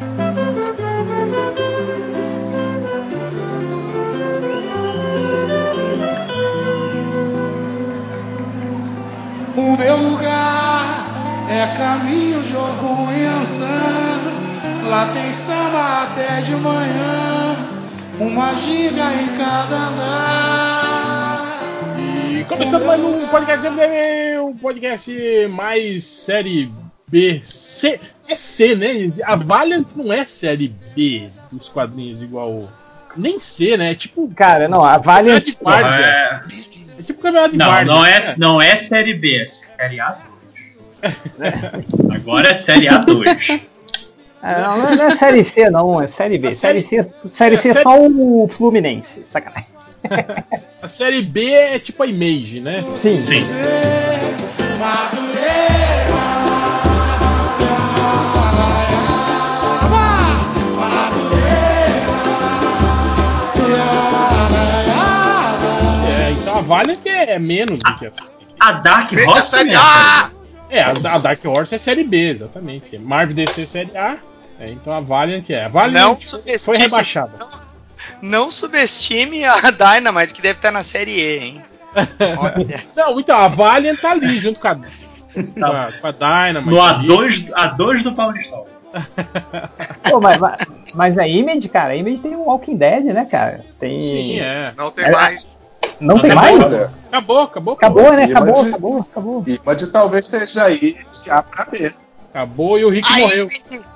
O meu lugar é caminho de Orgulhança. Lá tem samba até de manhã, uma giga em cada andar. E começando mais um podcast MDM, um podcast mais série B, C, é C, né? A Valiant não é série B dos quadrinhos igual nem C, né? É tipo Cara, não, a Valiant. de Várzea. É, É tipo campeonato de não, Várzea, não é, né? não é Série B, é Série A2. Agora é Série A2. Ah, não, não é série C, não, é série B. A Série, série- C, série é, C é série- só o Fluminense. Sacanagem. A série B é tipo a Image, né? Sim. Sim. É, Valiant é, menos do que essa. A Dark Horse a série é A! É, a, a Dark Horse é série B, exatamente. Marvel DC é série A. é, então a Valiant é. A Valiant Não foi rebaixada. não subestime a Dynamite, que deve estar na série E, hein? Não, então a Valiant tá ali junto com a, com a, com a Dynamite. No ali. A2, A2 do Paulistão. Pô, mas, mas- a Image, cara, a Image tem o Walking Dead, né, cara? Tem. Sim, é. Não tem É. mais. Não tem Acabou, mais? Olha, Acabou, acabou. Acabou, né? Acabou, acabou, acabou. Image talvez esteja aí de A pra B. Acabou e o Rick A morreu. Image,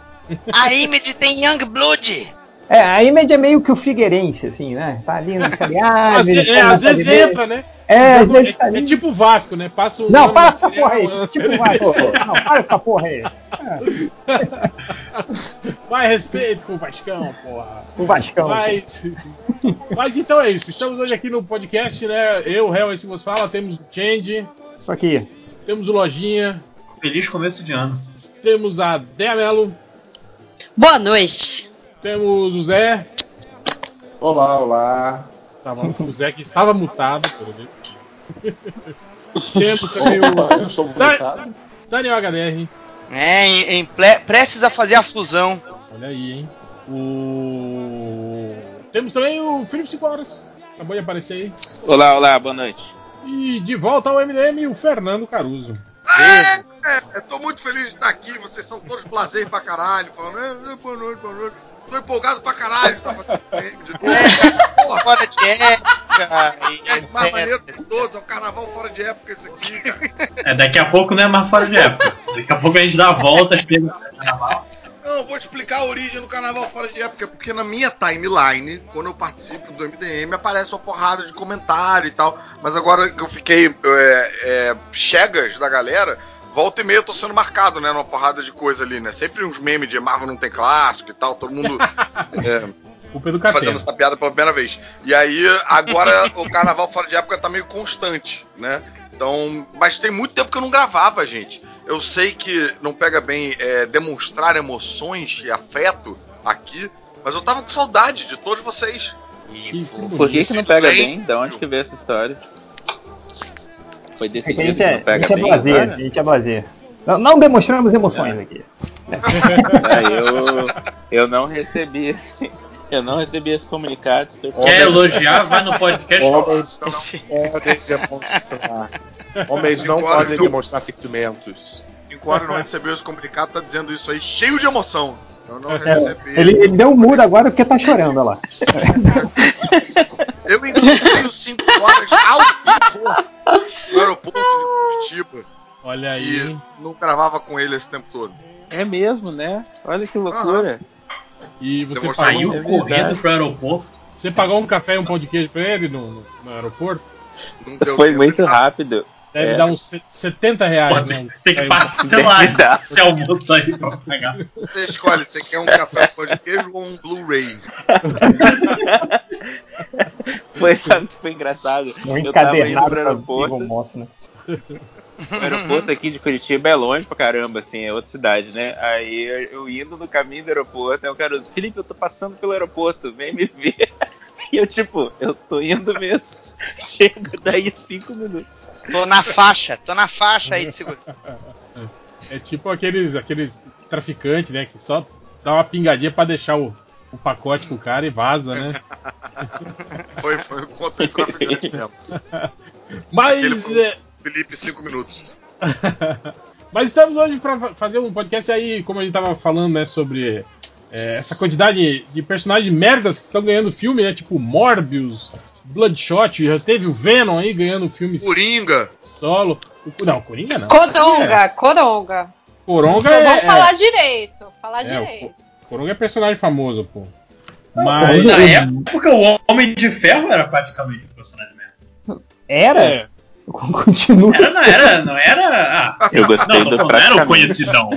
a Image tem Young Blood. É, a Image é meio que o Figueirense, assim, né? Tá ali na série A, Às, é, tá às vezes entra, né? É, às É, tá é ali. tipo o Vasco, né? Passa um Não, ano para na essa Série A, porra aí. Tipo vai. B. Não, para essa porra aí. Mais respeito com o Vascão, porra. O Vascão. Mas, mas então é isso. Estamos hoje aqui no podcast, né? Eu, o Hell, esse que fala. Temos o Change, Isso aqui. temos o Lojinha, Feliz começo de ano. temos a Dea Mello, Boa noite. Temos o Zé. Olá, olá. Tava, o Zé que estava mutado, pelo menos. temos também Opa, eu o estou Da- mutado. Daniel HDR. É, em, em ple- prestes a fazer a fusão. Olha aí, hein? O... Temos também o Felipe 5 Horas. Acabou de aparecer aí. Olá, olá, boa noite. E de volta ao MDM, o Fernando Caruso. É, é, eu tô muito feliz de estar aqui. Vocês são todos blazer pra caralho. Falando, é, é, boa noite, boa noite. Tô empolgado pra caralho. novo. Porra, fora de época. E, É o mais maneiro de todos. É um carnaval fora de época esse aqui, cara. É, daqui a pouco não é mais fora de época. Daqui a pouco a gente dá voltas pelo carnaval. Não, eu vou explicar a origem do carnaval fora de época, porque na minha timeline, quando eu participo do MDM, aparece uma porrada de comentário e tal. Mas agora que eu fiquei é, é, chegas da galera, volta e meia eu tô sendo marcado, né? Numa porrada de coisa ali, né? Sempre uns memes de Marvel não tem clássico e tal, todo mundo é, Culpa do fazendo essa piada pela primeira vez. E aí, agora o carnaval fora de época tá meio constante, né? Então, mas tem muito tempo que eu não gravava, gente. Eu sei que não pega bem é, demonstrar emoções e afeto aqui, mas eu tava com saudade de todos vocês. Que- que Por que, que não pega Bem, bem? Da onde que veio essa história? Foi É que a decidido gente é, não a gente é bem blazer, a agora? gente é blazer. Não, não demonstramos emoções aqui. É, eu, eu não recebi esse. Eu não recebi esse comunicado. Estou Quer elogiar, vai no podcast. Homens não podem demonstrar. Homens não Agora, podem tu- demonstrar sentimentos. Enquanto não recebeu esse comunicado, tá dizendo isso aí cheio de emoção. Eu não É, recebi. ele, ele deu um mudo agora porque tá chorando, olha lá. Eu encontrei os 5 horas ao vivo no aeroporto de Curitiba Olha aí. e não gravava com ele esse tempo todo. É mesmo, né? Olha que loucura. E você Saiu É correndo pro aeroporto. você pagou um café e um pão de queijo pra ele no, no- no aeroporto? Não deu Foi muito rápido. Deve É. dar uns se- 70 reais, Pô, né? tem que parcelar esse almoço aí pra pagar. Você escolhe, você quer um café com de queijo ou um Blu-ray? Foi, sabe que foi engraçado? Um eu tava indo encadernado pro aeroporto. Vivo Moço, né? O aeroporto aqui de Curitiba é longe pra caramba, assim, é outra cidade, né? Aí eu, eu indo no caminho do aeroporto, aí o cara diz, Felipe, eu tô passando pelo aeroporto, vem me ver. E eu, tipo, eu tô indo mesmo. Chego daí cinco minutos. Tô na faixa, tô na faixa aí de segurança. É tipo aqueles, aqueles traficantes, né? Que só dá uma pingadinha pra deixar o, o pacote pro cara e vaza, né? Foi, foi conta de traficante mesmo. Mas. Aquele é, Felipe, cinco minutos. Mas estamos hoje para fazer um podcast aí, como a gente tava falando, né, sobre é, essa quantidade de personagens merdas que estão ganhando filme, né, tipo Morbius, Bloodshot, já teve o Venom aí ganhando filme Coringa. solo. O- Não, Coringa não. Coronga, coronga. Coronga Então, é, vamos é- falar direito. Falar é, direito. Co- Coronga é personagem famoso, pô. Mas Na época, o Homem de Ferro era praticamente um personagem merda. Era? é, Continua. Era, não era, não era. Ah, Eu gostei não, do falando, não era um conhecidão.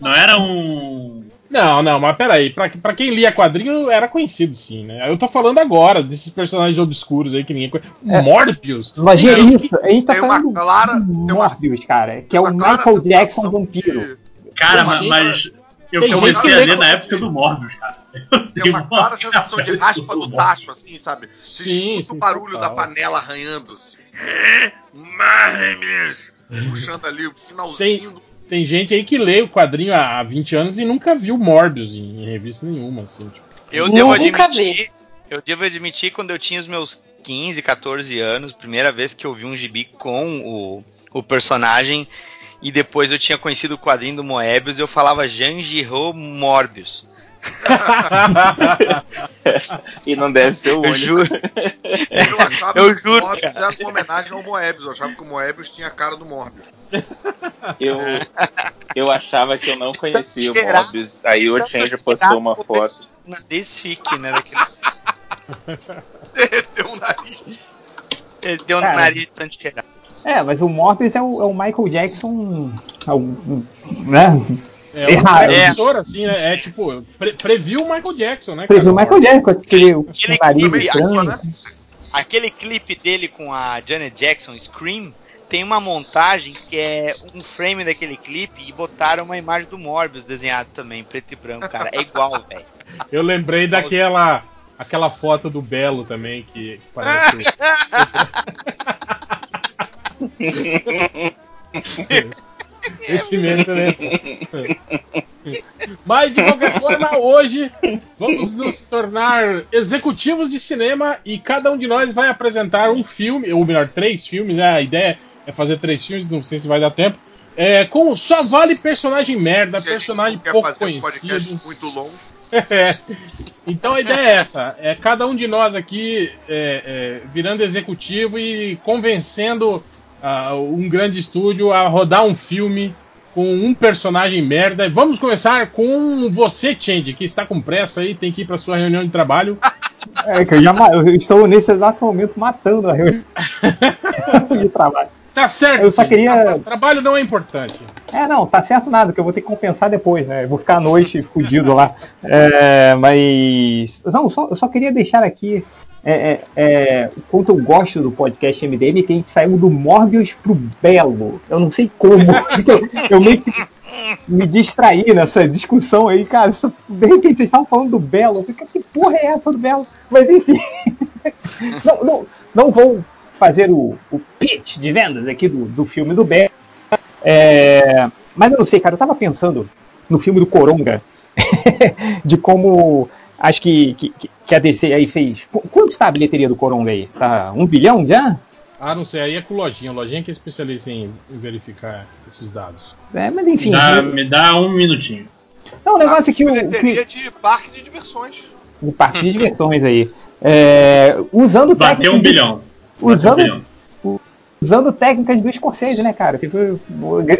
Não era um. Não, não, mas peraí, pra, pra quem lia quadrinho era conhecido sim, né? Eu tô falando agora desses personagens obscuros aí que ninguém conhece. É. Morbius. Imagina isso, a gente tá Tem uma falando clara- uma- Morbius, cara, que é o clara Michael Jackson vampiro. de- Cara, mas, mas eu comecei que a lê ler na época do Morbius, cara. Tem uma clara sensação de raspa do tacho, assim, sabe? Se Sim, escuta sim, o barulho total. da panela arranhando. Assim. É, Marmes! Puxando ali o finalzinho do. Tem gente aí que lê o quadrinho há 20 anos e nunca viu Morbius em, em revista nenhuma, assim. Tipo. Eu Nunca devo vi. admitir. Eu devo admitir quando eu tinha os meus 15, 14 anos, primeira vez que eu vi um gibi com o, o personagem, e depois eu tinha conhecido o quadrinho do Moebius e eu falava Janjiro Morbius. e não deve ser o Eu único. juro. Eu achava Eu que juro, o Morbius era uma homenagem ao Moebius. Eu achava que o Moebius tinha a cara do Morbius. Eu, eu achava que eu não conhecia o. Morbius. Aí o Changer postou uma foto. Nariz fique, né? Daquele... Derreteu o nariz. Ele deu um Cara. nariz de tanto cheirar. É, mas o Morbius é o, é o Michael Jackson, é o- né? É Errado. um precursor, assim, né? É tipo, pre- previu o Michael Jackson, né? Previu o? Michael Jackson, aquele, Aquele aquele atua, né? Aquele clipe dele com a Janet Jackson, Scream, tem uma montagem que é um frame daquele clipe e botaram uma imagem do Morbius desenhado também, preto e branco, cara. É igual, velho. Eu lembrei daquela aquela foto do Belo também, que parece. Esse mesmo também. Mas de qualquer forma, hoje vamos nos tornar executivos de cinema e cada um de nós vai apresentar um filme, ou melhor, três filmes, né? A ideia é fazer três filmes, não sei se vai dar tempo. É, com só vale personagem merda, Se personagem pouco fazer um conhecido. muito longo. É. Então a ideia é essa: é cada um de nós aqui é, é, virando executivo e convencendo ah, um grande estúdio a rodar um filme com um personagem merda. Vamos começar com você, Change, que está com pressa aí, tem que ir para sua reunião de trabalho. É, que eu, já, eu estou nesse exato momento matando a reunião de trabalho. Tá certo. Eu só queria- Traba- Trabalho não é importante. É, não, tá certo nada, que eu vou ter que compensar depois, né? Eu vou ficar à noite fudido lá. É, mas. Não, só, eu só queria deixar aqui é, é, é, o quanto eu gosto do podcast MDM, que a gente saiu do Morbius pro Belo. Eu não sei como. eu, eu meio que me distraí nessa discussão aí, cara. Isso- de repente vocês estavam falando do Belo. Eu fiquei, que porra é essa do Belo? Mas enfim. não, não, não vou fazer o, o pitch de vendas aqui do, do filme do Belo. É, mas eu não sei, cara, eu tava pensando no filme do Coronga, de como acho que, que, que a DC aí fez. Qu- Quanto está a bilheteria do Coronga aí? Tá um bilhão já? Ah, não sei, aí é com lojinha. Lojinha que é especialista em verificar esses dados. É, mas enfim. Dá- me dá um minutinho. Não, o negócio é que o, Bilheteria que de parque de diversões. o parque de diversões aí. É, usando Bateu técnicas um bilhão. Bateu um Usando, bilhão. usando técnicas do Scorsese, né, cara? Que foi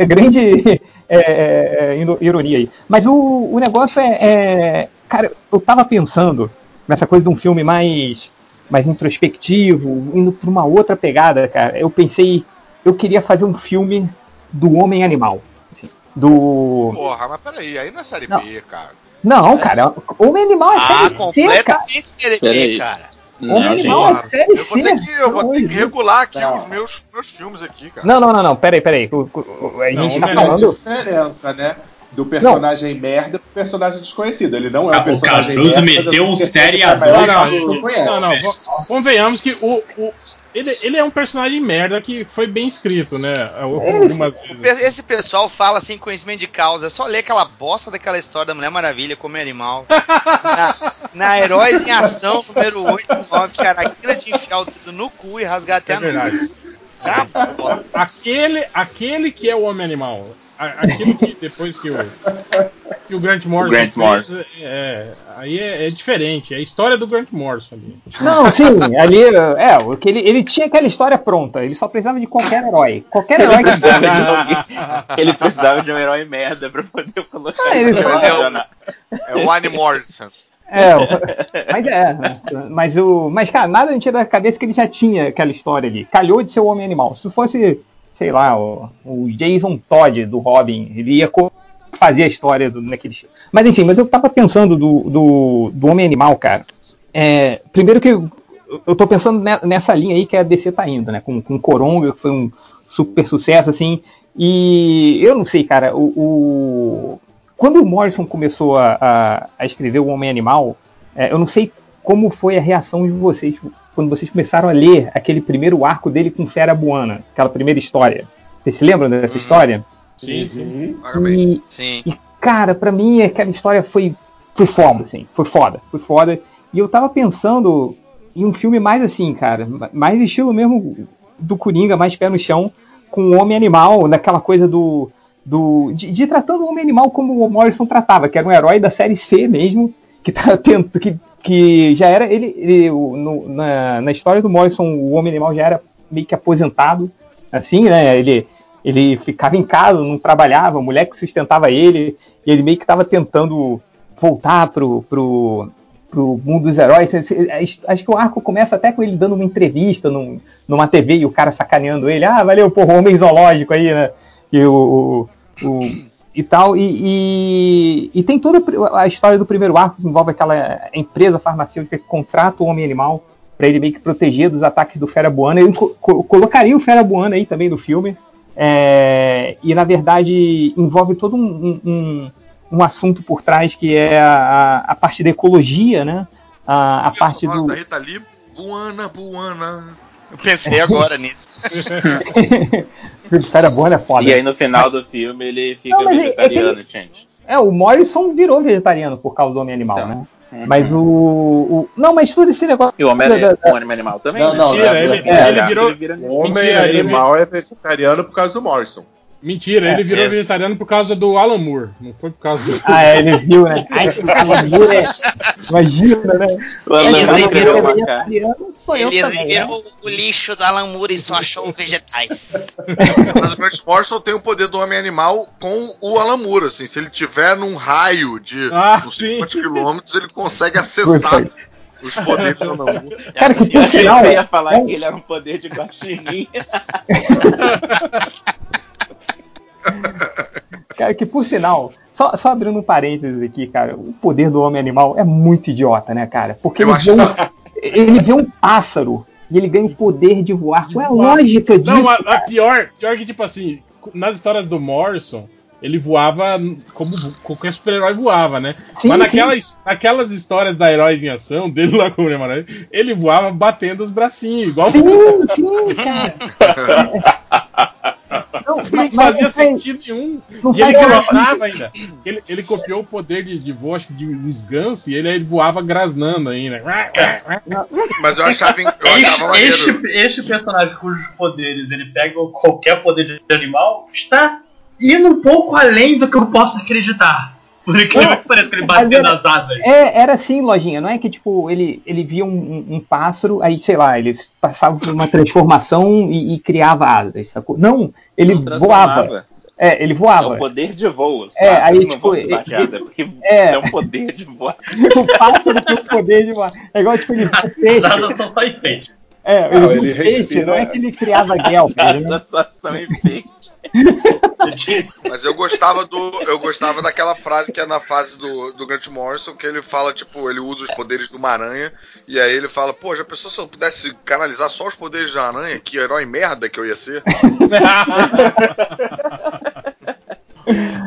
grande é, é, é, ironia aí. Mas o, o negócio é, é- Cara, eu tava pensando nessa coisa de um filme mais, mais introspectivo, indo pra uma outra pegada, cara. Eu pensei, eu queria fazer um filme do Homem Animal. assim, do. Porra, mas peraí, aí não é série Não. B, cara. Não, cara, Homem Animal é Ah, série C, cara. completamente série B, cara. Homem Não, Animal gente. é série Eu vou C. ter que, eu vou ter que regular aqui Não. os meus, meus filmes aqui, cara. Não, não, não, não, peraí, peraí. A Não, gente tá Homem-Aranha falando. diferença, né? Do personagem merda pro personagem desconhecido. Ele não é Ah, um o personagem Caruso merda. mas meteu eu um série que é eu conheço. Não, não, co- convenhamos que o, o- ele, ele é um personagem merda que foi bem escrito, né? Algumas Pe- vezes. Esse pessoal fala sem conhecimento de causa. É só ler aquela bosta daquela história da Mulher Maravilha como animal. na, na Heróis em Ação, número 8, 9, cara. Aquilo é de enfiar o dedo no cu e rasgar até É a verdade. Tá. Aquele, aquele que é o homem animal. Aquilo que depois que o, que o Grant Morrison Grant fez, Morrison. é, aí é, é diferente. É a história do Grant Morrison ali. Não, sim, ali, é, o que ele, ele tinha aquela história pronta, ele só precisava de qualquer herói. Qualquer herói que precisava de alguém. Ele precisava de um herói merda pra poder colocar Ah, ele só-. É o Annie Morrison. É, o- mas é, mas o. Mas, cara, nada me tira da cabeça que ele já tinha aquela história ali. Calhou de ser o homem animal. Se fosse, sei lá, o, o Jason Todd do Robin, ele ia fazer a história do, naquele. Mas enfim, mas eu tava pensando do, do, do homem animal, cara. É, primeiro que eu, eu tô pensando ne- nessa linha aí que a DC tá indo, né? Com, com Coronga, que foi um super sucesso, assim. E eu não sei, cara, o, o- quando o Morrison começou a, a- a escrever o Homem Animal, é, eu não sei como foi a reação de vocês quando vocês começaram a ler aquele primeiro arco dele com Fera Buana, aquela primeira história. Vocês se lembram dessa história? Sim, sim. E, Sim. e, cara, pra mim aquela história foi, foi foda, assim. Foi foda, foi foda. E eu tava pensando em um filme mais assim, cara, mais estilo mesmo do Coringa, mais pé no chão, com o Homem Animal, naquela coisa do. do de, de tratando o Homem Animal como o Morrison tratava, que era um herói da série C mesmo, que tá tendo. Que, que já era. Ele, ele no- na, na história do Morrison, o Homem Animal já era meio que aposentado, assim, né? Ele, ele ficava em casa, não trabalhava, a mulher que sustentava ele, e ele meio que estava tentando voltar pro, pro, pro mundo dos heróis. Acho que o arco começa até com ele dando uma entrevista num, numa TV e o cara sacaneando ele. Ah, valeu, porra, homem zoológico aí, né? E o. o- o- e tal, e, e, e tem toda a história do primeiro arco que envolve aquela empresa farmacêutica que contrata o homem animal para ele meio que proteger dos ataques do Fera Buana. Eu co- co- colocaria o Fera Buana aí também no filme. É, e na verdade envolve todo um, um- um, assunto por trás que é a, a parte da ecologia, né? A, a parte do. Rita Lee, Buana, Buana. Eu pensei agora nisso. o Fera Buana é foda. E aí no final do filme ele fica Não, é- é vegetariano, gente. É, o Morrison virou vegetariano por causa do Homem Animal, Então. né? Mas o, o- Não, mas todo esse negócio. E o homem da- da- o homem animal também? Não, né? não, Mentira, é- ele, é, ele é. virou. Ele vira- O homem Mentira, ele- animal é vegetariano por causa do Morrison. Mentira, ele virou É. vegetariano por causa do Alan Moore. Não foi por causa do. Ah, é, ele viu, né? Ai, que Alan é. Imagina, né? O Alan Ele Moore virou- virou uma cara. eu Ele também. né? revirou o lixo da Alan Moore e só achou vegetais. Mas o Grant Morrison tem o poder do homem animal com o Alan Moore, assim. Se ele tiver num raio de Ah, uns sim. 50 quilômetros, ele consegue acessar os poderes do Alan Moore. Cara, que por Eu sinal. você ia falar é que ele era um poder de guaxinim. Cara, que por sinal, só, só abrindo um parênteses aqui, cara, o poder do homem animal é muito idiota, né, cara? Porque ele acho vê, um, ele vê um pássaro e ele ganha o poder de voar. Qual é a voar. lógica disso? Não, a, a pior, pior que, tipo assim, nas histórias do Morrison, ele voava como qualquer super-herói voava, né? Sim, Mas sim. naquelas, naquelas histórias da Heróis em Ação, dele lá com o Mulher Maravilha, ele voava batendo os bracinhos, igual Sim, sim, cara. Não, não mas- mas fazia faz- sentido nenhum. não e ele ainda. Ele, ele copiou o poder de, de voo, acho que de uns gansos, e ele, ele voava grasnando ainda. Mas eu achava, eu achava Este, este, este personagem cujos poderes ele pega qualquer poder de animal está indo um pouco além do que eu posso acreditar. Por incrível Não, que pareça que ele bateu era- nas asas. É, era assim, lojinha. Não é que, tipo, ele, ele via um, um- pássaro, aí, sei lá, ele passava por uma transformação e, e criava asas, sacou? Não, ele Não voava. É, ele É voava. o poder de voo. Os É, aí, não tipo, de asa, é porque é. é um poder de voar. o pássaro tem o poder de voar. É igual, tipo, ele o As asas são só enfeite. É, Não, ele, ele o peixe, respira- não é que ele criava guelpes, né? As só são enfeite. Mas eu gostava do. Eu gostava daquela frase que é na fase do, do Grant Morrison, que ele fala, tipo, ele usa os poderes de uma aranha, e aí ele fala, pô, já pensou se eu pudesse canalizar só os poderes da aranha? Que herói merda que eu ia ser.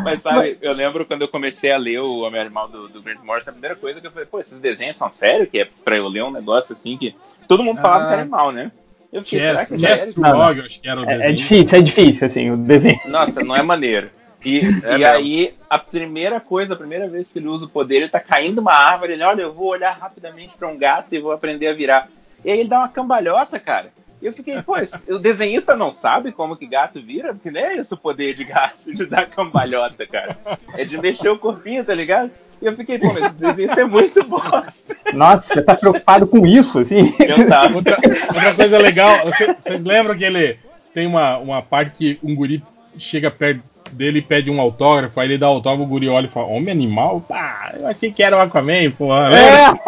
Mas sabe, eu lembro quando eu comecei a ler o Homem Animal do, do Grant Morrison, a primeira coisa que eu falei, pô, esses desenhos são sérios? Que é pra eu ler um negócio assim que. Todo mundo falava Ah. que era animal, né? Eu fiquei, será Chess, que é Chess eu acho que era o É, é desenho. difícil, é difícil, assim, o desenho. Nossa, não é maneiro. E, É e aí, a primeira coisa, a primeira vez que ele usa o poder, ele tá caindo uma árvore, ele, olha, eu vou olhar rapidamente pra um gato e vou aprender a virar. E aí ele dá uma cambalhota, cara. E eu fiquei, pô, o desenhista não sabe como que gato vira? Porque não é esse o poder de gato, de dar cambalhota, cara. É de mexer o corpinho, tá ligado? E eu fiquei, pô, mas esse desenhista é muito bosta. Nossa, você tá preocupado com isso, assim? Eu tava. Outra, outra coisa legal, você- vocês lembram que ele tem uma, uma parte que um guri chega perto dele e pede um autógrafo, aí ele dá autógrafo, o guri olha e fala, homem animal? Pá, eu achei que era o Aquaman, porra. lembra?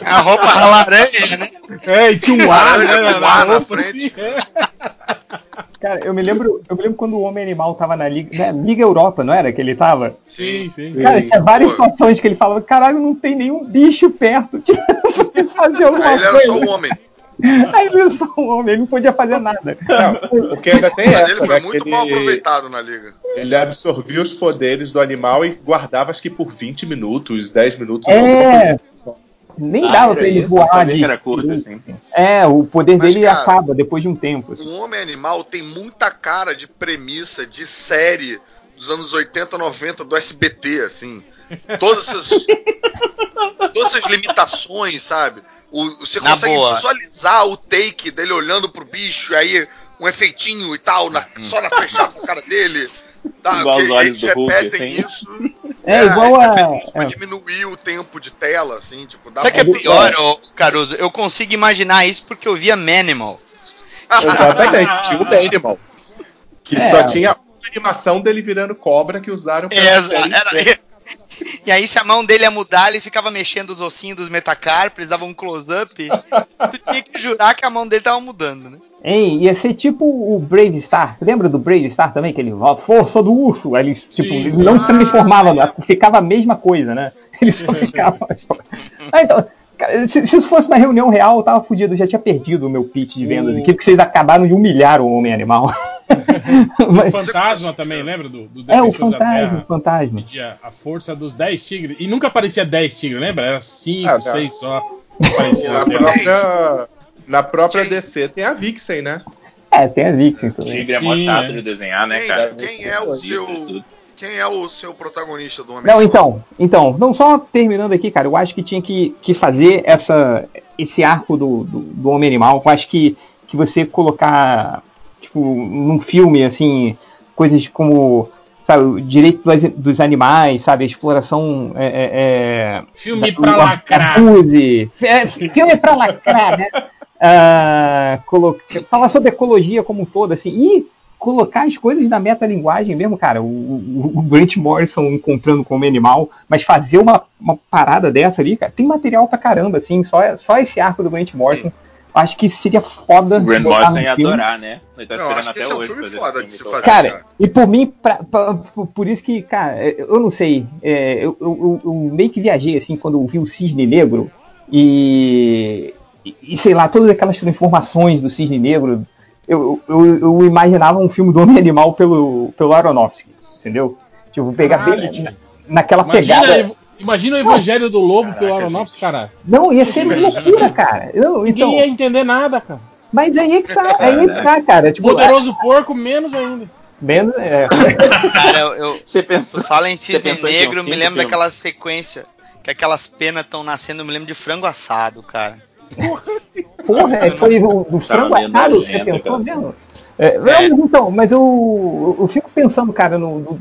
É, A roupa laranja, né? É, e tinha um ar, né, com na ar na roupa, frente. assim, é. Cara, eu me lembro, eu me lembro quando o Homem Animal tava na Liga, né, Liga Europa, não era que ele tava? Sim, sim. Sim. Cara, tinha várias Pô. situações que ele falava, caralho, não tem nenhum bicho perto. Tipo, fazer alguma Aí ele era coisa. só um homem. Aí ele era só um homem, ele não podia fazer nada. Não, porque ainda tem Mas essa, ele foi né? muito mal ele, aproveitado na liga. ele absorvia os poderes do animal e guardava acho que por 20 minutos, 10 minutos. É, nem Ah, dava pra ele isso? Voar de. que era curto, assim, sim. É, o poder Mas, dele cara, acaba depois de um tempo. assim. Um homem animal tem muita cara de premissa de série dos anos 80, 90 do SBT, assim. Todas essas, todas essas limitações, sabe? O, você Na consegue boa. visualizar o take dele olhando pro bicho, aí um efeitinho e tal, na- só na fechada da cara dele. Tá, Igual os olhos do Hulk, repetem assim. isso. É, igual eles a. isso pra é. diminuir o tempo de tela, assim, tipo, dá Sabe o que é pra- pior, ô, Caruso? Eu consigo imaginar isso porque eu via Manimal. Exatamente, tinha o Danimal. Que É. só tinha uma animação dele virando cobra que usaram pela É, série era-. E aí, se a mão dele ia mudar, ele ficava mexendo os ossinhos dos metacarpes, dava um close-up. Tu tinha que jurar que a mão dele tava mudando, né? Hein, ia ser tipo o Brave Star. Lembra do Brave Star também? Que ele, a força do urso. Aí ele, tipo, não se transformava, ficava a mesma coisa, né? Ele só ficava. tipo... Ah, então, cara, se, se isso fosse na reunião real, eu tava fudido, eu já tinha perdido o meu pitch de vendas O- aqui, porque vocês acabaram de humilhar o homem animal. O Mas- fantasma também, lembra? Do, do é, o fantasma, o fantasma. Pedia a força dos 10 tigres. E nunca aparecia 10 tigres, lembra? Era 5, Ah, tá. 6 só. Aparecia tela. própria, na própria. DC tem a Vixen, né? É, tem a Vixen também. Tigre é mó chato é. de desenhar, né, Quem, cara? quem é o seu. Quem é o seu protagonista do homem Não, então, então, não só terminando aqui, cara, eu acho que tinha que, que fazer essa, esse arco do, do, do Homem Animal. Eu acho que, que você colocar, tipo, num filme, assim, coisas como, sabe, o direito dos, dos animais, sabe, a exploração. É, é, é, Filme da- pra lacrar. abuse. É, filme pra lacrar, né? Ah, coloca, falar sobre ecologia como um todo, assim, e colocar as coisas na metalinguagem mesmo, cara. O, o, o Grant Morrison encontrando como animal, mas fazer uma, uma parada dessa ali, cara, tem material pra caramba, assim, só, só esse arco do Grant Morrison. Acho que seria foda. O Grant Morrison no ia filme. adorar, né? Ele tá esperando acho que até é um hoje. filme foda de se fazer. Cara, cara. e por mim, pra- pra- por- por isso que, cara, eu não sei, é, eu, eu- eu meio que viajei assim quando eu vi o Cisne Negro e, e, e sei lá, todas aquelas transformações do Cisne Negro, eu, eu, eu imaginava um filme do Homem Animal pelo, pelo Aronofsky, entendeu? Tipo, pegar Caralho, bem naquela Imagina, pegada. imagina o Evangelho do Lobo Caraca, pelo Aronofsky, cara. Não, ia ser loucura, cara. Eu, Ninguém então, ia entender nada, cara. mas aí é que tá, aí é que tá, cara. Tipo, Poderoso Porco, menos ainda. menos, é, Cara, eu, eu Você pensou. fala em cisne negro, um me lembro filme? daquela sequência que aquelas penas estão nascendo, eu me lembro de frango assado, cara. Porra, é, foi o do frango assado você pensou mesmo? É, mas então, mas eu, eu fico pensando, cara, no, no-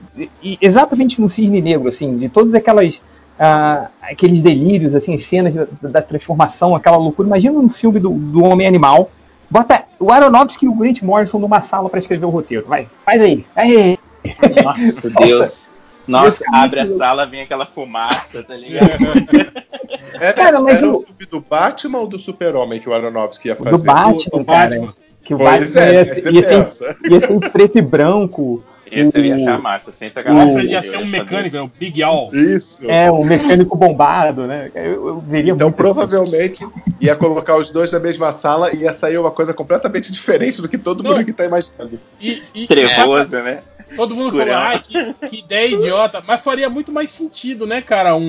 exatamente no Cisne Negro, assim, de todas aquelas ah, aqueles delírios, assim, cenas da, da transformação, aquela loucura. Imagina um filme do, do Homem Animal. Bota o Aronofsky e o Grant Morrison numa sala pra escrever o roteiro. Vai, faz aí. aí. Nossa, Deus. Nossa, é abre a sala, vem aquela fumaça, tá ligado? Era, Cara, mas era o filme do Batman ou do Super-Homem que o Aronofsky ia fazer? Do Batman, do cara. Batman. Que o Pois Batman é, ia, você ia, ser, ia ser em preto e branco. Esse eu ia O- achar massa, sem O sacanagem. Alfred ia ser um mecânico, é o Big Al. Isso. É, um mecânico bombado, né? Eu, eu veria Então muito provavelmente ia colocar os dois na mesma sala e ia sair uma coisa completamente diferente do que todo Não. mundo que tá imaginando. E, e, Trevoso, né? Todo mundo Escurão. falou, ai, que, que ideia idiota. Mas faria muito mais sentido, né, cara? Um,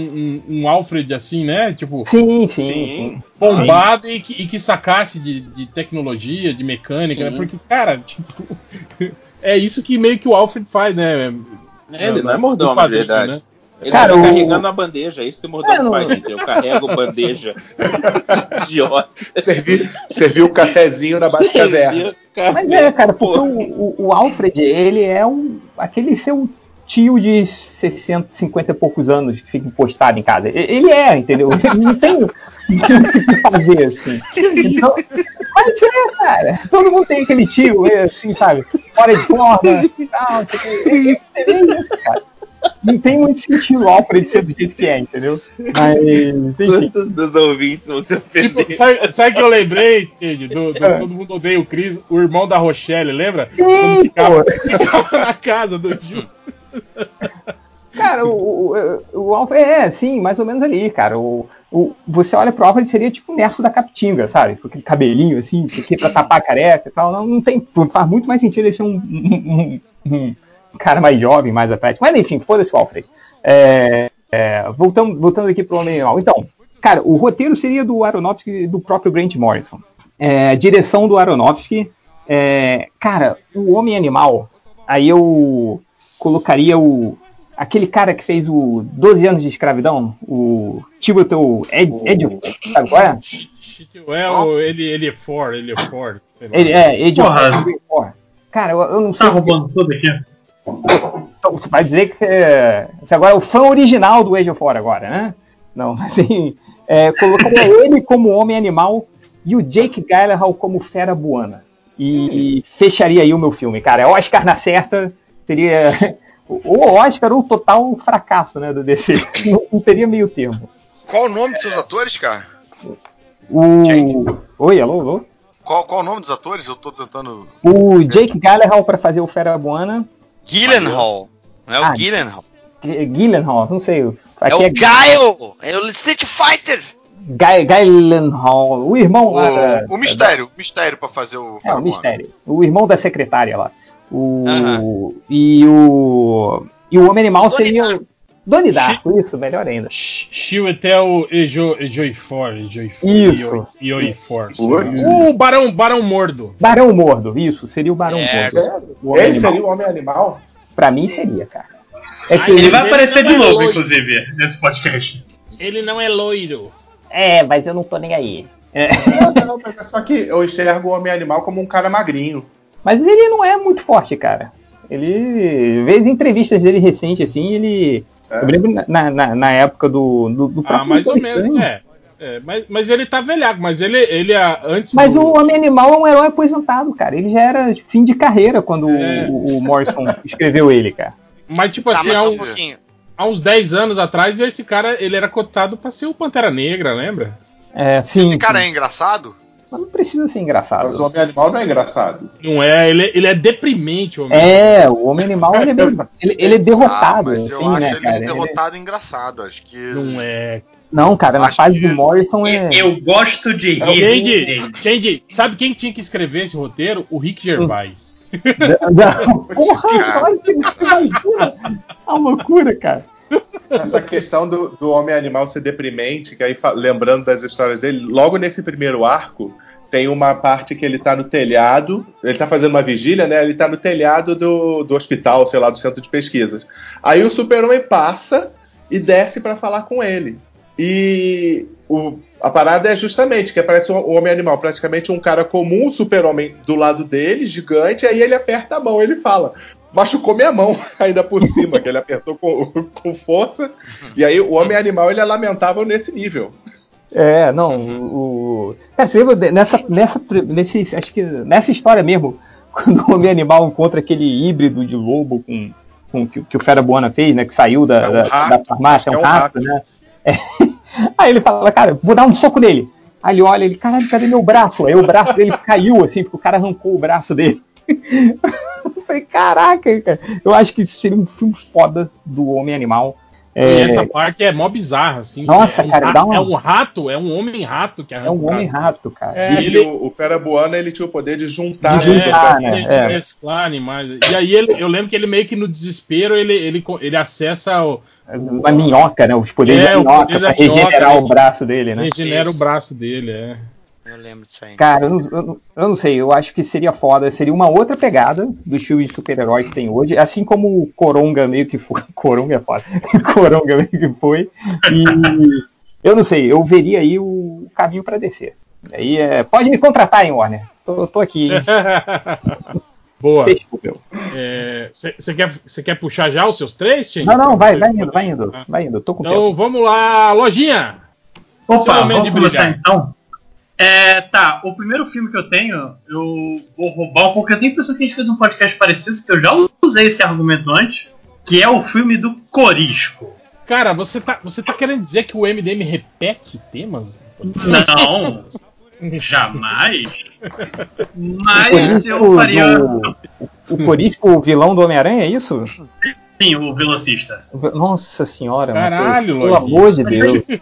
um, um Alfred assim, né? Tipo, Sim, sim. Sim. sim. bombado e que, e que sacasse de, de tecnologia, de mecânica, Sim. né? Porque, cara, tipo, é isso que meio que o Alfred faz, né? É, ele não é No mordomo, quadrinho, verdade. né? Ele Cara, tá o- carregando a bandeja, é isso que o mordomo É, não- faz, gente. Eu carrego bandeja. Idiota. Serviu, serviu um cafezinho na base caverna. Mas é, cara, porque o, o- o Alfred, ele é um, aquele seu tio de 60, 50 e poucos anos que fica postado em casa. Ele é, entendeu? Não tem o que fazer, assim. Então, mas é, cara. Todo mundo tem aquele tio, assim, sabe? Fora de forma tal. o quê. É, é isso, cara. Não tem muito sentido o Alfred ser do jeito que é, entendeu? Mas, enfim. Quantos dos ouvintes ofender? Tipo, sabe, sabe que eu lembrei, Tid, do, do É. Todo Mundo Odeia o Chris, o irmão da Rochelle, lembra? Sim, Quando ficava, ficava na casa do Gil. Cara, o, o, o Alfred é, sim, mais ou menos ali, cara. O, o, você olha pro Alfred, seria tipo o Nerso da Capitinga, sabe? Com aquele cabelinho assim, isso aqui pra tapar a careca e tal. Não, não tem. Faz muito mais sentido ele ser um, um, um- um cara mais jovem, mais atlético. Mas enfim, foda-se o Alfred. É, é, voltando, voltando aqui pro Homem Animal. Então, cara, o roteiro seria do Aronofsky e do próprio Grant Morrison. É, direção do Aronofsky. É, cara, o Homem Animal, aí eu colocaria o. Aquele cara que fez o 12 anos de escravidão, o Chiwetel Ed, Ed, sabe qual é? É, o, ele, ele é for, ele é for. Ele é, Ed Porra. Cara, eu, eu não Tá sei. roubando tudo aqui. Então, Você vai dizer que é, você agora é o fã original do Age of War agora, né? Não, assim, é, colocaria ele como homem animal e o Jake Gyllenhaal como fera buana. E, e fecharia aí o meu filme, cara. Oscar na certa seria ou Oscar ou total fracasso, né, do DC. Não, não teria meio termo. Qual o nome dos seus atores, cara? O... Oi, alô, alô? Qual, qual o nome dos atores? Eu tô tentando. O Jake Gyllenhaal para fazer o fera buana. Gyllenhaal. Não é o Ah, Gyllenhaal. Gyllenhaal, não sei. É Aqui o Guile! É o Street Fighter! Gy- Gyllenhaal, o irmão lá da- O, o mistério, o mistério pra fazer o. É, o mistério. O irmão da secretária lá. O, Aham. E o. E o Homem Animal seria. Doni Darko, isso, melhor ainda. Chiwetel Ejo- Ejoifor. Ejoifor, Isso. E Oifor. O Barão, Barão Mordo. Barão Mordo, isso, seria o Barão É. Mordo. Ele Animal. seria o homem animal? Pra mim seria, cara. É, que- Ai, Ele vai Ele aparecer de é novo, loiro. inclusive, nesse podcast. Ele não é loiro. é, mas eu não tô nem aí. É, Não, não, mas é só que eu enxergo o homem animal como um cara magrinho. mas ele não é muito forte, cara. Ele. Vê as entrevistas dele recente, assim, ele. É. Eu lembro na, na, na época do, do, do Ah, mais ou menos. Estranho. É. É, mas, mas ele tá velhaco, mas ele, ele antes. Mas do- o Homem Animal é um herói aposentado, cara. Ele já era de fim de carreira quando É. o, o Morrison escreveu ele, cara. Mas, tipo Tá, assim, mas há um uns, pouquinho. há uns 10 anos atrás, esse cara ele era cotado pra ser o Pantera Negra, lembra? É, sim. Esse cara sim. é engraçado? Mas não precisa ser engraçado. Mas o homem animal não é engraçado. Não é, ele, ele é deprimente, homem. É, o Homem Animal ele é, bem, ele, ele é derrotado, Ah, mas eu assim, acho né, ele cara? Ele- derrotado engraçado. Acho que. Não é. Não, cara, na fase que- do Morrison é. Eu gosto de rir. Change, Change, sabe quem tinha que escrever esse roteiro? O Rick Gervais. Não, Porra, Cara. olha que imagina. É uma loucura, cara. Essa questão do, do homem animal ser deprimente, que aí lembrando das histórias dele, logo nesse primeiro arco, tem uma parte que ele tá no telhado, ele tá fazendo uma vigília, né? Ele tá no telhado do, do hospital, sei lá, do centro de pesquisas. Aí o super-homem passa e desce pra falar com ele. E o- a parada é justamente que aparece o o homem animal, praticamente um cara comum, o super-homem do lado dele, gigante, aí ele aperta a mão, ele fala. Machucou minha mão ainda por cima, que ele apertou com, com força. E aí o homem animal ele é lamentável nesse nível. É, não, o. Cara, você lembra nessa, nessa, nesse, acho que nessa história mesmo, quando o Homem Animal encontra aquele híbrido de lobo com, com que, que o Fera Buana fez, né? Que saiu da, É um da, rato, da farmácia, é um é um rato, rato. né? É. Aí ele fala, cara, vou dar um soco nele. Aí ele olha, ele, caralho, cadê meu braço? Aí o braço dele caiu, assim, porque o cara arrancou o braço dele. Eu falei, caraca, cara. Eu acho que seria um filme foda do Homem Animal. E É, essa parte é mó bizarra, assim. Nossa, é um cara, rato, dá um- É um rato, é um homem rato que é um o homem braço. rato, cara. É, E ele, o, o Ferabuana ele tinha o poder de juntar. De juntar, né? né? de, de É. mesclar animais. E aí ele, eu lembro que ele meio que no desespero ele, ele, ele acessa o. Uma minhoca, né? Os poderes É, da o minhoca poder pra da minhoca, regenerar né? o braço dele, né? regenera Isso. o braço dele, é. Eu lembro disso aí. Cara, eu não, eu não- eu não sei, eu acho que seria foda, seria uma outra pegada dos filmes de super-heróis que tem hoje, assim como o Coronga meio que foi. Coronga é foda. Coronga meio que foi. E eu não sei, eu veria aí o caminho pra descer. Aí é, pode me contratar, hein, Warner? Tô, tô aqui, hein? Boa. Você quer, cê quer puxar já os seus três, Tim? Não, não, vai, vai indo, vai indo, vai indo, tô com tempo. Então vamos lá, lojinha! Opa, momento vamos começar então? É, tá, o primeiro filme que eu tenho, eu vou roubar um pouco. Eu tenho a impressão que a gente fez um podcast parecido, que eu já usei esse argumento antes, que é o filme do Corisco. Cara, você tá, você tá querendo dizer que o MDM repete temas? Não, jamais. O Mas eu faria. do- o Corisco, o vilão do Homem-Aranha, é isso? Sim, o velocista. Nossa senhora, Caralho, Matheus, pelo amor de Deus.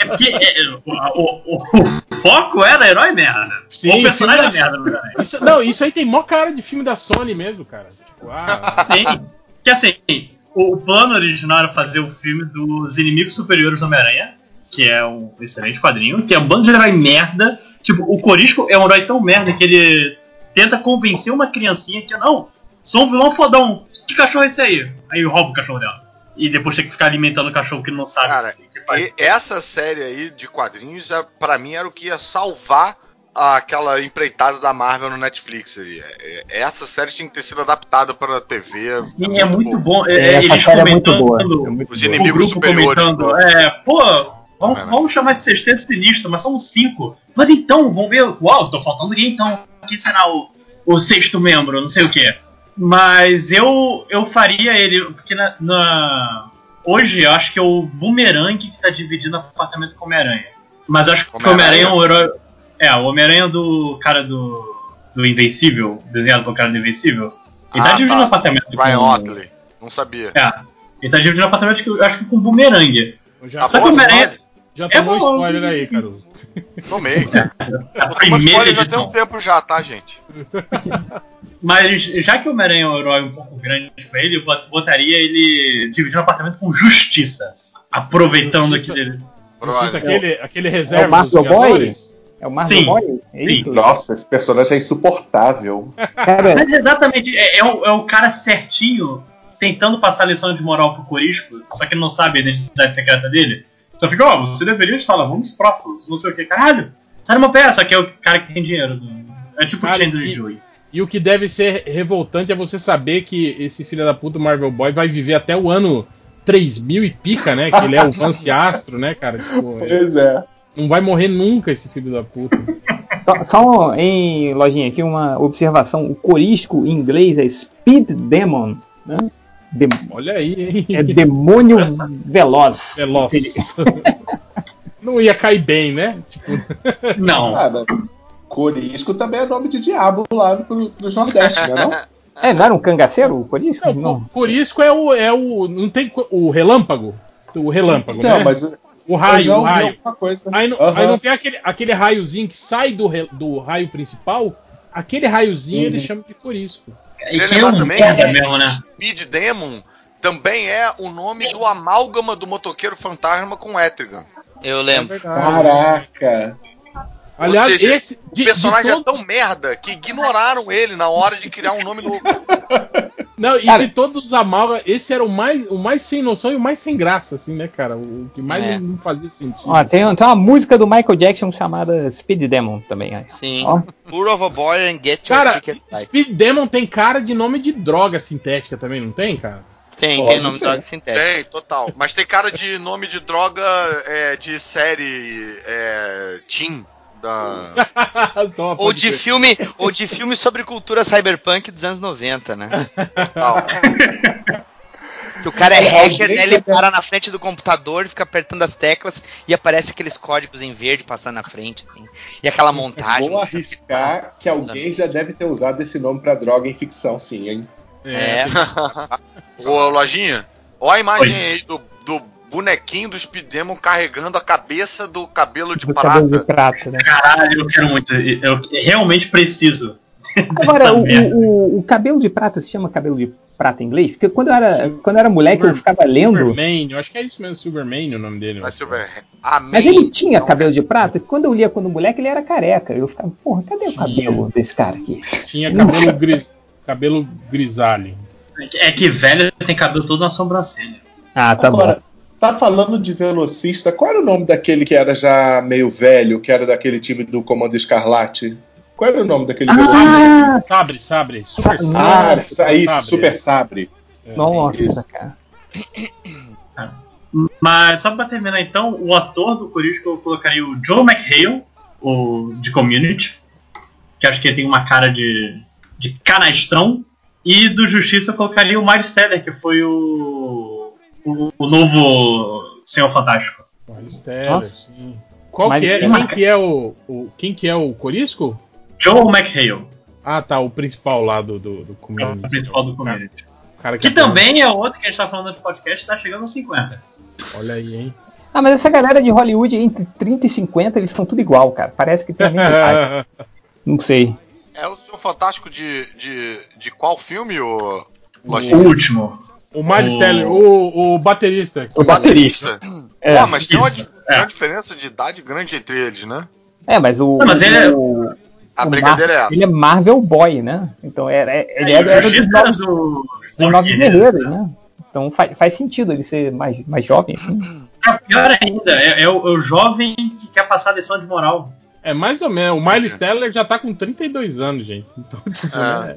É porque é, o, o- o- o foco era herói merda. Sim, o personagem é da- merda, né? Isso, não, isso aí tem mó cara de filme da Sony mesmo, cara. Tipo, ah, Sim. Que assim, o, o plano original era fazer o filme dos inimigos superiores do Homem-Aranha, que é um excelente quadrinho, que é um bando de herói merda. Tipo, o Corisco é um herói tão merda que ele tenta convencer uma criancinha que, não, sou um vilão fodão. Que cachorro é esse aí? Aí rouba o cachorro dela. E depois tem que ficar alimentando o cachorro que não sabe. Cara, o que faz. E essa série aí de quadrinhos, é- pra mim, era o que ia salvar aquela empreitada da Marvel no Netflix. aí. É- é- Essa série tinha que ter sido adaptada pra TV. Sim, é muito bom. É, eles é muito boa. comentando, É muito Os o inimigos grupo superiores. comentando, é, pô, vamos, É, né? vamos chamar de sexteto sinistro, mas somos cinco. Mas então, vamos ver, uau, tô faltando alguém então. Quem será o, o sexto membro, não sei o que. Mas eu eu faria ele, porque na, na- hoje eu acho que é o Boomerang que tá dividindo apartamento com o Homem-Aranha. Mas eu acho que o Homem-Aranha é um herói. É, o Homem-Aranha do cara do, do Invencível, desenhado pelo cara do Invencível. Ele tá Ah, dividindo tá. apartamento Ryan com- Otley. Não sabia. é. Ele tá dividindo apartamento, que eu acho que com bumerangue. já, Só Tá que o Homem-Aranha. Já é tomou bom. spoiler aí, Caruso. Tomei. Primeira spoiler já tem um tempo já, tá, gente? Mas já que o Homem-Aranha é um herói um pouco grande pra ele, eu bot- botaria ele dividindo apartamento com justiça. Aproveitando Justiça. que ele. Justiça, Brother. aquele, aquele reserva É o Vingadores? Boy? É o Sim. Boy? É isso? Nossa, esse personagem é insuportável. Cara, Mas exatamente, é, é o, é o cara certinho tentando passar a lição de moral pro Corisco, só que ele não sabe a identidade secreta dele. Só fica, ó, você deveria estar lavando os próprios, não sei o que. Caralho, sai pé, só que é o cara que tem dinheiro. É tipo o Chandler e- Joey. E o que deve ser revoltante é você saber que esse filho da puta Marvel Boy vai viver até o ano 3000 e pica, né? Que ele é o Vance Astro, né, cara? Tipo, Pois é. não vai morrer nunca esse filho da puta. só, só em lojinha aqui uma observação. O corisco em inglês é Speed Demon. Né? De- Olha aí, hein? é demônio veloz. Veloz. Não ia cair bem, né? Tipo, Não. Cara, Corisco também é nome de diabo lá pro Nordeste, né? Não? É, não era um cangaceiro o corisco? não, Não. co- Corisco é o, é o. Não tem o relâmpago? O relâmpago, Então, né? mas O raio, o raio. Aí não, Aham. aí não tem aquele, aquele raiozinho que sai do, do raio principal? Aquele raiozinho Uhum. eles chamam de corisco. E que é lembrar um também merda que mesmo, né? Speed Demon também é o nome do amálgama do motoqueiro fantasma com Etrigan. Eu lembro. Caraca. Aliás, seja, esse. O De, personagem de é todo- tão merda que ignoraram ele na hora de criar um nome novo. Não, e Cara- de todos os amálgamas, esse era o mais, o mais sem noção e o mais sem graça, assim, né, cara? O que mais É. não, fazia sentido. Ó, tem, tem uma música do Michael Jackson chamada Speed Demon também. acho. Sim. Ó. Tour of a Boy and Get Your Cara, Ticket. Speed Demon tem cara de nome de droga sintética também, não tem, cara? Tem, Pode tem nome de ser. droga sintética. Tem, total. Mas tem cara de nome de droga é, de série é, Teen. Da... Ou de filme, ou de filme sobre cultura cyberpunk dos anos 90, né? Que o cara é hacker, né? Ele para na frente do computador, fica apertando as teclas e aparece aqueles códigos em verde passando na frente, assim. E aquela montagem. Vou arriscar que alguém já deve ter usado esse nome pra droga em ficção, sim, hein? É. Ô, Lojinha, ó a imagem aí do, do bonequinho do Speed Demon carregando a cabeça do cabelo de Do prata. cabelo de prata, né? Caralho, eu quero muito. Eu realmente preciso. Agora, o, o, o cabelo de prata se chama cabelo de prata em inglês? Porque quando eu era, quando eu era moleque, eu ficava lendo. Silvermane, eu acho que é isso mesmo, Silvermane o nome dele. Mas, né? Silver, amém. Mas ele tinha Então, cabelo de prata? Quando eu lia quando moleque, ele era careca. Eu ficava, porra, cadê o Tinha. cabelo desse cara aqui? Tinha cabelo, gris, cabelo grisalho. É que velho tem cabelo todo na sobrancelha. Ah, tá Agora, bom. Tá falando de velocista, qual era o nome daquele que era já meio velho, que era daquele time do Comando Escarlate? Qual era o nome daquele velocista? Ah, Sabre, sabre. Super Sa- Ah, sabre. isso, sabre. Super Sabre. É, nossa, isso. cara. Mas só pra terminar então, o ator do Corisco eu colocaria o Joe McHale, o de Community, que acho que ele tem uma cara de, de canastrão. E do Justiça eu colocaria o Miles Teller, que foi o, o, o novo Senhor Fantástico. Nossa. sim. Qual que é? Quem que é o, o- Quem que é o Corisco? Joe McHale, Ah, tá, o principal lá do, do, do é community. o principal do Community. O cara Que aparece. também é outro que a gente tá falando de podcast, tá chegando aos 50. Olha aí, hein? Ah, mas essa galera de Hollywood, entre 30 e 50, eles são tudo igual, cara. Parece que tem a mesma idade. Não sei. É o Senhor Fantástico de, de, de qual filme, o O último. O Miles O- Teller, o, o baterista. O baterista. É, Pô, mas tem uma, isso, é. uma diferença de idade grande entre eles, né? é mas o. Não, mas ele é- o- A o brincadeira é essa. Ele é Marvel Boy, né? Então era, é- ele É, era, era dos era novos, do- dos novos guerreiros, né? Então faz, faz sentido ele ser mais, mais jovem. Assim. É, pior ainda, é, é o, é o jovem que quer passar a lição de moral. É mais ou menos. O Miles Teller já tá com 32 anos, gente. Então, tipo, É.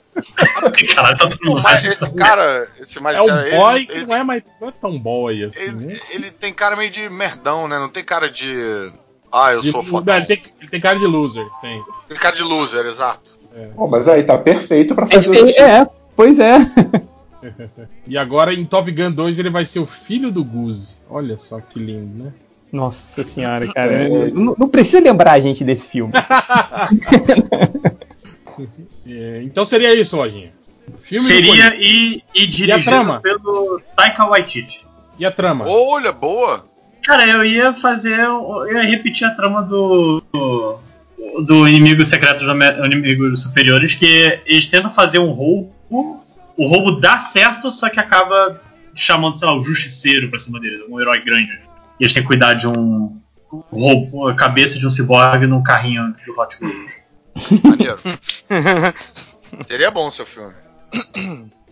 Caralho, tá mundo mas esse cara, esse mais é um ele- boy ele, que não é, mais, não é tão boy assim, ele, né? ele tem cara meio de merdão, né? Não tem cara de. Ah, eu De- sou não, fodão. ele, tem, ele tem cara de loser, tem. Tem cara de loser, exato. Pô, mas aí tá perfeito pra É, fazer o é, é, pois é. E agora em Top Gun 2 ele vai ser o filho do Goose. Olha só que lindo, né? Nossa senhora, cara. Não, não precisa lembrar a gente desse filme. É, então seria isso, Lojinha. Filme do Seria e, e dirigido trama? pelo Taika Waititi. E a trama? Olha, boa! Cara, eu ia fazer. Eu ia repetir a trama do. do, do inimigo secreto dos inimigos superiores, que eles tentam fazer um roubo. O roubo dá certo, só que acaba chamando, sei lá, o justiceiro pra cima deles, um herói grande. E eles têm que cuidar de um roubo, a cabeça de um ciborgue num carrinho do Hot Wheels. Maneiro. Seria bom o seu filme.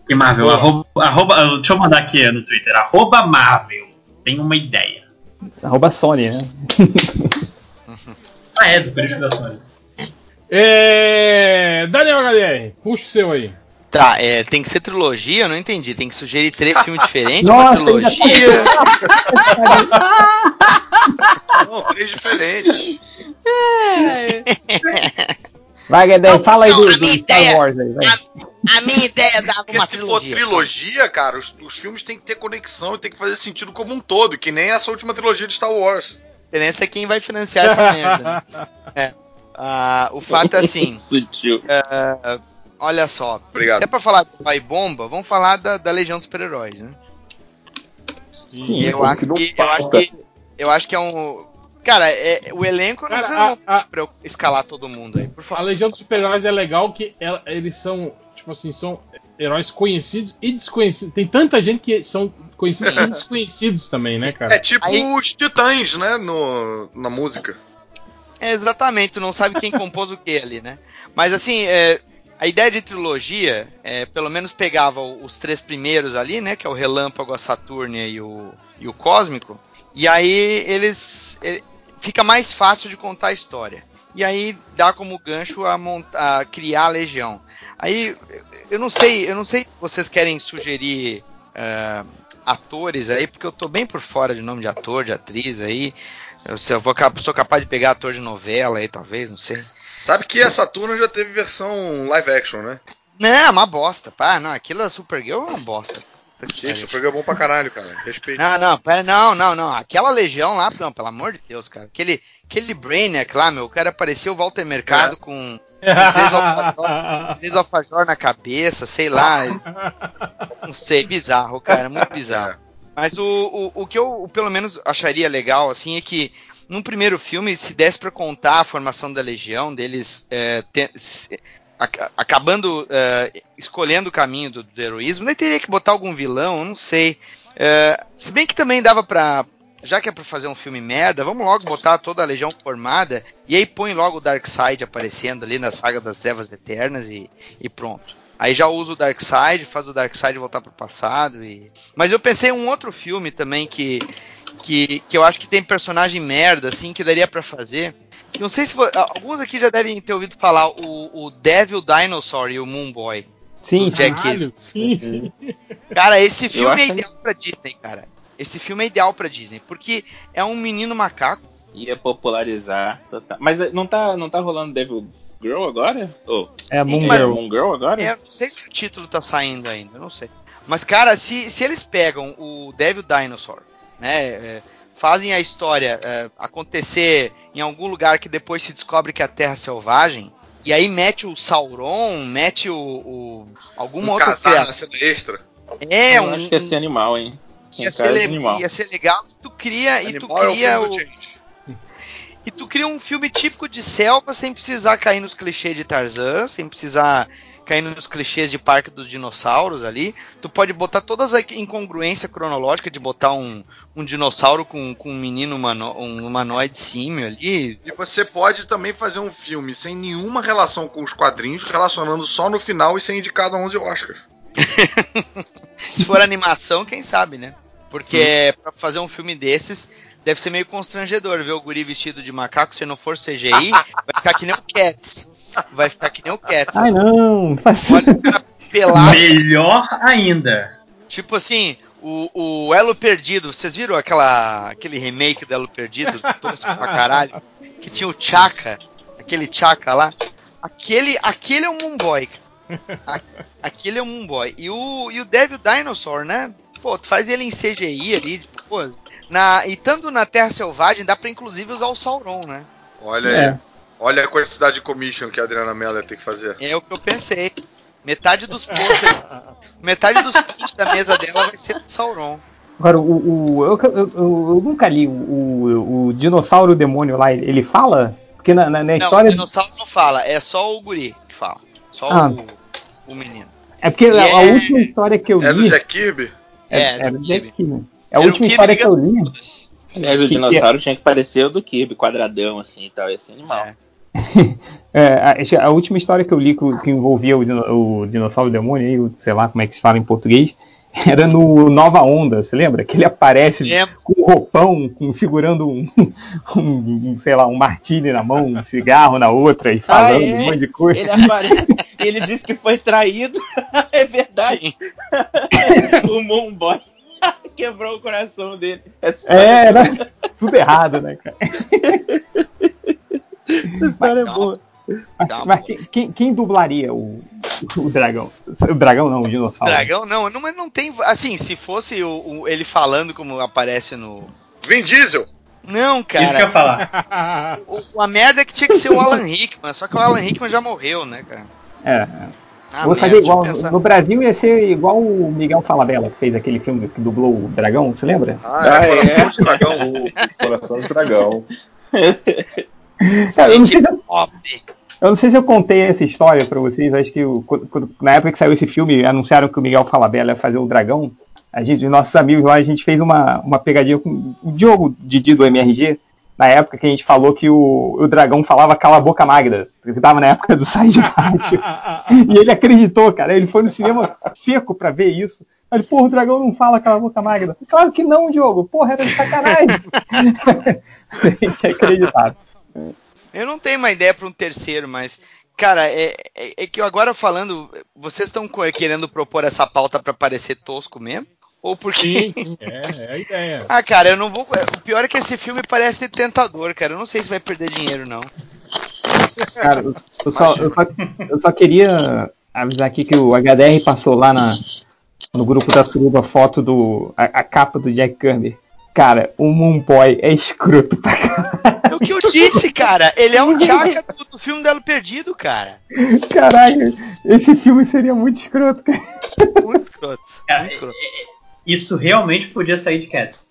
E Marvel, arroba, arroba- deixa eu mandar aqui no Twitter, arroba Marvel. Tem uma ideia. Arroba Sony, né? Ah, é, do período da Sony. É... Daniel HDR, puxa o seu aí. Tá, é, tem que ser trilogia, eu não entendi. Tem que sugerir três filmes diferentes, Nossa, uma trilogia. Não, três diferentes. Vai, Guedé, Não, fala aí não, do, a do minha Star ideia- Wars aí, vai. A minha ideia dava Porque uma se for trilogia. trilogia, cara, os, os filmes têm que ter conexão e tem que fazer sentido como um todo, que nem essa última trilogia de Star Wars. A diferença é quem vai financiar essa merda. né? É. Ah, o fato é assim. Sutil. ah, olha só. Obrigado. Se é pra falar do Pai Bomba, vamos falar da, da Legião dos Super-Heróis, né? Sim, eu, acho que não que, eu acho que eu acho que é um. Cara, é, o elenco não Cara, precisa não a- a- pra eu escalar todo mundo aí, por A favor. Legião dos Super-Heróis é legal que ela- eles são, tipo assim, são heróis conhecidos e desconhecidos. Tem tanta gente que são conhecidos e desconhecidos também, né, cara? É tipo Aí- os Titãs, né, no, na música. É, exatamente, tu não sabe quem compôs o que ali, né? Mas assim, é, a ideia de trilogia, é, pelo menos pegava os três primeiros ali, né? Que é o Relâmpago, a Saturnia e o, e o Cósmico. E aí eles. é, fica mais fácil de contar a história. E aí dá como gancho a, monta- a criar a Legião. Aí eu não sei, eu não sei se vocês querem sugerir é, atores aí, porque eu tô bem por fora de nome de ator, de atriz aí. Eu, eu vou, sou capaz de pegar ator de novela aí, talvez, não sei. Sabe que a Saturno já teve versão live action, né? Não, é uma bosta, pá, não, aquilo da Supergirl é uma bosta. Isso, foi bom pra caralho, cara. Respeito. Não, não, pera, não, não, não. Aquela legião lá, não, pelo amor de Deus, cara. Aquele, aquele Brainiac lá, meu, o cara parecia o Walter Mercado com três alfajor, três alfajor na cabeça, sei lá. Não sei, bizarro, cara, muito bizarro. Mas o, o, o que eu pelo menos acharia legal, assim, é que num primeiro filme, se desse pra contar a formação da Legião, deles é, te- se- ac- acabando é, escolhendo o caminho do, do heroísmo, nem teria que botar algum vilão, não sei. É, se bem que também dava pra. Já que é pra fazer um filme merda, vamos logo botar toda a Legião formada e aí põe logo o Darkseid aparecendo ali na saga das Trevas Eternas e, e pronto. Aí já usa o Darkseid, faz o Darkseid voltar pro passado e. Mas eu pensei em um outro filme também que que, que eu acho que tem personagem merda assim que daria pra fazer. Não sei se vo- alguns aqui já devem ter ouvido falar o, o Devil Dinosaur e o Moon Boy. Sim, Jack Caralho, sim, sim. Cara, esse filme é ideal pra Disney, cara. Esse filme é ideal pra Disney, porque é um menino macaco. Ia popularizar. Mas não tá, não tá rolando Devil Girl agora? Oh, é Moon mas- Girl. Moon Girl agora? É, eu não sei se o título tá saindo ainda, eu não sei. Mas, cara, se, se eles pegam o Devil Dinosaur, né? é, fazem a história é, acontecer em algum lugar que depois se descobre que é a Terra é selvagem, e aí mete o Sauron, mete o. o alguma Um outra cena extra. É, eu um, acho que ia ser animal, hein? ia, Um ser le- animal. ia ser legal e tu cria, e tu Animal é o cria e tu cria um filme típico de selva sem precisar cair nos clichês de Tarzan, sem precisar cair nos clichês de Parque dos Dinossauros ali. Tu pode botar todas a incongruência cronológica de botar um, um dinossauro com, com um menino humano, um humanoide símio ali. E você pode também fazer um filme sem nenhuma relação com os quadrinhos, relacionando só no final e ser indicado a 11 Oscars. Se for animação, quem sabe, né? Porque pra fazer um filme desses deve ser meio constrangedor ver o guri vestido de macaco, se não for CGI, vai ficar que nem o Cats. Vai ficar que nem o Cats. Ai não, faz Olha o cara pelado. Melhor ainda. Tipo assim, o, o Elo Perdido, vocês viram aquela, aquele remake do Elo Perdido, tosco pra caralho, que tinha o Chaka, aquele Chaka lá? Aquele, aquele é um Moonboy. Aquele é um Moonboy. E o, e o Devil Dinosaur, né? Pô, tu faz ele em CGI ali, tipo, pô, na, e tanto na Terra Selvagem, dá pra inclusive usar o Sauron, né? Olha É. aí. Olha a quantidade de commission que a Adriana Mello ia ter que fazer. É o que eu pensei. Metade dos posters, metade dos prints da mesa dela vai ser do Sauron. Agora, o, o- eu, eu- eu- eu nunca li o, o, o dinossauro demônio lá, ele fala? Porque na, na, na Não, história. o dinossauro não fala, é só o guri que fala. Só Ah. o, o menino. É porque a- a, última história que eu É do li. Jack Kirby? É, é, do do Jack Kirby. É o Kirby história que eu li. Aliás, o Que- dinossauro tinha que parecer o do Kirby, quadradão assim e tal, ia ser animal. É. É, a, a última história que eu li que, que envolvia o, dino- o dinossauro demônio, aí, o- sei lá como é que se fala em português, era no Nova Onda, você lembra? Que ele aparece Lembro. com um roupão, com, segurando um, um, um, sei lá, um martini na mão, um cigarro na outra e falando Ah, é? um monte de coisa. Ele aparece e ele disse que foi traído. é verdade. Sim. o Moonboy quebrou o coração dele. É, era tudo errado, né, cara? Essa história é Mas boa. Tá Mas bom. quem, quem, quem dublaria o, o dragão? O dragão não, o dinossauro. Dragão não, não, mas não tem. Assim, se fosse o, o- ele falando como aparece no. Vin Diesel! Não, cara. Isso que eu ia falar. o- a merda é que tinha que ser o Alan Rickman, só que o Alan Rickman já morreu, né, cara? É, é. Ah, Vou fazer igual. pensar. No Brasil ia ser igual o Miguel Falabella, que fez aquele filme que dublou o dragão, você lembra? Ah, Ah, é, Coração é? de Dragão. O Coração de Dragão. Cara, eu, não sei se eu, não sei se eu contei essa história pra vocês. Acho que o- quando- na época que saiu esse filme, anunciaram que o Miguel Falabella ia fazer o dragão. A gente, nossos amigos lá, a gente fez uma, uma pegadinha com o Diogo Didi do MRG. Na época que a gente falou que o, o dragão falava cala a boca Magda, que tava na época do Sai de Baixo. E ele acreditou, cara. Ele foi no cinema seco pra ver isso. Aí ele, porra, o dragão não fala cala a boca Magda. Claro que não, Diogo. Porra, era de sacanagem. a gente acreditava. Eu não tenho uma ideia para um terceiro, mas. Cara, é, é, é que eu agora falando, vocês estão querendo propor essa pauta para parecer tosco mesmo? Ou porque. Sim, é, é a ideia. Ah, cara, eu não vou. O pior é que esse filme parece tentador, cara. Eu não sei se vai perder dinheiro, não. Cara, eu, eu só, eu, só, eu só queria avisar aqui que o HDR passou lá na, no grupo da Suruba foto do. A, a capa do Jack Kirby. Cara, o Moonboy é escroto pra É o que eu disse, cara. Ele é um Chaka do, do filme Delo Perdido, cara. caralho. Esse filme seria muito escroto, cara. Muito escroto. Cara, Muito escroto. Isso realmente podia sair de Cats.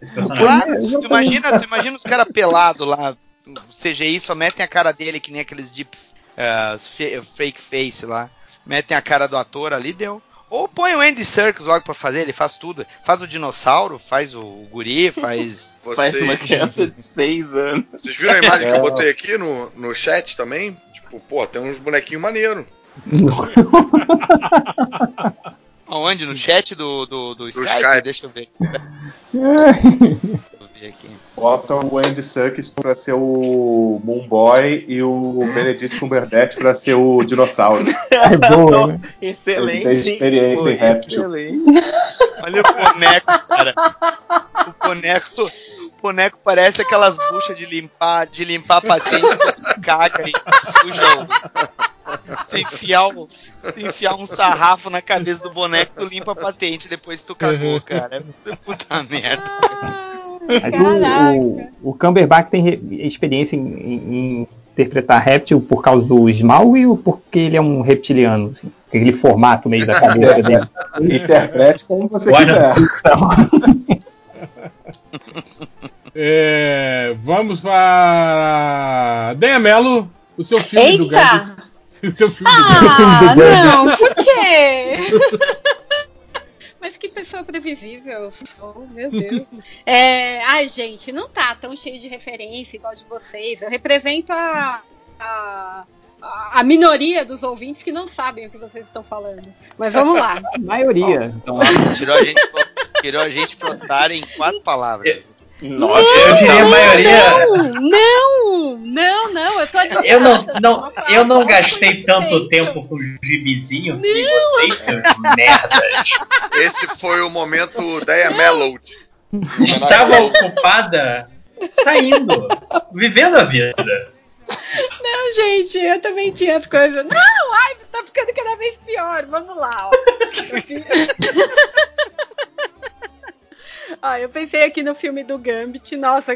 Esse personagem. Claro, tu imagina, tu imagina os caras pelados lá, CGI só metem a cara dele que nem aqueles deep uh, fake face lá. Metem a cara do ator ali, deu. Ou põe o Andy Serkis logo pra fazer, ele faz tudo. Faz o dinossauro, faz o guri, faz. Parece uma Vocês, criança de 6 anos. vocês viram a imagem que É. eu botei aqui no, no chat também? Tipo, pô, tem uns bonequinhos maneiros. Aonde? No chat do, do, do Skype? Skype. Deixa eu ver. Deixa eu ver aqui. Botam o Andy Serkis pra ser o Moonboy e o Benedict Cumberbatch pra ser o dinossauro. É boa, né? Excelente. Ele tem experiência em réptil. Excelente. Olha o boneco, cara. O boneco. O boneco parece aquelas buchas de limpar, de limpar patente caga e suja o. Tu enfiar, o, tu enfiar um sarrafo na cabeça do boneco, tu limpa a patente depois que tu cagou, cara. É puta merda. Mas o, o, o Cumberbatch tem experiência em, em- em interpretar réptil por causa do Smallville ou porque ele é um reptiliano? Assim, aquele formato meio da cabeça dele. Interprete como você Why quiser. É, vamos para. Deia Mello, o seu filme do Eita! Gambit. O seu filme do Ah, do não, por quê? Mas que pessoa previsível. Oh, meu Deus. É, ai, gente, não tá tão cheio de referência igual de vocês. Eu represento a, a, a minoria dos ouvintes que não sabem o que vocês estão falando. Mas vamos lá. A maioria. Então, Nossa, tirou a gente, tirou a gente pro otário em quatro palavras. Nossa, eu diria a maioria. Não, não, não, não, eu tô admirada. Eu não, não, Uma eu não palavra gastei tanto tempo com o gibizinho que vocês, seus merdas. Esse foi o momento Deia Mellowed. Estava ocupada saindo, vivendo a vida. Não, gente, eu também tinha as coisas. Não, ai, tá ficando cada vez pior. Vamos lá, ó. Ó, eu pensei aqui no filme do Gambit, nossa,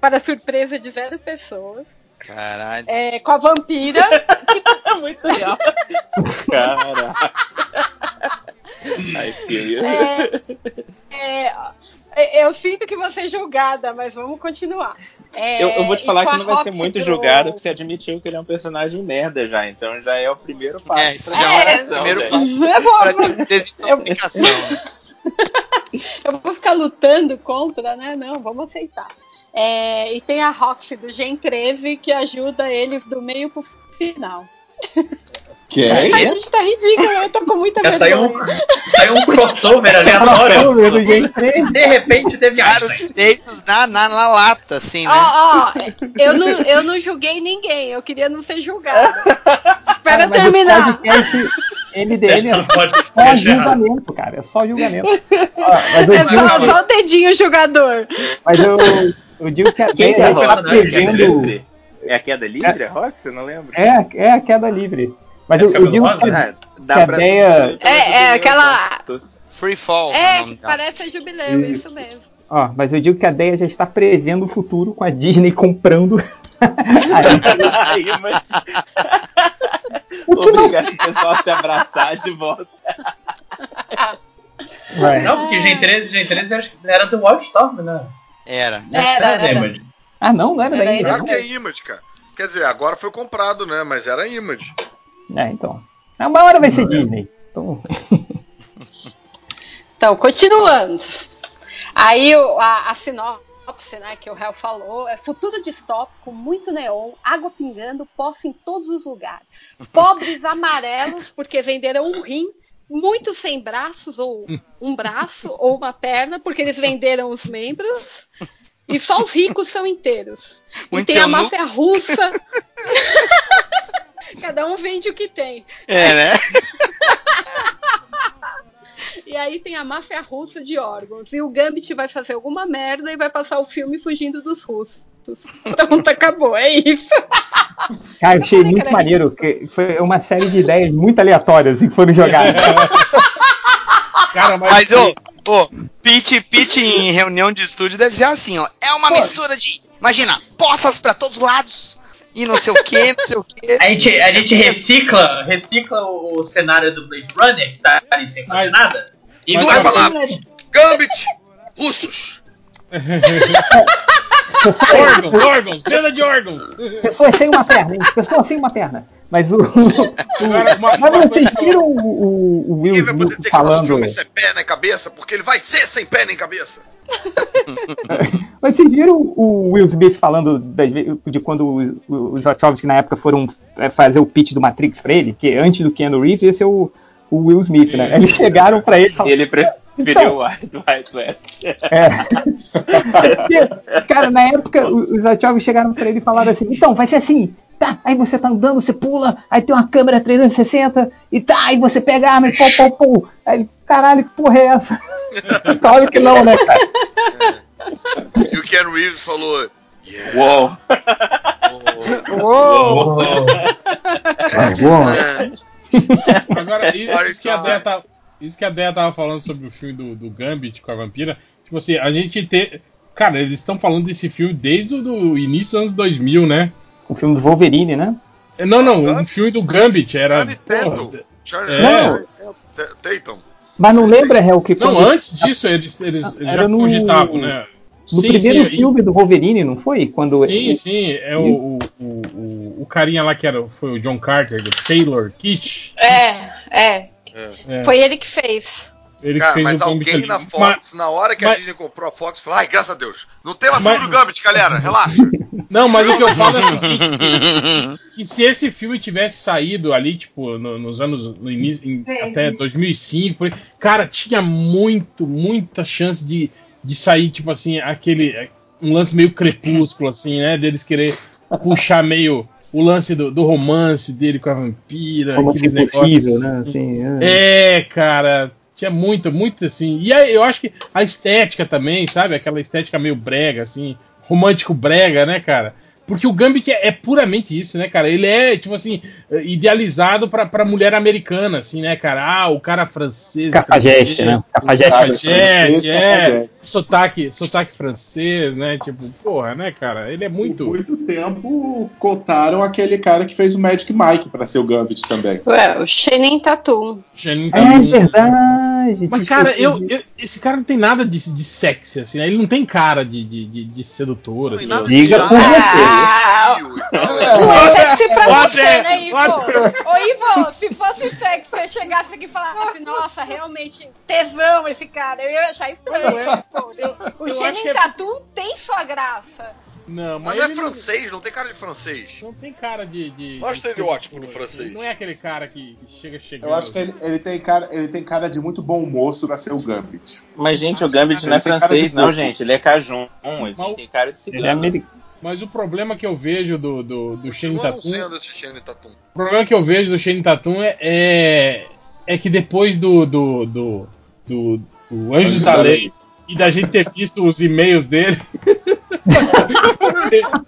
para surpresa de zero pessoas. Caralho. É, com a vampira. muito real. Cara. Ai, filho. É, é, eu sinto que vou ser julgada, mas vamos continuar. É, Eu, eu vou te falar que a não vai ser muito do- julgado, porque você admitiu que ele é um personagem merda já. Então já é o primeiro passo. É, isso já é o superação, primeiro né? passo Eu vou, pra desintoxicação. eu vou ficar lutando contra, né? Não, vamos aceitar. É, e tem a Roxy do Gen 13 que ajuda eles do meio pro final. Quem? A gente tá ridículo, eu tô com muita Já saiu vergonha. um, saiu um crossover aleatório. do Gen 13. De repente teve os direitos na, na, na lata, assim, né? Ó, ó, eu não, eu não julguei ninguém, eu queria não ser julgada. Espera terminar. podcast MDM é só julgamento, cara. É só julgamento. Ó, mas eu É digo, só, só o dedinho julgador. mas eu, eu digo que a Quem que é a Deia já tá prevendo. É a queda livre, a Roxy? Eu não lembro. É, é a queda livre. Mas É eu, eu digo que? Ah, dá que a ideia- É, é, aquela-. Free Fall. É, nome dela. parece a jubileu, isso, Isso. mesmo. Ó, mas eu digo que a Deia já está prevendo o futuro com a Disney comprando. A Aí, mas O que não obrigar esse pessoal a se abraçar de volta. Vai. Não, porque Gen 13, Gen 13 era, era do Wildstorm, né? Era. Era, da era. Image. Ah, não, não era Era da. Indra, Claro não? que é Image, cara. Quer dizer, agora foi comprado, né? Mas era Image. É, então. Uma hora vai ser Disney. Então, Então, continuando. Aí a, a sinopse, né, que o réu falou, é futuro distópico, muito neon, água pingando, poça em todos os lugares. Pobres amarelos, porque venderam um rim, muitos sem braços, ou um braço, ou uma perna, porque eles venderam os membros. E só os ricos são inteiros. E Muitos tem a máfia russa. Cada um vende o que tem. É, né? E aí tem a máfia russa de órgãos. E o Gambit vai fazer alguma merda e vai passar o filme fugindo dos russos. Pronto, acabou. É isso. cara, eu achei muito maneiro. Que foi uma série de ideias muito aleatórias assim, que foram jogadas. Cara, mas. Mas, ô, ô, pitch, pitch em reunião de estúdio deve ser assim, ó. É uma mistura de, imagina, poças pra todos os lados e não sei o que, não sei o que. A gente, a gente recicla, recicla o, o cenário do Blade Runner, que tá ali sem fazer Ai. nada, E vai falar Gambit, russos. órgãos, órgãos, venda de órgãos. Pessoas sem uma perna, hein? Pessoas sem uma perna. Mas o. Agora, uma- Mas vocês que viram o, o- o Will Ninguém vai poder Smith dizer que o nosso falando. sem pé nem cabeça, porque ele vai ser sem pé nem cabeça. Mas vocês viram o Will Smith falando das de quando o- o- os Wachowski na época foram é, fazer o pitch do Matrix pra ele? Que antes do Keanu Reeves, esse é o, o Will Smith, né? Eles chegaram pra ele e falaram. Ele preferiu Então. o Wild Wild West. É. Cara, na época os Wachowski chegaram pra ele e falaram assim: então, vai ser assim. Tá, aí você tá andando, você pula, aí tem uma câmera 360 e tá, aí você pega a arma e pô, pô, pô. Aí ele, caralho, que porra é essa? claro que não, né, cara? E o Ken Reeves falou. Yeah. Uou! oh, Agora, i- Party isso que, a time. Isso que a Deia tava falando sobre o filme do, do Gambit com a vampira, tipo assim, a gente tem. Cara, eles estão falando desse filme desde o do início dos anos 2000, né? O filme do Wolverine, né? É, Não, não, o filme do Gambit era. Porra, Charlie É. Tatum. Mas não lembra, Hel, que Não, antes disso eles, eles, já no- cogitavam, né? no Sim, primeiro sim, filme do Wolverine, não foi? Quando Sim, sim, é o, o, o, o- o carinha lá que era, foi o John Carter, do Taylor Kitsch. É, é. É, Foi ele que fez. ele Cara, que fez mas alguém na Mas- Fox, na hora que a mas- Disney comprou a Fox, falou: ai, graças a Deus, não tem mais Mas- filme do Gambit, galera, relaxa. Não, mas o que eu falo é o seguinte, que se esse filme tivesse saído ali, tipo, no- nos anos, no início, em- até 2005, por aí, cara, tinha muito, muita chance de, de sair, tipo assim, aquele, um lance meio crepúsculo, assim, né, deles querer puxar meio o lance do, do romance dele com a vampira, aqueles negócios, né? Assim, é. é, cara, tinha muito, muito assim. E aí, eu acho que a estética também, sabe? Aquela estética meio brega, assim, romântico brega, né, cara? Porque o Gambit é, é puramente isso, né, cara? Ele é, tipo assim, idealizado pra, pra mulher americana, assim, né, cara? Ah, o cara francês. Cafajeste, né? Cafajeste. Cafajeste, é. Sotaque, sotaque francês, né? Tipo, porra, né, cara? Ele é Por muito. muito tempo cotaram aquele cara que fez o Magic Mike pra ser o Gambit também. Ué, o Chenin Tatum. Channing É Tatum. verdade. Mas, cara, eu, eu- esse cara não tem nada de, de sexy, assim, né? Ele não tem cara de, de, de, de sedutor, Não assim. Diga de por graça, Ah. Não é sexy pra você, né, Ivo? Ô, Ivo, se fosse sexy, você chegasse aqui e falasse, nossa, realmente, tesão esse cara. Eu ia achar estranho. Não. O Chenin que é- Tatum tem sua graça. Não, Mas mas não é francês, não tem cara de francês. Não, não tem cara de. de o de estereótipo sedutor, do francês. Não é aquele cara que chega chegando. Eu acho que ele, ele tem cara, ele tem cara de muito bom moço pra ser o Gambit. Mas, gente, o Gambit não é francês, não, gente. Ele é cajun. Ele Mas tem cara de Ele é cigano. americano. Mas o problema que eu vejo do, do, do Shane Não Tatum. Tatum. O problema que eu vejo do Shane Tatum é, é, é que depois do, do, do, do, do Anjos da Lei e da gente ter visto os e-mails dele.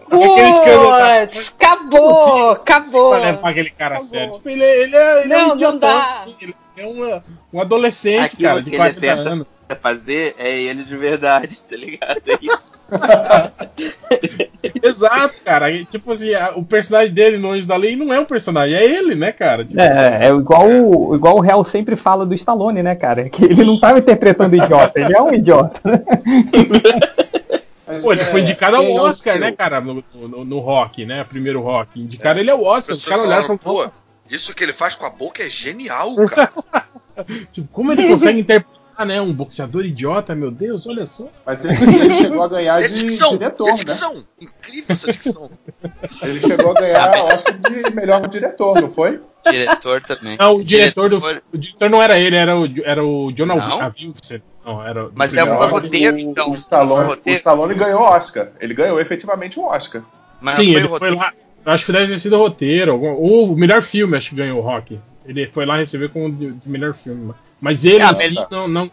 Putz, acabou, acabou. Pra aquele cara Acabou. sério. Tipo, ele, ele é, ele é Não, um não idiotão, dá. Ele é uma- um adolescente, Aquilo cara, de que ele 40 tenta anos. fazer é ele de verdade, tá ligado? É isso. Exato, cara. E, tipo assim, a- o personagem dele no Anjos da Lei não é um personagem, é ele, né, cara? Tipo, É, é igual, o- igual o Hell sempre fala do Stallone, né, cara? Que ele não tava interpretando idiota, ele é um idiota. né? Mas, Pô, ele foi é, indicado ao é o Oscar, né, cara? No, no, no rock, né? Primeiro rock. Indicaram ele ao Oscar. Os caras olharam e falaram, pô, isso que ele faz com a boca é genial, cara. tipo, como ele consegue interpretar, né? Um boxeador idiota, meu Deus, olha só. Mas ele, ele chegou a ganhar É de dicção, diretor, é né? Incrível essa dicção. Ele chegou a ganhar Oscar de melhor diretor, não foi? Diretor também. Não, o diretor, Diretor- do. O diretor não era ele, era o, era o John? Wilson. Não, era Mas é o roteiro, o, então. O Stallone, O roteiro. o Stallone ganhou Oscar. Ele ganhou efetivamente um Oscar. Mas Sim, não ele o foi roteiro. lá. Acho que deve ter sido o roteiro. algum- Ou o melhor filme, acho que ganhou o rock. Ele foi lá receber como de, de melhor filme. Mas ele si melhor. não, não.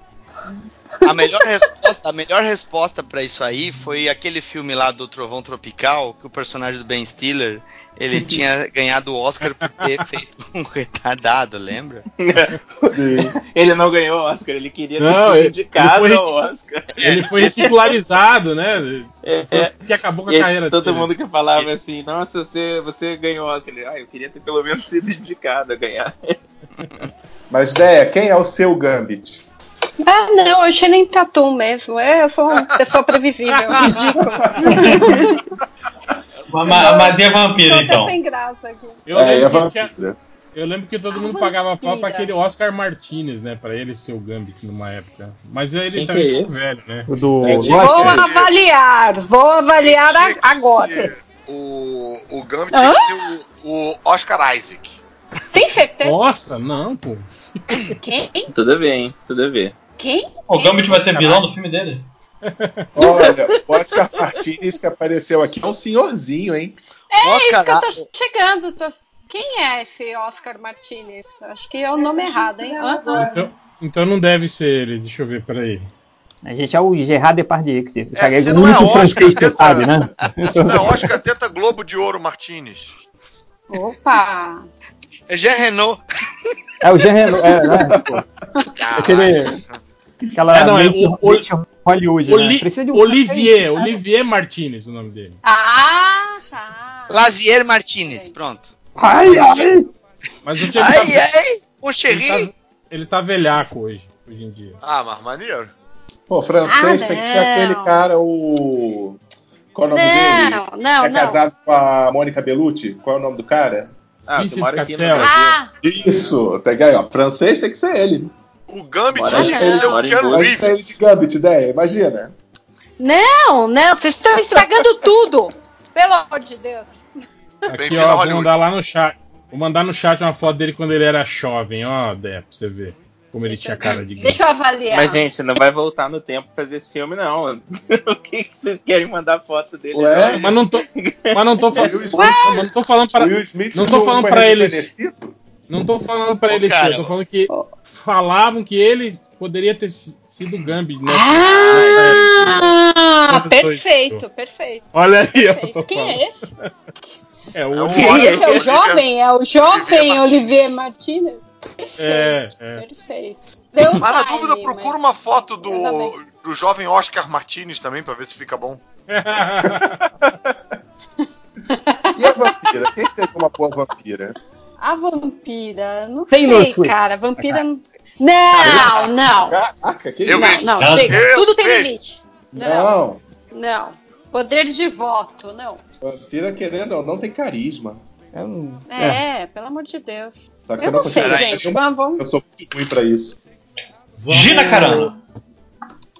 A melhor resposta, a melhor resposta para isso aí foi aquele filme lá do Trovão Tropical, que o personagem do Ben Stiller, ele tinha ganhado o Oscar por ter feito um retardado, lembra? Ele não ganhou Oscar, ele queria ter Não, sido ele- indicado ele foi- ao Oscar. Ele foi ridicularizado, né? É, é. o que acabou com a carreira todo dele. mundo que falava assim, nossa, você, você ganhou Oscar. Ele, ah, eu queria ter pelo menos sido indicado a ganhar. Mas, Deia, quem é o seu Gambit? Ah, não, eu achei nem tatu mesmo. É, Eu sou uma pessoa previsível, ridícula. Mas, mas e a vampira, então? sem graça aqui. Eu, É, a lembro que, que- vampira. eu lembro que todo A mundo pagava pau pra vampira. aquele Oscar Martinez, né? Pra ele ser o Gambit numa época. Mas ele Quem que também é ficou velho, né? O do É. Vou avaliar, vou avaliar agora. O, o Gambit Hã? tinha que ser o, o Oscar Isaac. Tem certeza? Nossa, não, pô. Quem? Tudo a ver, hein? Tudo a ver. Quem? O Gambit vai ser vilão do filme dele? Olha, o Oscar Martinez que apareceu aqui é um senhorzinho, hein? É isso Oscar, que eu tô chegando. tô- Quem é esse Oscar Martinez? Acho que é o nome errado, hein? Então, então não deve ser ele. Deixa eu ver, peraí. A gente é o Gerard Depardieu, que teve. É, se o não é Oscar, tenta- sabe, né? Não é Oscar tenta Globo de Ouro Martinez. Opa! É Jean Renault. É o Jean Reno, é, né? Aquele, aquela É, não, é mente- o- o- Hollywood, Oli- né? Precisa de um Olivier, né? Olivier Martinez, o nome dele. Ah, tá. Lazier Martinez, pronto. Ai, ai! Mas o Diego Ai, tá, ai, mon ele, tá, ele tá velhaco hoje, hoje em dia. Ah, mas maneiro. Pô, francês Ah, tem que ser aquele cara, o. Qual é o nome dele? Não, não, é não. casado com a Mônica Bellucci? Qual é o nome do cara? Ah, Vincent Cassel. Ah, Isso, tem aí, ó. Francês tem que ser ele. O Gambit aí, que ser o Keanu. Imagina ele Reeves. de Gambit, ideia, imagina. não, não, vocês estão estragando tudo. Pelo amor de Deus. Aqui, ó, vou mandar lá no chat. Vou mandar no chat uma foto dele quando ele era jovem, ó, Dé, pra você ver como ele tinha cara de Deixa eu avaliar. Mas, gente, não vai voltar no tempo pra fazer esse filme, não. o que, que vocês querem mandar foto dele? Ué? não? Mas não tô, mas não tô, fa- Will Smith, mas não tô falando Smith não tô falando pra eles. não tô falando para Ô, ele cara, tô falando que falavam que ele poderia ter si- sido o Gambit, né? Ah, foi perfeito, perfeito. Olha aí, ó. perfeito. Quem é esse? É o É o Esse é o jovem? É o jovem Olivier Olivier Martinez? É, é. Perfeito. Deu Mas na dúvida, procura mas- uma foto do, Exatamente. do jovem Oscar Martinez também, pra ver se fica bom. E a vampira? Quem seria uma boa vampira? A vampira, não Taylor sei, cara. Vampira. não- Não, não. Caraca, que Eu. Não, não, Ela- chega. eu Tudo tem vejo. limite. Não, Não, não. Poder de voto, não. vampira querendo ou não tem carisma. É um- é. É, pelo amor de Deus. Só que Eu não sei, gente. Vamos, vamos. Eu sou muito ruim pra isso. Vamos- Gina Carano.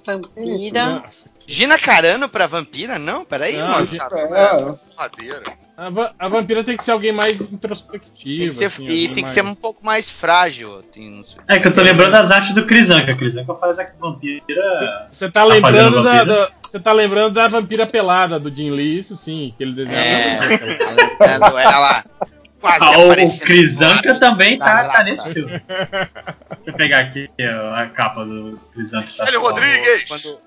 Vampira. Gina Carano pra vampira? Não, peraí, Não, mano. Gi- É, Madeira. A, va- a vampira tem que ser alguém mais Tem introspectivo. que ser, assim, e tem que mais- ser um pouco mais frágil. Tem, não sei. É que eu tô lembrando das artes do Crisanca. Crisanca faz a vampira. Você tá Tá lembrando fazendo da, você tá lembrando da vampira pelada do Jim Lee, isso sim, que ele desenhava. É, ela, ela quase Ah, o aparecendo Crisanca do também tá, tá nesse filme. Deixa eu pegar aqui a capa do Crisanca. Tá Ele Rodrigues! Quando,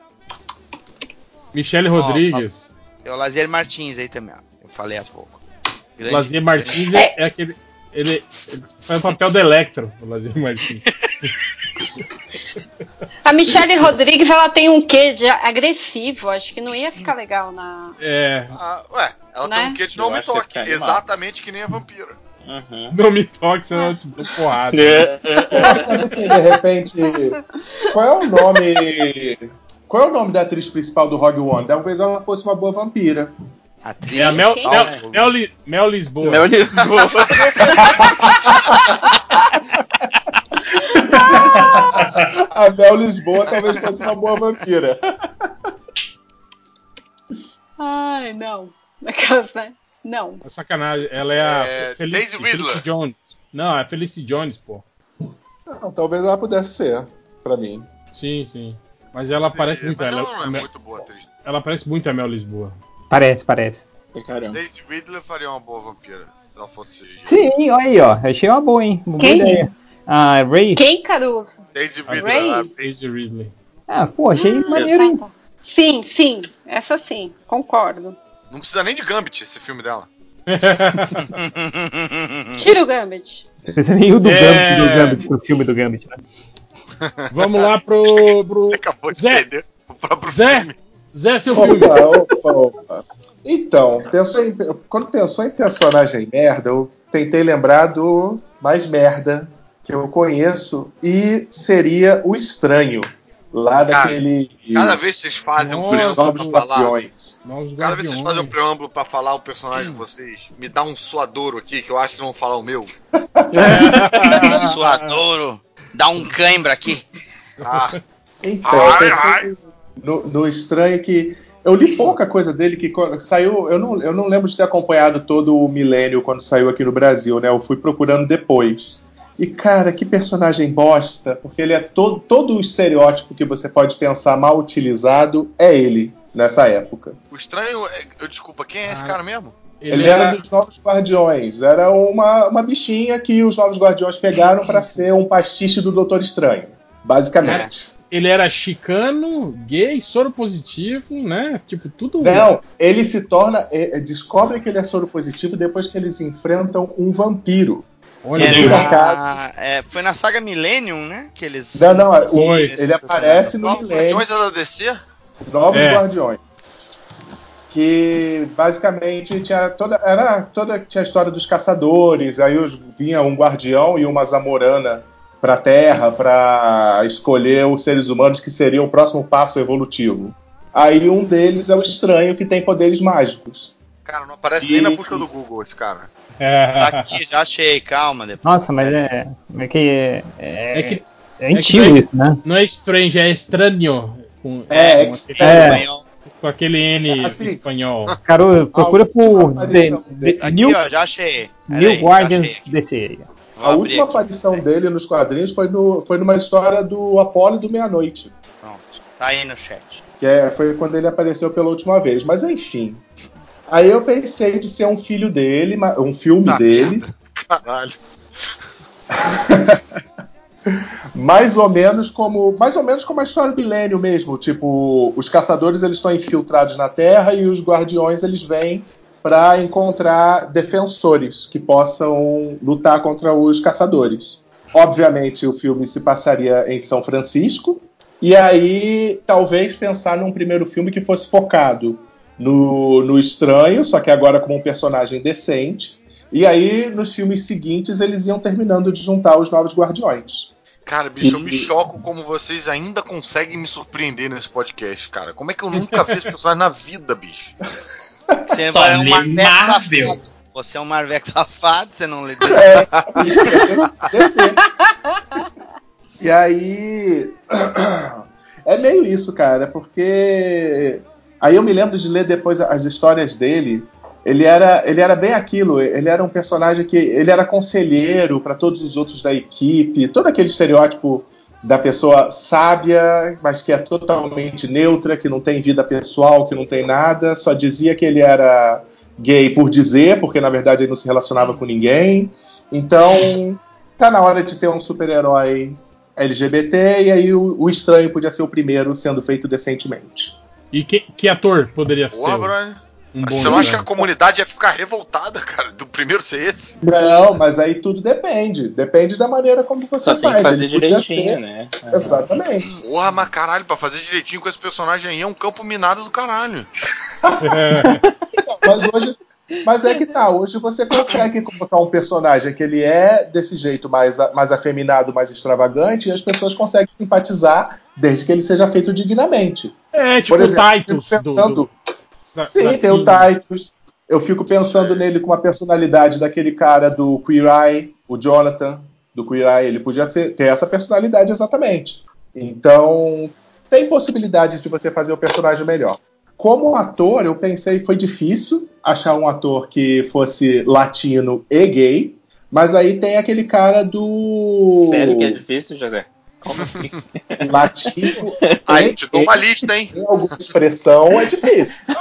Michele Rodrigues. é o Lazier Martins aí também, ó. Eu falei há pouco. Grande- Lazier Martins é, é aquele. Ele, ele faz o papel do Electro, o Lazier Martins. A Michelle Rodrigues, ela tem um quê de agressivo. Acho que não ia ficar legal na. É. Ah, ué, ela Né? tem um quê de Eu não me toque. Exatamente que nem a vampira. Uhum. Não me toque, senão eu te dou porrada. É, Sabe que, de repente. Qual é o nome. Qual é o nome da atriz principal do Rogue One? Talvez ela fosse uma boa vampira. Atriz. É a Mel? Mel, Mel, Li- Mel Lisboa. Mel Lisboa. A Mel Lisboa talvez fosse uma boa vampira. Ai, não. Naquelas, né? Não. É sacanagem. Ela é a É, Felicity, Jones. Não, é Felicity Jones, pô. Não, talvez ela pudesse ser, pra mim. Sim, sim. Mas ela parece muito. Mas Ela, ela não é a muito boa atriz. ela parece muito a Mel Lisboa. Parece, parece. Caramba. Daisy Ridley faria uma boa vampira. Se ela fosse. Sim, olha aí, ó. Achei uma boa, hein? Uma Quem? boa ideia. Ah, Ray. Quem, Caruso? Daisy Ray? Ridley. a- Daisy Ridley. Ah, pô, achei maneiro, hein? Tá, tá. Sim, sim. Essa sim. Concordo. Não precisa nem de Gambit esse filme dela. Tira o Gambit. Você veio do É. Gambit, do Gambit, pro filme do Gambit, né? Vamos lá pro. pro... Acabou de Zé. perder o próprio Zé, filme. Zé, seu filme. Opa, opa, opa. Então, pensou em- quando pensou em personagem merda, eu tentei lembrar do mais merda que eu conheço e seria o Estranho. Lá Cara, daquele. Cada vez que vocês fazem um Nossa, preâmbulo pra falar. Cada vez que vocês fazem um preâmbulo pra falar o personagem de vocês, me dá um suadouro aqui, que eu acho que vocês vão falar o meu. Suadouro. Dá um cãibra aqui. Tá? Então, eu pensei no, no estranho que. Eu li pouca coisa dele que saiu. Eu não, eu não lembro de ter acompanhado todo o milênio quando saiu aqui no Brasil, né? Eu fui procurando depois. E, cara, que personagem bosta, porque ele é todo, todo o estereótipo que você pode pensar mal utilizado é ele nessa época. O estranho, é- eu desculpa, quem é esse Ah. cara mesmo? Ele, era... dos Novos Guardiões, era uma, uma bichinha que os Novos Guardiões pegaram pra ser um pastiche do Doutor Estranho, basicamente. Ele era chicano, gay, soro positivo, né? Tipo, tudo. Não, ele se torna. é, é, descobre que ele é soro positivo depois que eles enfrentam um vampiro. Olha, É por na- acaso. é, foi na saga Millennium, né? Que eles. Não, não, o- Foi. ele aparece no Novos Milênio, Guardiões é da DC? Novos É. Guardiões. Que basicamente tinha toda. Era toda. Tinha a história dos caçadores, aí os, vinha um guardião e uma zamorana pra Terra pra escolher os seres humanos que seriam o próximo passo evolutivo. Aí um deles é o estranho que tem poderes mágicos. Cara, não aparece E- nem na busca do Google esse cara. É. Tá aqui, já achei, calma. Depois. Nossa, mas é. É que é. É, É que- é que antigo nós- isso, né? Não é estranho, é estranho. Com, É, com, é- aquele, É. Espanhol. com aquele N Assim. espanhol. Cara, procura A por The, The dele. Aqui, New, ó, já achei. New Guardians. DC. Vou A última aqui. aparição dele nos quadrinhos foi, no, foi numa história do Apolo do Meia-Noite. Pronto, tá aí no chat. Que é, foi quando ele apareceu pela última vez. Mas enfim. Aí eu pensei de ser um filho dele, um filme Tá dele, Caralho. mais ou menos como mais ou menos como a história do Milênio mesmo. Tipo, os caçadores eles estão infiltrados na Terra e os guardiões eles vêm para encontrar defensores que possam lutar contra os caçadores. Obviamente o filme se passaria em São Francisco e aí talvez pensar num primeiro filme que fosse focado no, no estranho, só que agora como um personagem decente. E aí, nos filmes seguintes, eles iam terminando de juntar os novos guardiões. Cara, bicho, eu me choco como vocês ainda conseguem me surpreender nesse podcast, cara. Como é que eu nunca vi esse personagem na vida, bicho? Você Só é um Marvel. safado. Você é um Marveco safado, você não lê. E aí. É meio isso, cara, porque. Aí eu me lembro de ler depois as histórias dele. Ele era, ele era bem aquilo, ele era um personagem que. Ele era conselheiro para todos os outros da equipe, todo aquele estereótipo da pessoa sábia, mas que é totalmente neutra, que não tem vida pessoal, que não tem nada, só dizia que ele era gay por dizer, porque na verdade ele não se relacionava com ninguém. Então, tá na hora de ter um super-herói LGBT e aí o, o estranho podia ser o primeiro sendo feito decentemente. E que, que ator poderia ser brother. Um Mas você não acha que a comunidade ia ficar revoltada, cara, do primeiro ser esse? Não, mas aí tudo depende. Depende da maneira como você Só tem faz. que fazer Ele direitinho, ser- né? Exatamente. Porra, mas caralho, pra fazer direitinho com esse personagem aí é um campo minado do caralho. Mas hoje. Mas é que tá, hoje você consegue colocar um personagem que ele é desse jeito mais, mais afeminado, mais extravagante, e as pessoas conseguem simpatizar desde que ele seja feito dignamente. É, tipo Por exemplo, o Titus do, do- da- Sim, da- tem o Titus. Eu fico pensando nele com a personalidade daquele cara do Queer Eye, o Jonathan, do Queer Eye. Ele podia ser- ter essa personalidade exatamente. Então, tem possibilidades de você fazer o personagem melhor. Como ator, eu pensei foi difícil achar um ator que fosse latino e gay, mas aí tem aquele cara do Sério que é difícil, José? Como assim? latino Aí, te dou uma lista, hein? tem alguma expressão, é difícil.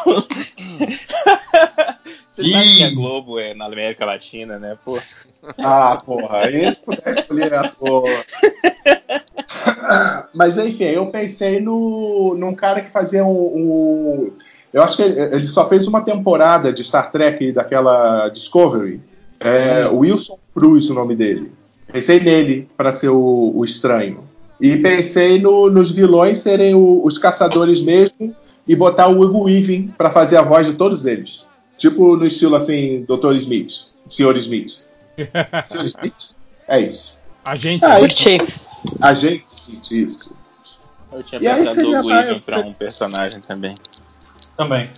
Você sabe que a Globo é na América Latina, né? Pô, Ah, porra, aí se puder escolher ator. Mas enfim, eu pensei no, num cara que fazia o. o- eu acho que ele, ele só fez uma temporada de Star Trek daquela Discovery. É, Wilson Cruz, o nome dele. Pensei nele para ser o, o estranho. E pensei no- nos vilões serem o- os caçadores mesmo e botar o Hugo Weaving para fazer a voz de todos eles. Tipo no estilo assim, Dr. Smith, Sr. Smith. Sr. Smith? É isso. A gente. Ah, Curti. A gente isso. Eu tinha E aí pensado você no já William vai- pra um personagem também. Também.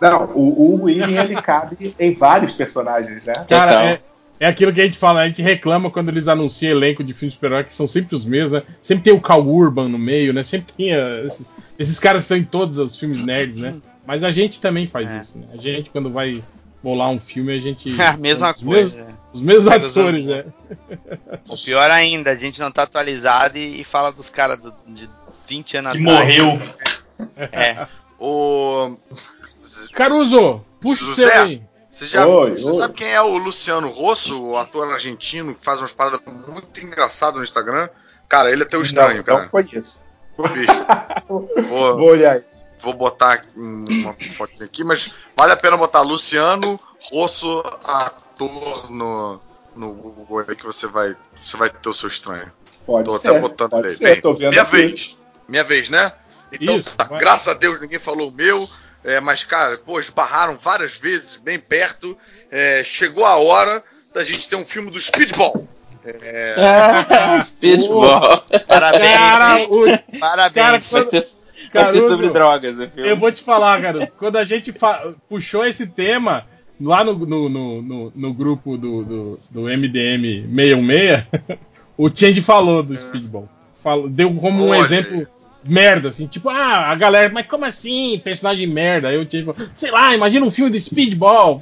Não, o, o William ele cabe em vários personagens, né? Cara, Total. é, é aquilo que a gente fala, a gente reclama quando eles anunciam elenco de filmes de que são sempre os mesmos, né? Sempre tem o Cal Urban no meio, né? Sempre tem ah, esses, esses caras estão em todos os filmes nerds, né? Mas a gente também faz É. isso, né? A gente, quando vai bolar um filme, a gente. A mesma os coisa. Mesmos, os mesmos os atores, né? O pior ainda, a gente não tá atualizado e, e fala dos caras do- de 20 anos Que atrás. morreu. É. O. Caruso, puxa o seu aí. Você já Oi, você oi. sabe quem é o Luciano Rosso, o ator argentino que faz umas paradas muito engraçadas no Instagram? Cara, ele é teu estranho, não, cara. Não conheço. Vou, Vou olhar vou botar uma fotinha aqui, mas vale a pena botar Luciano Rosso, ator no, no Google aí que você vai, você vai ter o seu estranho. Pode Tô ser. até botando pode ele aí. ser, Bem, minha aqui. vez. Minha vez, né? Então, Isso, tá, graças a Deus ninguém falou o meu. É, mas, cara, pô, esbarraram várias vezes, bem perto. É, chegou a hora da gente ter um filme do Speedball. É, Speedball. Parabéns, Cara, o- Parabéns. Cara, Vai ser, vai ser Caruso, sobre drogas. Eu vou te falar, cara, quando a gente fa- puxou esse tema lá no, no, no, no- no grupo do, do, do MDM 616, o Change falou do Speedball. Falou, deu como um Olha exemplo merda, assim, tipo, ah, a galera, mas como assim, personagem merda? Aí o Change falou, sei lá, imagina um filme do Speedball.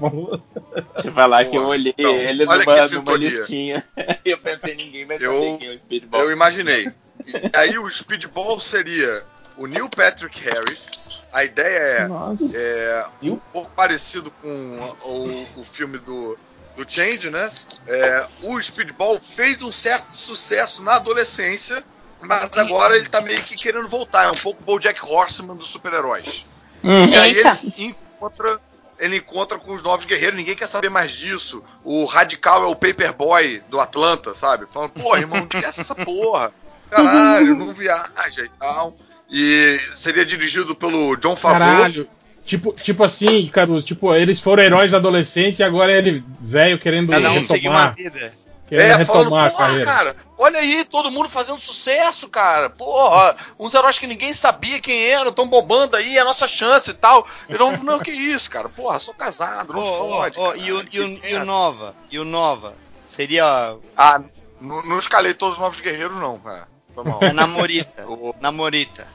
Deixa eu falar que eu Boa. olhei Então, ele olha numa, que numa listinha e eu pensei, ninguém vai Eu- saber quem é o Speedball. eu imaginei. E aí o Speedball seria o Neil Patrick Harris. A ideia é, é um pouco parecido com o, o filme do, do Change, né? É, o Speedball fez um certo sucesso na adolescência, mas agora ele tá meio que querendo voltar. É um pouco o BoJack Horseman dos super-heróis. E aí Eita. ele encontra, ele encontra com os novos guerreiros, ninguém quer saber mais disso. O radical é o Paperboy do Atlanta, sabe? Falando, porra, irmão, esquece essa porra. Caralho, não viaja e tal. E seria dirigido pelo John Favreau. Caralho. Tipo, tipo assim, Caruso, tipo, eles foram heróis adolescentes e agora ele velho querendo Cada um seguir uma retomar, vida. querendo É, falando, retomar a porra, carreira. cara, olha aí, todo mundo fazendo sucesso, cara. Porra, uns heróis que ninguém sabia quem eram, estão bombando aí, é a nossa chance e tal. Eu não, não, que isso, cara. Porra, sou casado, não ô, fode. ô, cara. e, o, e, o, e o. Nova? E o Nova? Seria Ah, não, não escalei todos os novos guerreiros, não, cara. Foi mal. a Namorita. O- Namorita.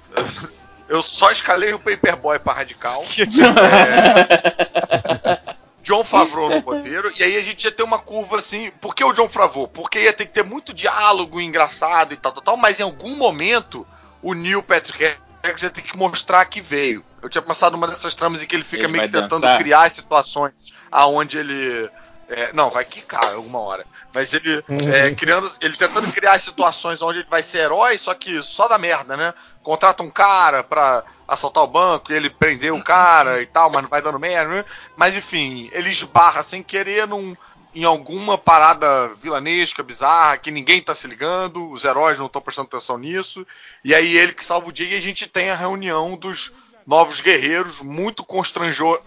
Eu só escalei o Paperboy pra radical. É, John Favreau no roteiro. E aí a gente ia ter uma curva assim. Por que o John Favreau? Porque ia ter que ter muito diálogo engraçado e tal, tal, tal. Mas em algum momento o Neil Patrick Harris ia ter que mostrar que veio. Eu tinha passado uma dessas tramas em que ele fica Ele meio que tentando dançar? criar situações aonde ele. é, não, vai quicar alguma hora. Mas ele é, criando. Ele tentando criar situações onde ele vai ser herói, só que só da merda, né? Contrata um cara pra assaltar o banco e ele prendeu o cara e tal, mas não vai dando merda. né? Mas enfim, ele esbarra sem querer num, em alguma parada vilanesca, bizarra, que ninguém tá se ligando, os heróis não estão prestando atenção nisso. E aí ele que salva o dia e a gente tem a reunião dos novos guerreiros, muito constrangedor,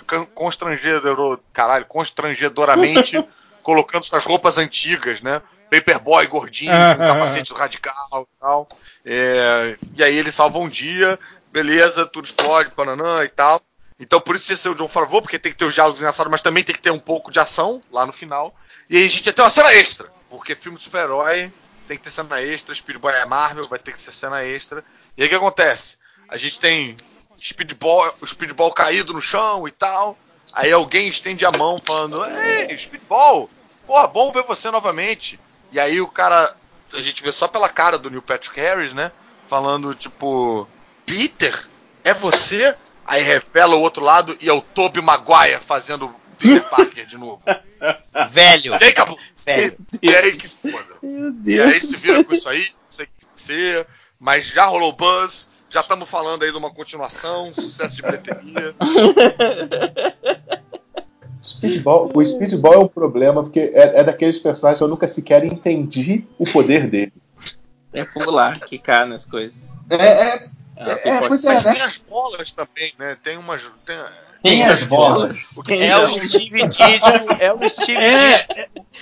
caralho, constrangedoramente, colocando suas roupas antigas, né? Paperboy gordinho, capacete radical e tal. É, e aí eles salvam um dia, beleza, tudo explode, pananã e tal. Então por isso ia ser o John Favreau, porque tem que ter os diálogos engraçados, mas também tem que ter um pouco de ação lá no final. E aí a gente ia ter uma cena extra, porque filme de super-herói tem que ter cena extra, Speedball é Marvel, vai ter que ser cena extra. E aí o que acontece? A gente tem Speedball, o Speedball caído no chão e tal. Aí alguém estende a mão falando: Ei, Speedball, porra, bom ver você novamente. E aí o cara, a gente vê só pela cara do Neil Patrick Harris, né? Falando tipo: Peter, é você? Aí revela o outro lado e é o Tobey Maguire fazendo o Peter Parker de novo. Velho. E aí acabou. Velho. E aí que se foda. Meu E aí se vira com isso aí, não sei o que ser, mas já rolou buzz, já estamos falando aí de uma continuação, sucesso de bilheteria. Speedball, o Speedball é um problema, porque é, é daqueles personagens que eu nunca sequer entendi o poder dele. É pular, quicar nas coisas. É, é, É uma É, pipoca. pois é, Mas né? tem as bolas também, né? Tem umas. Tem, Tem as bolas. que É o Steve Ditko, é o Steve É, Ditko,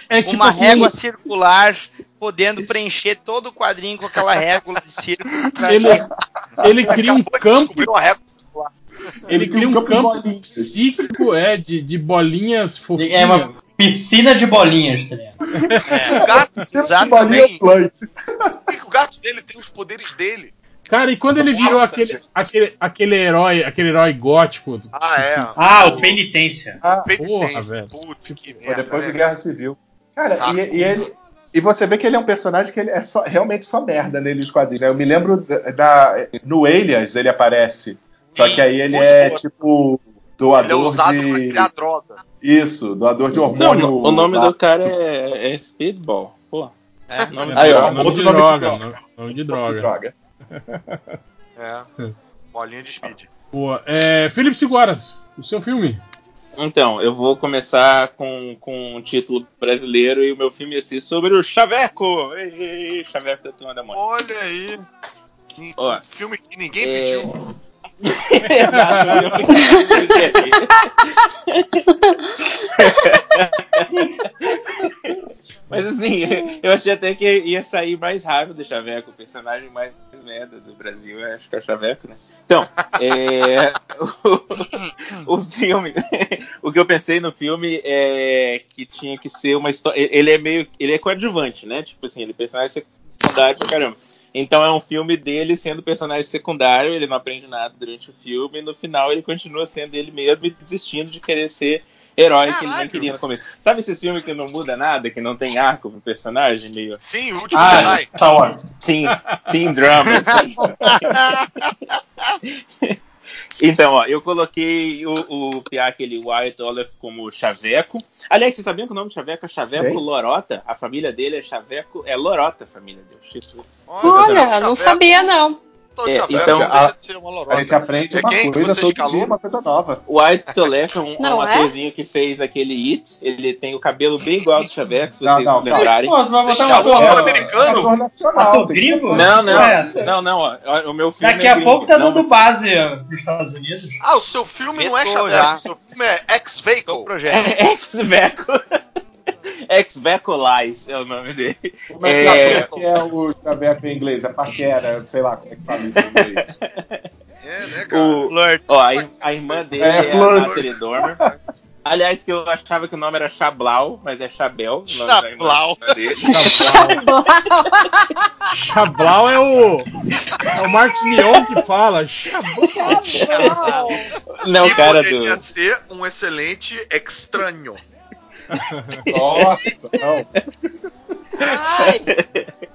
é tipo uma assim, régua circular podendo preencher todo o quadrinho com aquela régula de circo. Ele, ele cria um de campo, uma régua circular. ele cria um campo de campo bolinhas. psíquico, é, de, de bolinhas fofinhas. É uma piscina de bolinhas, tá ligado? O gato, exatamente. O gato dele tem os poderes dele. Cara, e quando ele virou Nossa, aquele, gente. aquele, aquele herói, aquele herói gótico, Ah, é. Ah, o penitência. Porra, velho. Puta que Foi merda. depois de né? Guerra Civil. Cara, Saco. e, e ele. E você vê que ele é um personagem que ele é só- realmente só merda nele nos quadrinhos. né? Eu me lembro da, da- no Aliens ele aparece. Só Sim, que aí ele é bom. tipo Ele é doador usado pra de. criar droga. Isso, doador de Não, hormônio. o nome lá. do cara é, é Speedball. Pô. É. Nome Aí, ó, nome, de outro nome de droga, droga. nome, nome de De droga. É. Bolinha de speed. Boa. É, Felipe Seguaras, o seu filme. Então, eu vou começar com, com um título brasileiro e o meu filme ia ser sobre o Chaveco! Ei, Chaveco da Turma da Mônica. Olha aí. Que Ó, filme que ninguém é- pediu. Exato, Mas assim, eu achei até que ia sair mais rápido o Chaveco, o personagem mais merda do Brasil, acho que é o Chaveco, né? Então, é, o, o filme, o que eu pensei no filme é que tinha que ser uma história. Ele é meio. Ele é coadjuvante, né? Tipo assim, ele é personagem secundário pra caramba. Então é um filme dele sendo personagem secundário, ele não aprende nada durante o filme, e no final ele continua sendo ele mesmo e desistindo de querer ser herói que ele nem Caralho. queria no começo. Sabe esse filme que não muda nada, que não tem arco pro personagem? Meio. Sim, o último Ah, Jedi. Wars. Teen, teen drama. assim. Então, ó, eu coloquei o, o Piá, aquele White Olive como Chaveco. Aliás, vocês sabiam que o nome do Chaveco é Chaveco. Lorota? A família dele é Chaveco, é Lorota, a família dele. Isso. Olha, não sabia não. Então, É, então, não a-. A gente aprende É uma quem que coisa você todo escalou? dia, uma coisa nova. O White Olive é um, Não um é? atorzinho que fez aquele It. Ele tem o cabelo bem igual ao do Chaveco, se Não, vocês não, se lembrarem. Pô, tu vai botar porra. ator É americano? ator nacional. Ator que gringo? ator. Não, não, é não, não, ó, o meu filme Daqui é a gringo, pouco tá não- dando base pros Estados Unidos. Ah, o seu filme não é já. O seu filme é X-Vehicle. Qual projeto? É o nome dele. Como é que É. é, que é o chaveco em inglês? É paquera, sei lá como é que fala isso em inglês. É, né, cara? O, Lord. ó, a, a irmã dele É, é, a Natalie Dormer. Aliás, que eu achava que o nome era Chablau, mas é Chabel. Chablau. dele. Chablau é o. É o Marcos Mion que fala. Chablau. Não, E o cara poderia do. ser um excelente estranho. Nossa,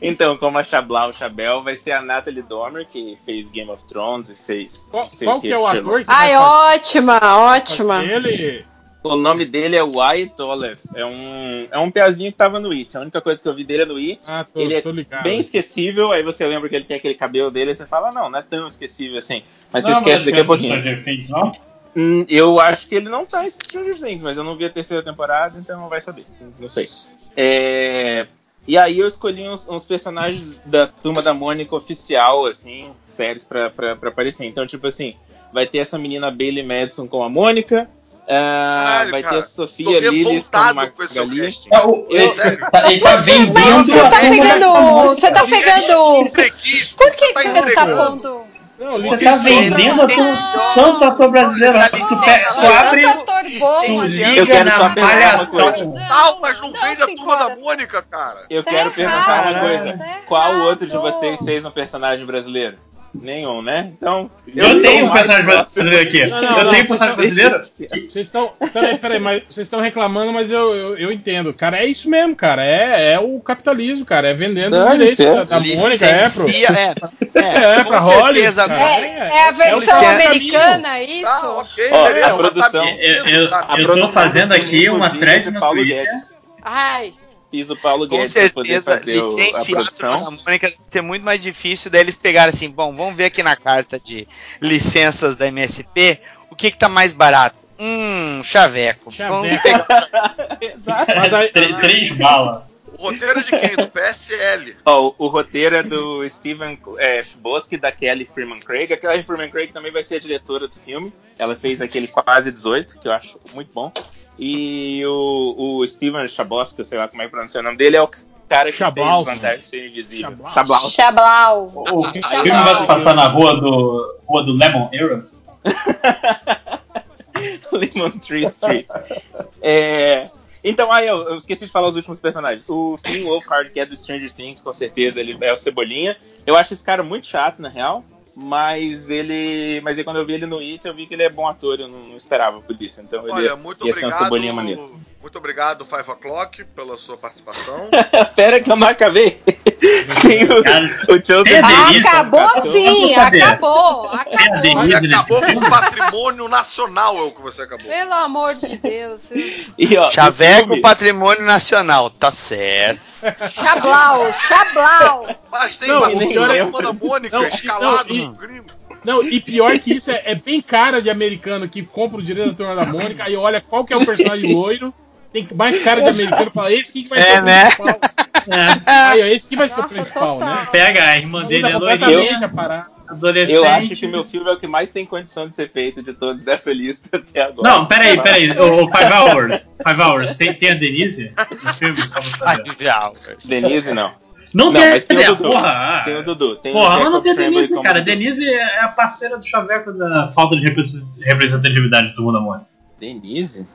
Então, como a Chablau Chabel, vai ser a Natalie Dormer, que fez Game of Thrones e fez. Qual, qual que é o ator que ai ótima, ótima. ele? O nome dele é Wyatt Olive. É um, é um piazinho que tava no It. A única coisa que eu vi dele é no It. Ah, tô, ele é tô ligado. bem esquecível, aí você lembra que ele tem aquele cabelo dele, e você fala, não, não é tão esquecível assim. Mas você Não, esquece daqui a pouquinho. Não? Hum, eu acho que ele não tá em Stranger Things, mas eu não vi a terceira temporada, então não vai saber. Não sei. É, E aí eu escolhi uns, uns personagens da Turma da Mônica oficial, assim, séries pra, pra, pra aparecer. Então, tipo assim, vai ter essa menina Bailey Madison com a Mônica, ah, Caralho, vai cara. ter a Sofia Lillis com esse Magali. É, ele, tá, tá vendendo você tá pegando. Você tá pegando. Por que, tá que você tá pondo? Não, Você tá vendendo a turma, tanto ator brasileiro. Tu, licença, pe- tu dá abre. Eu quero só perguntar uma coisa. Tal, mas não vende a turma da. Mônica, cara. Eu Tá quero perguntar uma coisa. tá Qual outro de vocês fez um personagem brasileiro? Nenhum, né? Então. Eu tenho um personagem brasileiro aqui. Não, não, Eu não, tenho um vocês personagem estão- brasileiro? Vocês estão. Peraí, peraí, mas vocês estão reclamando, mas eu, eu, eu entendo. Cara, é isso mesmo, cara. É, é o capitalismo, cara. É vendendo os direitos é. da, da Mônica, é pro. É, É, com pra Hollywood. cara. É, é a versão licença. americana, é isso? Tá, ok. Ó, beleza, a produção- tá Eu, eu, tá. eu tô fazendo aqui uma thread no Paulo Twitter. Guedes. Ai, Fiz o Paulo Com Guedes pra poder certeza, fazer o, a produção. Mônica deve ser muito mais difícil daí eles pegarem assim, bom, vamos ver aqui na carta de licenças da MSP, o que que tá mais barato? Hum, chaveco. Chaveco. Exato. Três, três balas. O roteiro é de quem? Do PSL. Ó, o, roteiro é do Steven é, Chbosky e da Kelly Freeman Craig. A Kelly Freeman Craig também vai ser a diretora do filme. Ela fez aquele Quase 18, que eu acho muito bom. E o, o Steven Chabosky, eu sei lá como é que pronuncia o nome dele, é o cara que Chablau. fez Vantagem Ser Invisível. Chablau. Chablau. Chablau. O filme vai se passar na rua do, rua do Lemon Era? Lemon Tree Street. É, Então, aí eu, eu esqueci de falar os últimos personagens. O Finn Wolfhard, que é do Stranger Things, com certeza, ele é o Cebolinha. Eu acho esse cara muito chato, na real. Mas ele. Mas aí quando eu vi ele no It, eu vi que ele é bom ator, eu não, não esperava por isso. Então ele Olha, muito ia ser um obrigado. cebolinha maneiro. Muito obrigado, Five O'Clock, pela sua participação. Pera que eu não acabei. Tem o, Cara, o Chosen tem a Denise, Acabou sim, acabou, acabou. Denise nesse acabou com o patrimônio nacional, é o que você acabou. Pelo amor de Deus. E, ó, Chaveco Patrimônio Nacional, tá certo. Chablau, Chablau. Mas tem Não, e pior da é- da Mônica não, escalado não, e- no crime. Não, e pior que isso, é, é bem cara de americano que compra o direito da turma da Mônica, aí olha qual que é o personagem loiro, tem mais cara de americano, fala, esse que vai É, ser o né? principal. É, Aí, ó, esse que vai ser o Nossa, principal, total. né? pega a irmã dele, é loirinha, completamente a parada. Adolescente. Eu acho que o meu filme é o que mais tem condição de ser feito de todos dessa lista até agora. Não, peraí, peraí. O, o Five Hours. Five Hours. Tem, tem a Denise no filme? Só pra saber. já. Denise não. Não, Não, tem, mas tem o a Dudu. porra. Tem o Dudu. Tem o Porra, mas não tem a Denise, cara. Denise é a parceira do Chaveco da falta de repre- representatividade do mundo amor. Denise?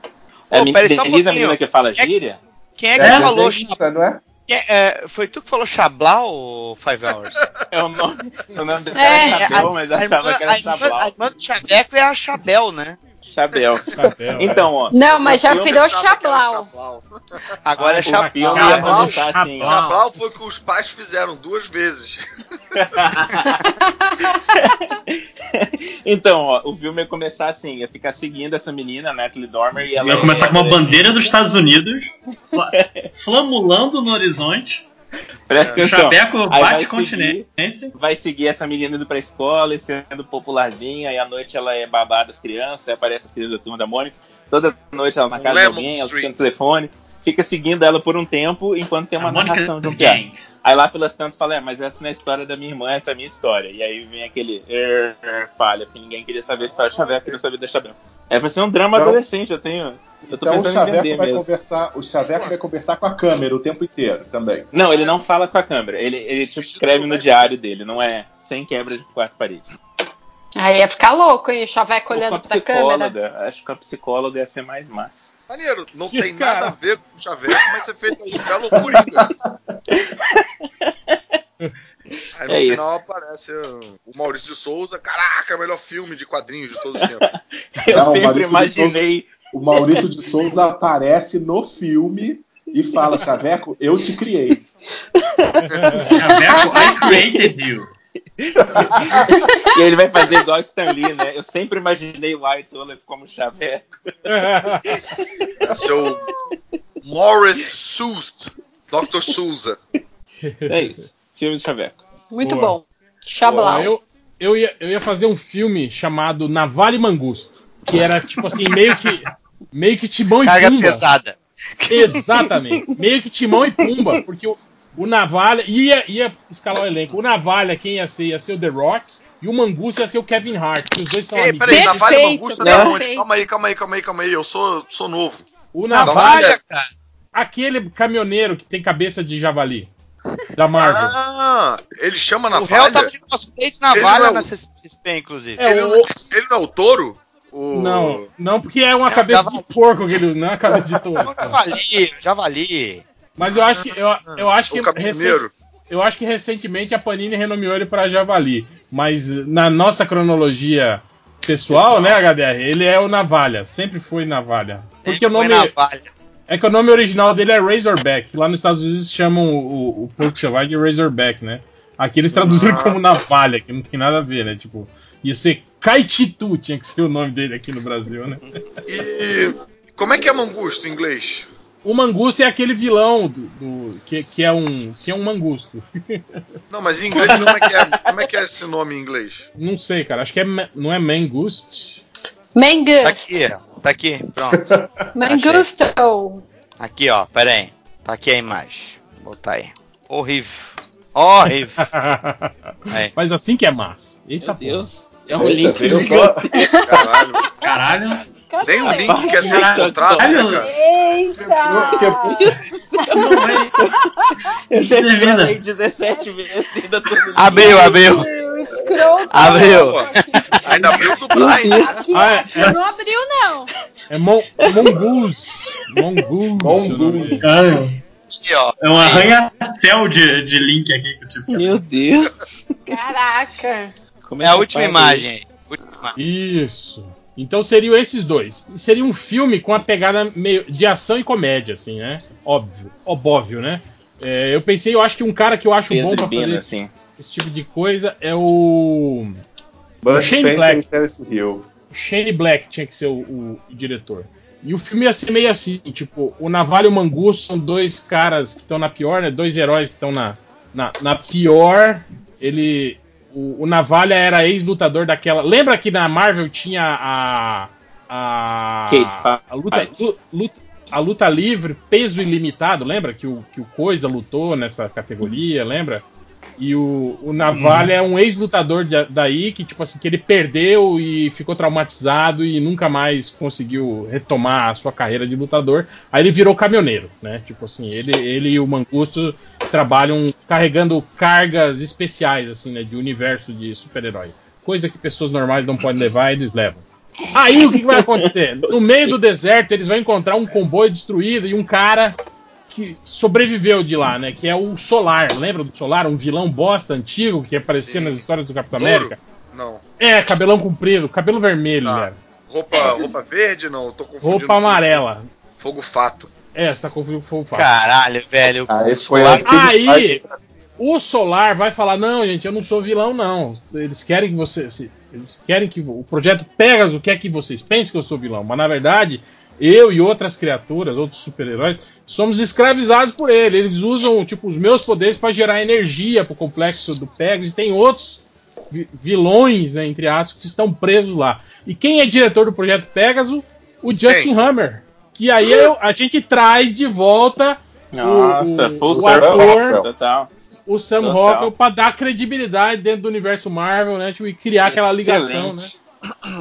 Ô, É só um Denise é a pouquinho. menina que fala É- gíria? Quem é que É, falou? desenhista, não é? É- é, foi tu que falou Chablau ou Five Hours? É o nome, o nome dela É, é Chabel, mas eu a, irmã, achava que era irmã, a Chablau. irmã do Chaveco é a Chabel, né? Chabel. Então, ó. Não, mas já virou Chablau. Chablau. Agora é o filme Chablau. ia Chablau, começar assim. Chablau foi o que os pais fizeram duas vezes. Então, ó, o filme ia começar assim, ia ficar seguindo essa menina, Natalie Dormer, e ela Vai começar é com uma bandeira dos Estados Unidos, fla- flamulando no horizonte. Presta O atenção. Chaveco Aí vai bate seguir- continência. vai seguir essa menina indo pra escola e sendo popularzinha, e à noite ela é babada das crianças, aí aparece as crianças da turma da Mônica. Toda noite ela na casa de Lemon alguém, ela Street. fica no telefone, fica seguindo ela por um tempo, enquanto tem uma A Mônica narração de um do piada. Aí lá pelas tantas fala, é, mas essa não é a história da minha irmã, essa é a minha história. E aí vem aquele er, er, falha, porque ninguém queria saber a história de Xavier, queria saber da Xavier. É pra ser um drama Então- adolescente, eu tenho. Eu tô Então o pensando em Chaveco vender vai mesmo. conversar, o Chaveco vai conversar com a câmera o tempo inteiro também. Não, ele não fala com a câmera, ele, ele tipo, escreve no diário dele, não é sem quebra de quarto parede. Aí ia ficar louco, hein? O com olhando a pra câmera. acho que com a psicóloga ia ser mais massa. Maneiro, não Que tem cara. nada a ver com o Chaveco, mas você fez aí um belo Coringa. Aí no É final isso. aparece o Maurício de Souza, caraca, melhor filme de quadrinhos de todos os tempos. Eu Não, sempre imaginei. O Maurício de Souza aparece no filme e fala: Chaveco, eu te criei. Chaveco, I created you. E ele vai fazer igual Stan Lee, né? Eu sempre imaginei o White Olaf como chaveco. Seu Morris Souza, Dr. Souza. É isso. Filme de chaveco. Muito Boa. bom. Chablau. eu, eu, ia, eu ia fazer um filme chamado Navalha e Mangusto. Que era tipo assim, meio que. Meio que Timão e Carga Pumba. pesada. Exatamente. Meio que Timão e Pumba. Porque o, o Navalha. Ia, ia escalar o elenco. O Navalha, quem ia ser? Ia ser o The Rock. E o Mangusto ia ser o Kevin Hart. Que os dois são Ei, amigos. peraí, Navalha Mangusta tá perfeito. onde? Calma aí, calma aí, calma aí, calma aí. Eu sou, sou novo. O Navalha, Navalha, cara. aquele caminhoneiro que tem cabeça de javali. Da Marvel. Ah, ele chama O réu Navalha? tava de cosplay de navalha é o- na CCXP, inclusive. É, ele, o- não, ele não é o touro? O... Não, não, porque é uma É, cabeça javali. de porco aquele, não é uma cabeça de touro. Javali, javali. Mas eu acho que eu, eu acho que eu acho que recentemente a Panini renomeou ele para Javali, mas na nossa cronologia pessoal, né, HDR, ele é o Navalha, sempre foi Navalha. Porque o nome é que o nome original dele é Razorback. Lá nos Estados Unidos chamam o, o, porco selvagem de Razorback, né? Aqui eles traduziram Ah. como Navalha, que não tem nada a ver, né? Tipo, ia ser Kaititu, tinha que ser o nome dele aqui no Brasil, né? E como é que é mangusto em inglês? O Mangusto é aquele vilão do, do- que, que é um que é um mangusto. Não, mas em inglês como é que é, como é, que é esse nome em inglês? Não sei, cara. Acho que é não é Mangust. Tá Mangus. aqui, ó. Tá aqui, pronto. Mangusto. Aqui, ó. Pera aí. Tá aqui a imagem. Vou botar aí. Horrível. Horrível. Aí. Mas assim que é massa. Eita Meu porra. Deus. É um link Caralho. Caralho. Cadê? Nem o link quer ser encontrado, né, cara? Eita! Eu já é verdade. 17 vezes ainda tô no Abriu, abriu. Escroto. Abriu. Ainda abriu do Brian. Aqui, Ah, é. aqui não abriu, não. É Mon Mongoose. Mongoose. Mongoose. o nome dele. Ah, Aqui, ó. É um arranha-céu de, de link aqui que eu tive. que- Meu Deus. Caraca. Como É a última imagem aí. Última imagem. Isso. Então seriam esses dois. Seria um filme com a pegada meio de ação e comédia, assim, né? Óbvio. Óbvio, né? É, eu pensei, eu acho que um cara que eu acho Pedro bom pra e Bina, fazer esse, assim. esse tipo de coisa é o. Shane Black. Hill. Shane Black tinha que ser o, o diretor. E o filme ia ser meio assim, tipo, o Navalha e o Mangu são dois caras que estão na pior, né? Dois heróis que estão na, na, na pior. Ele. O, o Navalha era ex-lutador daquela. Lembra que na Marvel tinha a. A. A luta, lu- luta- a luta livre, peso ilimitado, lembra? Que o, que o Coisa lutou nessa categoria, lembra? E o, o Navalha é um ex-lutador da- daí que, tipo assim, que ele perdeu e ficou traumatizado e nunca mais conseguiu retomar a sua carreira de lutador. Aí ele virou caminhoneiro, né? Tipo assim, ele, ele e o Mangusto trabalham carregando cargas especiais, assim, né? De universo de super-herói. Coisa que pessoas normais não podem levar, eles levam. Aí o que, que vai acontecer? No meio do deserto, eles vão encontrar um comboio destruído e um cara que sobreviveu de lá, né? Que é o Solar. Lembra do Solar? Um vilão bosta antigo que aparecia Sim. nas histórias do Capitão Louro? América? Não. É, cabelão comprido, cabelo vermelho, Tá. cara. Roupa, roupa verde? Não, eu tô confundindo. Roupa amarela. Fogo fato. É, você tá confundindo com o fato. Caralho, velho. Ah, esse foi antigo. Aí, o Solar vai falar: não, gente, eu não sou vilão, não. Eles querem que você. Eles querem que. O projeto Pegasus quer que vocês pensem que eu sou vilão. Mas na verdade, eu e outras criaturas, outros super-heróis, somos escravizados por ele. Eles usam, tipo, os meus poderes para gerar energia pro complexo do Pegasus. E tem outros vi- vilões, né, entre aspas, que estão presos lá. E quem é diretor do projeto Pegasus? O Justin Hammer. Que aí eu- a gente traz de volta Nossa, o, full o circle. ator, Total. o Sam. Rockwell, pra dar credibilidade dentro do universo Marvel, né? Tipo, e criar aquela ligação, né?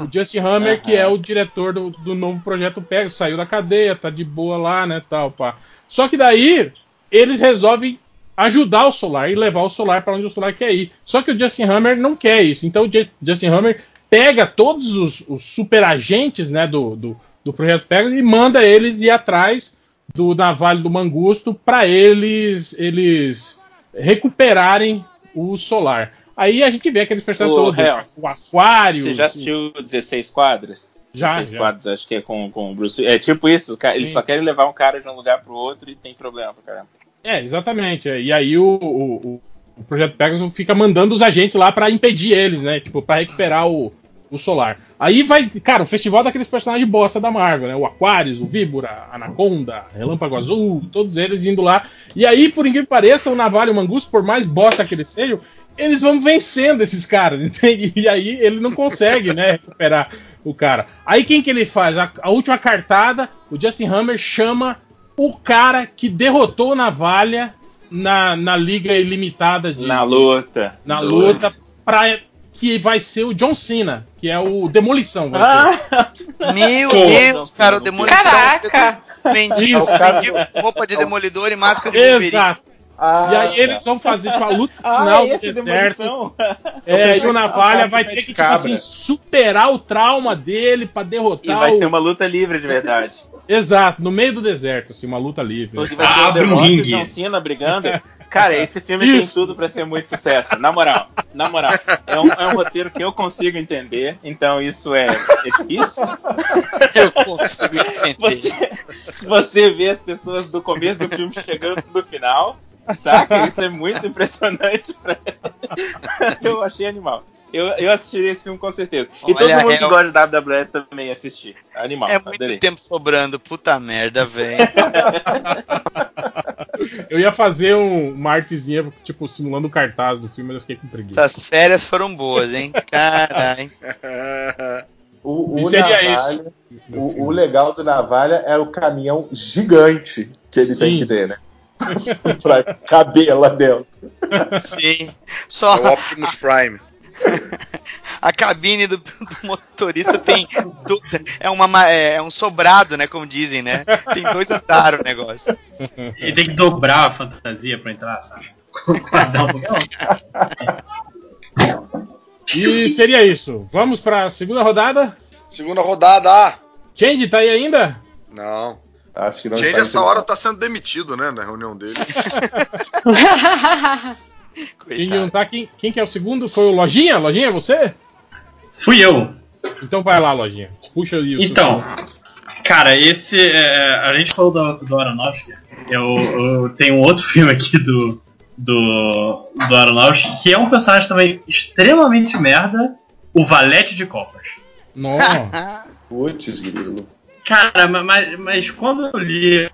O Justin Hammer, Aham. que é o diretor do, do novo projeto Pegasus, saiu da cadeia, tá de boa lá, né, tal, pá. Só que daí eles resolvem ajudar o Solar e levar o Solar para onde o Solar quer ir. Só que o Justin Hammer não quer isso. Então o Ju- Justin Hammer pega todos os, os super agentes, né, do, do, do projeto Pegasus e manda eles ir atrás do Navalho do Mangusto para eles eles recuperarem o Solar. Aí a gente vê aqueles personagens todos, Hel, o Aquário, Você já assistiu 16 quadros? Já, 16 já. quadros, acho que é com, com o Bruce. É tipo isso, eles Sim. só querem levar um cara de um lugar pro outro e tem problema pra caramba. É, exatamente. é. E aí o, o, o- Projeto Pegasus fica mandando os agentes lá pra impedir eles, né? Tipo, pra recuperar o, o Solar. Aí vai, cara, o festival daqueles personagens bosta da Marvel, né? O Aquarius, o Víbora, a Anaconda, Relâmpago Azul, todos eles indo lá. E aí, por incrível que pareça, o Navalha e o Mangus, por mais bosta que eles sejam, eles vão vencendo esses caras, entende? E aí ele não consegue, né, recuperar o cara. Aí quem que ele faz? A, a última cartada, o Justin Hammer chama o cara que derrotou o Navalha na, na Liga Ilimitada de, Na luta. na luta pra, que vai ser o John Cena, que é o Demolição. Vai ser. Meu Pô, Deus, cara, o demolição. Caraca! Vendi, Isso. vendi roupa de demolidor e máscara de Wolverine. Exato. Ah, E aí eles vão fazer tipo, a luta Ah, final do esse deserto. É, e o Navalha vai ter que, tipo assim, superar o trauma dele pra E derrotar vai o... ser uma luta livre de verdade. Exato, no meio do deserto, assim, uma luta livre. Porque vai ter o The um Rock e ringue. John Cena brigando. Cara, esse filme Isso. tem tudo pra ser muito sucesso. Na moral, na moral. É um, é um roteiro que eu consigo entender, então isso é, é difícil. Eu consigo entender. Você, você vê as pessoas do começo do filme chegando no final, saca? Isso é muito impressionante. Pra... Eu achei animal. Eu, eu assistiria esse filme com certeza. E Olha, todo mundo que é- gosta de WWE também assistir. Animal. É muito adorei. tempo sobrando, puta merda, velho. Eu ia fazer um, uma artezinha, tipo, simulando o cartaz do filme, mas eu fiquei com preguiça. Essas férias foram boas, hein? Caralho. O, E o seria Navalha, o, o legal do Navalha é o caminhão gigante que ele tem Sim. que ter, né? pra caber lá dentro. Sim. É Só o Optimus Prime. a cabine do, do motorista tem. du- é, uma, ma- é um sobrado, né? Como dizem, né? Tem dois andares o negócio. Ele tem que dobrar a fantasia pra entrar, sabe? E seria isso. Vamos pra segunda rodada. Segunda rodada, Change tá aí ainda? não. Acho que não está essa hora tá sendo demitido, né, na reunião dele. Change não tá. Quem, quem que é o segundo? Foi o Lojinha? Lojinha, é você? Fui eu. Então vai lá, Lojinha. Puxa aí o seu Então, cara, esse. é, a gente falou do, do Aronofsky. Eu, eu tenho um outro filme aqui do, do, do Aronofsky, que é um personagem também extremamente merda, o Valete de Copas. Nossa. Putz, grilo. Cara, ma- mas, mas quando eu li.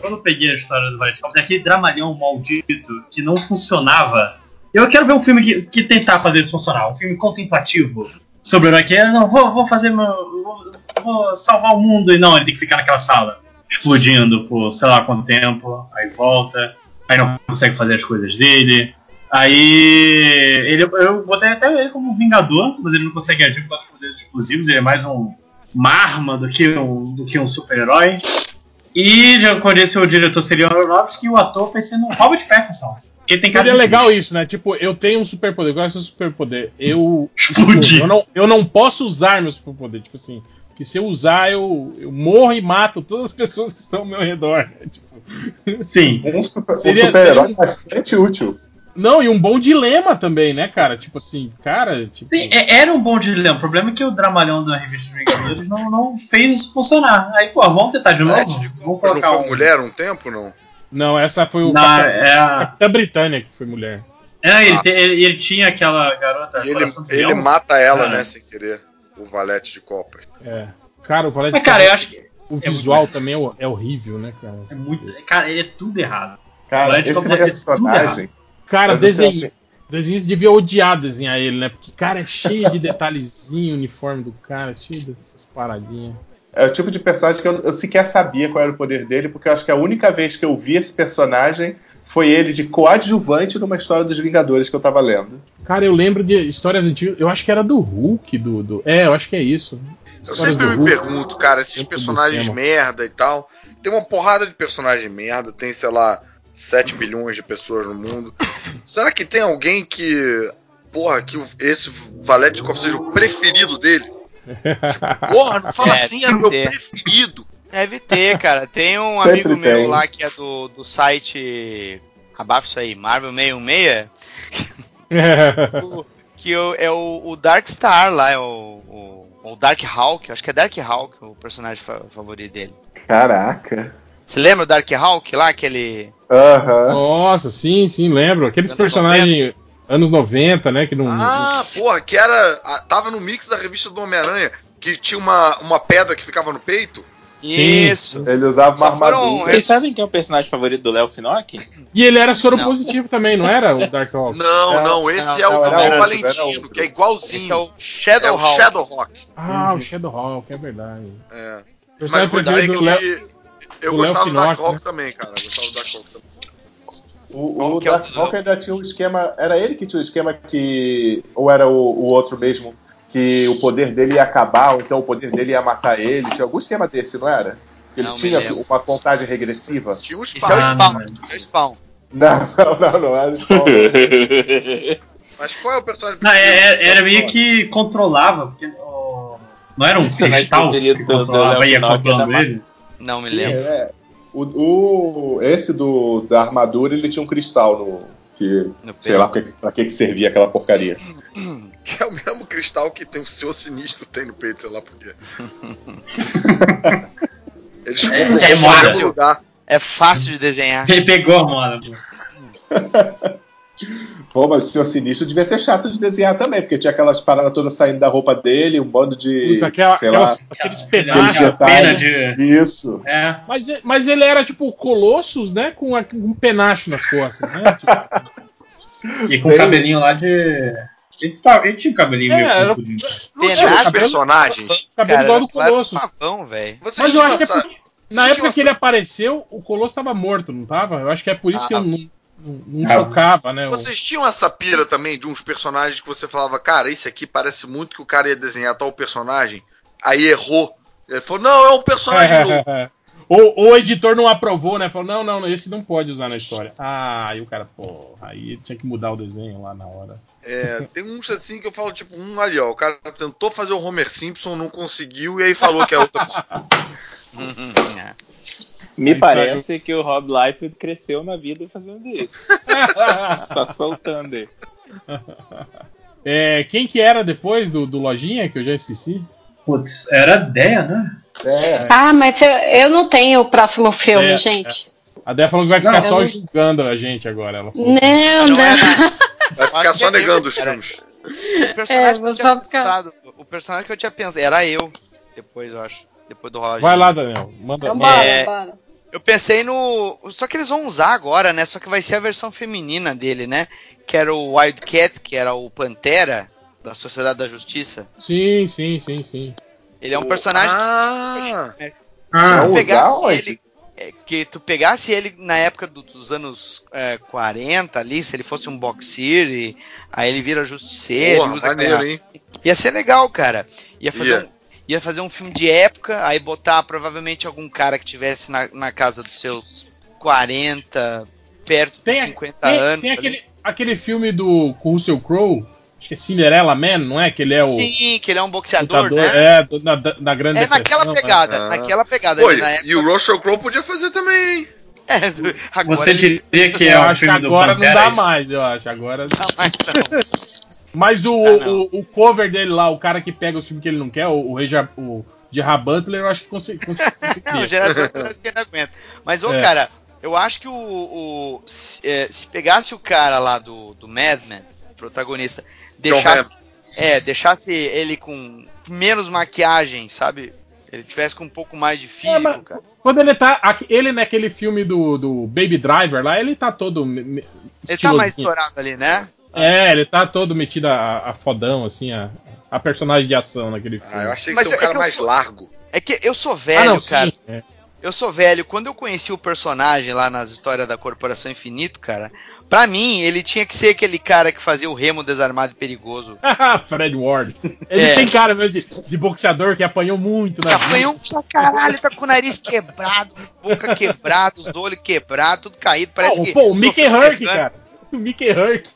Quando eu peguei a história do é aquele dramalhão maldito que não funcionava. Eu quero ver um filme que, que tentar fazer isso funcionar. Um filme contemplativo sobre o herói que não, vou, vou fazer meu. Vou, vou salvar o mundo. E não, ele tem que ficar naquela sala, explodindo por sei lá quanto tempo, aí volta, aí não consegue fazer as coisas dele. Aí ele, eu botei até ele como um vingador, mas ele não consegue agir causa dos poderes explosivos, ele é mais um, uma arma do que um, do que um super-herói. E já conheci o diretor seria o Aronofsky e o ator pensei no Robert Pattinson. Que tem Seria de legal isso, né? Tipo, eu tenho um superpoder, qual é o seu superpoder? Eu. Explodir. Eu não, eu não posso usar meu superpoder. Tipo assim, que se eu usar, eu, eu morro e mato todas as pessoas que estão ao meu redor. né? Tipo, Sim. Um super- um super-herói seria- bastante útil. Não, e um bom dilema também, né, cara? Tipo assim, cara, tipo. Sim, é- era um bom dilema. O problema é que o dramalhão da revista Vingadores não, não fez isso funcionar. Aí, pô, vamos tentar de novo? Valete de Vamos Copas não colocar foi um. mulher um tempo, não? Não, essa foi o Na- Capitão, é a- Capitã Britânia que foi mulher. É, ele, Ah. te- ele- ele tinha aquela garota E ele, de ele leão. mata ela, Ah. né, sem querer. O Valete de Copas. É. Cara, o Valete Mas, cara, eu acho que o é visual muito- também é, é horrível, né, cara? é muito. Cara, é tudo errado. Cara, Valete esse Copas é tudo personagem. Cara, não desenho. Desenhista devia odiar desenhar ele, né? Porque, cara, é cheio de detalhezinho o uniforme do cara, cheio dessas paradinhas. É o tipo de personagem que eu, eu sequer sabia qual era o poder dele, porque eu acho que a única vez que eu vi esse personagem foi ele de coadjuvante numa história dos Vingadores que eu tava lendo. Cara, eu lembro de histórias antigas. Eu acho que era do Hulk, do. do- É, eu acho que é isso. Eu sempre me Hulk. pergunto, cara, esses personagens merda e tal. Tem uma porrada de personagem merda, tem, sei lá, 7 bilhões de pessoas no mundo. Será que tem alguém que. Porra, que esse Valete de Copas seja o preferido dele? Tipo, porra, não fala É, assim, era o meu preferido. Deve ter, cara. Tem um Sempre amigo meu tem. lá que é do, do site. Abafa isso aí, Marvel 616. o- que o- é o, o Dark Star lá, é o, o, o Dark Hawk, acho que é Dark Hawk o personagem fa- favorito dele. Caraca. Você lembra o Dark Hawk lá, aquele. Aham. Nossa, sim, sim, lembro. Aqueles Anos personagens anos 90, né? Que não. Ah, porra, que era. Tava no mix da revista do Homem-Aranha, que tinha uma, uma pedra que ficava no peito. Sim. Isso. Ele usava uma armadura. Vocês sabem quem é o personagem favorito do Léo Finock? E ele era soro positivo também, não era? O Dark Hawk? Não, Não, não, esse não, é o, é o outro, Valentino, que é Esse igualzinho. é o É Shadow o Hawk. Shadowhawk. Ah, o Shadow Hawk, é verdade. É. O Mas personagem vou dizer eu Léo gostava do Dark Hawk né? também, cara. Eu gostava do Dark Hawk também. O, o é o Dark Hawk ainda tinha um esquema. Era ele que tinha o esquema que. Ou era o, o outro mesmo? Que o poder dele ia acabar, ou então o poder dele ia matar ele. Tinha algum esquema desse, não era? Ele Não tinha uma contagem regressiva? Tinha um Esse é o Spawn. É o Spawn. Não, não, não, não era isso. Mas qual é o personagem Não, é- é- preferido? era meio que controlava, porque o- não era um Personagem cristal que controlava e ia é controlando ele. Não me lembro. é. O, o- esse do, da armadura, ele tinha um cristal no. Que, No sei peito. lá pra que, pra que que servia aquela porcaria. Que é o mesmo cristal que tem o seu sinistro tem no peito, sei lá por quê. Eles É- compram é lugar. É fácil de desenhar. Ele pegou a moda. pô. Pô, mas o Senhor Sinistro devia ser chato de desenhar também, porque tinha aquelas paradas todas saindo da roupa dele, um bando de. Puta, aquela, sei aquelas- lá. aqueles pedaços. Aqueles de. Isso. É. Mas, mas ele era tipo Colossus, né? Com, um penacho nas costas, né? Tipo, E com Bem- o cabelinho lá de. Ele, tá- ele tinha um cabelinho É, meio era- os cabelo- personagens. cabelo igual do Colossus. pavão, Mas eu acho que é porque, na época que ele apareceu, o Colosso tava morto, não tava? Eu acho que é por isso que Ah. eu não, Não, não Ah. chocava, né? Vocês tinham essa pira também de uns personagens que você falava, cara, esse aqui parece muito que o cara ia desenhar tal personagem, aí errou. Ele falou, não, é um personagem novo. ou, ou o editor não aprovou, né? Falou, não, não, esse não pode usar na história. Ah, aí o cara, pô, aí tinha que mudar o desenho lá na hora. É, tem uns assim que eu falo, tipo, um ali, ó, o cara tentou fazer o Homer Simpson, não conseguiu, e aí falou que é outra pessoa. Me Aí parece que o Rob Liefeld cresceu na vida fazendo isso. Só soltando ele. É, quem que era depois do, do Lojinha, que eu já esqueci? Putz, era a ideia, né? É, Ah, mas eu, eu não tenho o próximo filme, É, gente. A Dé falou que vai ficar Não, só eu- julgando a gente agora. Ela falou. Não, Não não. era. Vai ficar só é negando os filmes. O personagem É, que eu vou tinha só ficar- pensado. O personagem que eu tinha pensado era eu. Depois, eu acho. Depois do Roger. Vai lá, Daniel. Manda. Então bora, É. bora. Eu pensei no. Só que eles vão usar agora, né? Só que vai ser a versão feminina dele, né? Que era o Wildcat, que era o Pantera da Sociedade da Justiça. Sim, sim, sim, sim. Ele é um personagem Ah, Ah, Vamos tu pegasse usar ele. é, que tu pegasse ele na época do- dos anos é, 40 ali, se ele fosse um boxer, e aí ele vira justiceiro, porra, usa maneiro, aquela- hein? Ia ser legal, cara. Ia fazer, Ia. Um, ia fazer um filme de época, aí botar provavelmente algum cara que tivesse na, na casa dos seus 40, perto Tem, dos a- 50 tem, anos. tem aquele, aquele filme do com o Russell Crowe, acho que é Cinderella Man, não é? Que ele é o Sim, que ele é um boxeador, lutador, né? é, na, da grande É naquela pegada, Ah. naquela pegada. Pô, na e, época, e o Russell Crowe podia fazer também, hein? é, agora você ele diria que Eu é que filme do agora não Pantera? dá aí? mais, eu acho. Agora. não, mas não. Mas o, Ah, o, o cover dele lá, o cara que pega os filmes que ele não quer, o, o, Reja- o Gerard Butler, eu acho que consegui- consegui- Não, o conseguiria. gerador que ele aguenta. Mas, ô, É. cara, eu acho que o. o- se, é, se pegasse o cara lá do, do Mad Men, protagonista, deixasse. É, deixasse ele com menos maquiagem, sabe? Ele tivesse com um pouco mais de físico, É, mas- cara. Quando ele tá. Ele naquele filme do, do Baby Driver lá, ele tá todo. Ele tá mais estourado ali, né? É, ele tá todo metido a, a fodão, assim, a, a personagem de ação naquele filme. Ah, eu achei que Mas ser um é cara que eu mais sou- largo. É que eu sou ah, velho, não, cara. sim. é. Eu sou velho. Quando eu conheci o personagem lá nas histórias da Corporação Infinito, cara, pra mim, ele tinha que ser aquele cara que fazia o remo desarmado e perigoso. Fred Ward. Ele É. tem cara mesmo de, de boxeador que apanhou muito na vida. Apanhou pra caralho, tá com o nariz quebrado, boca quebrada, os olhos quebrados, tudo caído. Parece Pô, que. pô, o Mickey Herc, cara. O Mickey Herc.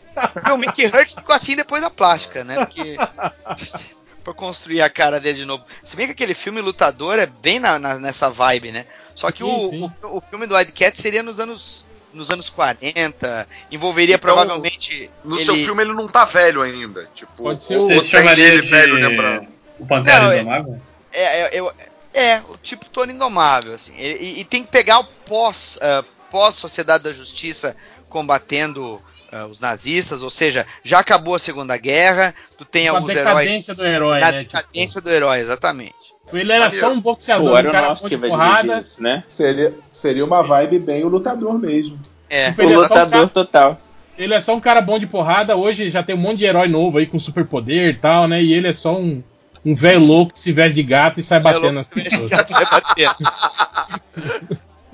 Não, o Mickey Hurt ficou assim depois da plástica, né? Porque. pra construir a cara dele de novo. Se bem que aquele filme Lutador é bem na- na- nessa vibe, né? Só que Sim, o, sim. o, o filme do Wildcat seria nos anos. Nos anos 40, envolveria Então, provavelmente. No ele- seu filme ele não tá velho ainda. Tipo, Pode ser Você chamaria ele de velho lembrando. o Pantera Não, é- Indomável? É, é, eu- é, o tipo Tony Indomável, assim. E, e tem que pegar o pós, ah, pós-Sociedade da Justiça combatendo ah, os nazistas, ou seja, já acabou a Segunda Guerra, tu tem Com a alguns decadência heróis. do herói, na né? decadência do herói, exatamente. Tipo, ele era só um boxeador, um cara bom Aronofsky de porrada. isso, né? Seria, seria uma vibe bem o lutador mesmo. É. Tipo, O ele, é só um lutador cara, total. ele é só um cara bom de porrada. Hoje já tem um monte de herói novo aí com superpoder e tal, né? E ele é só um, um velho louco que se veste de gato e sai batendo nas pessoas. Você bater.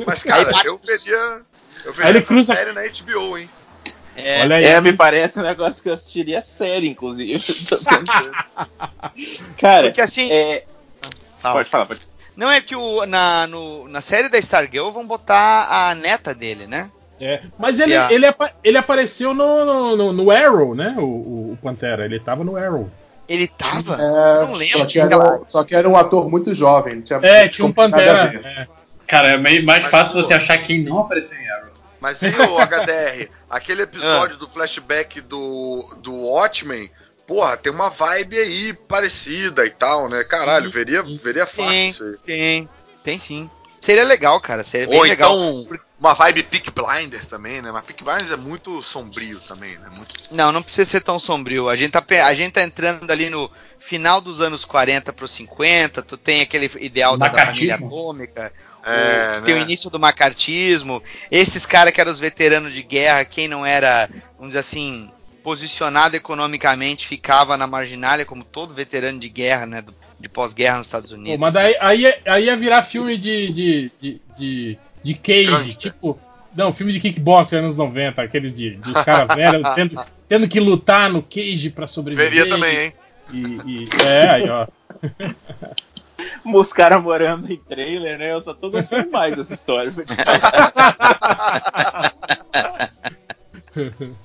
Mas, cara, Aí eu veria. Eu Aí veria ele essa cruza- série na HBO, hein? É, Olha aí. É, me parece um negócio que eu assistiria série, inclusive. Cara, Porque assim. é, fala. pode falar, pode Não é que o, na, no- na série da Stargirl vão botar a neta dele, né? É, Mas ele, a- ele, apa- ele apareceu no, no, no- no Arrow, né? O, o- o Pantera. Ele tava no Arrow. Ele tava? É, não lembro. só, que era, um- só que era um ator muito jovem. Tinha, É, tinha um Pantera. é. Cara, é meio mais Mas, fácil pô- você achar quem não apareceu em Arrow. Mas e o HDR? Aquele Ah. episódio do flashback do, do Watchmen, porra, tem uma vibe aí parecida e tal, né? Caralho, veria, veria fácil Tem, isso aí. tem, tem sim. Seria legal, cara. Seria bem Ou legal. então uma vibe Peak Blinders também, né? Mas Peak Blinders é muito sombrio também, né? Muito... Não, não precisa ser tão sombrio. A gente tá, a gente tá entrando ali no final dos anos 40 pro 50. Tu tem aquele ideal da, da família atômica. É, o- Tem o né? início do macartismo. Esses caras que eram os veteranos de guerra, quem não era, vamos dizer assim, posicionado economicamente, ficava na marginália, como todo veterano de guerra, né? do- de pós-guerra nos Estados Pô, Unidos. mas daí aí, ia- aí ia virar filme de, de, de, de, de. Gangster. Tipo, Não, filme de kickboxer anos 90, aqueles de, dos caras velhos tendo, tendo que lutar no cage pra sobreviver. Veria também, hein? E, e- é, aí, ó. Os caras morando em trailer, né? Eu só tô gostando mais dessa história.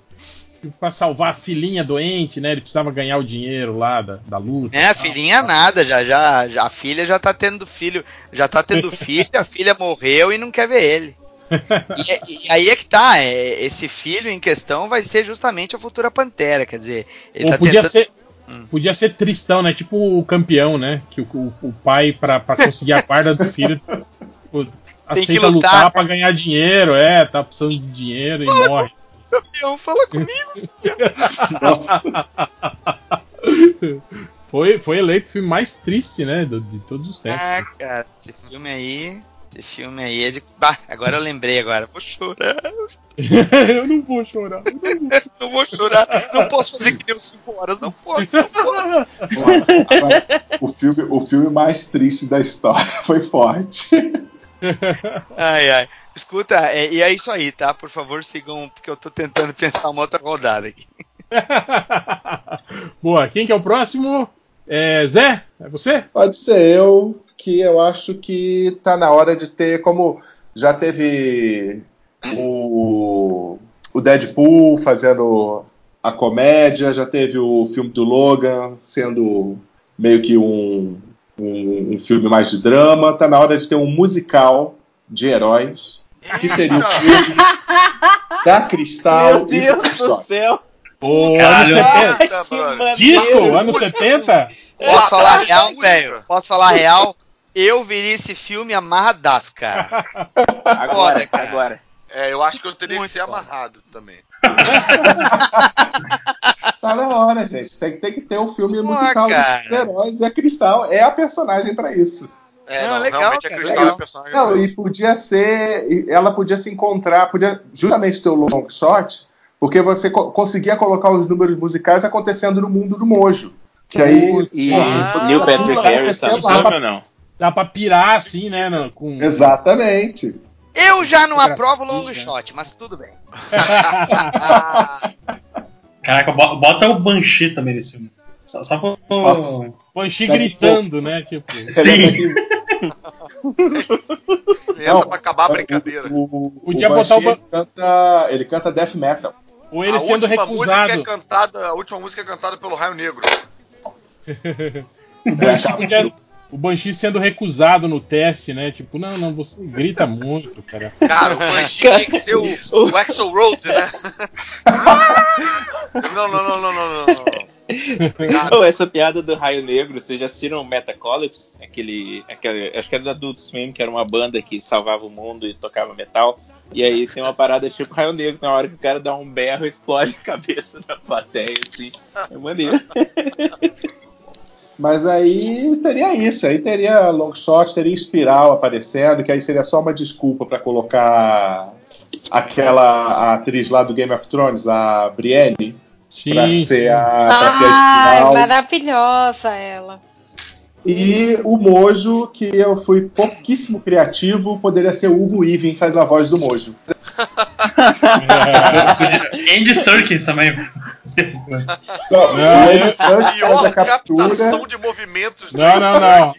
pra salvar a filhinha doente, né? Ele precisava ganhar o dinheiro lá da, da luta. É, a filhinha nada, já, já, já- a filha já tá tendo filho, já tá tendo filho, a filha morreu e não quer ver ele. E, e aí é que tá, é, esse filho em questão vai ser justamente a futura Pantera, quer dizer, ele Ou tá podia tentando... ser. Hum. Podia ser tristão, né? Tipo o campeão, né? Que o, o- pai, pra, pra conseguir a guarda do filho, aceita lutar, lutar. pra ganhar dinheiro, é, tá precisando de dinheiro e morre. Campeão, fala comigo. Foi, foi eleito o filme mais triste, né? do- de todos os tempos. Ah, cara, esse filme aí, esse filme aí é de... Bah, agora eu lembrei agora, vou chorar, eu não vou chorar. não vou chorar, não posso fazer que nem 5 horas, não posso, não posso. Agora, o, filme, o filme mais triste da história foi forte. Ai, ai. Escuta, é, e é isso aí, tá? Por favor, sigam, porque eu tô tentando pensar uma outra rodada aqui. Boa, quem que é o próximo? É, Zé? É você? Pode ser eu, que eu acho que tá na hora de ter, como já teve o, o Deadpool fazendo a comédia, já teve o filme do Logan sendo meio que um, um, um filme mais de drama, tá na hora de ter um musical de heróis, que seria o filme da Cristal Meu e do Deus do Cristóvão. céu! O Caralho. anos 70. Eita, que brother. maneiro. Disco, anos 70? Posso falar real, velho? Posso falar real? Eu viria esse filme amarradaço, cara. Agora, Foda, cara. agora. É, eu acho que eu teria Muito que ser foda. amarrado também. Tá na hora, gente. Tem, tem que ter um filme Pô, musical cara. dos heróis e a Cristal é a personagem pra isso. É, Não, não, legal, realmente a cara, Cristal legal. é a personagem. Não, e podia ser. e Ela podia se encontrar, podia justamente ter o long shot, porque você co- conseguia colocar os números musicais acontecendo no mundo do Mojo. Que aí. E Ah, Neil Patrick vai Harris tá no filme ou não? Dá pra pirar assim, né? no- com... Exatamente. Eu já não aprovo long shot, mas tudo bem. Caraca, bo- bota o Banshee também nesse filme. Só, só pra. Nossa. Banshee gritando, né? Tipo. Sim. Entra pra acabar a brincadeira. O, o, Podia o botar o ele canta, ele canta death metal. Ou ele a sendo última música é recusado. cantada, a última música é cantada pelo Raio Negro. O Banshee, podia- o Banshee sendo recusado no teste, né? Tipo, não, não, você grita muito, cara. Cara, o Banshee tinha que ser o, o Axel Rose, né? não, não, não, não, não, não, não. Oh, essa piada do Raio Negro, vocês já assistiram Metacolypse? Aquele, aquele. Acho que era da Adult Swim, que era uma banda que salvava o mundo e tocava metal. E aí tem uma parada tipo Raio Negro, na hora que o cara dá um berro, explode a cabeça da plateia, assim. É maneiro. Mas aí teria isso, aí teria long shot, teria espiral aparecendo, que aí seria só uma desculpa pra colocar aquela atriz lá do Game of Thrones, a Brienne, pra Sim. ser a, pra ser a espiral. maravilhosa ela. E o Mojo, que eu fui pouquíssimo criativo, poderia ser o Hugo Even faz a voz do Mojo. Andy Serkis também. Não, Não, o Andy Serkis faz a captura. captação de movimentos. Não, não, não.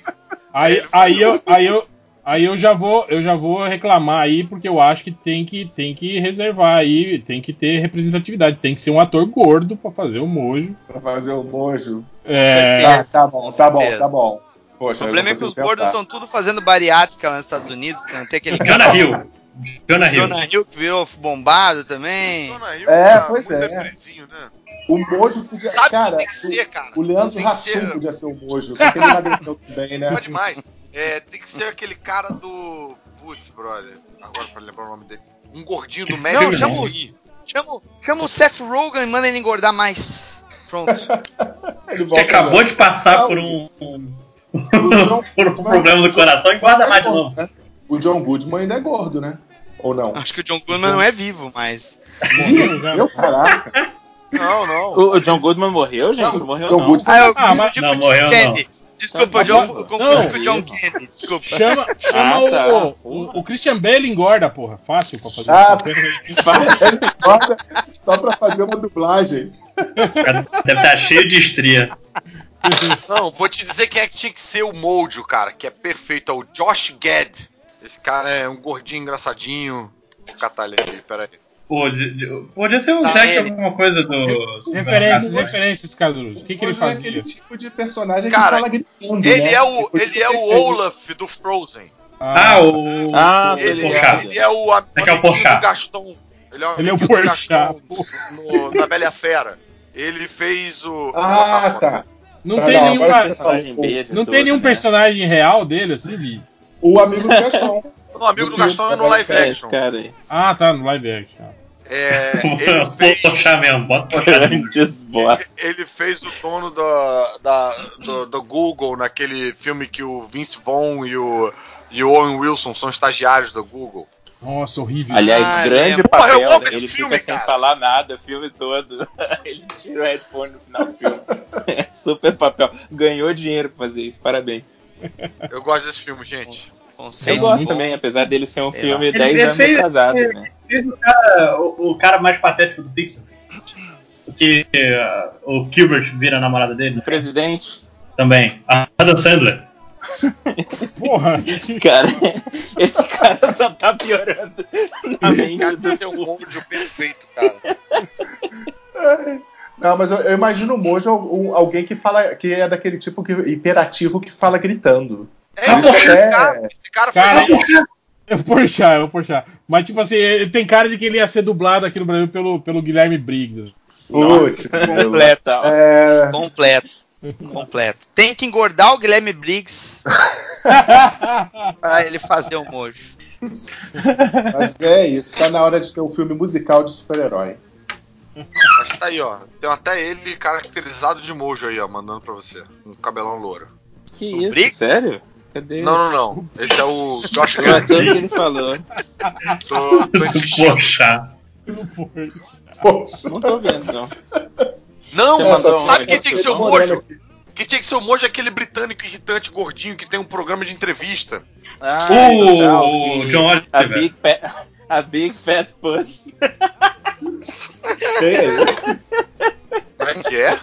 Aí, aí, eu, aí, eu, aí eu já vou eu já vou reclamar aí porque eu acho que tem que tem que reservar aí tem que ter representatividade tem que ser um ator gordo pra fazer o mojo Pra fazer o Mojo. é, Tá, tá bom, tá bom, tá bom. O Poxa, problema é que os gordos estão tudo fazendo bariátrica lá nos Estados Unidos, tem até aquele Jonah Hill. Jonah Hill. Jonah Hill que virou bombado também. Jonah Hill É, tá pois é. né? O Mojo podia. Sabe cara, tem que ser, cara? o Leandro ser- podia ser o Mojo, porque ele emagreceu né? Pode mais. É, tem que ser aquele cara do. Putz, brother. Agora pra lembrar o nome dele. Um gordinho do médico. Não, chama o, chama, chama o Seth Rogen e manda ele engordar mais. Pronto. Ele Que acabou agora. de passar Não. por um. um- John- por um problema do coração e guarda mais de novo. né? O John Goodman ainda é gordo, né? Ou não? Acho que o John Goodman não é vivo, mas. Meu caraca. Não, não. O, o John Goodman morreu, gente? Não, Não morreu, John não. Goodman- Ah, eu Ah, mas- o tipo Não, de morreu Candy. Desculpa, o Não, John, confundi não. com o John Kennedy, desculpa. Chama, chama Ah, o, tá. o, o Christian Bale engorda, porra. Fácil pra fazer Ah, isso. Olha, Só pra fazer uma dublagem. Deve estar cheio de estria. Não, vou te dizer quem é que tinha que ser o Mojo, cara, que é perfeito. É o Josh Gad. Esse cara é um gordinho engraçadinho. Vou catar ele aqui, peraí. Podia ser um Tá Zack ele. alguma coisa do. Referências, referências, Carlos. O que, que ele Hoje é aquele tipo de personagem que Cara, fala gritando, Ele né? é o, Tipo, ele é o. Olaf do Frozen. Ah, o. Ah, Ele, ligado. ele é o am- É que é o do Gaston. Ele é o, Ele é o Porchat. Gaston no- na Bela a Fera. Ele fez o. Ah, tá. Não Tá, tem não, nenhuma. agora Personagem B de Não todo, tem nenhum né? personagem real dele, assim, Li? O amigo do Gaston. O amigo do Do Gaston é no live É, action. cara. Ah, tá, no live action. É, ele, fez, Poxa mesmo, bota. Grandes bosta. ele, ele fez o dono da, da- do, do Google naquele filme que o Vince Vaughn e o, e o Owen Wilson são estagiários do Google. Nossa, horrível. Aliás, Ah, grande lembro. Porra, eu papel. amo né? Ele filme, fica sem cara. falar nada o filme todo. Ele tira o headphone no final do filme. É super papel. Ganhou dinheiro pra fazer isso. Parabéns. Eu gosto desse filme, gente. Eu gosto bom. também, apesar dele ser um Sei filme Ele- 10 ele anos fez- atrasado, ele- né? Fez o cara, o, o cara mais patético do Pixar. Que eh, o Gilbert vira a namorada dele O presidente, também. A Adam Sandler. Porra. cara, esse cara só tá piorando na mente Cara, do esse é um Mojo perfeito, cara. Não, mas eu, eu imagino o Mojo um- alguém que fala que é daquele tipo que, hiperativo que fala gritando. É, Isso esse, é- cara, esse cara foi Cara, eu vou puxar, eu. Mas, tipo assim, ele tem cara de que ele ia ser dublado aqui no Brasil pelo, pelo Guilherme Briggs. Putz, Completo. é, Completo. Completo. Tem que engordar o Guilherme Briggs pra ele fazer o mojo. mas é isso, tá na hora de ter um filme musical de super-herói. Mas tá aí, ó. Tem até ele caracterizado de Mojo aí, ó, mandando pra você. Um cabelão louro. Que O isso, Briggs? sério? Cadê? Não, não, não. Esse é o Josh O Gad. ator que ele falou. Tô, tô insistindo. Poxa. Poxa. Não tô vendo, não. Não, Você mandou sabe quem tinha que ser o Mojo? Quem tinha que ser o Mojo é aquele britânico irritante, gordinho, que tem um programa de entrevista. Ah, O- legal, o John Oliver. A Big, Fat, a Big Fat Puss. Quem é ele? Como é que é?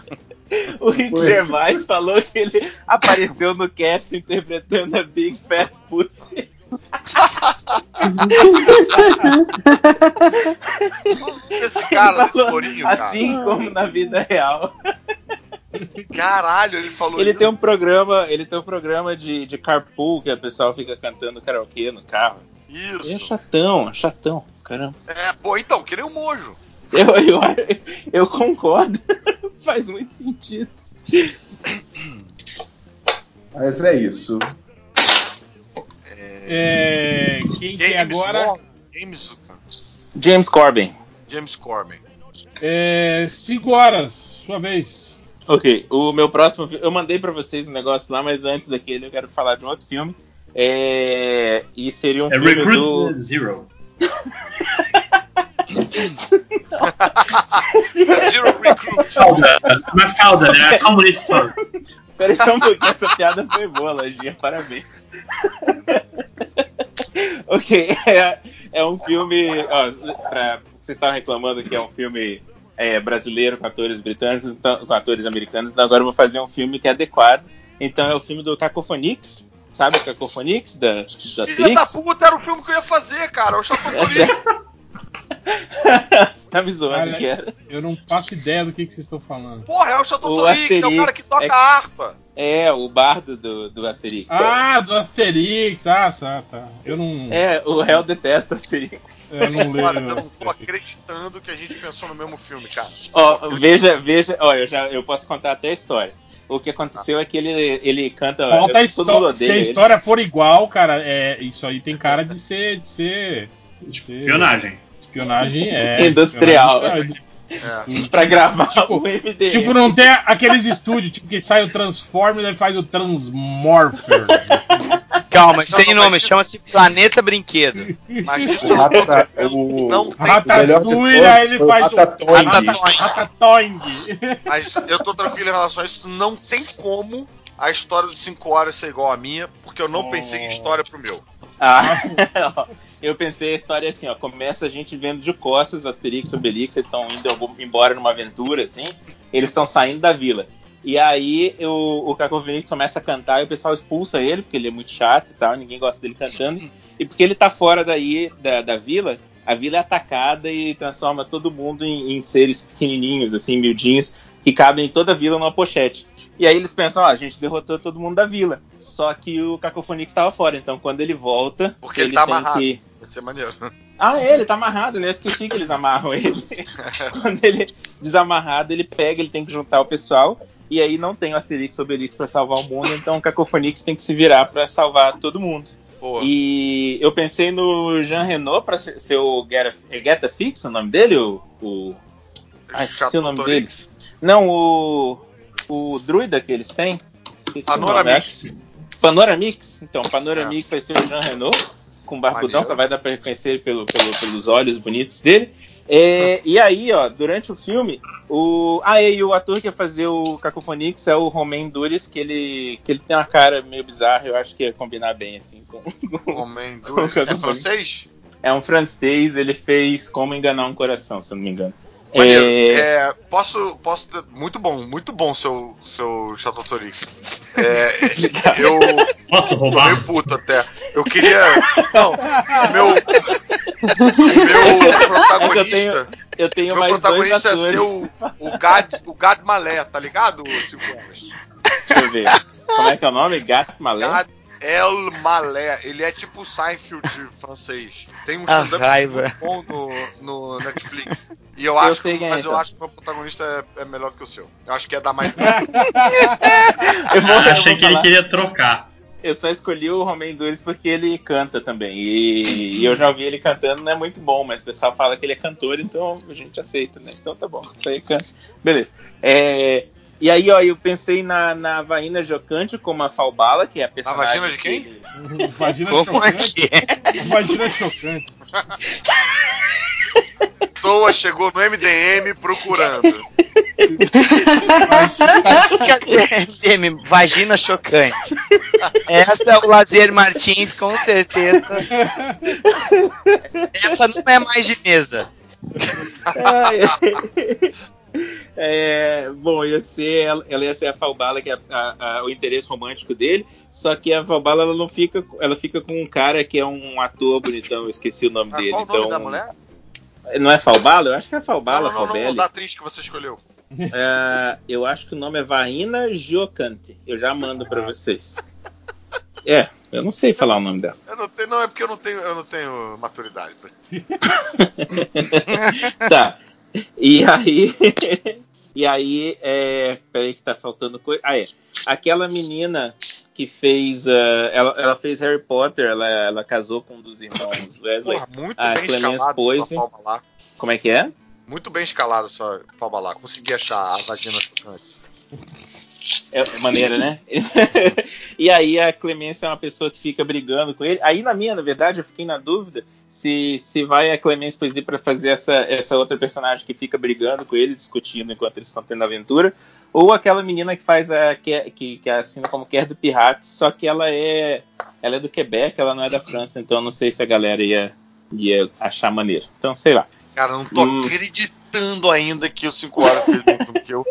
O Rick Pois. Gervais falou que ele apareceu no Cats interpretando a Big Fat Pussy. Esse cara desse Falou cara. assim como na vida real. Caralho, ele falou Ele isso. tem um programa, ele tem um programa de, de carpool que a pessoa fica cantando karaokê no carro. É Isso. chatão, chatão, caramba. É, pô, então, que nem o Mojo. Eu, eu, eu concordo. Faz muito sentido. Mas é isso. É, quem que é agora? James, James Corbin. James Corbin. É, cinco horas, sua vez. Ok, o meu próximo. Eu mandei pra vocês um negócio lá, mas antes daquele eu quero falar de um outro filme. É, e seria um É filme Recruit do. Zero. Zero Recruit. Calda. Mafalda, né? A Communist Story. Peraí só um pouquinho, essa piada foi boa, Lojinha, parabéns. ok, é, é um filme. Ó, pra, vocês estavam reclamando que é um filme é, brasileiro com atores britânicos, então, com atores americanos, então agora eu vou fazer um filme que é adequado. Então é o filme do Cacophonix, sabe o Cacophonix da, do Filha da puta, era o filme que eu ia fazer, cara. Essa é- Você tá me zoando Cara, que era? Eu não faço ideia do que, que vocês estão falando. Porra, é o Chateau O Toric, é o cara que toca é- a harpa. É, o bardo do, do Asterix. Ah, do Asterix. Ah, tá, tá. Eu não, É, o réu detesta Asterix. eu não leio. Cara, eu não tô acreditando que a gente pensou no mesmo filme, cara. Ó, veja, veja, ó, eu já eu posso contar até a história. O que aconteceu é que ele, ele canta. Falta a todo mundo história. Se a odeia ele. história for igual, cara, é, isso aí tem cara de ser. De ser, de ser Espionagem. espionagem é. Industrial. espionagem É. Pra gravar Tipo- o MD. Tipo, não tem aqueles estúdios, tipo, que sai o Transformers e faz o Transmorpher. Calma, isso tem nome, chama-se Planeta Brinquedo. Mas O não Rata- o- Não tem. melhor de Ratatouille, aí ele faz o Ratatouille. Mas eu tô tranquilo em relação a isso. Não tem como a história dos 5 horas ser igual à minha, porque eu não Oh. pensei em história pro meu. Ah, ó, eu pensei a história assim, ó. Começa a gente vendo de costas Asterix e Obelix, eles estão indo algum- embora numa aventura, assim. Eles estão saindo da vila. E aí o, o Cacofonix começa a cantar e o pessoal expulsa ele, porque ele é muito chato e tal, ninguém gosta dele cantando. E porque ele tá fora daí da, da vila, a vila é atacada e transforma todo mundo em, em seres pequenininhos, assim, miudinhos, que cabem em toda a vila numa pochete. E aí eles pensam, ó, a gente derrotou todo mundo da vila. Só que o Cacofonix estava fora, então quando ele volta, Porque ele tá tem amarrado. que Vai ser maneiro. ah, é, ele tá amarrado, né? Eu esqueci que eles amarram ele. Quando ele é desamarrado, ele pega, ele tem que juntar o pessoal. E aí não tem o Asterix e Obelix pra salvar o mundo, então o Cacofonix tem que se virar pra salvar todo mundo. Boa. E eu pensei no Jean Renault pra ser o Geta, é Geta Fix, o nome dele? O, o... Ah, esqueci o nome dele. Não, o. O druida que eles têm. Esqueci o nome, Panoramix. Panoramix. Então, Panoramix vai ser o Jean Renault, com barbudão, só vai dar pra reconhecer ele pelo, pelo- pelos olhos bonitos dele. É, e aí, ó, durante o filme, o. Ah, e o ator que ia fazer o Cacofonix é o Romain Duris, que ele, que ele tem uma cara meio bizarra, eu acho que ia combinar bem, assim, com, Homem do... Com É francês? É um francês, ele fez Como Enganar um Coração, se eu não me engano. Maneiro. É, É, posso, posso. Muito bom, muito bom seu, seu Chateautorix. É, eu Posso tô roubar? meio puto até. Eu queria. Não, o meu. Meu protagonista. eu tenho meu mais dois protagonista é atores. ser o, o, Gad, o Gad Malé, tá ligado? Horas. Deixa eu ver. Como é que é o nome? Gato Malé? Gad El Malé. Ele é tipo o Seinfeld francês. Tem um A stand-up muito bom no, no Netflix. E eu Eu acho que, é, mas eu então. acho que o meu protagonista é, é melhor do que o seu. Eu acho que ia dar mais. Eu vou- Ah, eu achei vou que ele falar. queria trocar. Eu só escolhi o Romain Duris porque ele canta também. E, e eu já ouvi ele cantando, não é muito bom, mas o pessoal fala que ele é cantor, então a gente aceita, né? Então tá bom, isso aí canta. Beleza. É, e aí, ó, eu pensei na, na Vaina Jocante como a Falbala, que é a personagem. vagina de quem? que ele- Vagina Como é chocante. que é? Vagina chocante. Toa chegou no MDM procurando. MDM, vagina chocante. Essa é o Lazier Martins, com certeza. Essa não é mais de mesa. É, bom, ia ser, ela, ia ser a Falbala, que é a- a- o interesse romântico dele. Só que a Falbala ela não fica, ela fica com um cara que é um ator bonitão, eu esqueci o nome Ah, dele. qual o nome então, da mulher? Não é Falbala? Eu acho que é Falbala, não, não, não, Falbelli. da atriz que você escolheu. É, eu acho que o nome é Vaina Giocante. Eu já mando pra vocês. É, eu não sei falar o nome dela. Eu não tenho, não, é porque eu não tenho, eu não tenho maturidade. tá. E aí. E aí, é. Peraí que tá faltando coisa. Ah, é. Aquela menina que fez. ah, ela, ela fez Harry Potter, ela, ela casou com um dos irmãos Wesley. Porra, muito a bem Clemence Poise. lá. Como é que é? Muito bem escalado sua palma lá. Consegui achar a vagina chocante. É maneira, né? e aí a Clemência é uma pessoa que fica brigando com ele. Aí na minha, na verdade, eu fiquei na dúvida se, se vai a Clemência Poesia para fazer essa, essa outra personagem que fica brigando com ele, discutindo enquanto eles estão tendo aventura, ou aquela menina que faz a que, que, que assina como quer do Pirates, só que ela é ela é do Quebec, ela não é da França, então eu não sei se a galera ia, ia achar maneiro. Então, sei lá. Cara, eu não tô Hum. acreditando ainda que o 5 horas fez o mesmo filme que eu.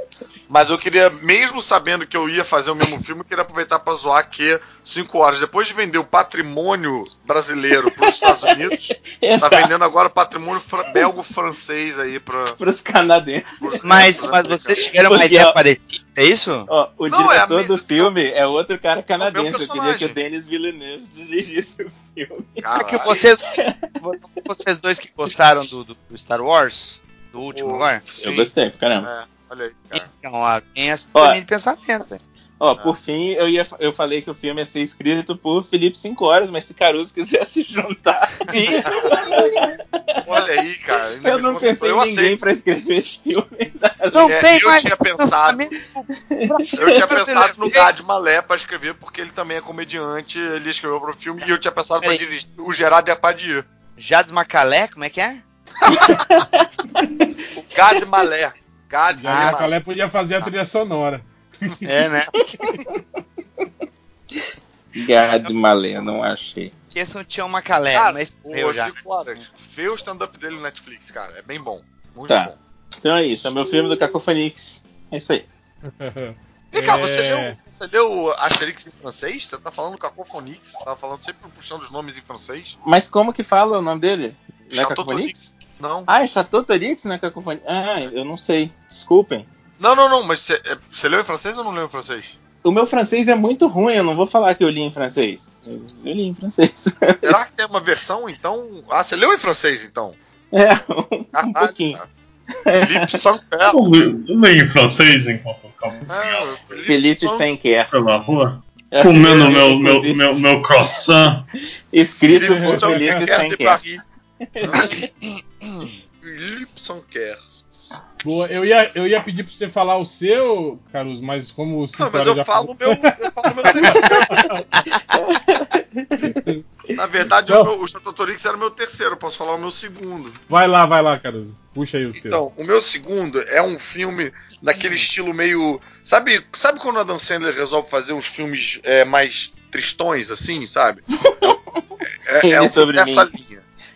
Mas eu queria, mesmo sabendo que eu ia fazer o mesmo filme, eu queria aproveitar pra zoar que 5 horas, depois de vender o patrimônio brasileiro pros Estados Unidos, tá vendendo agora o patrimônio fra- belgo-francês aí. Para os canadenses. pros- Mas, mas vocês tiveram uma ideia parecida, é isso? Ó, o Não, é diretor do mesma- filme é outro cara canadense. Eu queria que o Denis Villeneuve dirigisse o filme. Caralho. Porque vocês, vocês dois que gostaram do, do Star Wars, do último O- agora. Sim, Eu gostei, caramba. É, olha aí, cara. Então, ó, tem essa Ó. linha de pensamento. Ó, Ah. por fim, eu, ia, eu falei que o filme ia ser escrito por Felipe 5 horas, mas se Caruso quiser se juntar. Olha aí, cara. eu não conta- pensei eu em ninguém aceito. pra escrever esse filme. Não É, tem eu mais. tinha pensado- Eu tinha pensado no Gad Malé pra escrever, porque ele também é comediante, ele escreveu pro filme, e eu tinha pensado pra dirigir o Gerard Depardieu. Jades Macalé, como é que é? O Gad Malé. Gad Já a Malé. Calé podia fazer a trilha sonora. É, né? Gad Malé, não achei. Que esse não tinha uma calé, Cara, mas eu já. Chico vê o stand-up dele no Netflix, cara. É bem bom. Muito Tá. bom. Então é isso, é meu filme do Cacofonix. É isso aí. Vem cá, É. você, leu, você leu Asterix em francês? Você tá falando Cacophonix? Você tá falando sempre puxando os nomes em francês? Mas como que fala o nome dele? Não é Chateau Cacofonix? Não. Ah, é Chateau Torix, não é Cacofonix? Ah, eu não sei. Desculpem. Não, não, não, mas você, é, leu em francês ou não leu em francês? O meu francês é muito ruim, eu não vou falar que eu li em francês. Eu eu li em francês. Será que tem uma versão, então? Ah, você leu em francês, então? É, um, um pouquinho. cara. Philippe Saint-Père. Eu leio eu leio em francês enquanto eu caminho Ah, Felipe Senquer. pela rua. É Comendo meu, meu, inclusive, meu, meu croissant. Escrito por Felipe Saint-Père Philippe Saint-Père. Boa, eu ia, eu ia pedir pra você falar o seu, Caruso, mas como o Não, mas eu já falo o meu. Eu falo o meu Na verdade, o, meu, o Chateau Torix era o meu terceiro, eu posso falar o meu segundo. Vai lá, vai lá, Caruso. Puxa aí o seu. Então, o meu segundo é um filme daquele estilo meio. Sabe, sabe quando o Adam Sandler resolve fazer uns filmes é, mais tristões, assim, sabe? É, é filme sobre dessa mim.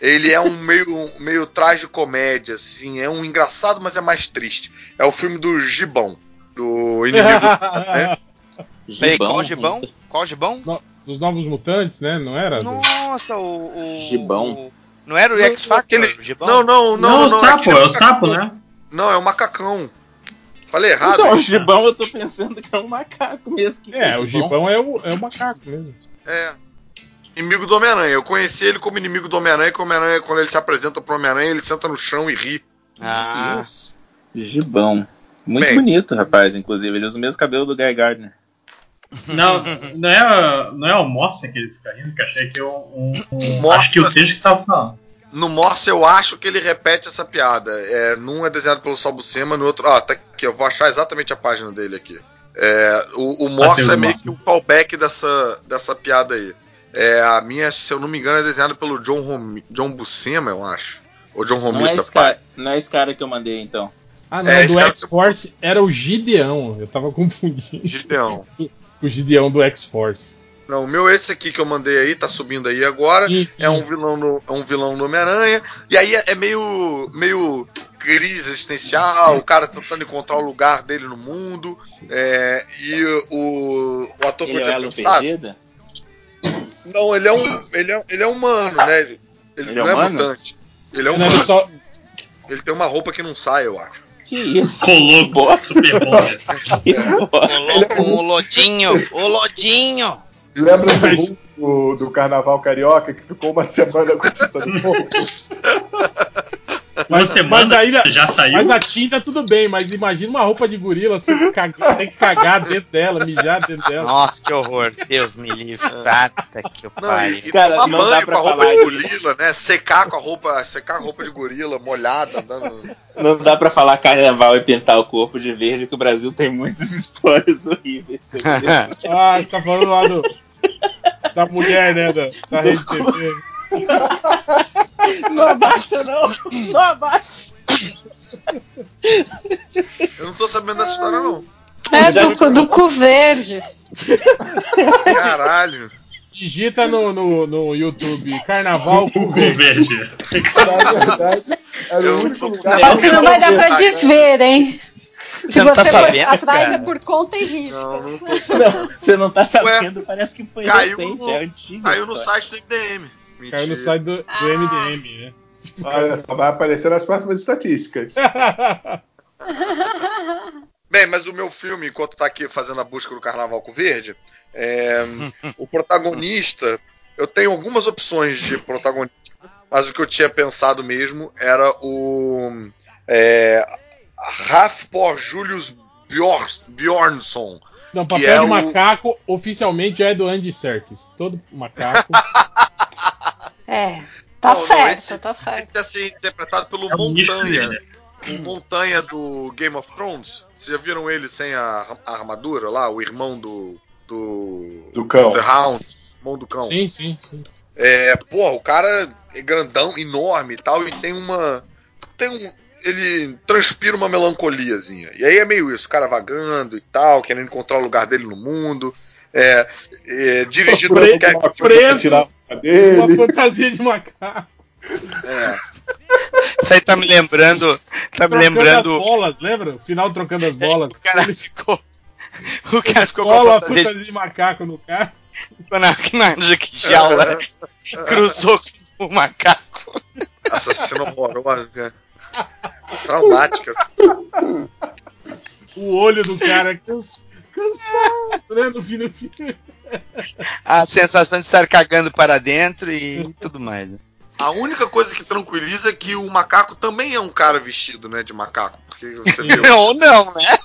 Ele é um meio, meio comédia, assim, é um engraçado, mas é mais triste. É o filme do Gibão, do inimigo. né? Peraí, qual Gibão, gibão? Qual gibão? Dos Novos Mutantes, né? Não era? Nossa, o. o Gibão. o- não era o Não, X Factor? aquele- gibão? Não, não, Não, não, o não. sapo, aquele é o sapo, né? Não, é o macacão. Falei errado. Então, o hein? gibão eu tô pensando que é um macaco mesmo. Que É, o Gibão é o, é o macaco mesmo. É. Inimigo do Homem-Aranha. Eu conheci ele como inimigo do Homem-Aranha, que o Homem-Aranha, quando ele se apresenta pro Homem-Aranha, ele senta no chão e ri. Ah, Isso. Gibão. Muito Bem. bonito, rapaz, inclusive. Ele usa o mesmo cabelo do Guy Gardner. Não, não é, não é o Morse que ele fica rindo, que achei que eu. Um, um- Morse. acho que o texto que estava falando. No Morse, eu acho que ele repete essa piada. É, num é desenhado pelo Sal Buscema, no outro. Ah, tá aqui, eu vou achar exatamente a página dele aqui. É, o, o Morse é meio Morse. que um callback dessa, dessa piada aí. É, a minha, se eu não me engano, é desenhada pelo John, Rom, John Buscema, eu acho. Ou John Não é, Romita, esse pai. cara, não é esse cara que eu mandei, então. Ah, não, É, do X-Force era o Gideão. Eu tava confundindo Gideão. o Gideão do X-Force. Não, o meu esse aqui que eu mandei aí, tá subindo aí agora. Sim, sim. É um vilão no, é um vilão no Homem-Aranha. E aí é, é meio. meio crise existencial, o cara tentando encontrar o lugar dele no mundo. é, e o, o ator que eu é o tinha pensado. Perdida? Não, ele é um. Ele é, ele é humano, né? Ele, ele Ele é não é humano? mutante. Ele é Não, ele humano. só, Ele tem uma roupa que não sai, eu acho. Que isso? Coloco, bosta. bosta. Colocou o Lodinho, o Lodinho. Lembra do, Hulk do, do Carnaval Carioca que ficou uma semana com tinta no corpo? Uma semana mas ainda- já saiu. mas a tinta tudo bem, mas imagina uma roupa de gorila, você caga- tem que cagar dentro dela, mijar dentro dela. Nossa, que horror. Deus me livre. Prata que eu pariu. e, e Cara, tomar não dá banho pra com a roupa falar de gorila, né? Secar com a roupa. Secar a roupa de gorila, molhada, andando. Não dá pra falar carnaval e pintar o corpo de verde, que o Brasil tem muitas histórias horríveis. Ah, você tá falando lá do. Da mulher, né? Da, da Rede TV. Não abaixa, não! Não abaixa! Eu não tô sabendo dessa história, não. É do, do cu verde. Caralho. Digita no, no, no YouTube Carnaval cu verde. Na verdade, era Eu o único lugar. Você não vai dar pra desver, hein? Se Você não tá você for sabendo, atrás cara? é por conta e risco. Não, não tô sabendo. Não, você não tá sabendo, parece que foi Caiu recente, no- é antigo. Caiu no site do MDM. Mentira. Caiu no site do, do Ah. MDM, né? Olha, só vai aparecer nas próximas estatísticas. Bem, mas o meu filme, enquanto tá aqui fazendo a busca do Carnaval com Verde, é, o protagonista. Eu tenho algumas opções de protagonista, mas o que eu tinha pensado mesmo era o. É, Ralph por Julius Bjor- Bjornsson. Não, Que papel é de o- macaco oficialmente já é do Andy Serkis. Todo macaco. É, tá Não, não, certo, esse- tá certo. Esse é ser interpretado pelo É Montanha. dele. O Montanha do Game of Thrones. Vocês já viram ele sem a, a armadura lá? O irmão do. Do. Do cão. The Hound. Irmão do cão. sim, sim, sim. É, porra, o cara é grandão, enorme e tal, e tem uma. Tem um. Ele transpira uma melancoliazinha. E aí é meio isso, o cara vagando e tal, querendo encontrar o lugar dele no mundo. É, é, dirigido Pre- pelo Kevin Uma preso. Uma fantasia de macaco. É. Isso aí tá me lembrando. Tá me Trocando lembrando. as bolas, lembra? O final trocando as bolas. O cara ficou. O cara ficou com a fantasia fantasia de macaco no carro. ficou na, na jaula. cruzou com o macaco. Cena horrorosa, cara. Traumática. O olho do cara cansa- cansado, né? No fim do filme. A sensação de estar cagando para dentro e tudo mais. né? A única coisa que tranquiliza é que o macaco também é um cara vestido, né, de macaco. Porque você viu. Ou não, né?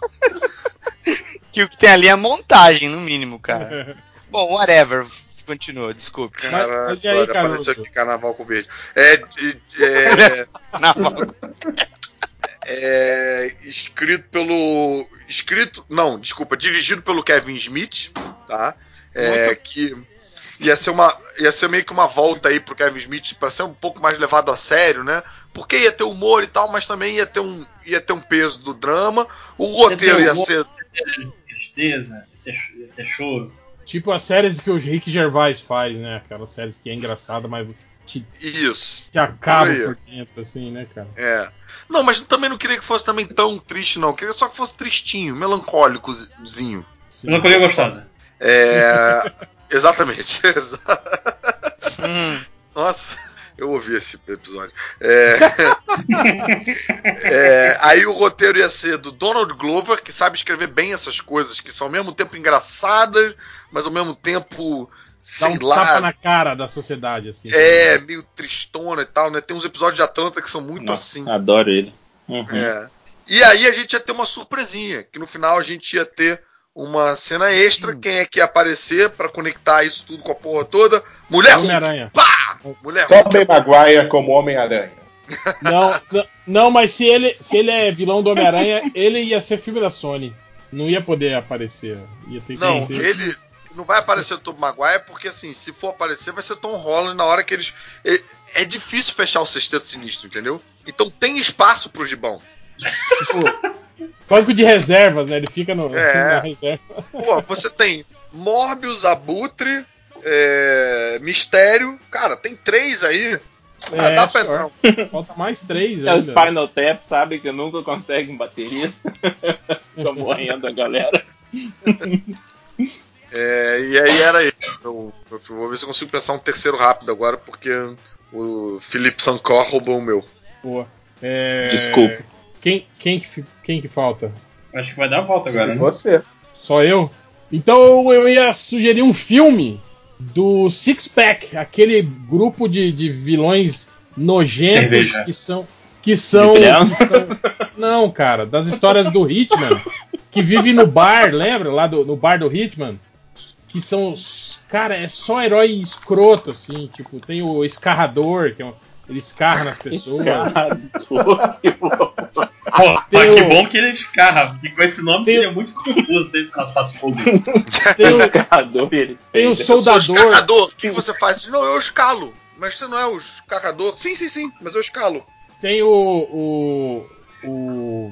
que o que tem ali é montagem, no mínimo, cara. Bom, whatever. Continua, desculpe. Cara, mas e aí, apareceu aqui carnaval com verde. É, de- é, Não, é escrito pelo. Escrito. Não, desculpa, dirigido pelo Kevin Smith, tá? É, que ia ser uma. Ia ser meio que uma volta aí pro Kevin Smith para ser um pouco mais levado a sério, né? Porque ia ter humor e tal, mas também ia ter um, ia ter um peso do drama. O roteiro ia humor. ser. Tristeza, ter, ter choro. Tipo as séries que o Rick Gervais faz, né? Aquelas séries que é engraçada, mas te, Isso. te acaba Por aí. por dentro, assim, né, cara? É. Não, mas também não queria que fosse também tão triste, não. Queria só que fosse tristinho, melancólicozinho. Sim. Melancolia gostosa. É. Exatamente. Exa- Hum, Nossa, eu ouvi esse episódio. É... É, Aí o roteiro ia ser do Donald Glover, que sabe escrever bem essas coisas, que são ao mesmo tempo engraçadas, mas ao mesmo tempo, Dá sei um lá. tapa na cara da sociedade, assim. É, meio tristona e tal, né? Tem uns episódios de Atlanta que são muito Nossa, assim. adoro ele. Uhum. É. E aí a gente ia ter uma surpresinha, que no final a gente ia ter uma cena extra, quem é que ia aparecer pra conectar isso tudo com a porra toda? Mulher. Homem-Aranha. Pá! Mulher Hulk. Tobey Maguire como Homem-Aranha. Não, não, não, mas se ele, se ele é vilão do Homem-Aranha, ele ia ser filme da Sony. Não ia poder aparecer. Ia ter que Não, ele não vai aparecer o Tom Maguire, porque assim, se for aparecer, vai ser Tom Holland na hora que eles. É, é difícil fechar o sexteto sinistro, entendeu? Então tem espaço pro gibão. Banco de reservas, né? Ele fica no, É. na reserva. Pô, você tem Morbius, Abutre, é, Mistério. Cara, tem três aí. Ah, É, dá pra entrar. Falta mais três É o. Spinal Tap, sabe? Que nunca consegue um baterista. Tô morrendo a galera. É, e aí era isso. Eu, eu vou ver se eu consigo pensar um terceiro rápido agora, porque o Felipe Sancor roubou o meu. Boa. É, Desculpa. Quem, quem, quem que falta? Acho que vai dar a volta agora, né? Você. Só eu? Então eu ia sugerir um filme do Six Pack, aquele grupo de, de vilões nojentos Cerveja. que são. Que são, que são- Não, cara, das histórias do Hitman, que vive no bar, lembra? Lá do, no bar do Hitman? Que são. os- Cara, é só herói escroto, assim. Tipo, tem o escarrador, que é um, ele escarra nas pessoas. Pô, mas que bom que ele escarra, porque com esse nome seria muito confuso se elas fazem fogo. Tem Escarrador, ele Eu sou soldador. escarrador. O que você faz? Não, eu escalo. Mas você não é o escarrador? Sim, sim, sim, mas eu escalo. Tem o, o, o.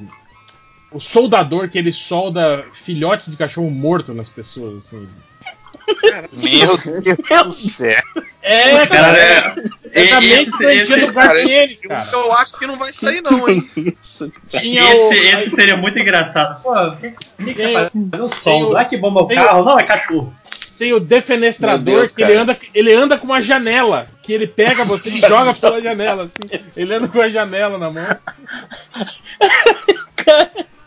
o soldador que ele solda filhotes de cachorro morto nas pessoas, assim. Meu Deus do céu. É, Cara, é, É da esse- mente esse- do Cara, esse cara. eu acho que não vai sair, não, hein? Isso. Tinha o. esse, esse seria muito engraçado. Pô, o que, que, é o som? o- Não é que bomba o carro, não, é cachorro. Tem o defenestrador Deus, que ele anda, ele anda com uma janela. Que ele pega você e joga pela janela, assim. Ele anda com a janela na mão.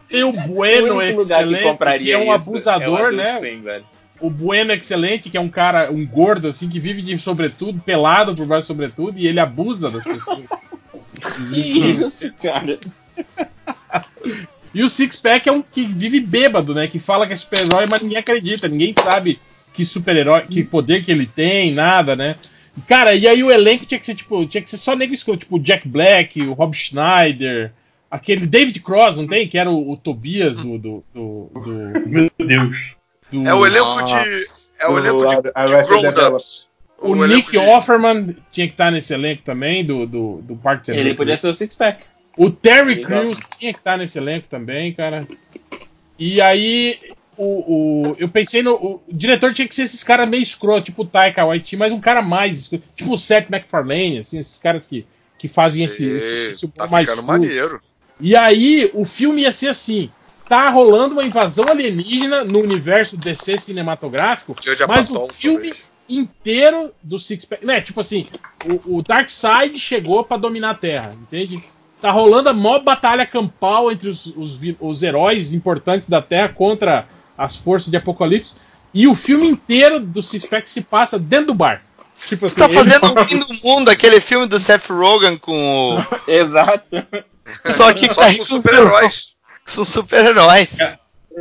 Tem o O Bueno único lugar que Excelente, compraria que é um isso abusador, é o Adult né? Velho. O Bueno Excelente, que é um cara, um gordo, assim, que vive de sobretudo, pelado por baixo de sobretudo, e ele abusa das pessoas. Que isso, cara? E o Six Pack é um que vive bêbado, né? Que fala que é super-herói, mas ninguém acredita, ninguém sabe que super-herói, que poder que ele tem, nada, né? Cara, e aí o elenco tinha que ser tipo, tinha que ser só nego escuro, tipo o Jack Black, o Rob Schneider, aquele David Cross, não tem? Que era o, o Tobias do. do, do, do- Meu Deus. Do- É o elenco de. Nossa. É o elenco de, O de grown-ups. O, elenco Nick de- Offerman tinha que estar nesse elenco também, do, do, do Park Ele podia ser o Six Pack. O Terry. Crews tinha que estar nesse elenco também, cara. E aí o, o, eu pensei no. O diretor tinha que ser esses caras meio escroto, tipo o Taika Waititi, mas um cara mais escroto, tipo o Seth MacFarlane, assim, esses caras que, que fazem esse, esse, esse humor tá mais maneiro. E aí, o filme ia ser assim: tá rolando uma invasão alienígena no universo DC cinematográfico, mas o filme talvez. inteiro do Six Pack. Né, tipo assim, o, o Darkseid chegou pra dominar a Terra, entende? Tá rolando a maior batalha campal entre os, os, os heróis importantes da Terra contra as forças de Apocalipse. E o filme inteiro do Six Pack se passa dentro do bar. Tipo assim, Tá ele- fazendo o fim do mundo, aquele filme do Seth Rogen com o. Exato. Só que Só com super-heróis. São super-heróis.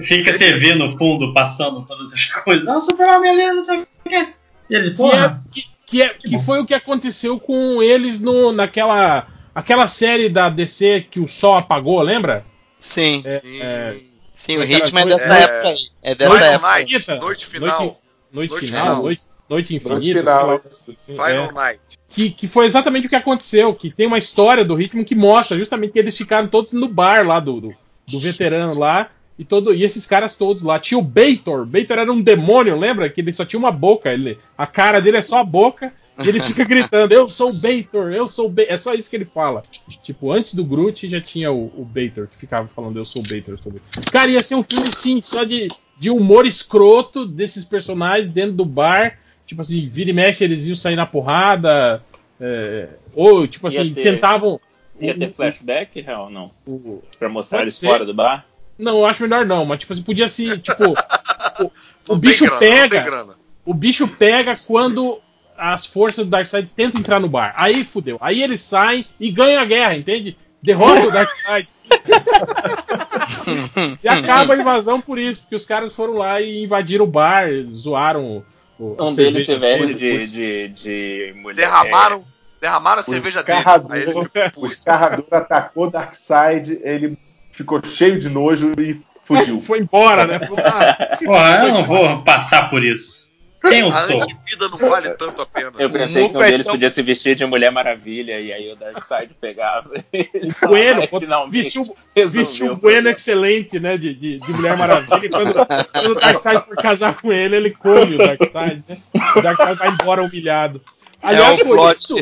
Fica a TV no fundo passando todas as coisas. Ah, o super-homem ali, não sei o quê. E ele, que, é, porra. que, que, é- que foi o que aconteceu com eles no, naquela aquela série da DC que o Sol apagou, lembra? Sim. É, Sim. é, Sim, o ritmo é dessa é, época aí. É dessa Final época. Night, Infinita, noite final. Noite, noite Noite final, final. noite, noite infinita, Noite final, assim, Final é. Night. que, que foi exatamente o que aconteceu, que tem uma história do ritmo que mostra justamente que eles ficaram todos no bar lá do, do, do veterano lá, e, todo, e esses caras todos lá. Tinha o Beitor, Beitor era um demônio, lembra? Que ele só tinha uma boca, ele, a cara dele é só a boca, e ele fica gritando, eu sou o Beitor, eu sou o Beitor, é só isso que ele fala. Tipo, antes do Groot já tinha o, o Beitor, que ficava falando, eu sou o Beitor. Cara, ia ser um filme sim, só de, de humor escroto desses personagens dentro do bar, tipo assim, vira e mexe eles iam sair na porrada, é, ou, tipo assim, ter- tentavam. Ia ter flashback, real, não? o- Pra mostrar Pode eles ser. fora do bar? Não, eu acho melhor não, mas tipo assim, podia ser, tipo. o, o bicho grana, pega. O bicho pega quando as forças do Darkseid tentam entrar no bar. Aí fudeu. Aí eles saem e ganham a guerra, entende? Derrota o Darkseid. e acaba a invasão por isso, porque os caras foram lá e invadiram o bar, zoaram o. Um deles se veste de, de, de mulher. Derramaram, derramaram a O cerveja dele. escarrador, Aí ele ficou o escarrador atacou Darkseid, ele ficou cheio de nojo e fugiu. Foi embora, né? Ah, Porra, eu não vou passar por isso. Quem eu A sou? antivida não vale tanto a pena. Eu pensei O que um Muco é deles tão- podia se vestir de Mulher Maravilha e aí o Darkseid pegava. O Bueno, falava, "Finalmente vestiu, vestiu o Bueno problema." excelente, né? De, de, de Mulher Maravilha. E quando, quando o Darkseid for casar com ele, ele come o Darkseid, né? O Darkseid vai embora humilhado. Aliás, É o foi plot. isso,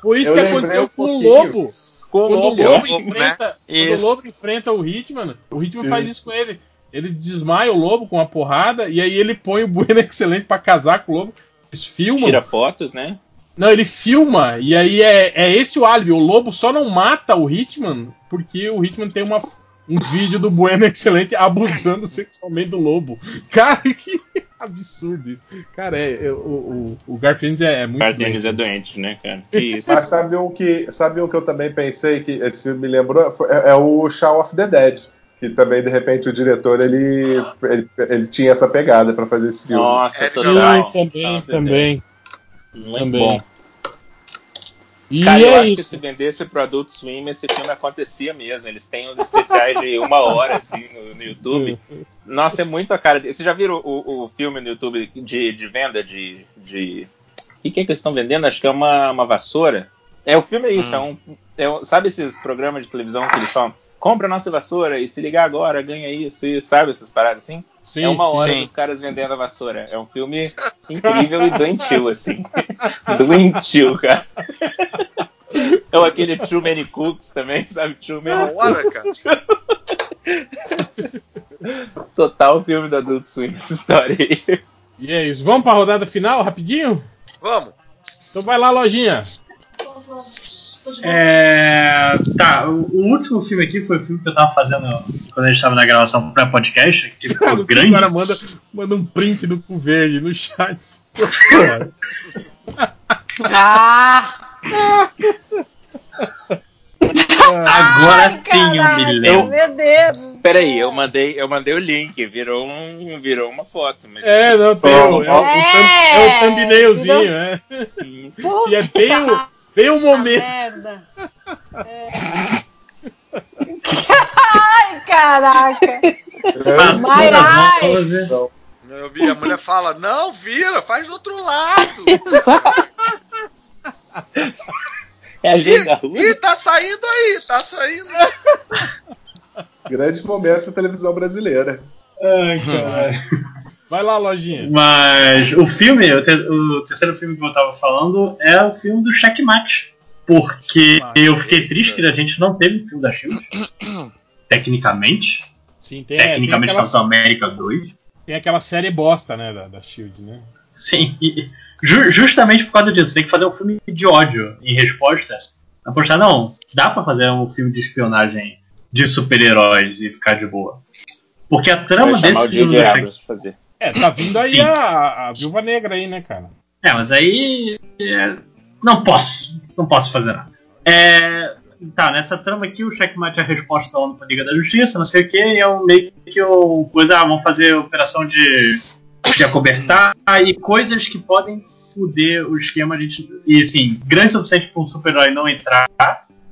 foi isso Eu que aconteceu um com o. Lobo. Com Quando o lobo. Lobo enfrenta, quando o Isso. Lobo enfrenta o Hitman, o Hitman faz isso com ele. Eles desmaiam o Lobo com uma porrada e aí ele põe o Bueno excelente pra casar com o Lobo. Eles filmam. Tira fotos, né? Não, ele filma, e aí é, é esse o álibi. O lobo só não mata o Hitman porque o Hitman tem uma, um vídeo do Bueno Excelente abusando sexualmente do lobo. Cara, que absurdo isso. Cara, é, é, o, o, o Garfield é, é muito Cardenis é doente. doente, né, cara? Que isso. Mas sabe um que, sabe um que eu também pensei que esse filme me lembrou? É, é o Shaun of the Dead. Que também, de repente, o diretor ele, ele, ele tinha essa pegada pra fazer esse filme. Nossa, É, total. Sim, também, também. Muito também. bom. E Cara, eu é acho que isso. se vendesse pro Adult Swim, esse filme acontecia mesmo. Eles têm uns especiais de uma hora, assim, no, no YouTube. Nossa, é muito a cara. de- Vocês já viram o, o filme no YouTube de, de venda de. de... O que, que é que eles estão vendendo? Acho que é uma, uma vassoura. É, o filme é isso. É um, é um- sabe esses programas de televisão que eles falam? Compra a nossa vassoura e se ligar agora, ganha isso, e sabe essas paradas assim? Sim, é uma hora sim. dos caras vendendo a vassoura. É um filme incrível e doentio, assim. doentio, cara. É aquele Too Many Cooks também, sabe? Too Uma Many hora, cara. Total filme do Adult Swim, essa história aí. E é isso. Vamos pra rodada final, rapidinho? Vamos. Então vai lá, lojinha. É, tá, o, último filme aqui foi o filme que eu tava fazendo quando a gente tava na gravação pré-podcast, que ficou grande. agora manda, manda um print do cu verde no chat. Ah! Agora tem um Caraca, milhão. Meu Deus! Peraí, eu mandei, eu mandei o link, virou, um, virou uma foto. Mas... É, não, tem o, é, o, é o thumbnailzinho, é. Puta E é bem o, bem o momento. merda! É. Ai, caraca! Passou das Ai, mãos. né? Eu vi, a mulher fala, não, vira, faz do outro lado. É a Ginga Ih, tá saindo aí, tá saindo. Grandes momentos da televisão brasileira. Ai, caralho. Vai lá, lojinha. Mas o filme, o, te- o terceiro filme que eu tava falando é o filme do Checkmate. Porque eu fiquei triste que a gente não teve o filme da Shield. Tecnicamente. Sim, tem, é, tem, Tecnicamente, aquela, Capitão América 2. tem aquela série bosta, né, da, da Shield, né? Sim, e ju- justamente por causa disso, tem que fazer um filme de ódio em resposta. Apostar, não, dá pra fazer um filme de espionagem de super-heróis e ficar de boa. Porque a trama desse filme J.J. do fazer. É, tá vindo aí Sim. a, a, a Viúva Negra aí, né, cara? É, mas aí. é, não posso. Não posso fazer nada. É, tá, nessa trama aqui, o checkmate é a resposta da ONU pra Liga da Justiça, não sei o que, e é um meio que o. Coisa, ah, vamos fazer operação de, de acobertar e coisas que podem fuder o esquema. A gente, e assim, grande o suficiente pra um super-herói não entrar,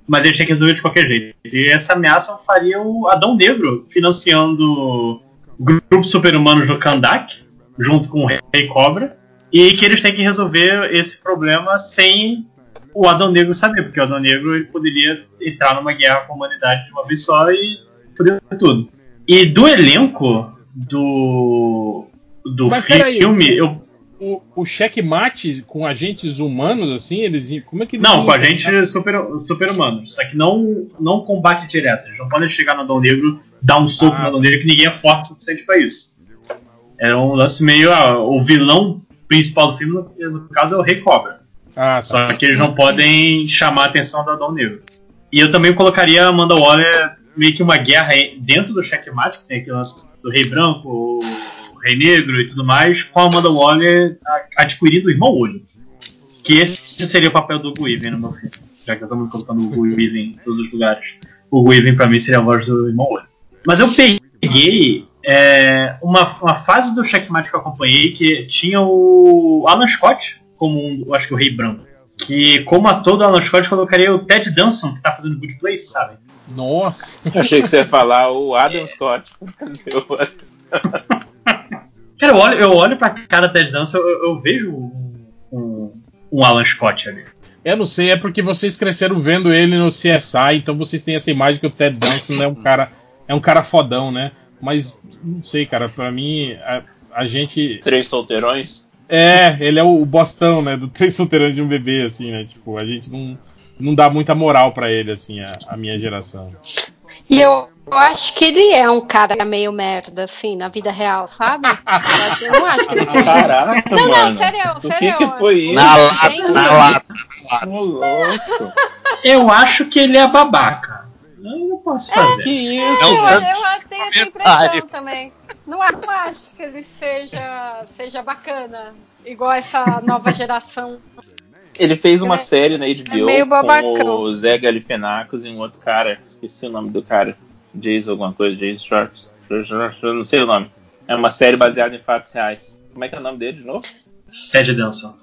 mas eles têm que resolver de qualquer jeito. E essa ameaça faria o Adão Negro financiando grupos super-humanos do Kandak, junto com o Rei Cobra, e que eles têm que resolver esse problema sem o Adão Negro saber, porque o Adão Negro ele poderia entrar numa guerra com a humanidade de uma vez só e foder tudo. E do elenco do do Mas filme, eu O, o checkmate com agentes humanos, assim, eles. Como é que não, com a tentar- gente super, super humanos, só que não não combate direto. Eles não podem chegar no Adão Negro, dar um soco Ah. Adão Negro que ninguém é forte o suficiente pra isso. É um lance meio ah, o vilão principal do filme, no, no caso é o Rei Cobra. Ah, Só tá. que eles não podem chamar a atenção do Adão Negro. E eu também colocaria a Amanda Waller meio que uma guerra dentro do checkmate, que tem aquele lance do Rei Branco, o Rei Negro e tudo mais, com a Amanda Waller adquirindo o Irmão Olho. Que esse seria o papel do Guiven no meu filme. Já que estamos colocando o Guiven em todos os lugares. O Guiven pra mim seria a voz do Irmão Olho. Mas eu peguei é, uma, uma fase do checkmate que eu acompanhei que tinha o Alan Scott como um, eu acho que o Rei Branco. Que como ator do Alan Scott eu colocaria o Ted Danson, que tá fazendo Good Place, sabe? Nossa. Achei que você ia falar o Adam Scott. Fazer o- Cara, eu olho, eu olho pra cara Ted Danson, eu, eu vejo um, um, um Alan Scott ali. Eu não sei, é porque vocês cresceram vendo ele no CSI, então vocês têm essa imagem que o Ted Danson é um cara, é um cara fodão, né? Mas não sei, cara, pra mim a, a gente Três solteirões. é, ele é o Bostão, né, do Três Solteirões de um Bebê assim, né? Tipo, a gente não não dá muita moral pra ele assim, a, a minha geração. E eu, eu acho que ele é um cara meio merda, assim, na vida real, sabe? Eu não acho que ele seja. Caraca, Não, não, mano. sério, O que, sério. que foi isso? Na lata, na lata. Eu acho que ele é babaca. Eu não posso fazer. Que isso? Não, Eu, eu acho- tenho essa comentário. impressão também. Não, acho que ele seja, seja bacana, igual essa nova geração. Ele fez uma é- série na HBO meio com o Zé Galifianakis e um outro cara. Esqueci o nome do cara. Jason alguma coisa. Jason Sharks. Eu não sei o nome. É uma série baseada em fatos reais. Como é que é o nome dele de novo? Ted Danson.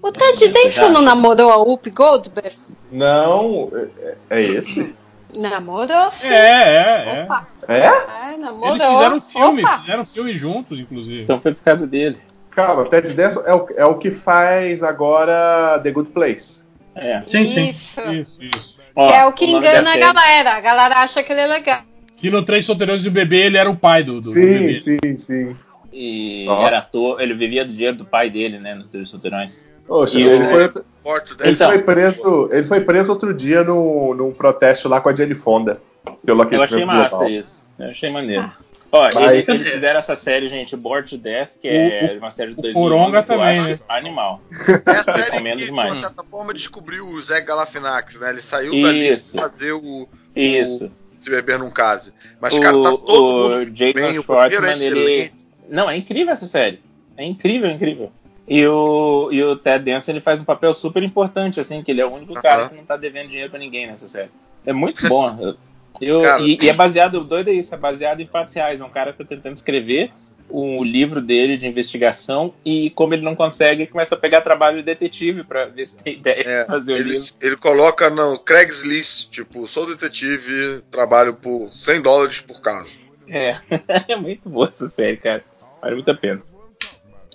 O Ted Danson já. não namorou a Whoopi Goldberg? Não, é, é esse? Namorou? sim. É, é, é. Opa, É? é, namorou. Eles fizeram um filme, Opa. fizeram um filme juntos, inclusive. Então foi por causa dele. Calma, Ted Danson é o, é o que faz agora The Good Place. É. Sim, sim. Isso. Isso, isso. Ó, Que é o que da engana a galera. A galera acha que ele é legal. Que no Três Solteirões de um Bebê ele era o pai do, do, do Sim, bebê. sim, sim. E Nossa. era ator, ele vivia do dinheiro do pai dele, né? No Três Solteirões. Poxa, E ele, o- Morto ele, Então. foi preso, ele foi preso outro dia no, num protesto lá com a Jenny Fonda. Pelo Eu achei aquecimento massa global. isso. Eu achei maneiro. Ó, Mas- eles, eles fizeram essa série, gente, Bored to Death, que é uma série de o 2011, Coronga também, né? Animal. É a série Recomendo que, demais. de uma certa forma, descobriu o Zé Galafinax, né? Ele saiu dali pra fazer o Isso. Se Beber Num Case. Mas, o, cara, tá todo o mundo Jason bem, o roteiro é Schwartzman, ele... Não, é incrível essa série. É incrível, incrível. E o, e o Ted Danson, ele faz um papel super importante, assim, que ele é o único cara que não tá devendo dinheiro pra ninguém nessa série. É muito bom. Eu, Cara. e, e é baseado, o doido é isso, é baseado em fatos reais. É um cara que tá tentando escrever o livro dele de investigação e como ele não consegue, ele começa a pegar trabalho de detetive pra ver se tem ideia É, de fazer o ele, livro. ele coloca no Craigslist, tipo, sou detetive, trabalho por 100 dólares por caso. É, é muito boa essa série, cara. Vale muito a pena.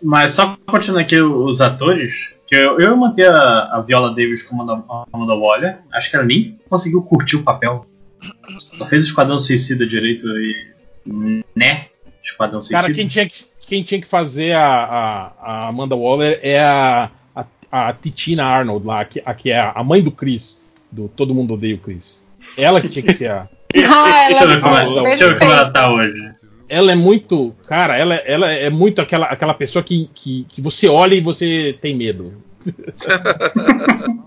Mas só continuando aqui os atores, que eu, eu ia manter a, a Viola Davis como Amanda, Amanda Waller. Acho que ela nem conseguiu curtir o papel. Só fez o Esquadrão Suicida direito e. né? Esquadrão Esquadrão Cara, Suicida. quem tinha que, quem tinha que fazer a, a, a Amanda Waller é a, a, a Titina Arnold lá, que, a, que é a mãe do Chris, do Todo Mundo Odeia o Chris. Ela que tinha que ser a. Ah, Deixa eu ver ela como, Ah, ela- deixa eu ver como ela tá hoje. Ela é muito. Cara, ela, ela é muito aquela, aquela pessoa que, que, que você olha e você tem medo.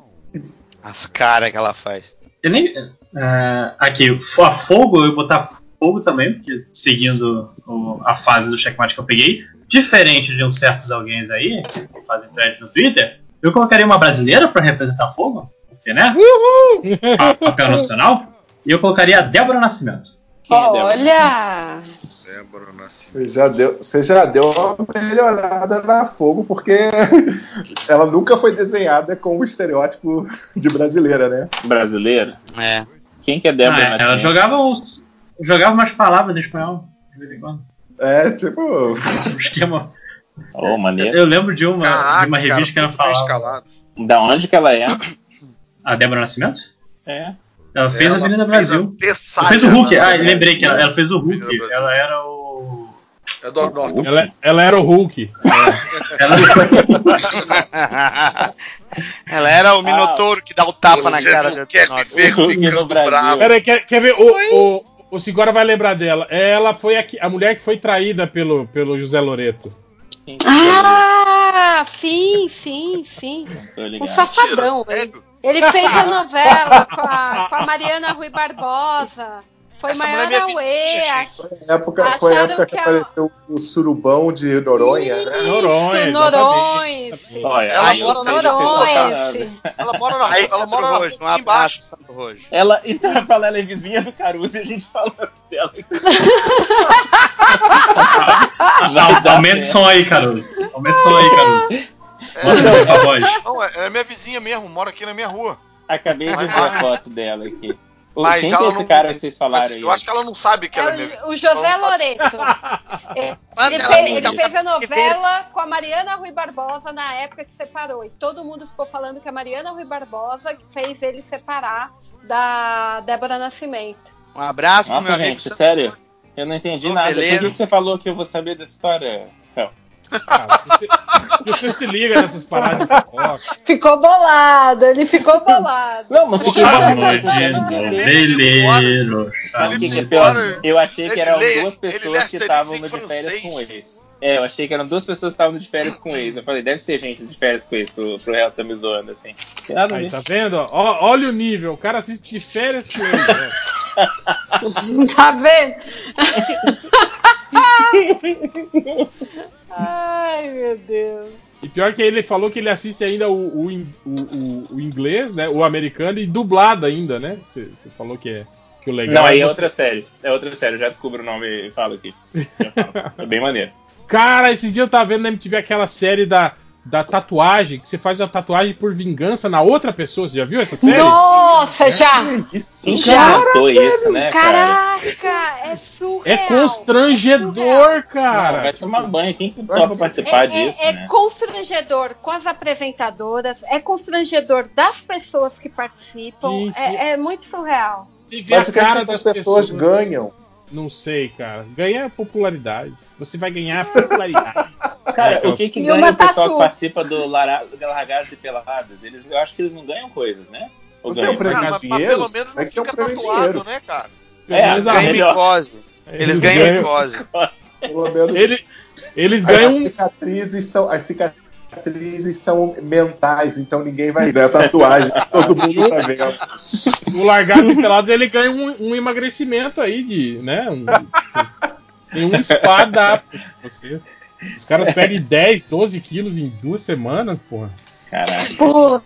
As caras que ela faz. Eu nem, é, aqui, a fogo, eu ia botar fogo também, porque seguindo o- a fase do checkmate que eu peguei, diferente de uns certos alguém aí, que fazem thread no Twitter, eu colocaria uma brasileira pra representar fogo, porque, né? Pa- Papel nacional. E eu colocaria a Débora Nascimento. Quem é Débora? Nascimento. Você já, deu, você já deu uma melhorada na fogo, porque ela nunca foi desenhada com o estereótipo de brasileira, né? Brasileira? É. Quem que é Débora Ah, ela Nascimento? jogava, uns, jogava umas palavras em espanhol, de vez em quando. É, tipo. Um esquema. Oh, maneiro. Eu lembro de uma, Caraca, de uma revista que ela falava. Da onde que ela é? A Débora Nascimento? É. Ela fez a Ela Avenida fez Brasil. a Ela fez o Hulk. na- Ah, lembrei que ela, ela fez o Hulk. Ela era o. É do Norte. Ela, ela era o Hulk. Ela Ela era o Minotouro que dá o tapa na cara do quer me ver ficando bravo. Pera aí, quer, quer ver? O, o, o Sigora vai lembrar dela. Ela foi a, a mulher que foi traída pelo, pelo José Loreto. É? Ah, sim, sim, sim. Um ligado. safadão. Ele, ele fez a novela com a, com a Mariana Rui Barbosa. Foi Essa é minha auê. vizinha, ach- Foi a época, foi a época que, que a- apareceu o surubão de Noronha, né? Noronha, Isso. Norões. Olha, Ela eu mora no. Norões. Ela mora na ela mora na Rojo, um rua embaixo. Sandro Rojo. Ela, então eu falo, ela é vizinha do Caruso e a gente falando dela. Dar Aumenta o som aí, Caruso. Aumenta o som aí, Caruso. Manda a voz. Não, é, é minha vizinha mesmo, mora aqui na minha rua. Acabei de ver a foto dela aqui. Mas Quem que é esse não- cara que vocês falaram aí? eu acho que ela não sabe que ela é minha É o, José Loreto. Ele, fez, ele fez a novela com a Mariana Rui Barbosa na época que separou. E todo mundo ficou falando que a Mariana Rui Barbosa que fez ele separar da Débora Nascimento. Um abraço Nossa, meu amigo gente, Sandro sério? Eu não entendi nada. Por Noveleiro. que, que você falou que eu vou saber dessa história? Ah, você, você se liga nessas paradas de fofoca. Ficou bolado, ele ficou bolado. Não, mas fiquei falando de eu não entendi. noveleiro. Sabe o que, que é Ele pior? fora- Eu achei que eram duas pessoas que estavam de férias com ex. É, eu achei que eram duas pessoas que estavam de férias com ex. Eu falei, deve ser gente de férias com ex, pro, pro Real tá me zoando, assim. Nada Aí, tá vendo? Ó, olha o nível. O cara assiste de férias com ele. né? Tá vendo? Ai, meu Deus. E pior que ele falou que ele assiste ainda o, o, o, o- inglês, né? O americano e dublado ainda, né? Você falou que, é, que o legal Não, aí é outra série. É outra série, eu já descubro o nome e falo aqui. Falo. É bem maneiro. Cara, esses dias eu tava vendo na MTV aquela série da, da tatuagem, que você faz uma tatuagem por vingança na outra pessoa. Você já viu essa série? Nossa, já! Quem Já. isso, né, cara? Caraca, é surreal. É surreal. constrangedor, Não, cara. vai tomar banho. Quem que topa participar É, disso, é- é né? constrangedor com as apresentadoras, é constrangedor das pessoas que participam, Sim, sim. É, é muito surreal. Mas a o que, é essas das pessoas pessoas. ganham? Não sei, cara. Ganhar popularidade. Você vai ganhar popularidade. Cara, É, o que que ganha o pessoal que participa do Largados e Pelados? Eles, eu acho que eles não ganham coisas, né? Ou Não tem um ganham? prêmio Cara, de mas, mas pelo menos não É que é um fica de tatuado, dinheiro. né, cara? É, Mas Eles ganham micose. Eles Eles ganham ganham- micose. Pelo menos Ele- eles As ganham um cicatrizes são as cicatrizes são mentais, então ninguém vai ver a tatuagem. Todo mundo tá vendo. o largado pelados ele ganha um, um emagrecimento aí de, né? Um, tem um espada você. Os caras perdem 10, 12 quilos em duas semanas, porra. Caralho. Pô.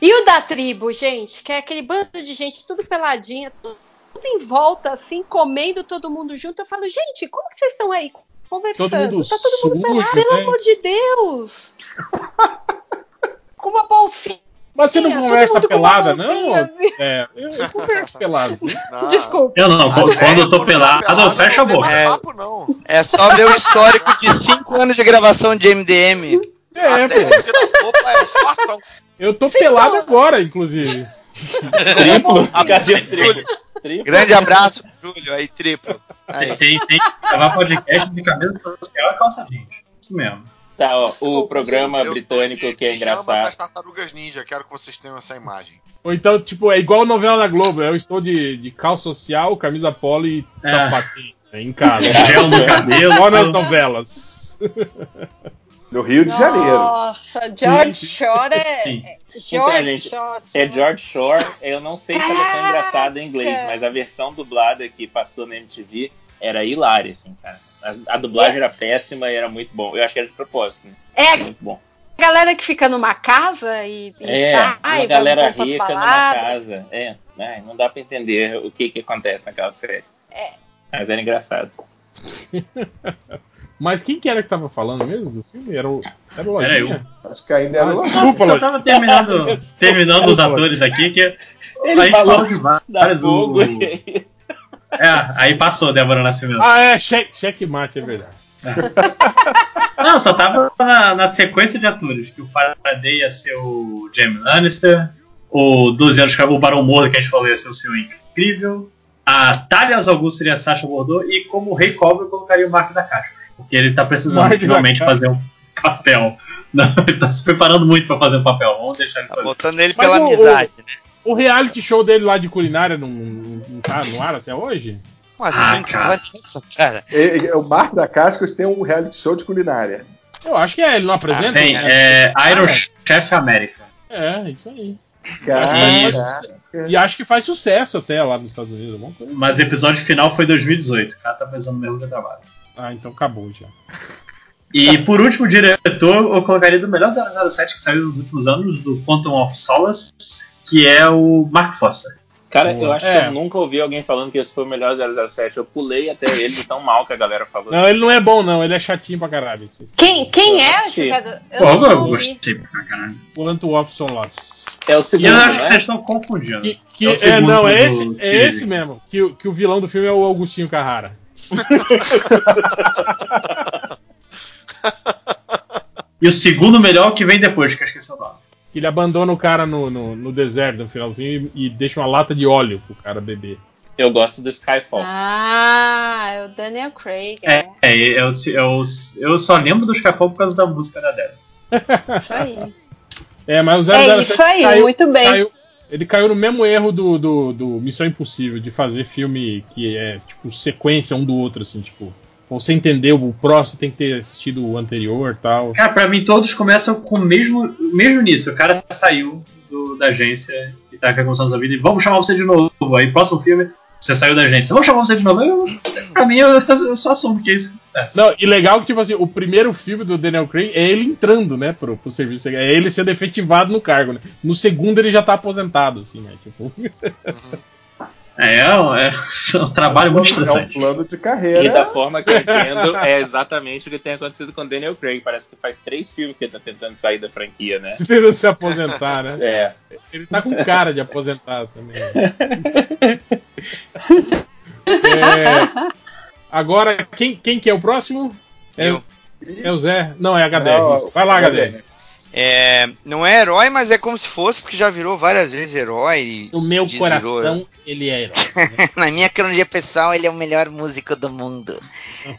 E o da tribo, gente, que é aquele bando de gente tudo peladinha, tudo, em volta, assim, comendo todo mundo junto. Eu falo, gente, como que vocês estão aí conversando? Todo mundo tá todo mundo sujo, pelado, pelo né? amor de Deus! Com uma bolsinha. Mas você não todo conversa pelada, não? assim. É, eu, eu converso pelado. Não. Desculpa. Eu não, quando, quando eu tô pelado, eu fecho a não boca. É. papo, não. É só ver o histórico de 5 anos de gravação de MDM. É, Até pô. roupa é só ação. Eu tô pelado agora, inclusive. Triplo? Cadê o triplo? Triplo? Grande abraço, Júlio, aí triplo. Tem, tem, tem que gravar podcast de camisa social e calça jeans. Isso mesmo. Tá, ó, o programa Eu britânico de que é engraçado. das tartarugas ninja, quero que vocês tenham essa imagem. Ou então, tipo, é igual novela da Globo. Eu estou de, de calça social, camisa polo e É. sapatinho né, em casa. Gel no cabelo. Igual nas novelas. No Rio de Janeiro. Nossa, George Sim. Shore é. Sim. é- Então, George gente, Shore. É George Shore, eu não sei se ela é tão engraçada em inglês, mas a versão dublada que passou na MTV era hilária, assim, cara. A, a dublagem era péssima e era muito bom. Eu acho que era de propósito, né? É Muito bom. a galera que fica numa casa e, e É, sai, uma galera rica numa casa. É, né? não dá pra entender o que que acontece naquela série. É. Mas era engraçado. Mas quem que era que tava falando mesmo do filme? Era o, era o Era Lojinha? Acho que ainda era Ah, o desculpa, Só Lojinha. tava terminando, terminando os atores aqui, que Ele a gente falou de Da vários. o- fogo. É, aí passou Débora Nascimento. Ah, é, cheque, checkmate, é verdade. Não, só tava na, na sequência de atores, que o Faraday ia ser o Jamie Lannister, o 12 anos o Barão Mordo que a gente falou ia ser o Senhor Incrível, a Talias Augusto seria a Sasha Bordeaux e como Rei Cobra eu colocaria o Mark da Caixa, porque ele tá precisando Mark finalmente fazer um papel. Não, ele tá se preparando muito pra fazer um papel, vamos deixar ele Tá fazer. botando ele Mas pela o- amizade, né? O reality show dele lá de culinária não, não, não tá no ar até hoje? Mas Ah, que cara. é essa, cara? E- e- O Marco da Cascos tem um reality show de culinária. Eu acho que é, ele não apresenta? Tem, né? é Iron Ah, Chef América. É, isso aí. Caraca. E acho que faz sucesso até lá nos Estados Unidos. Mas o episódio final foi 2018. O cara tá precisando mesmo de trabalho. Ah, então acabou já. E por último, diretor, eu colocaria do melhor 007 que saiu nos últimos anos, do Quantum of Solace, que é o Mark Foster. Cara, Boa. eu acho É. que eu nunca ouvi alguém falando que esse foi o melhor 007. Eu pulei até ele de tão mal que a galera falou. Não, ele não é bom, não. Ele é chatinho pra caralho. Esse. Quem, quem é? Sim. Eu Pô, eu, gostei pra caralho. Quanto of Solace. É o E segundo, eu acho que né? vocês estão confundindo. Que, que- É o é, não, é do esse, é esse mesmo. Que, o- que o vilão do filme é o Augustinho Carrara. E o segundo melhor que vem depois, que eu esqueci o nome. Que ele abandona o cara no, no, no deserto no final do filme e deixa uma lata de óleo pro cara beber. Eu gosto do Skyfall. Ah, é o Daniel Craig. É, É, é, eu, eu, eu só lembro do Skyfall por causa da música da Débora. isso aí. É, mas o É 007 isso aí, caiu- muito bem. caiu- ele caiu no mesmo erro do, do, do Missão Impossível, de fazer filme que é, tipo, sequência um do outro, assim, tipo. Pra Você entender o próximo, tem que ter assistido o anterior e tal. Cara, pra mim todos começam com o mesmo, mesmo nisso. O cara saiu do- da agência e tá começando a vida e vamos chamar você de novo. Aí, próximo filme, você saiu da agência. Vamos chamar você de novo. Eu, pra mim, eu, eu só assumo que é isso que acontece. Não, e legal que, tipo assim, o primeiro filme do Daniel Craig é ele entrando, né, pro, pro serviço. É ele sendo efetivado no cargo, né? No segundo ele já tá aposentado, assim, né? Tipo. É, é, um- é um trabalho muito É um estressante. plano de E carreira. da forma que eu entendo, é exatamente o que tem acontecido com Daniel Craig. Parece que faz três filmes que ele tá tentando sair da franquia, né? Tentando se aposentar, né? É. Ele tá com cara de aposentado também. né? É, agora, quem, quem que é o próximo? É, Eu. é o Zé? Não, é HDR. Não, Vai lá? HDR. É, não é herói, mas é como se fosse, porque já virou várias vezes herói. No meu desvirou. coração, ele é herói. Na minha cronologia pessoal, ele é o melhor músico do mundo.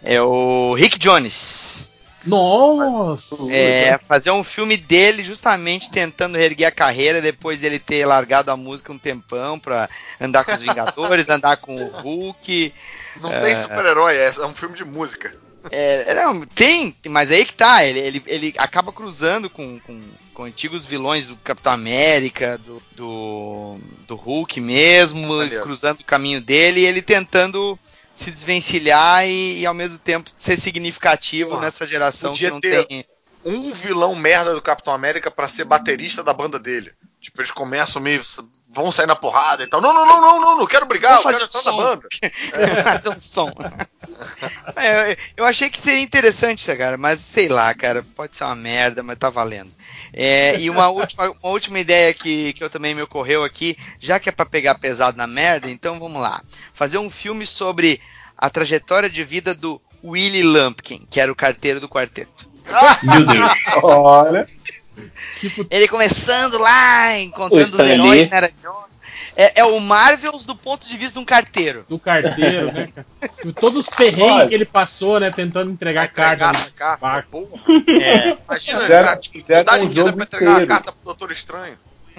É o Rick Jones. Nossa! É, fazer um filme dele justamente tentando reerguer a carreira depois dele ter largado a música um tempão pra andar com os Vingadores, andar com o Hulk. Não tem É. super-herói, é, é um filme de música. É, não, tem, mas aí que tá, ele, ele, ele acaba cruzando com, com, com antigos vilões do Capitão América, do, do, do Hulk mesmo, Maneiro. cruzando o caminho dele e ele tentando se desvencilhar e, e ao mesmo tempo ser significativo nessa geração que não ter- tem. Um vilão merda do Capitão América pra ser baterista da banda dele. Tipo, eles começam meio. vão sair na porrada e tal. Não, não, não, não, não, não quero brigar, eu quero som. banda. fazer um som. É, eu, eu achei que seria interessante isso, cara, mas sei lá, cara, pode ser uma merda, mas tá valendo. É, e uma última, uma última ideia que, que eu também me ocorreu aqui, já que é pra pegar pesado na merda, então vamos lá. Fazer um filme sobre a trajetória de vida do Willie Lumpkin, que era o carteiro do quarteto. Meu Deus. Olha. Tipo, Ele começando lá, encontrando os heróis, Lee. Indiana Jones. É, é o Marvels do ponto de vista de um carteiro. Do carteiro, né, cara? Todos os perrengues Olha. que ele passou, né? Tentando entregar carta. Carta. É. Imagina, Fizeram- cara, tipo, fizeram um jogo pra entregar inteiro. a carta pro Doutor Estranho.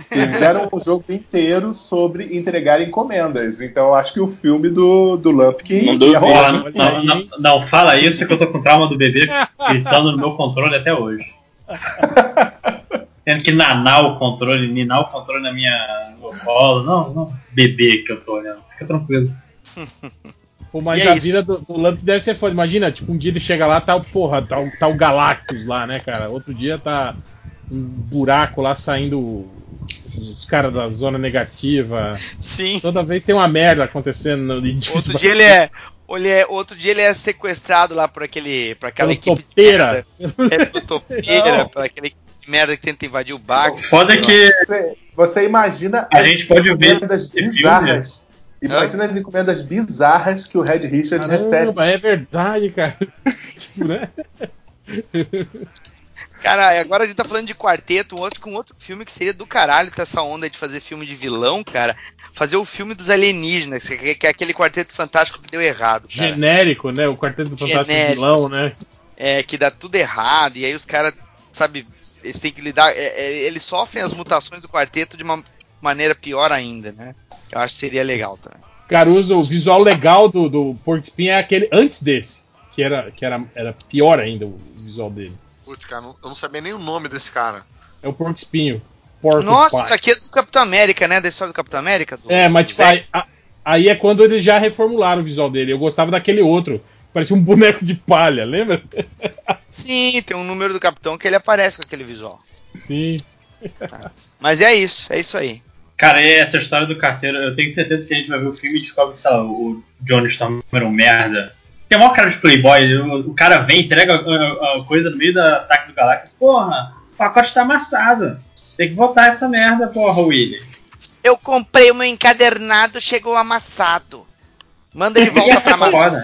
Fizeram um jogo inteiro sobre entregar encomendas. Então eu acho que o filme do, do Lumpkin Não não, não, não, não fala isso que eu tô com trauma do bebê gritando no meu controle até hoje. Tendo que nanar o controle, ninar o controle na minha colo. Não, não, bebê que eu tô olhando. Fica tranquilo. Pô, mas E é a isso. vida do, do Lamp deve ser foda. Imagina, tipo, um dia ele chega lá, tá o porra, tá, o- tá o Galactus lá, né, cara? Outro dia tá um buraco lá saindo os caras da zona negativa. Sim. Toda vez tem uma merda acontecendo no. Outro dia ele é. Ele é, outro dia ele é sequestrado lá por aquele. por aquela Pelo equipe topeira. de merda. É topeira, por aquela equipe de merda que tenta invadir o barco. Foda é que Você, você imagina A as gente pode ver encomendas esse filme. bizarras. Imagina as encomendas bizarras que o Red Richard recebe. Caramba, é verdade, cara. Cara, agora a gente tá falando de quarteto, um outro com outro filme que seria do caralho ter essa onda de fazer filme de vilão, cara. Fazer o filme dos alienígenas, que que é aquele quarteto fantástico que deu errado, cara. Genérico, né? O Quarteto Fantástico Genérico. Vilão, né? É, que dá tudo errado, e aí os caras, sabe, eles têm que lidar. é, é, eles sofrem as mutações do quarteto de uma maneira pior ainda, né? Eu acho que seria legal também. Caruso, o visual legal do, do Porco Espinho é aquele antes desse, que era, que era, era pior ainda o visual dele. Putz, cara, eu não sabia nem o nome desse cara. É o Porco Espinho. Porco Nossa, Pie. isso aqui é do Capitão América, né? Da história do Capitão América? do- É, mas tipo, aí, aí é quando eles já reformularam o visual dele. Eu gostava daquele outro. Parecia um boneco de palha, lembra? Sim, tem um número do Capitão que ele aparece com aquele visual. Sim. Mas é isso, é isso aí. Cara, e essa história do carteiro, eu tenho certeza que a gente vai ver o filme e descobre que, sei lá, o Johnny Storm era um merda. Tem maior cara de playboy, o, o cara vem, entrega a, a coisa no meio do ataque do Galactus. Porra, o pacote tá amassado. Tem que voltar essa merda, porra, Willy. Eu comprei o meu encadernado, chegou amassado. Manda de volta pra Amazon.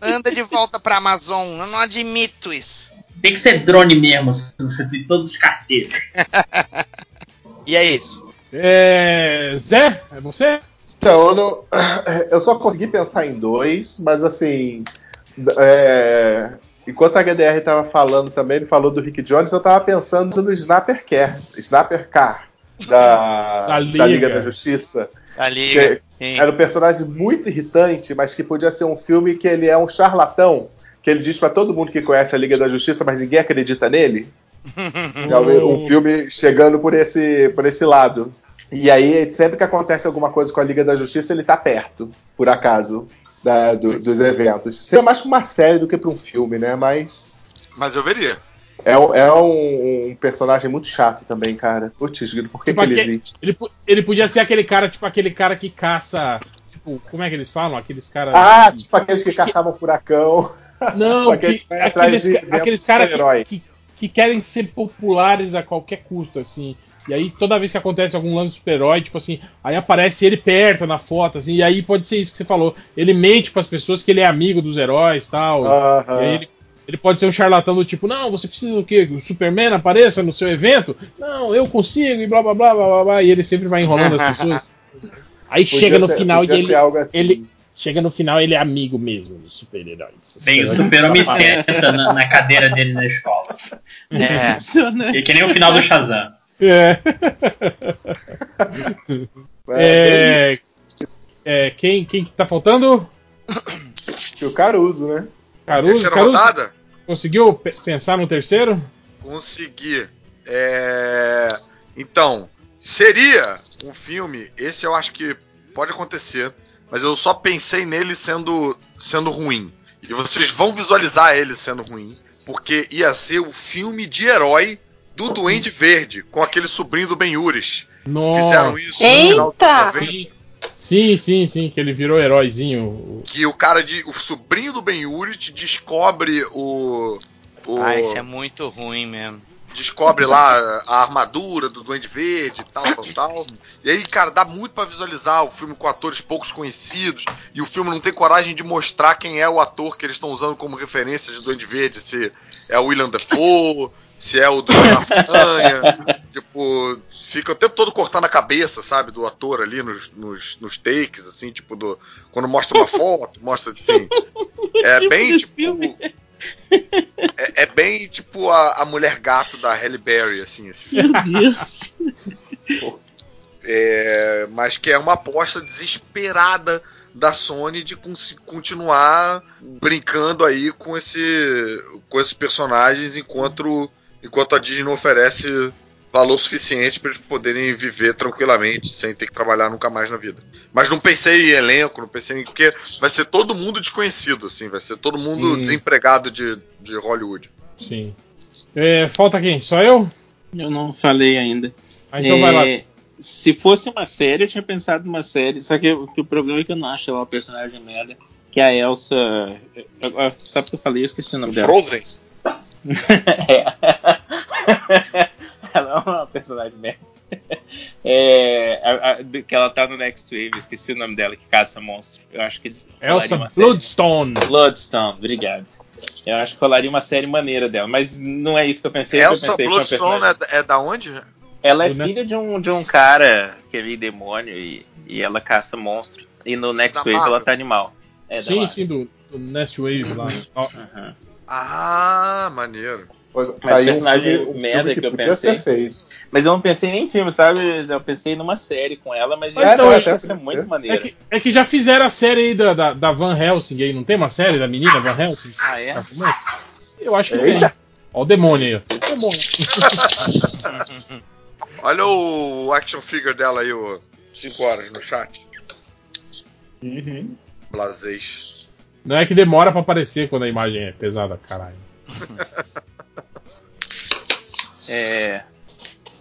Manda de volta pra Amazon. Eu não admito isso. Tem que ser drone mesmo, se você tem todos os carteiros. E é isso. É, Zé, é você? Então, eu, não- eu só consegui pensar em dois, mas assim. é, enquanto a HDR tava falando também, ele falou do Rick Jones, eu tava pensando no Snapper Car, Snapper Car da, Da da, Liga. Liga. da Justiça. A liga. Sim. Era um personagem muito irritante, mas que podia ser um filme que ele é um charlatão, que ele diz pra todo mundo que conhece a Liga da Justiça, mas ninguém acredita nele. É um, um filme chegando por esse, por esse lado. E aí, sempre que acontece alguma coisa com a Liga da Justiça, ele tá perto, por acaso, da- do- dos eventos. Seria mais pra uma série do que pra um filme, né? Mas. Mas eu veria. É, um- é um, um personagem muito chato também, cara. Putz, Guido, por que, Tipo, que ele existe? ele, ele podia ser aquele cara, tipo aquele cara que caça. Tipo, como é que eles falam? Aqueles caras. Ah, tipo aqueles que caçavam furacão. Não, que- que aqueles, eventos aqueles caras que, que, que querem ser populares a qualquer custo, assim. E aí, toda vez que acontece algum lance de super-herói, tipo assim, aí aparece ele perto na foto, assim, e aí pode ser isso que você falou. Ele mente para as pessoas que ele é amigo dos heróis tal. Aham. E aí ele, ele pode ser um charlatão do tipo, não, você precisa do quê? Que o Superman apareça no seu evento? Não, eu consigo, e blá blá blá blá blá, blá. E ele sempre vai enrolando as pessoas. Aí Podia chega no ser- final e ele, assim. ele. Chega no final ele é amigo mesmo dos super-heróis. Vem o super-homem senta na, na cadeira dele na escola. É. E que nem o final do Shazam. É. É, É, é, quem, quem que tá faltando? o Caruso, né? Caruso, Terceira Caruso rodada? conseguiu pe- pensar no terceiro? Consegui. É, Então, seria um filme. Esse eu acho que pode acontecer. Mas eu só pensei nele sendo, sendo ruim. E vocês vão visualizar ele sendo ruim. Porque ia ser o filme de herói do Duende Verde. Com aquele sobrinho do Ben Uris. Nossa. Fizeram isso no Eita! final dos 90. Sim, sim, sim, que ele virou heróizinho. Que o cara de. O sobrinho do Ben Urit descobre o. o Ah, isso é muito ruim mesmo. descobre lá a armadura do Duende Verde e tal, tal, tal. E aí, cara, dá muito pra visualizar o filme com atores poucos conhecidos. E o filme não tem coragem de mostrar quem é o ator que eles estão usando como referência de Duende Verde. Se é o William Defoe, se é o do Homem-Aranha. Tipo, fica o tempo todo cortando a cabeça, sabe, do ator ali nos, nos, nos takes, assim, tipo, do, quando mostra uma foto, mostra, enfim. É Tipo bem, tipo. filme. É, é bem tipo a, a mulher gato da Halle Berry, assim, esse filme. Meu Deus. É, mas que é uma aposta desesperada da Sony de continuar brincando aí com esse com esses personagens enquanto enquanto a Disney não oferece valor suficiente para eles poderem viver tranquilamente sem ter que trabalhar nunca mais na vida. Mas não pensei em elenco, não pensei em porque vai ser todo mundo desconhecido assim, vai ser todo mundo Hum. desempregado de, de Hollywood. Sim. É, falta quem? Só eu? Eu não falei ainda. Ah, então vai lá. É, Se fosse uma série, eu tinha pensado numa série. Só que, o- que o problema é que eu não acho ela uma personagem merda. Que é a Elsa. eu- eu- Só porque eu falei, eu esqueci o nome dela. Frozen? É. ela é uma personagem merda. É, a- a- que ela tá no Next Wave, esqueci o nome dela, que caça monstro. Eu acho que. Elsa uma série- Bloodstone. Bloodstone, obrigado. Eu acho que rolaria uma série maneira dela, mas não é isso que eu pensei. eu Elsa pensei que foi uma Bloodstone personagem- é, é da onde? Ela é Do filha de um, de um cara que é meio demônio e, e ela caça monstro. E no Next Da Wave Marvel. ela tá animal. É, sim, sim, do, do Nest Wave lá. Aham. Ah, maneiro. Pois, Mas aí um personagem filme, um merda filme que, que eu podia pensei. ser feito. Mas eu não pensei nem em filme, sabe? Eu pensei numa série com ela, mas, eu não, acho que até ia ser podia muito ser. maneiro. É que, é que já fizeram a série aí da, da, da Van Helsing aí, não tem uma série da menina Van Helsing? Ah, é? Tá? Eu acho que Eita. tem. Ó o demônio aí, ó. Demônio. Olha o action figure dela aí, o 5 horas no chat. Uhum. Blasez. Não é que demora pra aparecer quando a imagem é pesada, caralho. É...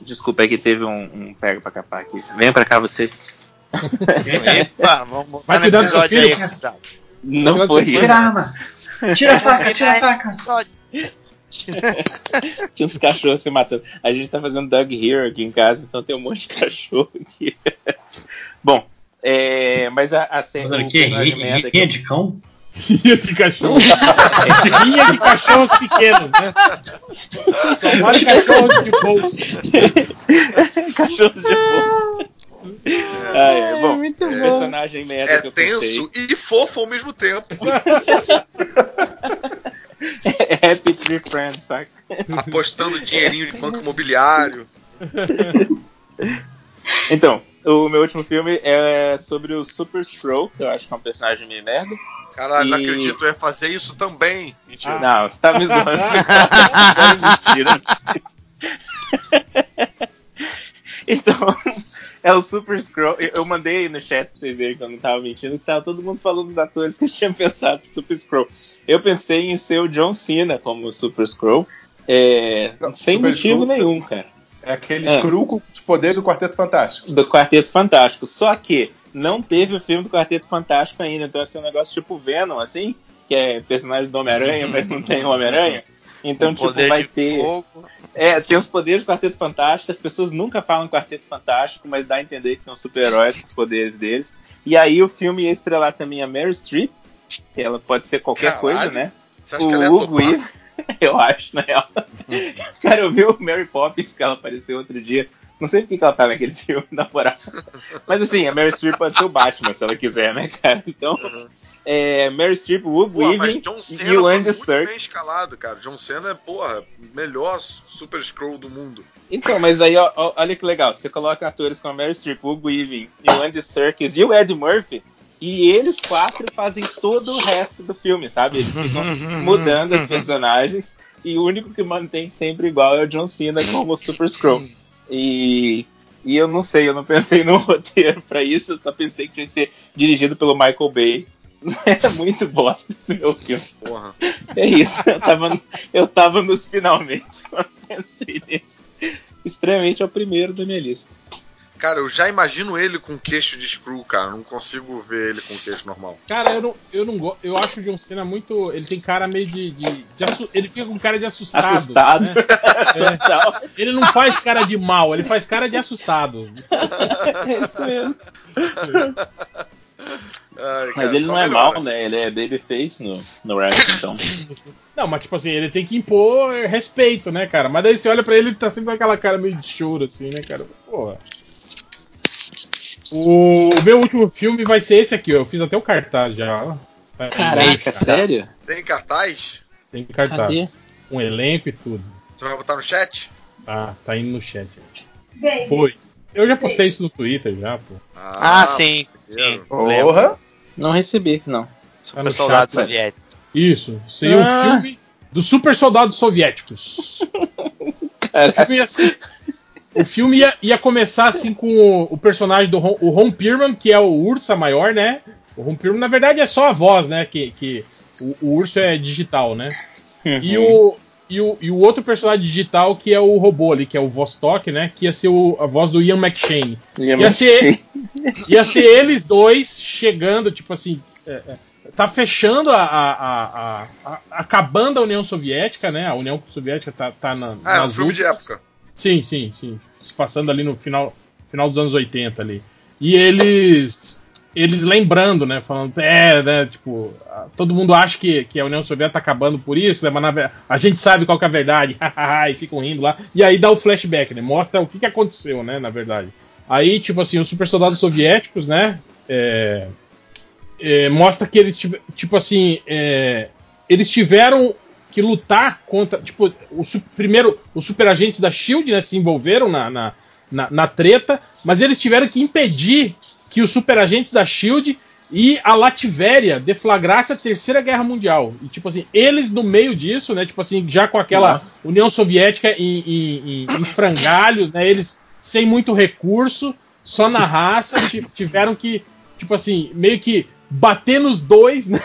Desculpa, é que teve um, um pega pra capar aqui. Venha pra cá, vocês. Epa, vamos botar Vai cuidar do seu episódio aí, filho. pesado. Não foi isso. Tira a arma. Tira a faca, tira a faca. Tinha uns cachorros se matando. A gente tá fazendo Dog Hero aqui em casa, então tem um monte de cachorro aqui. Bom, é, mas a, a série. Mas o merda que- Rinha de cão? Rinha de cachorro. Rinha de cachorros pequenos, né? Só vale cachorros de bolso. Cachorros de bolsa. Ah, é. Bom, bom. personagem merda É que eu pensei. tenso e fofo ao mesmo tempo. É Happy Tree Friends, saca? apostando dinheirinho de banco imobiliário. Então, o meu último filme é sobre o Super Scroll, que eu acho que é um personagem meio merda. Caralho, não E- acredito, eu ia fazer isso também. Mentira. Não, você tá me zoando. mentira. então, é o Super Scroll. Eu eu mandei aí no chat pra vocês verem que eu não tava mentindo, que tava todo mundo falando dos atores que eu tinha pensado pro Super Scroll. Eu pensei em ser o John Cena como Super Scroll. é, Não, sem Super motivo Scroll, nenhum, cara. É aquele É. screw com os poderes do Quarteto Fantástico. do Quarteto Fantástico. Só que não teve o filme do Quarteto Fantástico ainda. Então, assim, um negócio tipo Venom, assim, que é personagem do Homem-Aranha, mas não tem o Homem-Aranha. Então, tipo, vai ter. fogo. É, tem os poderes do Quarteto Fantástico. As pessoas nunca falam Quarteto Fantástico, mas dá a entender que são super-heróis com os poderes deles. E aí o filme ia estrelar também a Mary Streep, que ela pode ser qualquer Caralho. coisa, né? Você acha O que ela ia Hugo? Weaving, eu acho, na real. Cara, eu vi o Mary Poppins que ela apareceu outro dia. Não sei por que que ela tá naquele filme, na moral. Mas assim, a Mary Streep pode ser o Batman, se ela quiser, né, cara? Então, é, Mary Streep, mas Weaving John Cena e o Andy muito Serkis. bem escalado, cara. John Cena é, porra, melhor super scroll do mundo. Então, mas aí, ó, ó, olha que legal. Você coloca atores como a Mary Streep, o Hugo Weaving e o Andy Serkis e o Ed Murphy, e eles quatro fazem todo o resto do filme, sabe? Eles ficam mudando os personagens e o único que mantém sempre igual é o John Cena como Super Scroll. E, e eu não sei, eu não pensei no roteiro pra isso, eu só pensei que tinha que ser dirigido pelo Michael Bay. É muito bosta esse meu filme. Porra. É isso, eu tava, eu tava nos finalmente quando pensei nisso. Extremamente é o primeiro da minha lista. Cara, eu já imagino ele com queixo de screw, cara. Não consigo ver ele com queixo normal. Cara, eu não, eu não gosto. Eu acho o John Cena muito. Ele tem cara meio de. de- de assu- ele fica com cara de assustado. Assustado. né? Total. Ele não faz cara de mal, ele faz cara de assustado. É isso mesmo. Ai, Mas ele não é mal, né? Ele é babyface no, no wrestling, então. Não, mas tipo assim, ele tem que impor respeito, né, cara? Mas daí você olha pra ele, ele tá sempre com aquela cara meio de choro, assim, né, cara? Porra. O, o meu último filme vai ser esse aqui, ó. Eu fiz até o cartaz já. Tá Caraca, sério? Tem cartaz? Tem cartaz. Cadê? Um elenco e tudo. Você vai botar no chat? Tá, tá indo no chat. Foi. Eu já postei isso no Twitter já, pô. Ah, sim. Sim. Lembro. Porra! Não recebi, não. Tá Super no soldado chat, né? soviético. Isso. Seria Ah. um filme dos super soldados soviéticos. O filme ia, ser- o filme ia, ia começar assim com o, o personagem do Ron, o Ron Perlman, que é o Ursa maior, né? O Ron Perlman, na verdade, é só a voz, né? Que, que o, o urso é digital, né? E, o, e, o, e o outro personagem digital que é o robô ali, que é o Vostok, né? Que ia ser o- a voz do Ian McShane. Ia ser, ia ser eles dois chegando, tipo assim. é, é, tá fechando a, a- a- a- a- acabando a União Soviética, né? A União Soviética tá, tá na, Ah, é um nas filme de época. Sim, sim, sim. Se Passando ali no final, final dos anos 80 ali. E eles. Eles lembrando, né? Falando, é, né? Tipo, todo mundo acha que, que a União Soviética tá acabando por isso, né? Mas na a gente sabe qual que é a verdade, e ficam rindo lá. E aí dá o flashback, né? Mostra o que, que aconteceu, né? Na verdade. Aí, tipo assim, os super soldados soviéticos, né? é, é, mostra que eles, tipo assim, é, eles tiveram que lutar contra, tipo, o primeiro, os super agentes da Shield, né, se envolveram na, na, na, na treta, mas eles tiveram que impedir que os super agentes da Shield e a Latvéria deflagrasse a terceira guerra mundial. E tipo assim, eles no meio disso, né, tipo assim, já com aquela Nossa. União Soviética em, em, em- em frangalhos, né, eles sem muito recurso, só na raça, ti- tiveram que, tipo assim, meio que bater nos dois, né?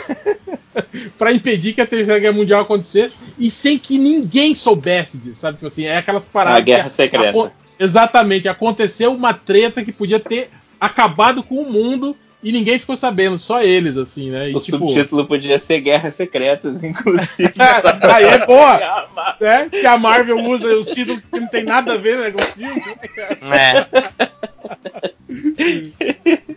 para impedir que a Terceira Guerra Mundial acontecesse e sem que ninguém soubesse disso, sabe? Tipo assim, é aquelas paradas. A guerra secreta. acon- Exatamente, aconteceu uma treta que podia ter acabado com o mundo e ninguém ficou sabendo, só eles, assim, né? E, O tipo, subtítulo podia ser Guerras Secretas, inclusive. aí é boa, né? Que a Marvel usa os títulos que não tem nada a ver né, com o filme, né? É.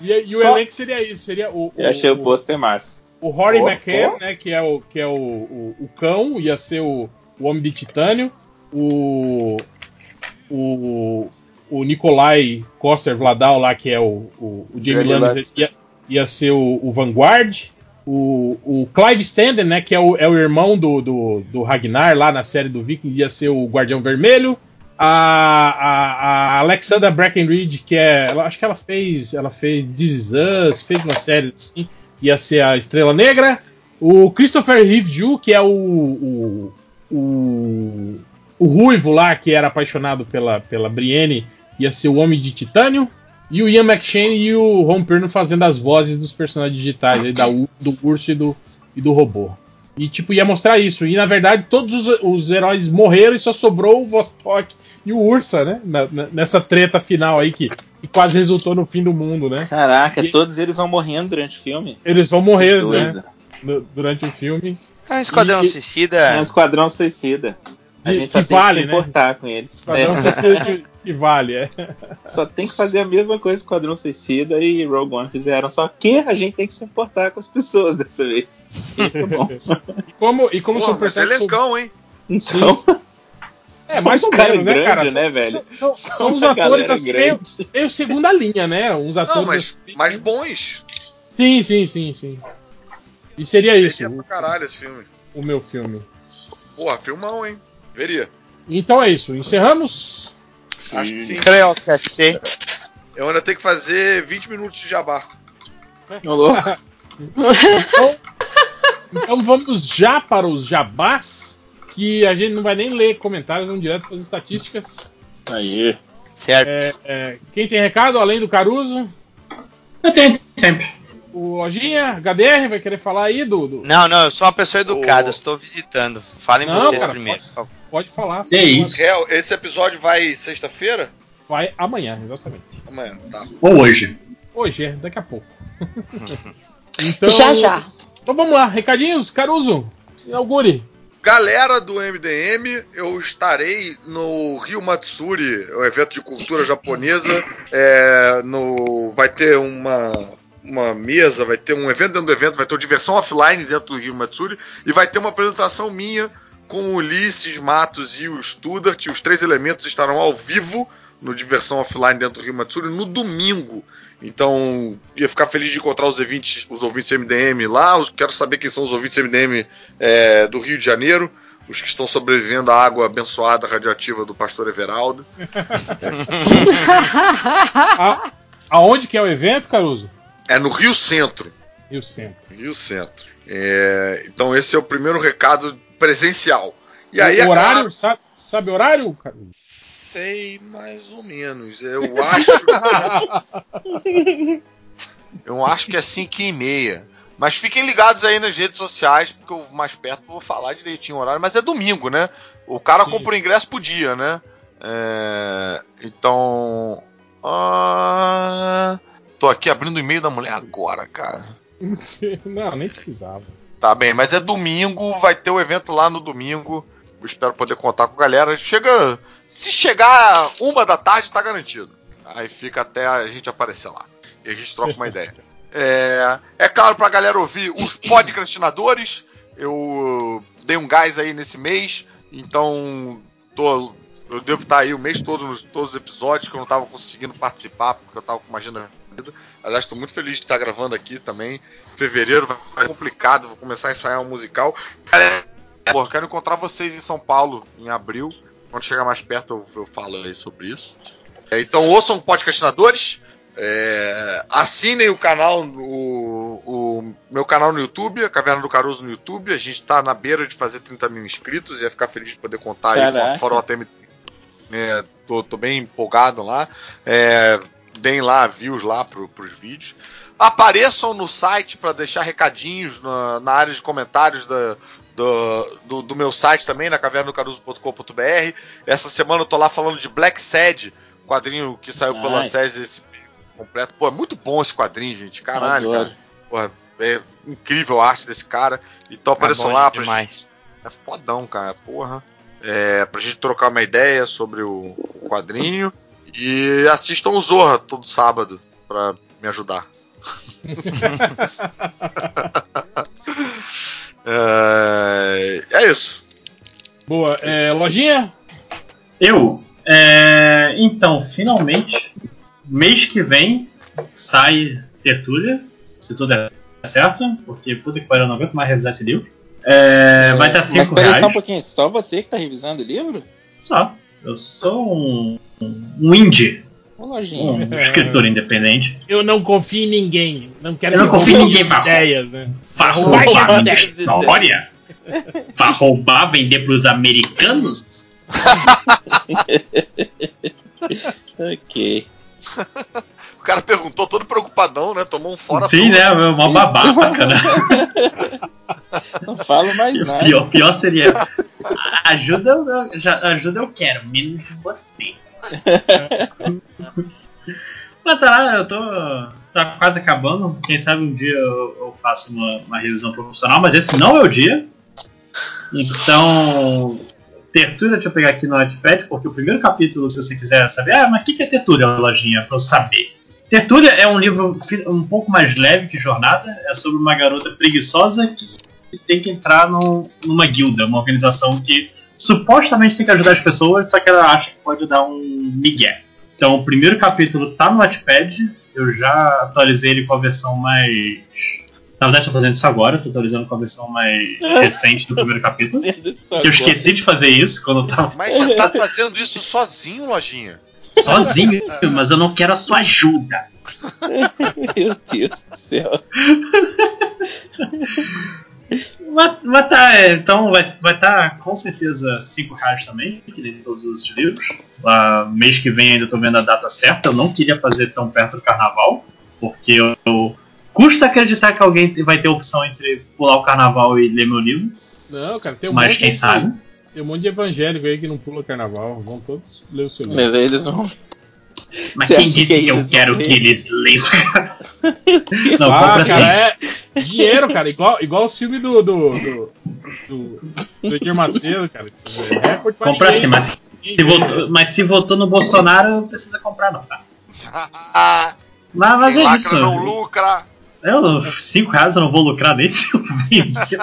E, e o Só- elenco seria isso, seria o, Eu achei o o, pôster massa. o Rory McCann, né, que é o que é o, o, o cão, ia ser o, o homem de titânio, o o, o Nikolai Koster Vladal lá, que é o, o, o Jamie Lannister, ia, ia ser o, o Vanguard, o, o Clive Standen, né, que é o, é o irmão do, do, do Ragnar lá na série do Vikings, ia ser o Guardião Vermelho. A, a, a Alexandra Breckenridge, que é. Ela, acho que ela fez. Ela fez This Is Us, fez uma série assim, ia ser a Estrela Negra. O Christopher Reeve que é o, o, o, o Ruivo lá, que era apaixonado pela, pela Brienne, ia ser o Homem de Titânio. E o Ian McShane e o Ron Perlman fazendo as vozes dos personagens digitais aí, da, do urso e do, e do robô. E tipo, ia mostrar isso. E na verdade, todos os, os heróis morreram e só sobrou o Vostok e o Ursa, né? Na- na- nessa treta final aí que, que quase resultou no fim do mundo, né? Caraca, E- todos eles vão morrendo durante o filme. Eles vão morrer, né? durante o filme. É um Esquadrão E- Suicida. É um esquadrão suicida. A Que- gente só que tem vale, que se né? importar com eles. Esquadrão É. Suicida que, que vale, é. Só tem que fazer a mesma coisa que Esquadrão Suicida e Rogue One fizeram. Só que a gente tem que se importar com as pessoas dessa vez. Isso é bom. E como, e como Pô, mas personagens. elencão, hein? Então, É, mais ou cara menos, né, grande, cara? né, velho? São, são uma uns atores assim, meio, segunda linha, né? Uns atores. Não, mas, assim, mas bons. Sim, sim, sim, sim. E seria isso, Veria pra caralho esse filme. o meu filme. Porra, filmão, hein? Veria. Então é isso. Encerramos. Acho que sim. Creio que é C. Eu ainda tenho que fazer 20 minutos de jabá. Ô, louco. Então, então vamos já para os jabás, que a gente não vai nem ler comentários, vamos direto para as estatísticas. Aí. Certo. É, é, quem tem recado, além do Caruso? Eu tento sempre. O Lojinha, HDR, vai querer falar aí do. do- Não, não, eu sou uma pessoa educada, eu estou visitando. Falem Não, vocês cara, primeiro. Pode falar. Que isso? Real, esse episódio vai sexta-feira? Vai amanhã, exatamente. Amanhã, tá. Ou hoje. Hoje, é, daqui a pouco. então, Já já. Então vamos lá, recadinhos, Caruso. Inaugure. Galera do MDM, eu estarei no Rio Matsuri, o evento de cultura japonesa. É, no, vai ter uma, uma mesa, vai ter um evento dentro do evento, vai ter uma diversão offline dentro do Rio Matsuri e vai ter uma apresentação minha com o Ulisses, Matos e o Studart. Os três elementos estarão ao vivo no Diversão Offline dentro do Rio Matsuri no domingo. Então, ia ficar feliz de encontrar os ouvintes, os ouvintes MDM lá. Eu quero saber quem são os ouvintes MDM é, do Rio de Janeiro. Os que estão sobrevivendo à água abençoada radioativa do pastor Everaldo. A- aonde que é o evento, Caruso? É no Rio Centro. Rio Centro. Rio Centro. É, então esse é o primeiro recado presencial. E aí, o horário, claro, sabe, sabe horário, Caruso? Sei mais ou menos. Eu acho. eu acho que é 5 e meia. Mas fiquem ligados aí nas redes sociais, porque eu mais perto vou falar direitinho o horário, mas é domingo, né? O cara Sim. compra o ingresso por dia, né? É, então. ah, tô aqui abrindo o e-mail da mulher agora, cara. Não, nem precisava. Tá bem, mas é domingo, vai ter o evento lá no domingo. Eu espero poder contar com a galera. Chega. Se chegar uma da tarde, tá garantido. Aí fica até a gente aparecer lá. E a gente troca uma ideia. É, é claro pra galera ouvir os podcastinadores. Eu dei um gás aí nesse mês. Então tô, eu devo estar aí o mês todo nos todos os episódios que eu não tava conseguindo participar, porque eu tava com uma agenda. Aliás, estou muito feliz de estar gravando aqui também. Fevereiro vai ser complicado, vou começar a ensaiar um musical. Galera, Pô, quero encontrar vocês em São Paulo em abril. Quando chegar mais perto eu, eu falo aí sobre isso. É, então ouçam podcastinadores. É, assinem o canal, o, o meu canal no YouTube, a Caverna do Caruso no YouTube. A gente tá na beira de fazer 30 mil inscritos. Ia ficar feliz de poder contar aí com a Caraca. Farol TM. É, tô, tô bem empolgado lá. É, deem lá views lá pro, pros vídeos. Apareçam no site para deixar recadinhos na, na área de comentários da, do, do, do meu site também, na cavernadocaruso.com.br. Essa semana eu tô lá falando de Black Sad, quadrinho que saiu pela Nice. SESI esse completo. Pô, é muito bom esse quadrinho, gente. Caralho, cara. Porra, é incrível a arte desse cara. Então apareçam bom lá pra demais. é fodão, cara, porra. É, pra gente trocar uma ideia sobre o o quadrinho. E assistam o Zorra todo sábado pra me ajudar. é, é isso. Boa. É, lojinha? Eu? É, então, finalmente, mês que vem sai Tertúlia, se tudo der certo, porque puta que pariu, eu não aguento mais revisar esse livro. É, vai estar Mas 5 peraí reais. só um pouquinho, só você que tá revisando o livro? Só. Eu sou um, um indie, Ô, lojinha. um escritor independente. Eu não confio em ninguém. Não quero Eu não confio em ninguém, ideias, né? Vai Roubar minha história? Vai roubar, vender pros americanos? Ok. O cara perguntou todo preocupadão, né? Tomou um fora Sim, né? Uma babaca, né? Não falo mais nada. Pior, pior seria. Ajuda, eu- já- ajuda eu quero, menos você. Mas tá, eu tô. Tá quase acabando. Quem sabe um dia eu, eu faço uma, uma revisão profissional, mas esse não é o dia. Então. Tertúlia, deixa eu pegar aqui no Notepad, porque o primeiro capítulo, se você quiser saber, ah, mas o que que é Tertúlia, lojinha, pra eu saber. Tertúlia é um livro um pouco mais leve que Jornada, é sobre uma garota preguiçosa que tem que entrar num- numa guilda, uma organização que supostamente tem que ajudar as pessoas, só que ela acha que pode dar um migué. Então o primeiro capítulo tá no Notepad, eu já atualizei ele com a versão mais. Na verdade, tô fazendo isso agora, tô atualizando com a versão mais recente do primeiro capítulo. Que eu esqueci de fazer isso quando eu tava Mas você tá fazendo isso sozinho, lojinha? sozinho, mas eu não quero a sua ajuda. Meu Deus do céu. Mas, mas tá, é, então vai estar vai tá, com certeza 5 reais também, que nem todos os livros. Lá, mês que vem ainda tô vendo a data certa. Eu não queria fazer tão perto do carnaval, porque eu, eu- custa acreditar que alguém vai ter opção entre pular o carnaval e ler meu livro. Não, cara, tem um mas monte quem de- sabe? Tem um monte de evangélico aí que não pula carnaval. Vão todos ler o seu livro. Mas aí eles vão. Mas Você quem disse que que, eu quero que eles leiam isso? não, ah, compra assim. cara, é dinheiro, cara. Igual, igual o filme do. do. do. do, do Edir Macedo, cara. É Compra assim, mas se, votou, mas se votou no Bolsonaro, não precisa comprar, não, tá? Mas, mas é isso. não lucra. Eu, 5 reais eu não vou lucrar nem se eu vender.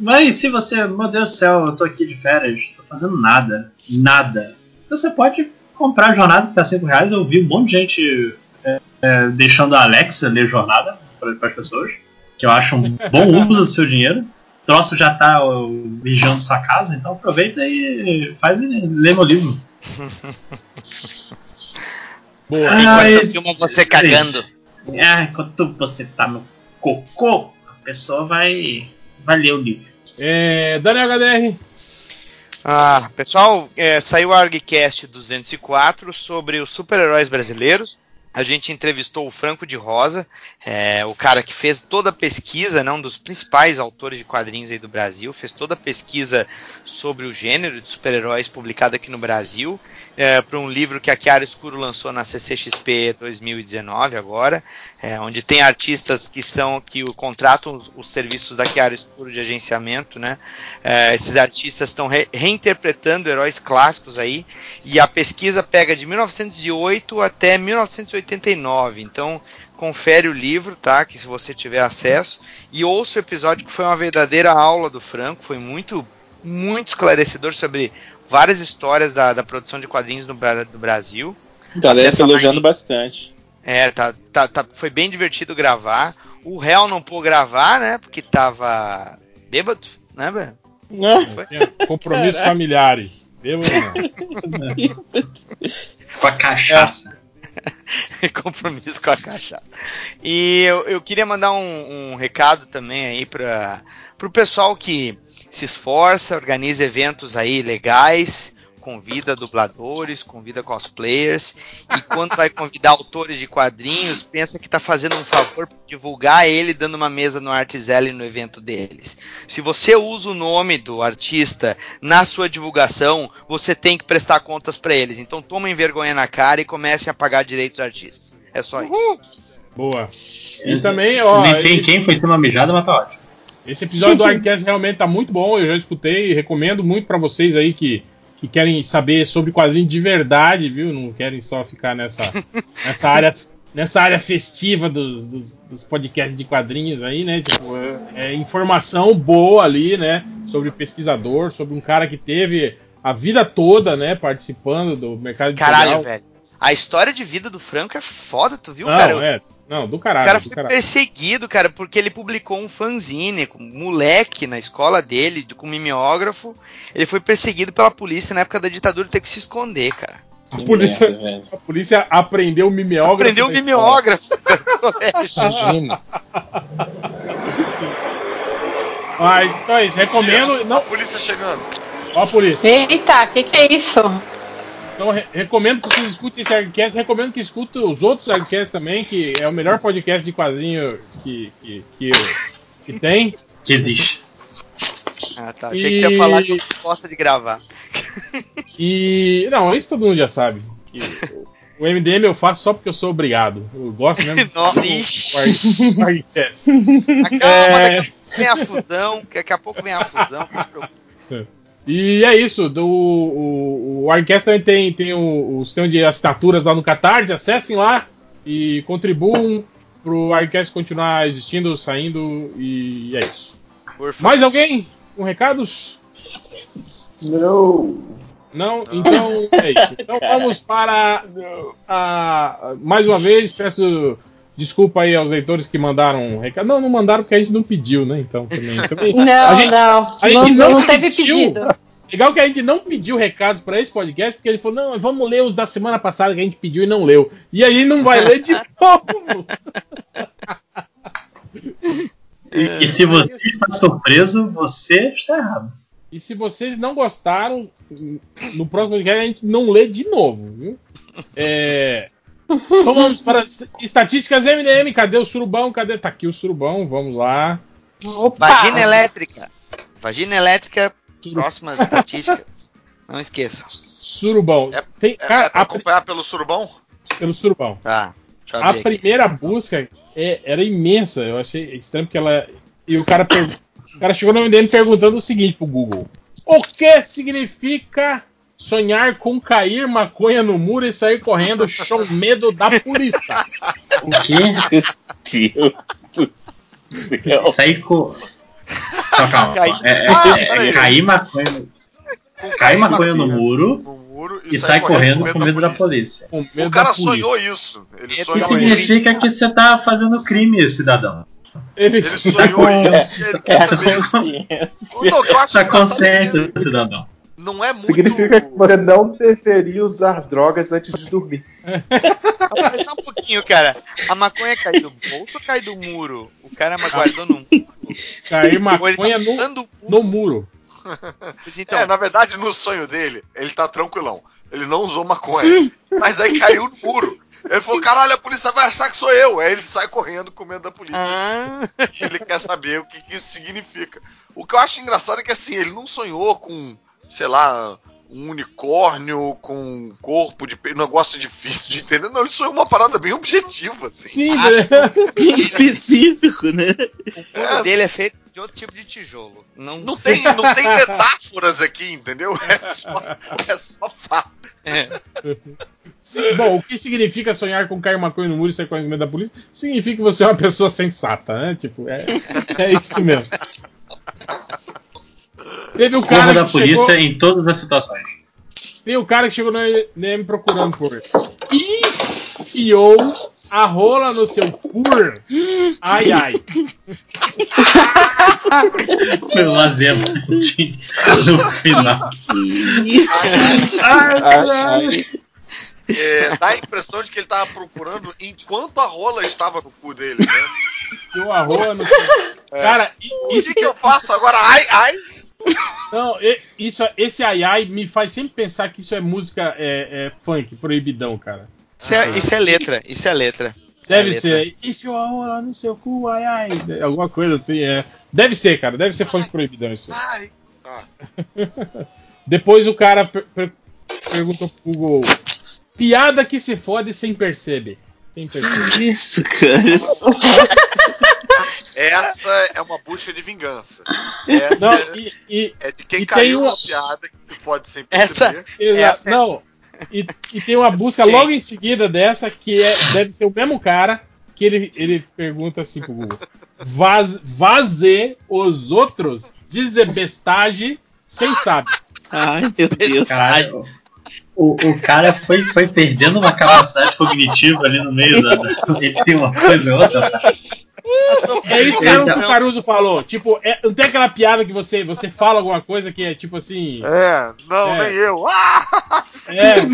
Mas se você, meu Deus do céu, eu tô aqui de férias, tô fazendo nada, nada. Você pode comprar a jornada por 5 reais. Eu vi um monte de gente é, é, deixando a Alexa ler jornada para as pessoas, que eu acho um bom uso do seu dinheiro. O troço já tá ó, vigiando sua casa, então aproveita e faz e lê meu livro. Boa. Ah, Enquanto esse- filma você cagando. É, enquanto você tá no cocô, a pessoa vai, vai ler o livro. É, Daniel HDR. Ah, pessoal, é, saiu o ArgCast 204 sobre os super-heróis brasileiros. A gente entrevistou o Franco de Rosa, é, o cara que fez toda a pesquisa, né, um dos principais autores de quadrinhos aí do Brasil, fez toda a pesquisa sobre o gênero de super-heróis publicado aqui no Brasil, é, para um livro que a Chiara Escuro lançou na CCXP 2019 agora, é, onde tem artistas que são que contratam os, os serviços da Chiara Escuro de agenciamento, né? É, esses artistas estão re- reinterpretando heróis clássicos aí, e a pesquisa pega de 1908 até 1989. Então, confere o livro, tá? Que se você tiver acesso, e ouça o episódio que foi uma verdadeira aula do Franco, foi muito, muito esclarecedor sobre várias histórias da, da produção de quadrinhos no, do Brasil. Galera Acessa tá elogiando em- bastante. É, tá, tá, tá- foi bem divertido gravar. O réu não pôde gravar, né? Porque tava bêbado, né, velho? Tinha Compromissos Caraca. familiares. Bêbado não. Com a cachaça. compromisso com a cachaça. E eu, eu queria mandar um, um recado também aí para o pessoal que se esforça, organiza eventos aí legais, convida dubladores, convida cosplayers e quando vai convidar autores de quadrinhos, pensa que está fazendo um favor para divulgar ele dando uma mesa no Artizelli no evento deles. Se você usa o nome do artista na sua divulgação, você tem que prestar contas para eles. Então tomem vergonha na cara e comecem a pagar direitos dos artistas. É só isso. Boa. E também, ó. Nem sei em esse- quem foi ser uma mijada, mas tá ótimo. Esse episódio do Arcast realmente tá muito bom, eu já escutei, recomendo muito pra vocês aí que, que querem saber sobre quadrinhos de verdade, viu? Não querem só ficar nessa, nessa área nessa área festiva dos, dos, dos podcasts de quadrinhos aí, né? Tipo, é, é informação boa ali, né? Sobre pesquisador, sobre um cara que teve a vida toda, né? Participando do mercado Caralho, editorial. velho. A história de vida do Franco é foda, tu viu, Não, cara? é, não, do O caralho. cara do foi caralho. perseguido, cara, porque ele publicou um fanzine com um moleque na escola dele, com mimeógrafo. Ele foi perseguido pela polícia na época da ditadura teve que se esconder, cara. A polícia, a polícia aprendeu o mimeógrafo. Aprendeu escola. mimeógrafo. Mas, então é isso, recomendo. Não, A polícia chegando. ó, a polícia. Eita, o que, que é isso? Então, re- recomendo que vocês escutem esse Argcast. Recomendo que escutem os outros Argcasts também, que é o melhor podcast de quadrinho que, que, que, que tem. Que existe. Ah, tá. Achei que ia falar que eu gosta de gravar. E. Não, isso todo mundo já sabe. Que o MDM eu faço só porque eu sou obrigado. Eu gosto mesmo. de Nossa, o ixi. Arg- Argcast. Calma, É. daqui a pouco vem a fusão. Daqui a pouco vem a fusão. não se preocupe. E é isso, do, o, o também tem, tem o, o sistema de assinaturas lá no Catarse, acessem lá e contribuam pro Argcast continuar existindo, saindo e é isso. Mais alguém com recados? Não. Não? Então é isso. Então vamos para a, mais uma vez, peço desculpa aí aos leitores que mandaram recado. Não, não mandaram porque a gente não pediu, né? Então também. também Não, a gente, não. a gente não, não não teve pediu. pedido. Legal que a gente não pediu recados para esse podcast, porque ele falou: não, vamos ler os da semana passada que a gente pediu e não leu. E aí não vai ler de novo. E, e se você está surpreso, você está errado. E se vocês não gostaram, no próximo podcast a gente não lê de novo, viu? É... Então vamos para as estatísticas MDM. Cadê o surubão? Cadê? Tá aqui o surubão, vamos lá. Opa! Vagina elétrica. Vagina elétrica, próximas estatísticas. Não esqueçam. Surubão. É- Tem, É, cara, é pra acompanhar pelo surubão? pelo surubão. Tá. Deixa eu A aqui. primeira busca é- era imensa. Eu achei estranho porque ela. E o cara, per- o cara chegou no MDM perguntando o seguinte pro Google: O que significa sonhar com cair maconha no muro e sair correndo com medo da polícia. O quê? Deus do céu. Isso aí com. Calma, calma. Cair- É, é- é- é cair maconha, cair maconha no muro no muro e sai correndo com medo da polícia. Com medo O cara da polícia. sonhou isso. Ele sonhou Isso da isso. significa que você tá fazendo crime, cidadão. Ele, Ele sonhou isso. Ele É consciência. Tá engraçado é consciente, que cidadão. Não é muito. Significa que você não deveria usar drogas antes de dormir. Mas só um pouquinho, cara. A maconha cai do bolso ou cai do muro? O cara guardou num. cair Ou ele maconha tá no, no muro. Então, É, na verdade, no sonho dele, ele tá tranquilão. Ele não usou maconha. mas aí caiu no muro. Ele falou: caralho, a polícia vai achar que sou eu. Aí ele sai correndo com medo da polícia. ah, E ele quer saber o que, que isso significa. O que eu acho engraçado é que assim, ele não sonhou com, sei lá, um unicórnio com um corpo de um negócio difícil de entender. Não, ele sonhou uma parada bem objetiva, assim. Sim, Acho né? Bem específico, né? o muro dele é feito de outro tipo de tijolo. Não, Não tem, não tem metáforas aqui, entendeu? É só, é só fato. É. Sim, Bom, o que significa sonhar com cair maconha no muro e com medo da polícia? Significa que você é uma pessoa sensata, né? Tipo, é, é isso mesmo. Teve o Corra cara da polícia chegou, em todas as situações. tem o cara que chegou no NM procurando por e enfiou a rola no seu cur. Ai, ai. Foi um exemplo no final. Ai, É, dá a impressão de que ele tava procurando enquanto a rola estava no cu dele, né? Enfiou a rola no seu... Cara, i- O isso que, que eu faço agora? Ai, ai! Não, isso, esse ai ai me faz sempre pensar que isso é música é, é funk, proibidão, cara. Isso, é, isso é letra, isso é letra. Deve É letra. ser. Enfiou a rola no seu cu, ai ai. Alguma coisa assim, é. Deve ser, cara. Deve ser funk proibidão isso. Ai! Tá. Depois o cara per- per- perguntou pro Google: Piada que se fode sem perceber. Sem perceber. Isso, cara. Essa é uma busca de vingança. Essa Não, é, e, e- é de quem e caiu tem na uma- piada que pode sempre Essa- Essa é- não. E, e tem uma busca logo em seguida dessa que é, deve ser o mesmo cara que ele, ele pergunta assim pro Google: Vaz, Vaze os outros desebestage sem saber. Ai, meu Deus. Caralho. O, o cara foi, foi perdendo uma capacidade cognitiva ali no meio da, da- entre uma coisa e outra, sabe? É isso mesmo que Então- o Caruso falou. Tipo, é- não tem aquela piada que você, você fala alguma coisa que é tipo assim. É, não, É. nem eu. Ah! É, Não,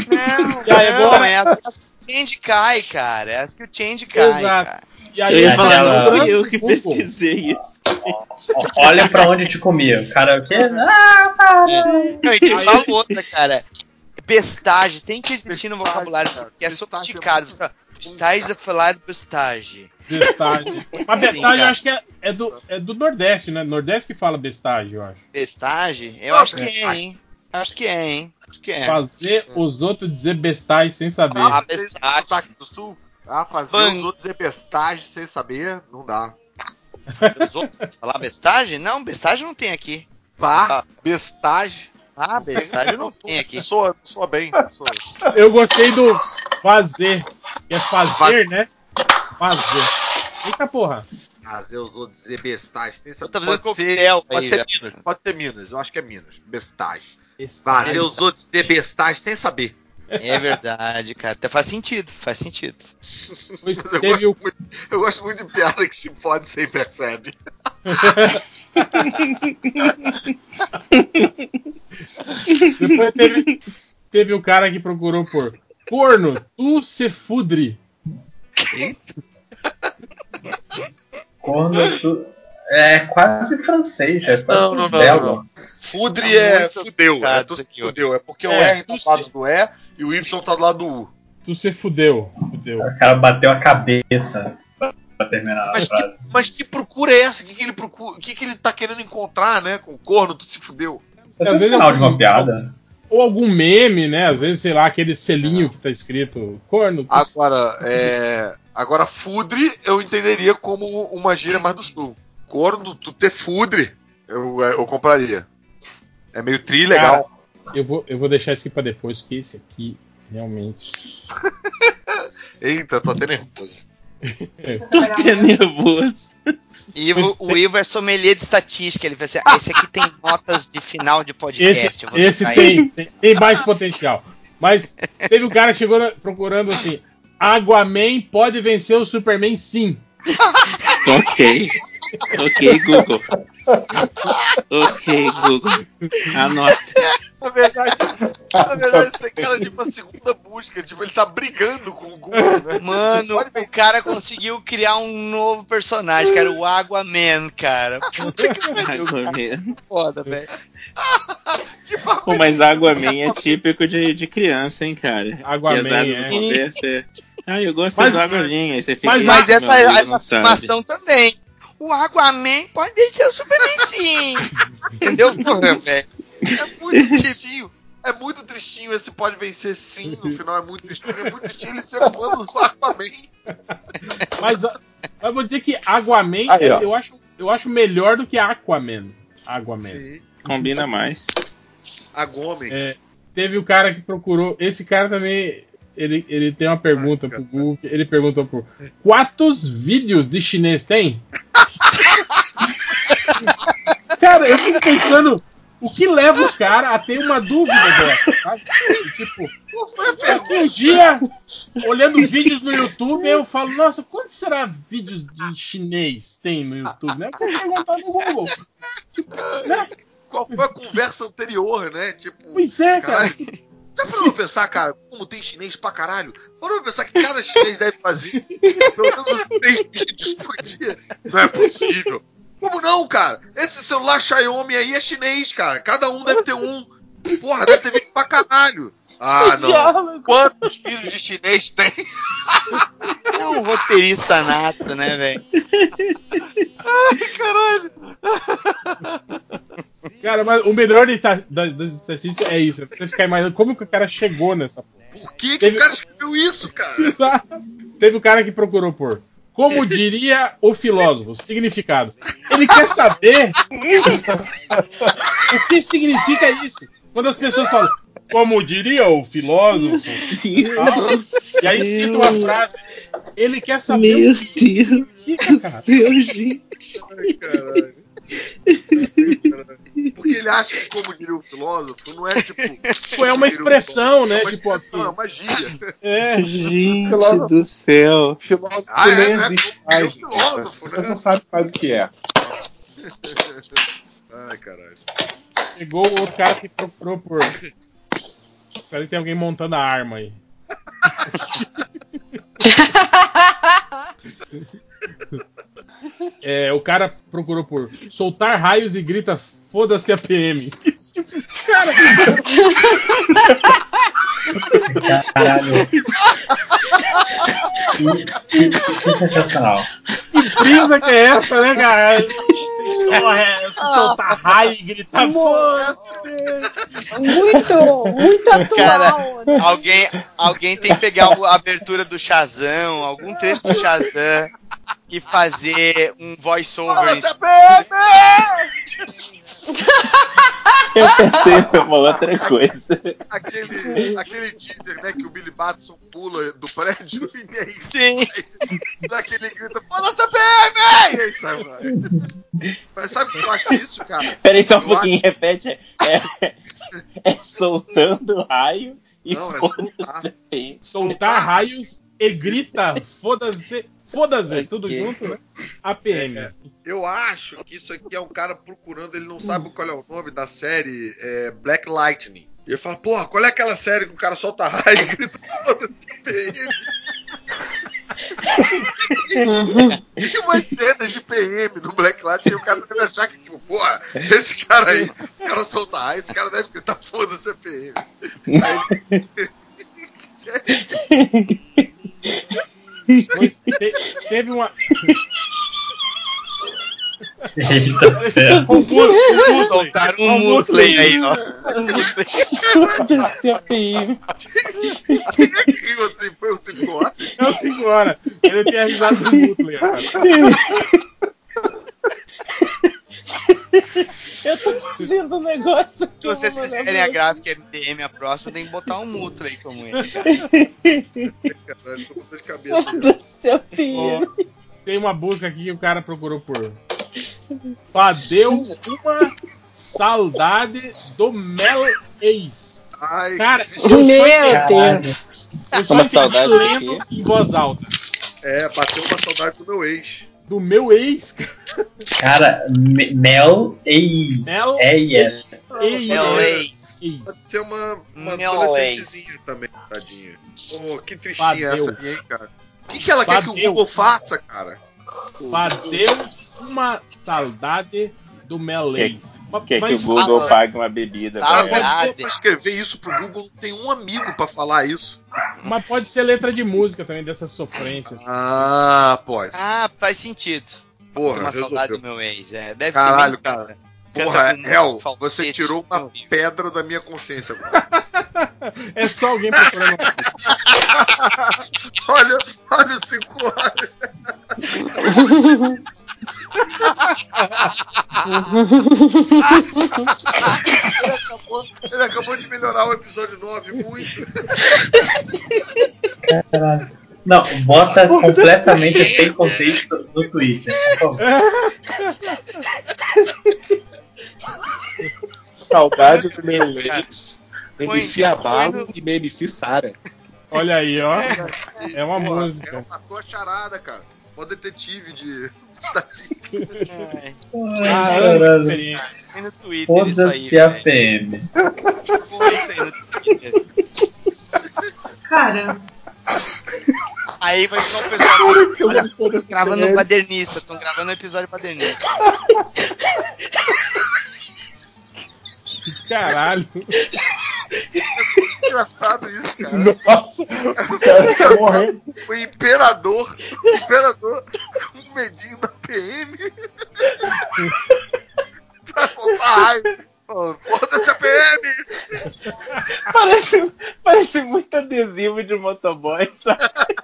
E aí, não, agora- é essa que o Change cai, cara. É essa que o Change cai. Exato. cara. e aí Eu falar, não fala, fui eu que pesquisei isso. Olha pra onde te comia. O cara o quê? Ah, para! Não, e te falo outra, cara. Bestagem tem que existir no vocabulário, cara. porque é Bestagem é sofisticado. Você Estás a falar bestagem. Bestagem. Mas Sim, bestagem eu acho que é, é do, é do Nordeste, né? Nordeste que fala bestagem, eu acho. Bestagem? Eu acho que é, hein? Acho que é, hein? Acho que é. Fazer os outros dizer bestagem sem saber. Ah, bestagem. sotaque do sul? Ah, fazer os outros é bestagem sem saber, não dá. Os outros falar bestagem? Não, bestagem não tem aqui. Pá, bestagem. Ah, bestagem não tem aqui. Soa, soa bem. Soa. Eu gostei do fazer. Que é fazer, né? Fazer. Eita porra. Fazer os outros dizer bestagem sem saber. Pode ser, coquetel pode aí, ser? Minas, pode ser Minas, eu acho que é Minas. Bestagem. Bestagem. Fazer os outros dizer bestagem sem saber. É verdade, cara. Até faz sentido, faz sentido. Eu teve o gosto, muito, eu gosto muito de piada que se pode sem percebe. Depois teve, teve o cara que procurou por corno, tu se fudre. Quando tu... É quase francês, é quase Não, não, não, belo. não, Fudre Tá é muito fudeu. É, tu se fudeu. É porque o É, R tá do lado do E e o Y tá do lado do U. Tu se fudeu. Fudeu. O cara bateu a cabeça pra, terminar a Mas frase. que, mas que procura é essa? O que, que ele procura? O que, que ele tá querendo encontrar, né? Com o corno, tu se fudeu. Esse às é o vezes final de uma piada. Ou algum meme, né? Às vezes, sei lá, aquele selinho que tá escrito corno. Agora, é. Agora, fudre eu entenderia como uma gíria mais do sul. Corno, tu ter fudre, eu, eu compraria. É meio tri legal. eu vou, eu vou deixar esse aqui pra depois, porque esse aqui realmente. Eita, tô até nervoso. Tô até nervoso. Ivo, o Ivo é sommelier de estatística. Ele vai ser. Esse aqui tem notas de final de podcast. Esse, esse tem, tem, tem mais potencial. Mas teve um cara que chegou na- procurando assim: Aquaman pode vencer o Superman sim. Ok. Ok, Google. Ok, Google. Anota. Na verdade, na verdade, esse cara é tipo a segunda busca. Tipo, ele tá brigando com o Google, né? Mano, o cara conseguiu criar um novo personagem, cara, o Aquaman, cara. Puta que pariu, foda, velho. Pô, mas Aquaman é típico de, de criança, hein, cara. Aquaman, Pesadas é. conversa. Ah, eu gosto Mas- do Aquaman. Aí você fica. mas- "Ih, Mas meu essa, essa não sabe." afirmação também. O Aquaman pode vencer o Superman sim. Entendeu, porra, velho? É muito tristinho. É muito tristinho esse pode vencer sim. No final é muito tristinho. É muito tristinho ele ser fã do Aquaman. Mas, mas eu vou dizer que Aquaman Aí, eu, acho, eu acho melhor do que Aquaman. Aquaman. Sim. Combina mais. A Gomen. É, teve o cara que procurou. Esse cara também. Ele, ele tem uma pergunta pro Google. Ele perguntou por quantos vídeos de chinês tem? cara, eu fico pensando o que leva o cara a ter uma dúvida dessa, sabe? E, tipo, um dia, olhando vídeos no YouTube, eu falo, nossa, quantos será vídeos de chinês tem no YouTube? Né? Eu vou perguntar no Google. Né? Qual foi a conversa anterior, né? Tipo. Pois é, cara. Caralho. Já parou pra pensar, cara, como tem chinês pra caralho? Parou pra pensar que cada chinês deve fazer pelo menos uns três vídeos por dia? Não é possível. Como não, cara? Esse celular Xiaomi aí é chinês, cara. Cada um deve ter um. Porra, deve ter vídeo pra caralho. Ah, não. Quantos filhos de chinês tem? É um roteirista nato, né, velho? Caralho. Cara, mas o melhor de ta- das, das estatísticas é isso. é Você ficar imaginando como que o cara chegou nessa porra. Por que, que o cara escreveu isso, cara? Exato. Teve o cara que procurou por. Como diria o filósofo, significado. Ele quer saber o que significa isso. Quando as pessoas falam, como diria o filósofo, tal, e aí cita uma frase, ele quer saber Meu o que Deus. significa, cara. Deus, gente. Ai, caralho. Porque ele acha que, como diria o filósofo, não é tipo. Foi uma expressão, né? É uma Tipo, expressão, é magia. É, Gente Filósofo. do céu. Filósofo Ah, é, nem né? existe É mais. filósofo, pessoas né? não sabem mais o que é. Ai, caralho. chegou o outro cara que procurou por. Espera que tem alguém montando a arma aí. É, o cara procurou por soltar raios e grita foda-se a PM. Caralho. Que, que, que sensacional. Que brisa que é essa, né, cara? É essa, soltar raio e gritar. Muito, muito atual. Cara, né? Alguém, alguém tem que pegar a abertura do Shazam, algum trecho do Shazam e fazer um voice-over. Eu pensei numa outra coisa. Aquele, aquele teaser, né, que o Billy Batson pula do prédio e aí Sim. daquele grita, foda-se a PM! E aí sai. Mas sabe o que eu acho isso, cara? Peraí só um Eu pouquinho, repete. É, é soltando raio e Não, é soltar. Soltar raios e grita foda-se. Foda-se, tudo junto, né? APM. É, Eu acho que isso aqui é um cara procurando, ele não sabe qual é o nome da série é, Black Lightning. E ele fala, porra, qual é aquela série que o cara solta raio e grita foda-se PM? Tem umas cenas de PM no Black Lightning e o cara deve achar que, tipo, porra, esse cara aí, o cara solta raio, esse cara deve gritar foda-se PM. Aí, Pois te- teve uma. Eita, Um um musley. Soltaram um musley aí, ó. Foda-se a assim? Foi o Ciclope? É o 5 horas. Ele tem a risada do musley, cara. fazendo um negócio Se vocês fizerem a gráfica MDM a próxima, tem que botar um mútuo aí como ele. Caralho, tô com dor de cabeça. Meu Deus do céu. Ó, tem uma busca aqui que o cara procurou por. Padeu uma saudade do Mel Ex. Ai, Cara, eu Meu Deus. eu só Uma saudade de lendo em voz alta. é, bateu uma saudade do meu ex. Do meu ex. Cara, Me- Mel e Mel É. Ex. Meu ex. Ex. Pode ser uma, uma adolescentezinha também, tadinha. Pô, que tristinha Badeu. essa aí, hein, cara. O que, que ela quer que o Badeu. Google faça, cara? Padeu uma saudade do Mel Quer- Quer que Mas- o Google Ah, pague uma bebida tá, pra ela? Ah, Pra escrever isso pro Google, não tem um amigo pra falar isso. Mas pode ser letra de música também, dessas sofrências. Ah, pode. Ah, faz sentido. Porra, uma saudade do resolveu. meu ex. É, deve Caralho, ter cara. Porra, com Hel, você tirou uma pedra da minha consciência agora. É só alguém procurando. olha, olha os cinco horas. Ele acabou, ele acabou de melhorar o episódio 9 muito. Caralho. Não, bota completamente sem contexto no Twitter, por favor. Saudade do meu ex. MC Abalo no- e MC Sara. Olha aí, ó. É uma Porra, música. Ela matou a charada, cara. Ó detetive de estatística. É, Ah, no Twitter. Foda-se a. PM. Cara, Aí vai ficar o pessoal. Olha, tô gravando um badernista. Tô gravando um episódio badernista. Caralho. Engraçado isso, cara. Nossa, o cara tá morrendo. O imperador, o imperador com medinho da PM pra soltar raiva. Foda-se a PM! Parece, parece muito adesivo de motoboy, sabe?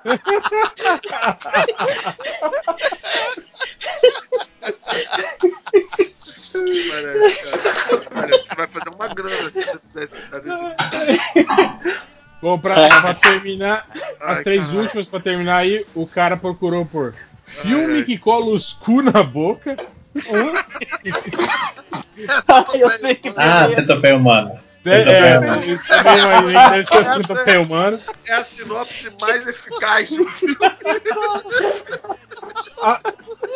Parece, cara. Que vai fazer uma grana se você pudesse dar desse. Bom, pra, pra terminar, as Ai, três caralho. últimas pra terminar aí, o cara procurou por filme Ai, ai. que cola os cu na boca. Ah, eu sei que Ah, beleza. centopeia humana. É, é, Centopeia eu também imaginei que deve ser centopeia humano. É a sinopse mais eficaz do filme. Ah,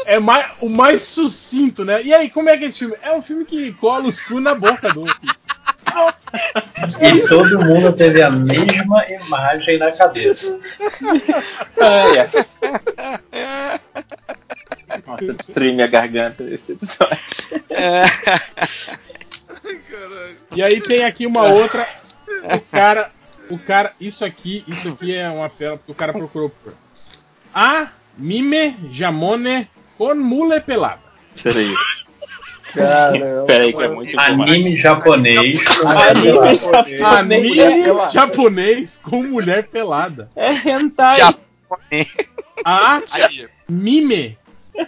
é mais, o mais sucinto, né? E aí, como é que é esse filme? É um filme que cola os cu na boca do outro. E todo mundo teve a mesma imagem na cabeça. Ai, ai. Nossa, destruí minha garganta nesse episódio. Caralho. E aí tem aqui uma outra. O cara. O cara. Isso aqui, isso aqui é uma tela porque o cara procurou por. A mime jamone con mule pelada. Peraí, Caramba. peraí, que é muito. Anime japonês. Anime japonês. Anime japonês com mulher pelada. É hentai. A mime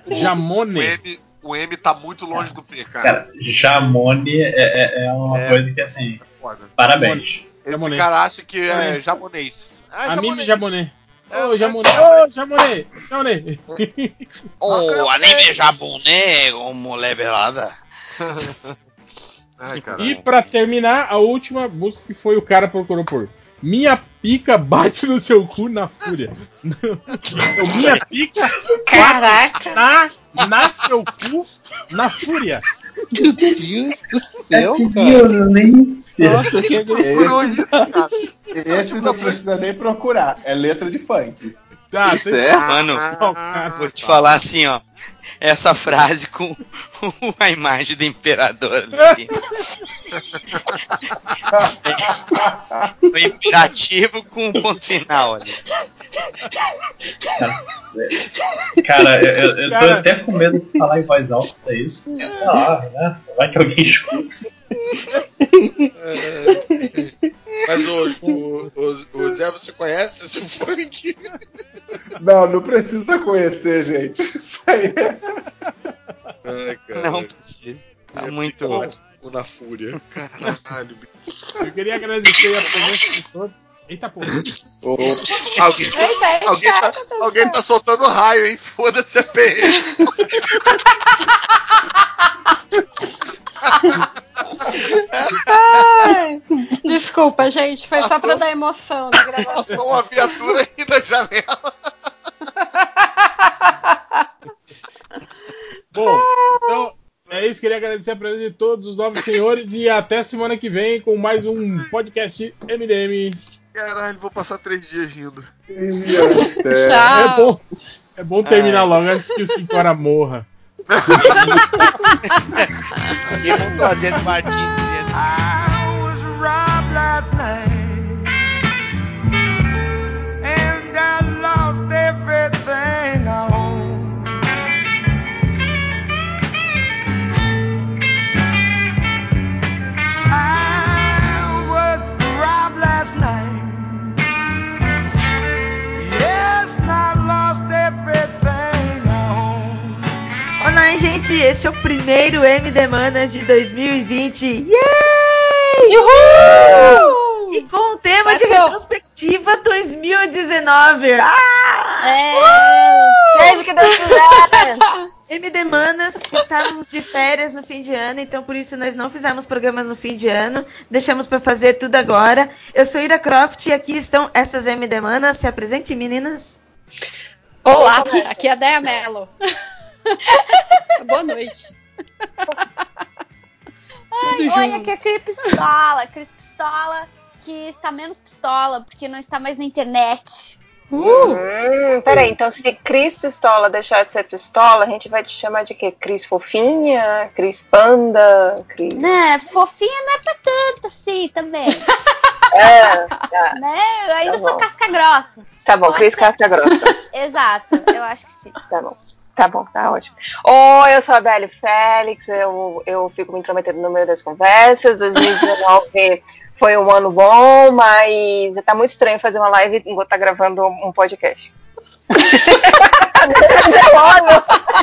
jamone. O M tá muito longe do P, cara. Cara, Jamone é, é- é uma É. coisa que assim. Foda. Parabéns. Esse Jamonês. cara acha que é japonês. Ah, A mime japonês. Ô, jamone. Ô, jamone. Jamone. O anime japonês mulher pelada. Ai. E pra terminar, a última música que foi o cara procurou por. Minha pica bate no seu cu na fúria. Minha pica caraca. na, na seu cu na fúria. Meu Deus do É céu, que cara. violência. Nossa, que. Procurou isso, cara. Esse não precisa nem procurar. É letra de funk. Tá, Isso é? Mano, Não, cara, vou te falar assim, ó. Essa frase com a imagem do imperador ali. O imperativo com o ponto final ali. Cara, eu, eu- eu tô Cara. até com medo de falar em voz alta isso. Sei lá, né? Vai que alguém escuta. Mas o, o, o, o Zé, você conhece esse funk? Não, não precisa conhecer, gente. Isso aí é- Ai, cara. Não precisa. Tá muito. Ou na fúria. Caralho, bicho. Eu queria agradecer a presença de todos. Eita porra. Ô, alguém, Eita, alguém, tá, alguém tá soltando raio, hein? Foda-se a PM. Ai, Desculpa, gente, foi só pra dar emoção na gravação. Passou uma viatura aí na janela. Bom, então é isso. Queria agradecer a presença de todos os novos senhores e até semana que vem com mais um podcast MDM. Caralho, vou passar três dias rindo. É, É bom, é bom terminar logo antes que o 5 horas morra. E vão trazer Martins. I was robbed last night, gente, este é o primeiro MD Manas de 2020. Yay! E com o tema de retrospectiva 2019. Ah! É, seja o que Deus quiser. MD Manas, estávamos de férias no fim de ano, então por isso nós não fizemos programas no fim de ano, deixamos para fazer tudo agora. Eu sou Ira Croft e aqui estão essas MD Manas. Se apresente, meninas. Olá, aqui é a Deia Mello. Boa noite. Ai, oi, aqui é a Cris Pistola. Cris Pistola, que está menos pistola, porque não está mais na internet. Hum, peraí, então se Cris Pistola deixar de ser pistola, a gente vai te chamar de quê? Cris Fofinha? Cris Panda? Cris. Né, fofinha não é pra tanto assim também. É, tá, né? Eu ainda Tá sou casca grossa. tá bom, Cris ser. Casca Grossa. Exato, eu acho que sim. Tá bom. Tá bom, tá ótimo. Oi, eu sou a Belle Félix, eu, eu fico me intrometendo no meio das conversas. 2019 foi um ano bom, mas tá muito estranho fazer uma live enquanto tá gravando um podcast.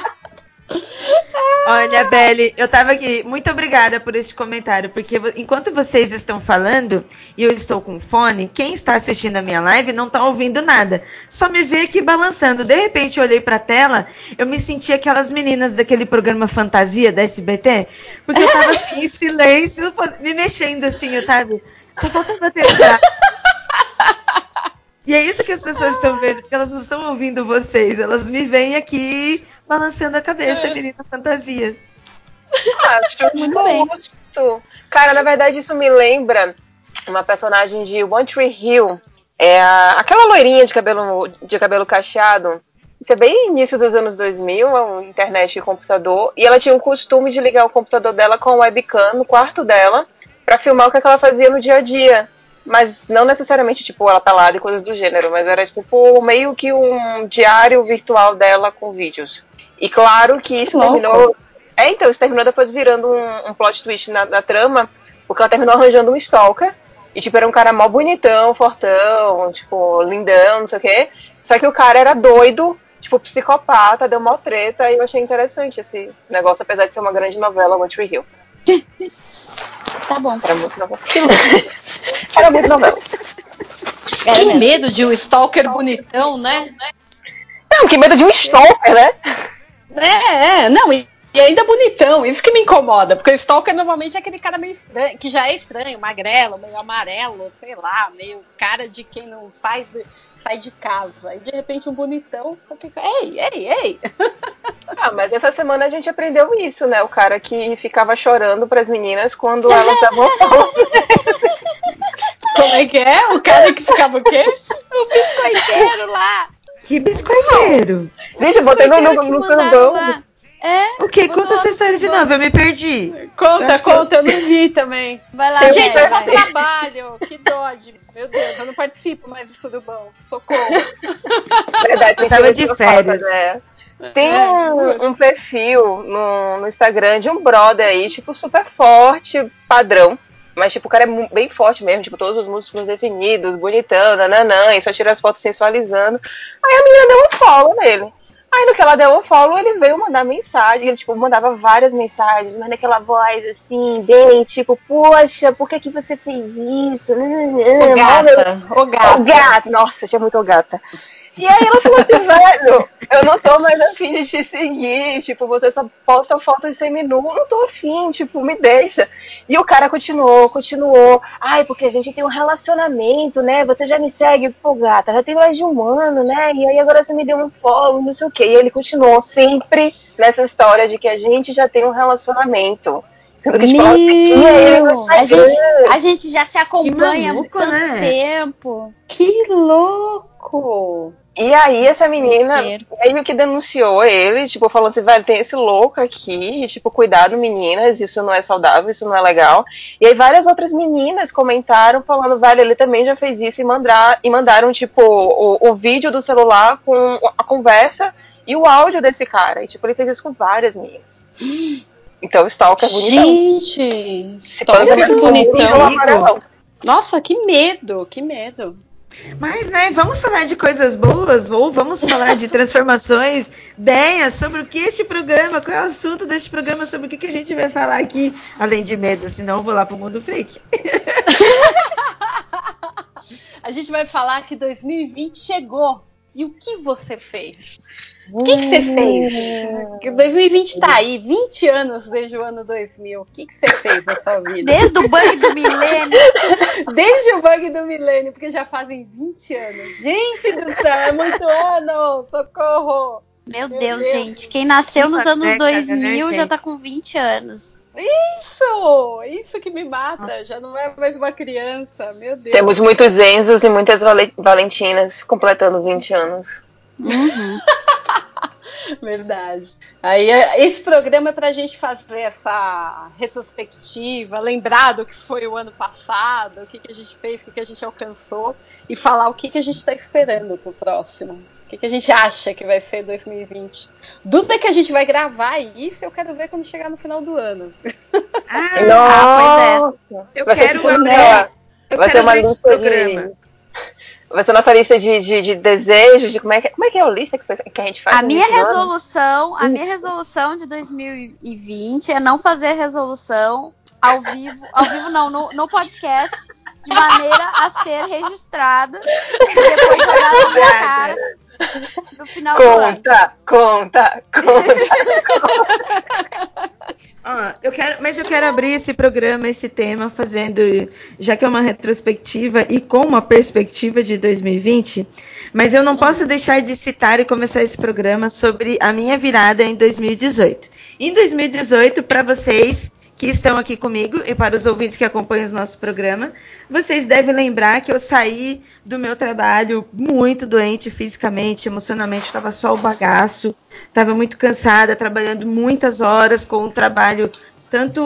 Olha, Belle, eu tava aqui. Muito obrigada por esse comentário, porque enquanto vocês estão falando e eu estou com fone, quem está assistindo a minha live não tá ouvindo nada. Só me vê aqui balançando. De repente eu olhei pra tela, eu me senti aquelas meninas daquele programa Fantasia da SBT, porque eu tava assim em silêncio, me mexendo assim, sabe? Só falta bater o braço. E é isso que as pessoas estão vendo, porque elas não estão ouvindo vocês, elas me veem aqui balançando a cabeça, menina fantasia. Acho Muito bem. justo. Cara, na verdade, isso me lembra uma personagem de One Tree Hill. É a- aquela loirinha de cabelo, de cabelo cacheado. Isso é bem início dos anos 2000, a internet e computador. E ela tinha o costume de ligar o computador dela com o webcam no quarto dela pra filmar o que, é que ela fazia no dia a dia. Mas não necessariamente, tipo, ela pelada e coisas do gênero, mas era, tipo, meio que um diário virtual dela com vídeos. E claro que isso Louco. terminou. É, então, isso terminou depois virando um, um plot twist na, na trama, porque ela terminou arranjando um stalker. E, tipo, era um cara mó bonitão, fortão, tipo, lindão, não sei o quê. Só que o cara era doido, tipo, psicopata, deu mó treta, e eu achei interessante esse negócio, apesar de ser uma grande novela, One Tree Hill. Tá bom. Era muito novela. era muito novela. Que mesmo. medo de um stalker bonitão, né? Não, que medo de um stalker, né? É, é, não, e, e ainda bonitão, isso que me incomoda, porque o stalker normalmente é aquele cara meio estranho, que já é estranho, magrelo, meio amarelo, sei lá, meio cara de quem não faz, sai de casa. E de repente um bonitão, fica, ei, ei, ei. Ah, mas essa semana a gente aprendeu isso, né? O cara que ficava chorando pras meninas quando elas estavam falando. Como é que é? O cara que ficava o quê? O biscoiteiro lá. Que biscoiteiro! Gente, eu botei no, no, no lá. É? O? Botou Conta essa história de novo, eu me perdi. Conta, que- conta, eu não vi também. Vai lá, Gente, eu só trabalho, que dode. Meu Deus, eu não participo mais do surubão. Socorro. Verdade, gente Tava não de férias. né? Tem É, um, um perfil no, no Instagram de um brother aí, tipo, super forte, padrão. Mas, tipo, o cara é bem forte mesmo, tipo, todos os músculos definidos, bonitão, nananã, e só tira as fotos sensualizando. Aí a menina deu um follow nele. Aí no que ela deu o follow, ele veio mandar mensagem. Ele, tipo, mandava várias mensagens, mas naquela voz assim, bem, tipo, poxa, por que que você fez isso? Ô gata, ô gata. Ô gata. Nossa, tinha muito gata. E aí ela falou assim, velho, eu não tô mais afim de te seguir, tipo, você só posta fotos seminu, eu não tô afim, tipo, me deixa. E o cara continuou, continuou, ai, porque a gente tem um relacionamento, né, você já me segue, pô, gata, já tem mais de um ano, né, e aí agora você me deu um follow, não sei o quê. E ele continuou sempre nessa história de que a gente já tem um relacionamento. Sendo que, tipo, ele no a, gente, a gente já se acompanha há tanto né? tempo. Que louco! E aí essa menina meio que denunciou ele, tipo, falando assim, velho, tem esse louco aqui, e, tipo, cuidado meninas, isso não é saudável, isso não é legal. E aí várias outras meninas comentaram falando, velho, ele também já fez isso e, mandar, e mandaram, tipo, o, o vídeo do celular com a conversa e o áudio desse cara. E tipo, ele fez isso com várias meninas. Então o Stalker é bonitão. Gente, Stalker é bonitão. Nossa, que medo, que medo. Mas, né, vamos falar de coisas boas, ou vamos falar de transformações, ideias sobre o que este programa, qual é o assunto deste programa, sobre o que, que a gente vai falar aqui, além de medo, senão eu vou lá pro mundo freak. A gente vai falar que 2020 chegou. E o que você fez? O que, que você fez? Que 2020 tá aí, 20 anos desde o ano 2000. O que, que você fez na sua vida? Desde o bug do milênio. Desde o bug do milênio, porque já fazem 20 anos. Gente do céu, é muito ano! Socorro! Meu Meu Deus, Deus. gente. Quem nasceu nos anos década, né, 2000 já tá com 20 anos. Isso! Isso que me mata. Nossa. Já não é mais uma criança. Meu Deus. Temos muitos Enzos e muitas Vale- Valentinas completando 20 anos. Uhum. Verdade. Aí é- esse programa é pra gente fazer essa retrospectiva, lembrar do que foi o ano passado, o que, que a gente fez, o que, que a gente alcançou e falar o que, que a gente tá esperando pro próximo. O que, que a gente acha que vai ser 2020. Dúvida que a gente vai gravar isso eu quero ver quando chegar no final do ano. Ah, Nossa! eu vai ser quero tipo abrir, uma- eu vai ser quero uma esse lista programa. de. Vai ser nossa lista de, de, de desejos, de como é, que, como é que é a lista que, que a gente faz? A minha resolução, a minha resolução de 2020 é não fazer resolução ao vivo, ao vivo não, no, no podcast, de maneira a ser registrada e depois jogada na minha cara no final do ano. Conta, conta, conta. Eu quero, mas eu quero abrir esse programa, esse tema, fazendo, já que é uma retrospectiva e com uma perspectiva de 2020, mas eu não posso deixar de citar e começar esse programa sobre a minha virada em 2018. Em 2018, para vocês que estão aqui comigo e para os ouvintes que acompanham o nosso programa, vocês devem lembrar que eu saí do meu trabalho muito doente fisicamente, emocionalmente, estava só o bagaço, estava muito cansada, trabalhando muitas horas com um trabalho tanto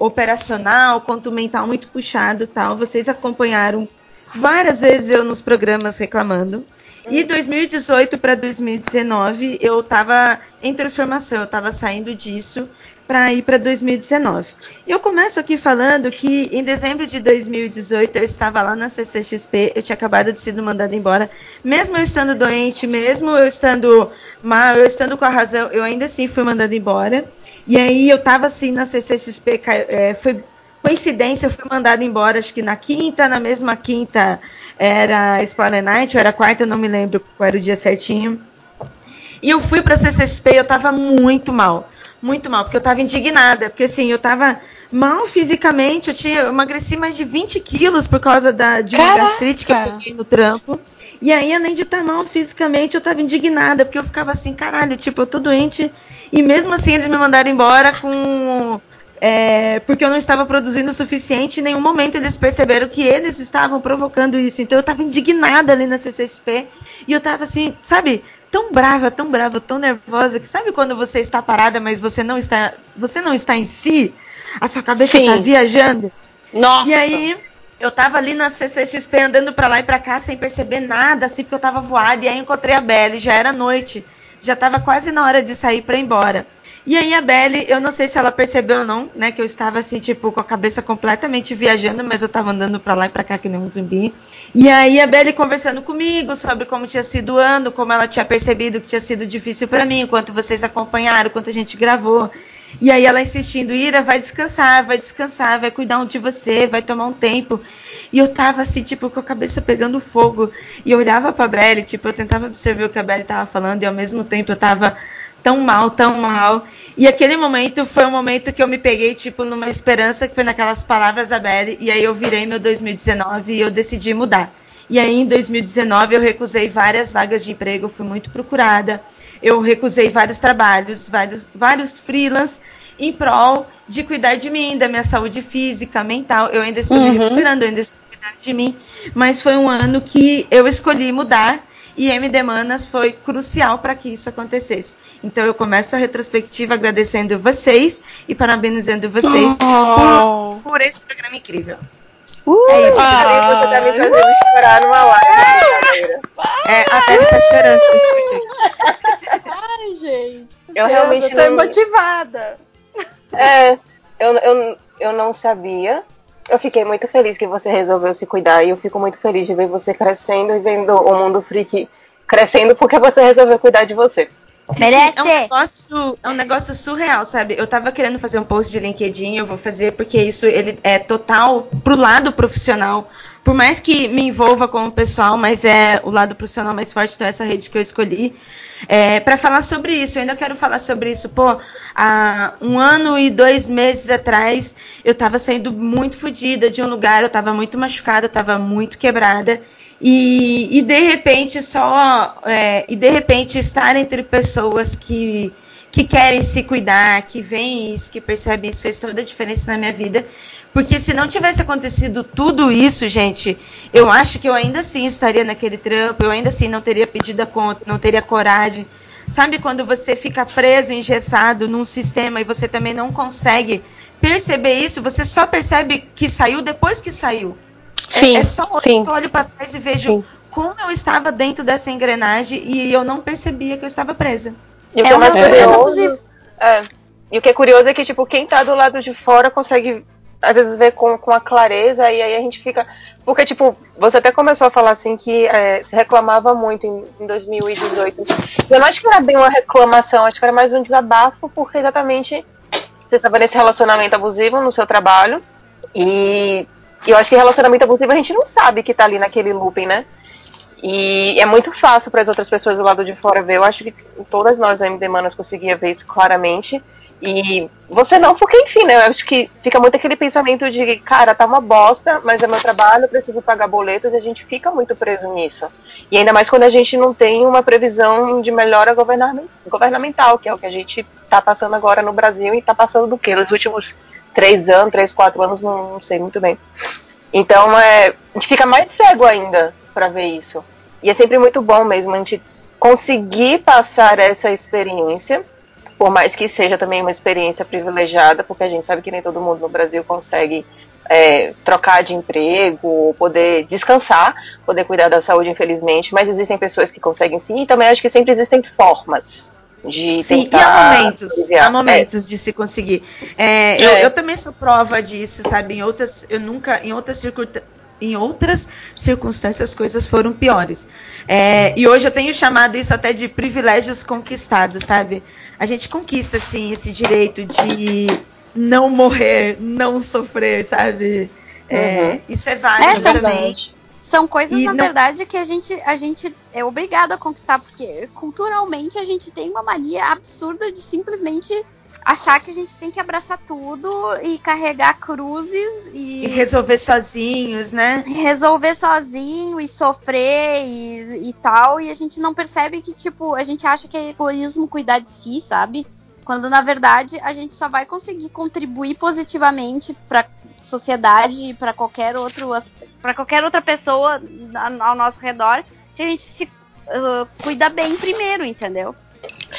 operacional quanto mental muito puxado, tal. Vocês acompanharam várias vezes eu nos programas reclamando. E 2018 para 2019 eu estava em transformação, eu estava saindo disso para ir para 2019. E eu começo aqui falando que em dezembro de 2018 eu estava lá na CCXP, eu tinha acabado de ser mandada embora, mesmo eu estando doente, mesmo eu estando mal, eu estando com a razão, eu ainda assim fui mandada embora. E aí eu tava assim na CCXP, é, foi coincidência, eu fui mandada embora, acho que na quinta, na mesma quinta era Spoiler Night, ou era quarta, eu não me lembro qual era o dia certinho. E eu fui pra CCXP, eu tava muito mal. Muito mal, porque eu tava indignada. Porque assim, eu tava mal fisicamente, eu tinha eu emagreci mais de 20 quilos por causa da, de uma Caraca! gastrite que eu peguei no trampo. E aí, além de estar mal fisicamente, eu tava indignada, porque eu ficava assim, caralho, tipo, eu tô doente. E mesmo assim eles me mandaram embora com. é, porque eu não estava produzindo o suficiente, em nenhum momento eles perceberam que eles estavam provocando isso. Então eu tava indignada ali na CCSP. E eu tava assim, sabe, tão brava, tão brava, tão nervosa, que sabe quando você está parada, mas você não está. Você não está em si? A sua cabeça está viajando? Nossa! E aí, eu tava ali na CCXP andando pra lá e pra cá sem perceber nada, assim, porque eu tava voada. E aí encontrei a Belle, já era noite, já tava quase na hora de sair pra ir embora. E aí a Belle, eu não sei se ela percebeu ou não, né, que eu estava assim, tipo, com a cabeça completamente viajando, mas eu estava andando para lá e para cá que nem um zumbi. E aí a Belle conversando comigo sobre como tinha sido o ano, como ela tinha percebido que tinha sido difícil para mim, enquanto vocês acompanharam, quanto a gente gravou. E aí ela insistindo, Ira, vai descansar, vai descansar, vai cuidar de você, vai tomar um tempo. E eu tava assim, tipo, com a cabeça pegando fogo. E eu olhava pra Belle, tipo, eu tentava observar o que a Belle tava falando, e ao mesmo tempo eu tava tão mal, tão mal. E aquele momento foi um momento que eu me peguei, tipo, numa esperança, que foi naquelas palavras da Belle, e aí eu virei meu 2019 e eu decidi mudar. E aí em 2019 eu recusei várias vagas de emprego, fui muito procurada. Eu recusei vários trabalhos, vários, vários freelas em prol de cuidar de mim, da minha saúde física, mental. Eu ainda estou Uhum. me recuperando, eu ainda estou cuidando de mim. Mas foi um ano que eu escolhi mudar e MD Manas foi crucial para que isso acontecesse. Então eu começo a retrospectiva agradecendo vocês e parabenizando vocês por, por esse programa incrível. é isso. Adorei, você tá me fazendo chorar numa live. brincadeira. É, a Bela tá chorando. Ai, gente. Eu Deus, realmente eu tô não- motivada. É, eu, eu, eu não sabia. Eu fiquei muito feliz que você resolveu se cuidar e eu fico muito feliz de ver você crescendo e vendo o mundo freak crescendo porque você resolveu cuidar de você. É um, negócio, é um negócio surreal, sabe? Eu tava querendo fazer um post de LinkedIn, eu vou fazer porque isso ele é total pro lado profissional. Por mais que me envolva com o pessoal, mas é o lado profissional mais forte, então é essa rede que eu escolhi. É, para falar sobre isso, eu ainda quero falar sobre isso. Pô, há um ano e dois meses atrás, eu tava saindo muito fodida de um lugar, eu tava muito machucada, eu tava muito quebrada. E, e de repente só é, e de repente estar entre pessoas que que querem se cuidar, que veem isso, que percebem isso, fez toda a diferença na minha vida. Porque se não tivesse acontecido tudo isso, gente, eu acho que eu ainda assim estaria naquele trampo, eu ainda assim não teria pedido a conta, não teria coragem. Sabe quando você fica preso, engessado num sistema e você também não consegue perceber isso, você só percebe que saiu depois que saiu. É- Sim, é, só hoje sim. que eu olho para trás e vejo como eu estava dentro dessa engrenagem e eu não percebia que eu estava presa. E o que é mais curioso. É. E o que é curioso é que, tipo, quem tá do lado de fora consegue, às vezes, ver com, com a clareza, e aí a gente fica. Porque, tipo, você até começou a falar assim que é, se reclamava muito em, em 2018. Eu não acho que era bem uma reclamação, acho que era mais um desabafo, porque exatamente você estava nesse relacionamento abusivo no seu trabalho. E eu acho que relacionamento abusivo a gente não sabe que tá ali naquele looping, né? E é muito fácil para as outras pessoas do lado de fora ver. Eu acho que todas nós, MD Manas, conseguia ver isso claramente. E você não, porque enfim, né? Eu acho que fica muito aquele pensamento de, cara, tá uma bosta, mas é meu trabalho, preciso pagar boletos, e a gente fica muito preso nisso. E ainda mais quando a gente não tem uma previsão de melhora govername- governamental, que é o que a gente tá passando agora no Brasil e tá passando do quê? Nos últimos três anos, três, quatro anos, não, não sei muito bem. Então, é, a gente fica mais cego ainda para ver isso. E é sempre muito bom mesmo a gente conseguir passar essa experiência, por mais que seja também uma experiência privilegiada, porque a gente sabe que nem todo mundo no Brasil consegue é, trocar de emprego, poder descansar, poder cuidar da saúde, infelizmente, mas existem pessoas que conseguem sim, e também acho que sempre existem formas de Sim, e há momentos, há momentos de se conseguir. É, eu, É. eu também sou prova disso, sabe? Em outras, eu nunca, em outras circunstâncias. Em outras circunstâncias, as coisas foram piores. É, e hoje eu tenho chamado isso até de privilégios conquistados, sabe? A gente conquista, assim, esse direito de não morrer, não sofrer, sabe? É, Uhum. Isso é válido É, são- também. São coisas, E na não- verdade, que a gente, a gente é obrigado a conquistar, porque culturalmente a gente tem uma mania absurda de simplesmente achar que a gente tem que abraçar tudo e carregar cruzes e, E resolver sozinhos, né? resolver sozinho e sofrer e, e tal. E a gente não percebe que, tipo, a gente acha que é egoísmo cuidar de si, sabe? Quando na verdade a gente só vai conseguir contribuir positivamente para sociedade e para qualquer outro para qualquer outra pessoa ao nosso redor se a gente se uh, cuida bem primeiro, entendeu?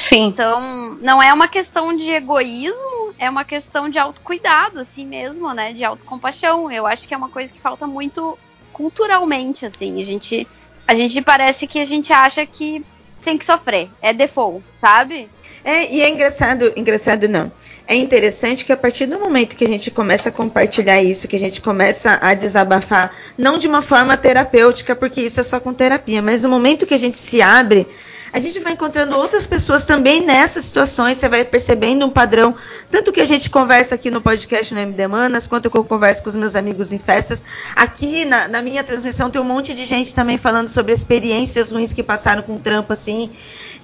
Sim. Então, não é uma questão de egoísmo, é uma questão de autocuidado, assim mesmo, né? De autocompaixão. Eu acho que é uma coisa que falta muito culturalmente, assim. A gente, a gente parece que a gente acha que tem que sofrer. É default, sabe? É, e é engraçado, engraçado não. É interessante que a partir do momento que a gente começa a compartilhar isso, que a gente começa a desabafar, não de uma forma terapêutica, porque isso é só com terapia, mas no momento que a gente se abre, a gente vai encontrando outras pessoas também nessas situações, você vai percebendo um padrão, tanto que a gente conversa aqui no podcast no MD Manas, quanto que eu converso com os meus amigos em festas. Aqui na, na minha transmissão tem um monte de gente também falando sobre experiências ruins que passaram com trampo, assim,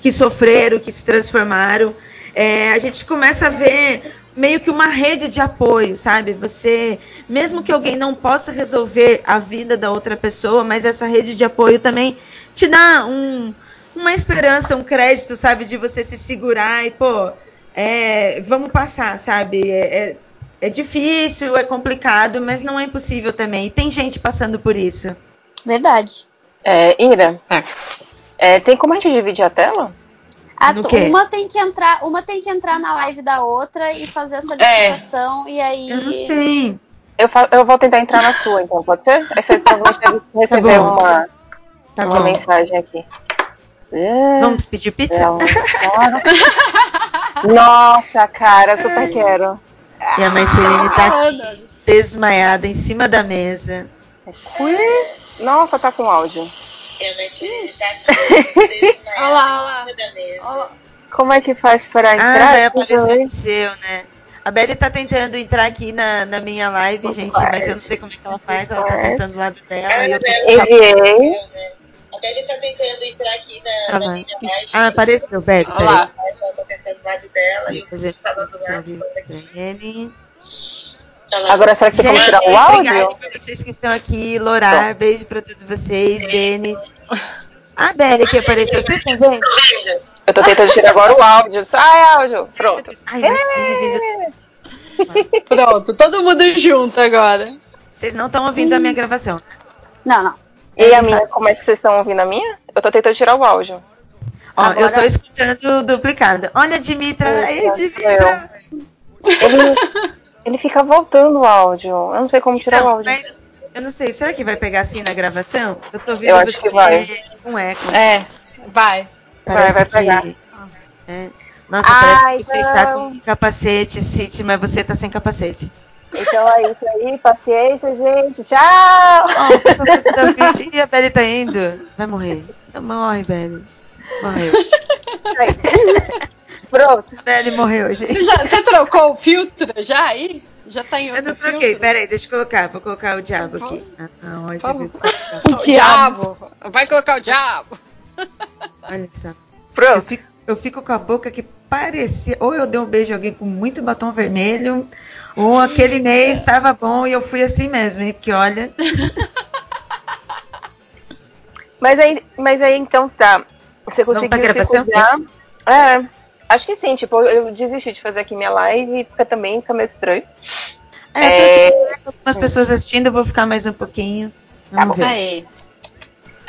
que sofreram, que se transformaram. É, a gente começa a ver meio que uma rede de apoio, sabe? Você, mesmo que alguém não possa resolver a vida da outra pessoa, mas essa rede de apoio também te dá um, uma esperança, um crédito, sabe, de você se segurar e, pô, é, vamos passar, sabe? É, é, é difícil, é complicado, mas não é impossível também. E tem gente passando por isso. Verdade. É, Ira, é, tem como a gente dividir a tela? A uma tem que entrar, uma tem que entrar na live da outra e fazer a solicitação e aí Eu não sei. Eu, eu vou tentar entrar na sua, então, pode ser? Aí você provavelmente deve receber bom. uma, Tá uma bom. mensagem aqui. É, Vamos pedir pizza? é. Nossa, cara, super quero. E a Marceline tá aqui, desmaiada em cima da mesa. Ui, Nossa, tá com áudio. Olha lá, olha lá. Como é que faz para Ah, entrar? vai aparecer no seu, né? A Belly tá tentando entrar aqui na, na minha live, gente, mas eu não sei como é que ela faz. Ela tá tentando do lado dela e eu tô Enviei. A Belly tá tentando entrar aqui Ah, na, na vai. minha live. Ah, apareceu, Belly. Olha lá. peraí. Ela tá tentando do lado dela e eu tô transmissão lá. de Belly. Agora, será que tem como tirar o áudio? Obrigada pra vocês que estão aqui. Lorar, beijo pra todos vocês. Denis. A Belly que apareceu. Vocês estão vendo? Eu tô tentando tirar agora o áudio. Sai, áudio. Pronto. Ai, Marceline vindo. Pronto, todo mundo junto agora. Vocês não estão ouvindo a minha gravação. Não, não. E a minha, como é que vocês estão ouvindo a minha? Eu tô tentando tirar o áudio. Ó, Agora- eu tô escutando duplicado. Olha, Dimitra. Ei, Dimitra. Ele, ele fica voltando o áudio. Eu não sei como tirar o Então, áudio. mas eu não sei, será que vai pegar assim na gravação? Eu tô ouvindo Eu acho você que vai. com eco. É, vai. Parece vai pegar. que- é. Nossa, Ai, parece que você está com capacete, City, mas você tá sem capacete. Então é isso aí. Paciência, gente. Tchau! Ó, o pessoal ouvindo. Ih, a Belly tá indo. Vai morrer. Não morre, Belly. Morreu. Pronto. A Belly morreu, gente. Você, já, você trocou o filtro já aí? Já tá em Eu outro não troquei, filtro? peraí, deixa eu colocar. Vou colocar o diabo aqui. Ah, não, que O diabo. Vai colocar o diabo. Olha só. Eu Pronto. fico, eu fico com a boca que parecia. Ou eu dei um beijo a alguém com muito batom vermelho, ou aquele mês estava bom e eu fui assim mesmo, hein? Porque olha. Mas aí, mas aí então tá. Você Vamos pra conseguiu se cuidar? É. Acho que sim, tipo, eu desisti de fazer aqui minha live, porque também fica meio estranho. É, eu tô aqui com algumas pessoas assistindo, eu vou ficar mais um pouquinho. Vamos ver. Aí.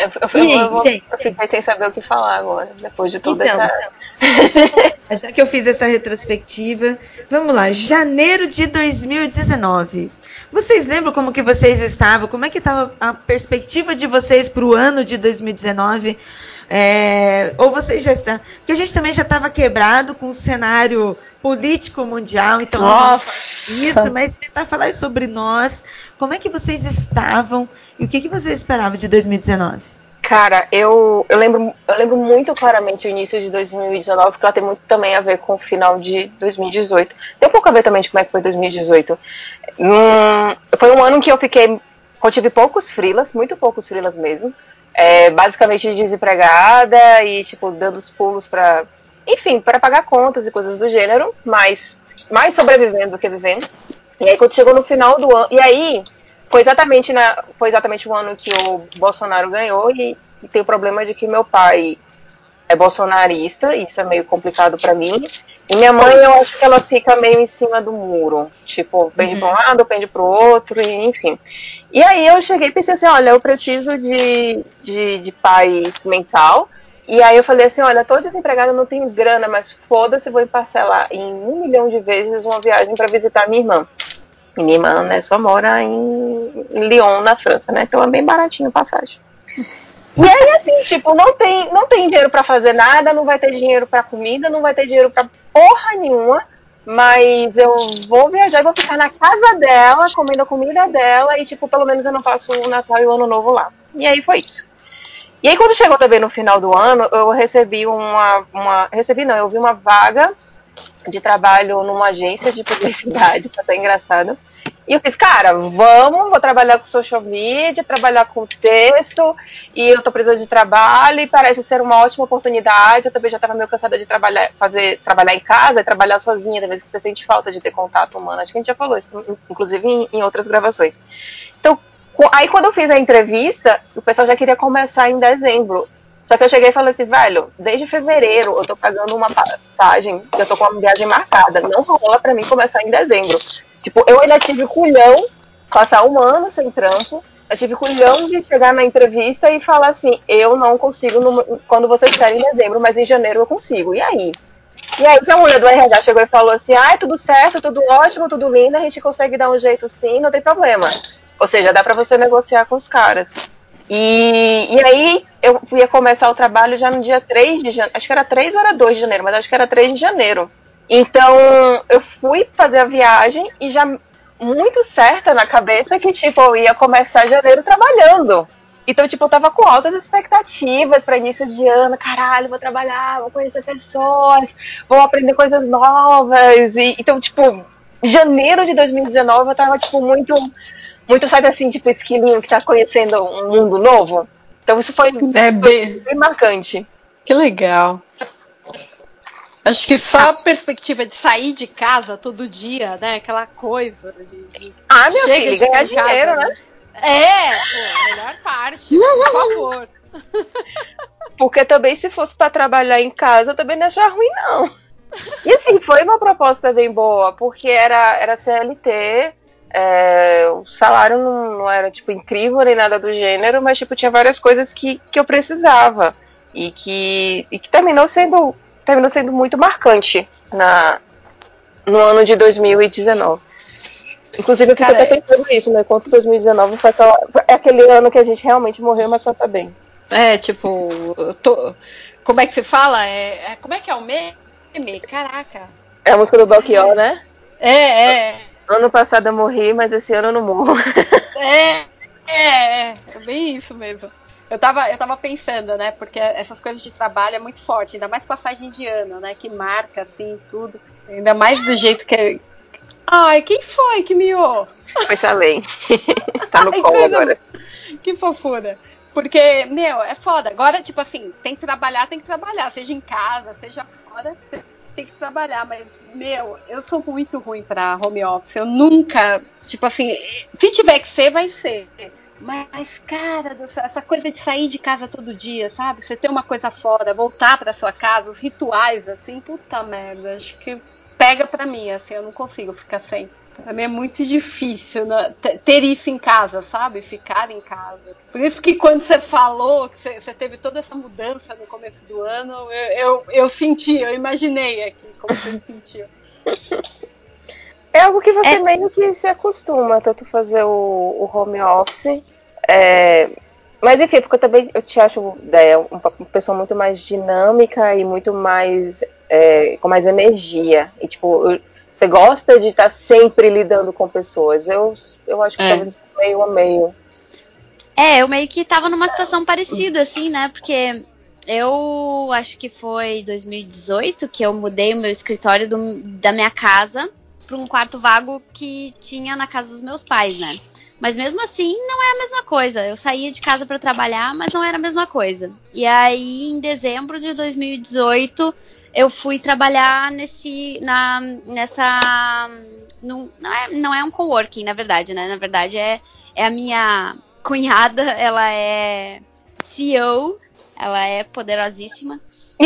Eu, eu, aí, eu, vou- eu fiquei sem saber o que falar agora, depois de toda Então. essa. Já que eu fiz essa retrospectiva, vamos lá. Janeiro de 2019. Vocês lembram como que vocês estavam? Como é que estava a perspectiva de vocês para o ano de 2019? É, ou vocês já estão? Porque a gente também já estava quebrado com o cenário político mundial, então Nossa. isso, mas tentar falar sobre nós. Como é que vocês estavam e o que, que vocês esperavam de 2019? Cara, eu, eu, lembro, eu lembro muito claramente o início de 2019, porque ela tem muito também a ver com o final de 2018. Tem um pouco a ver também de como é que foi 2018. Hum, foi um ano que eu fiquei. Eu tive poucos frilas, muito poucos frilas mesmo. É, basicamente desempregada e, tipo, dando os pulos pra. Enfim, para pagar contas e coisas do gênero, mas mais sobrevivendo do que vivendo. E aí quando chegou no final do ano. E aí, foi exatamente, na, foi exatamente o ano que o Bolsonaro ganhou e, e tem o problema de que meu pai é bolsonarista, isso é meio complicado pra mim. E minha mãe, eu acho que ela fica meio em cima do muro. Tipo, pende pra um lado, pende pro outro, e, enfim. E aí eu cheguei e pensei assim, olha, eu preciso de, de, de paz mental. E aí eu falei assim, olha, tô desempregada, não tenho grana, mas foda-se, vou parcelar em um milhão de vezes uma viagem pra visitar minha irmã. Minha irmã, né, só mora em, Lyon, na França, né? Então é bem baratinho a passagem. E aí, assim, tipo, não tem, não tem dinheiro pra fazer nada, não vai ter dinheiro pra comida, não vai ter dinheiro pra porra nenhuma. Mas eu vou viajar e vou ficar na casa dela, comendo a comida dela, e, tipo, pelo menos eu não passo o Natal e o Ano Novo lá. E aí foi isso. E aí, quando chegou também no final do ano, eu recebi uma. uma recebi não, eu vi uma vaga de trabalho numa agência de publicidade, que até engraçado. E eu fiz, cara, vamos, vou trabalhar com social media, trabalhar com texto, e eu tô precisando de trabalho, e parece ser uma ótima oportunidade. Eu também já estava meio cansada de trabalhar, fazer, trabalhar em casa e trabalhar sozinha, da vez que você sente falta de ter contato humano. Acho que a gente já falou isso, inclusive em, em outras gravações. Então, aí quando eu fiz a entrevista, o pessoal já queria começar em dezembro. Só que eu cheguei e falei assim, velho, desde fevereiro eu tô pagando uma passagem, eu tô com uma viagem marcada. Não rola pra mim começar em dezembro. Tipo, eu ainda tive culhão, passar um ano sem trampo. Eu tive culhão de chegar na entrevista e falar assim, eu não consigo no- quando vocês querem em dezembro, mas em janeiro eu consigo. E aí? E aí que a mulher do RH chegou e falou assim, ai, tudo certo, tudo ótimo, tudo lindo, a gente consegue dar um jeito sim, não tem problema. Ou seja, dá pra você negociar com os caras. E, e aí eu ia começar o trabalho já no dia 3 de janeiro. Acho que era 3 ou era 2 de janeiro, mas acho que era 3 de janeiro. Então eu fui fazer a viagem e já muito certa na cabeça que, tipo, eu ia começar janeiro trabalhando. Então, tipo, eu tava com altas expectativas para início de ano. Caralho, vou trabalhar, vou conhecer pessoas, vou aprender coisas novas. E, então, tipo, janeiro de 2019 eu tava, tipo, muito muito, sabe assim, tipo, esquilinho que tá conhecendo um mundo novo. Então isso foi, É bem- foi bem marcante. Que legal. Acho que só a perspectiva de sair de casa todo dia, né? Aquela coisa de. de- Ah, meu chega filho, de ganhar casa, dinheiro, né? É, pô, melhor parte, por favor. Porque também se fosse pra trabalhar em casa, eu também não achava ruim, não. E assim, foi uma proposta bem boa, porque era, era CLT, é, o salário não, não era, tipo, incrível nem nada do gênero, mas, tipo, tinha várias coisas que, que eu precisava. E que, e que terminou sendo terminou sendo muito marcante na, no ano de 2019. Inclusive, eu fico Cara, até pensando isso, né? Quanto 2019 foi, aquela, foi aquele ano que a gente realmente morreu, mas passa bem. É, tipo, tô- como é que se fala? É, é- como é que é o meme? Caraca. É a música do Belchior, né? É, é. Ano passado eu morri, mas esse ano eu não morro. É, é, é, é bem isso mesmo. Eu tava, eu tava pensando, né? Porque essas coisas de trabalho é muito forte, ainda mais passagem de ano, né? Que marca, assim, tudo. Ainda mais do jeito que. é- Ai, quem foi que miou? Foi Salem. tá no Ai, colo coisa- agora. Que fofura. Porque, meu, é foda. Agora, tipo assim, tem que trabalhar, tem que trabalhar. Seja em casa, seja fora, tem que trabalhar. Mas, meu, eu sou muito ruim pra home office. Eu nunca, tipo assim, se tiver que ser, vai ser. Mas, cara, essa coisa de sair de casa todo dia, sabe? Você ter uma coisa fora, voltar pra sua casa, os rituais, assim, puta merda. Acho que pega pra mim, assim, eu não consigo ficar sem. Pra mim é muito difícil né, te- ter isso em casa, sabe? Ficar em casa. Por isso que quando você falou que você, teve toda essa mudança no começo do ano, eu, eu, eu senti, eu imaginei aqui como você se sentiu. É algo que você meio que se acostuma, tanto fazer o, o home office. é, Mas enfim, porque eu também eu te acho é, uma, uma pessoa muito mais dinâmica e muito mais é, com mais energia. E tipo, eu- você gosta de estar sempre lidando com pessoas. Eu, eu acho que É. talvez meio a meio. É, eu meio que tava numa situação parecida, assim, né? Porque eu acho que foi 2018 que eu mudei o meu escritório do- da minha casa para um quarto vago que tinha na casa dos meus pais, né? Mas mesmo assim, não é a mesma coisa. Eu saía de casa para trabalhar, mas não era a mesma coisa. E aí, em dezembro de 2018, eu fui trabalhar nesse, na, nessa, num- não, é, não é um coworking, na verdade, né? Na verdade, é, é a minha cunhada, ela é CEO, ela é poderosíssima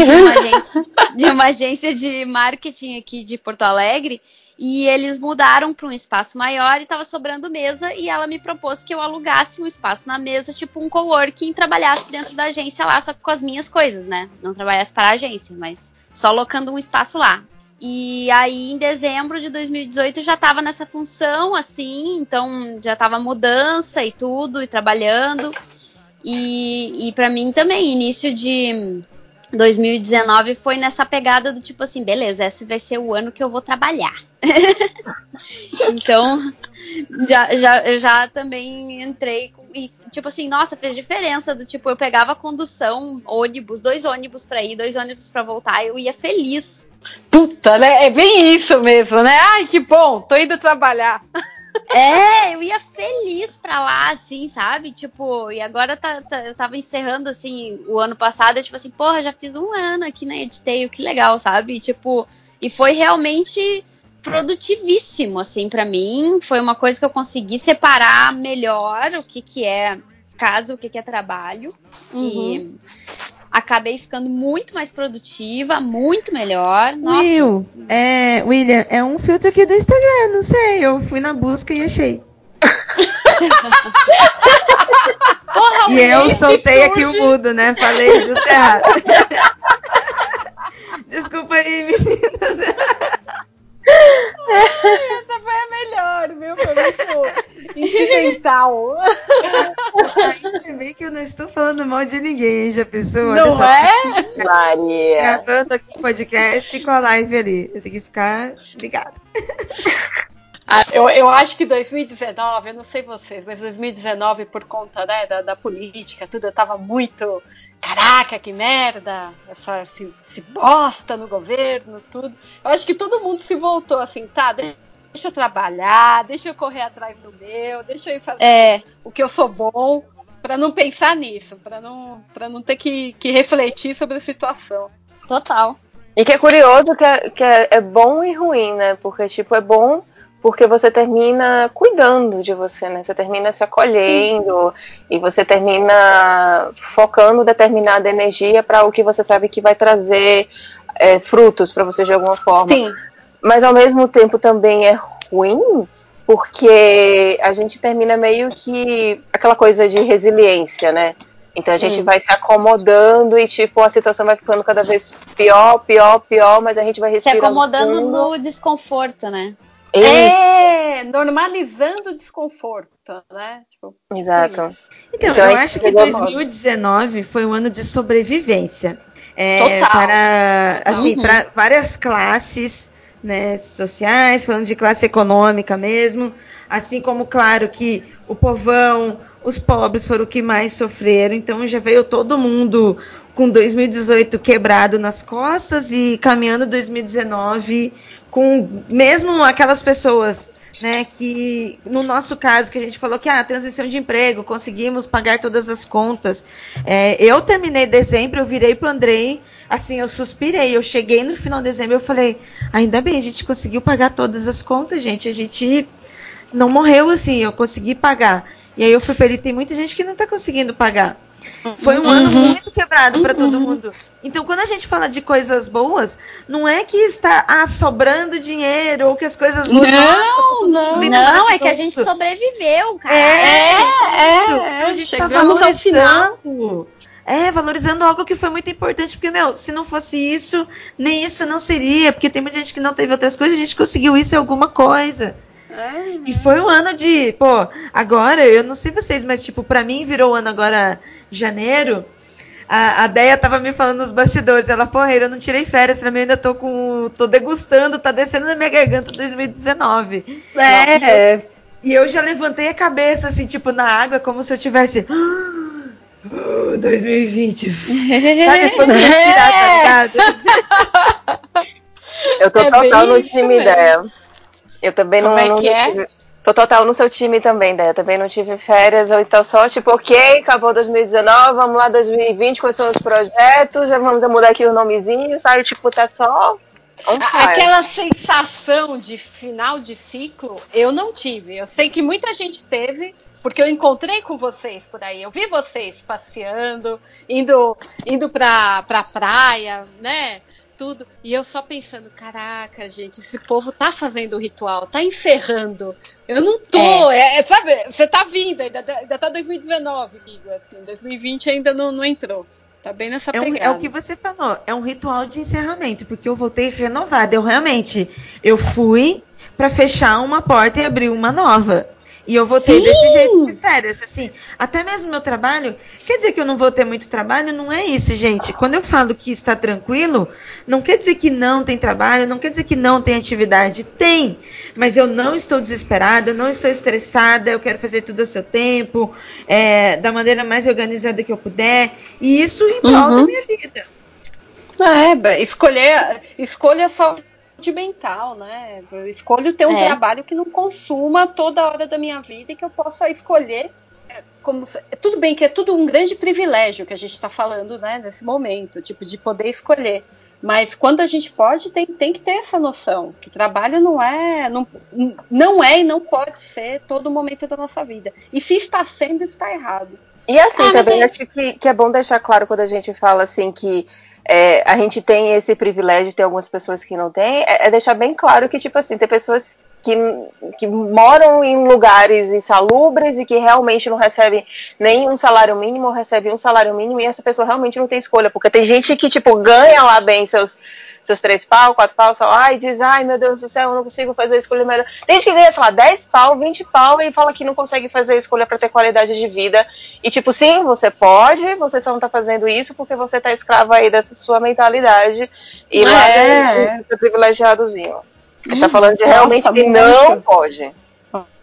de uma agência de, uma agência de marketing aqui de Porto Alegre. E eles mudaram para um espaço maior e estava sobrando mesa. E ela me propôs que eu alugasse um espaço na mesa, tipo um coworking, trabalhasse dentro da agência lá, só que com as minhas coisas, né? Não trabalhasse para a agência, mas só locando um espaço lá. E aí, em dezembro de 2018, eu já estava nessa função, assim, então já estava mudança e tudo, e trabalhando. E, e para mim também, início de 2019 foi nessa pegada do tipo assim, beleza, esse vai ser o ano que eu vou trabalhar. então, já, já, já também entrei com, e tipo assim, nossa, fez diferença do tipo, eu pegava condução, ônibus, dois ônibus para ir, dois ônibus para voltar, eu ia feliz. Puta, né? É bem isso mesmo, né? Ai, que bom, tô indo trabalhar. É, eu ia feliz pra lá, assim, sabe? Tipo, e agora tá, tá- eu tava encerrando, assim, o ano passado, eu, tipo assim, porra, já fiz um ano aqui na Editeio, que legal, sabe? E, tipo, e foi realmente produtivíssimo, assim, pra mim. Foi uma coisa que eu consegui separar melhor o que que é casa, o que que é trabalho. E acabei ficando muito mais produtiva, muito melhor. Nossa, Will, é, William, é um filtro aqui do Instagram, não sei. Eu fui na busca e achei. Porra, E eu soltei aqui o mudo, né? Falei justo errado. Desculpa aí, meninas. Essa foi a melhor, viu? Foi muito incidental. Ainda bem que eu não estou falando mal de ninguém, já pensou? Não é? Maria. Gravando aqui podcast com a live ali. Eu tenho que ficar ligado. Ah, eu, eu acho que 2019, eu não sei vocês, mas 2019, por conta né, da, da política, tudo, eu tava muito. Caraca, que merda! Essa, esse, esse bosta no governo, tudo. Eu acho que todo mundo se voltou assim, tá? Deixa eu trabalhar, deixa eu correr atrás do meu, deixa eu ir fazer É. o que eu sou bom, pra não pensar nisso, pra não, pra não ter que, que refletir sobre a situação. Total. E que é curioso que, é, que é, é bom e ruim, né? Porque, tipo, é bom porque você termina cuidando de você, né? Você termina se acolhendo e você termina focando determinada energia para o que você sabe que vai trazer é, frutos para você de alguma forma. Sim. Mas ao mesmo tempo também é ruim porque a gente termina meio que aquela coisa de resiliência, né? Então a gente Hum. vai se acomodando e tipo a situação vai ficando cada vez pior, pior, pior, mas a gente vai Se respirando acomodando fundo. no desconforto, né? É, normalizando o desconforto, né? Tipo, Exato. Então, Então, eu aí acho que chegou a 2019 foi um ano de sobrevivência. É, Total. Para, assim, Uhum. para várias classes né, sociais, falando de classe econômica mesmo. Assim como, claro, que o povão, os pobres foram o que mais sofreram. Então já veio todo mundo com 2018 quebrado nas costas e caminhando 2019 com mesmo aquelas pessoas né, que no nosso caso que a gente falou que a ah, transição de emprego, conseguimos pagar todas as contas. É, eu terminei dezembro, eu virei pro Andrei, assim, eu suspirei, eu cheguei no final de dezembro, eu falei, ainda bem, a gente conseguiu pagar todas as contas, gente, a gente não morreu assim, eu consegui pagar. E aí eu fui pra ele, tem muita gente que não tá conseguindo pagar. Foi um ano muito quebrado para todo mundo. Então, quando a gente fala de coisas boas, não é que está ah, sobrando dinheiro ou que as coisas boas. Não, não. Não, é que a gente sobreviveu, cara. É, isso. é, Então, a gente tá final. valorizando. É, valorizando algo que foi muito importante, porque, meu, se não fosse isso, nem isso não seria, porque tem muita gente que não teve outras coisas, a gente conseguiu isso em alguma coisa. E foi um ano de, pô, agora, eu não sei vocês, mas tipo, pra mim virou ano agora, janeiro. A, a Deia tava me falando nos bastidores, ela, porra, eu não tirei férias, pra mim eu ainda tô com. tô degustando, tá descendo na minha garganta 2019. É. E eu já levantei a cabeça, assim, tipo, na água, como se eu tivesse. "Ah, 2020. Sabe depois de respirar, tá ligado? Eu tô É total no time dela. Eu também Como não, é não que é? Tô total no seu time também, Dé. Também não tive férias, ou então só, tipo, ok, acabou 2019, vamos lá 2020, quais são os projetos, já vamos mudar aqui os nomezinhos, sabe? Tipo, tá só. Aquela sensação de final de ciclo, eu não tive. Eu sei que muita gente teve, porque eu encontrei com vocês por aí. Eu vi vocês passeando, indo, indo pra, pra praia, né? Tudo. E eu só pensando, caraca, gente, esse povo tá fazendo o ritual, tá encerrando. Eu não tô, é, é, sabe, você tá vindo, ainda, ainda tá 2019, digo, assim, 2020 ainda não, não entrou. Tá bem nessa É, um- é o que você falou, é um ritual de encerramento, porque eu voltei renovada. Eu realmente, eu fui pra fechar uma porta e abrir uma nova. E eu vou ter Sim. desse jeito de férias, assim. Até mesmo meu trabalho, quer dizer que eu não vou ter muito trabalho? Não é isso, gente. Quando eu falo que está tranquilo, não quer dizer que não tem trabalho, não quer dizer que não tem atividade. Tem. Mas eu não estou desesperada, eu não estou estressada, eu quero fazer tudo a seu tempo, é, da maneira mais organizada que eu puder. E isso em prol da Uhum. minha vida. É, ba- escolher, escolha a saúde mental, né? Eu escolho ter um É. trabalho que não consuma toda hora da minha vida e que eu possa escolher. é, Como, se- tudo bem que é tudo um grande privilégio que a gente está falando, né, nesse momento, tipo, de poder escolher. Mas quando a gente pode, tem, tem que ter essa noção. Que trabalho não é, não, não é e não pode ser todo momento da nossa vida. E se está sendo, está errado. E assim, Ah, também é- acho que, que é bom deixar claro quando a gente fala assim que é, a gente tem esse privilégio, tem algumas pessoas que não têm, é, é deixar bem claro que, tipo assim, tem pessoas que, que moram em lugares insalubres e que realmente não recebem nem um salário mínimo recebem um salário mínimo e essa pessoa realmente não tem escolha, porque tem gente que, tipo, ganha lá bem seus seus três pau, quatro pau, lá, e diz, ai meu Deus do céu, eu não consigo fazer a escolha melhor. Tem gente que ganha, sei lá, 10 pau, 20 pau e fala que não consegue fazer a escolha para ter qualidade de vida. E tipo, sim, você pode, você só não tá fazendo isso porque você tá escravo aí dessa sua mentalidade e lá É. seu privilegiadozinho. A gente tá Hum, falando de nossa, realmente que muito. não pode.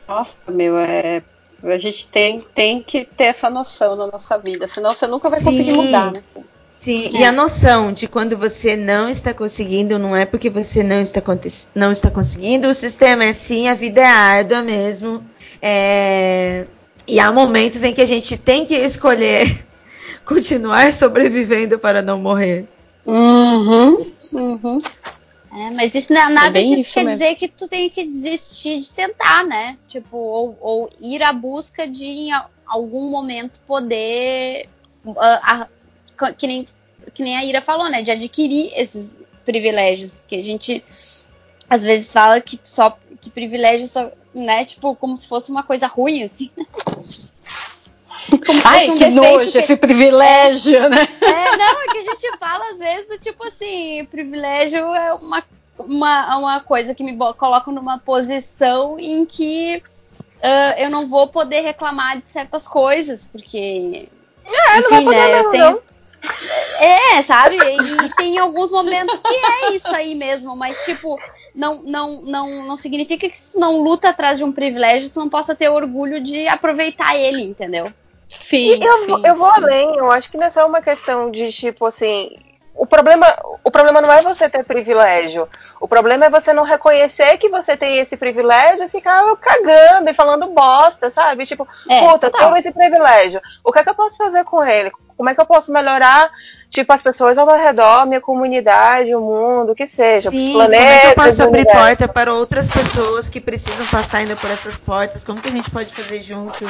Nossa, meu, é. A gente tem, tem que ter essa noção na nossa vida, senão você nunca vai conseguir Sim. mudar, né? Sim, É. e a noção de quando você não está conseguindo, não é porque você não está, não está conseguindo, o sistema é assim, a vida é árdua mesmo. é, E há momentos em que a gente tem que escolher continuar sobrevivendo para não morrer. Uhum, uhum. É, mas isso não, nada bem disso isso quer mesmo. dizer que tu tem que desistir de tentar, né? Tipo, ou, ou ir à busca de em a- algum momento poder. ah, que, nem, que nem a Ira falou, né? De adquirir esses privilégios. Que a gente às vezes fala que só que privilégio só, né? Tipo, como se fosse uma coisa ruim, assim. Como Ai, um que nojo, que- esse privilégio, né? é, não, é que a gente fala às vezes do tipo assim, privilégio é uma, uma, uma coisa que me coloca numa posição em que ah, eu não vou poder reclamar de certas coisas, porque. É, não vai enfim, poder né? Eu mesmo, tenho. não. É, sabe? E tem alguns momentos que é isso aí mesmo, mas tipo, não, não, não, não significa que se tu não luta atrás de um privilégio, tu não possa ter orgulho de aproveitar ele, entendeu? Sim, eu, eu vou além, eu acho que não é só uma questão de tipo assim. O problema, o problema não é você ter privilégio. O problema é você não reconhecer que você tem esse privilégio e ficar cagando e falando bosta, sabe? Tipo, É, puta, eu total. tenho esse privilégio. O que é que eu posso fazer com ele? Como é que eu posso melhorar, tipo, as pessoas ao meu redor, minha comunidade, o mundo, o que seja, os Sim, como é que eu planetas, posso abrir porta para outras pessoas que precisam passar ainda por essas portas? Como que a gente pode fazer junto?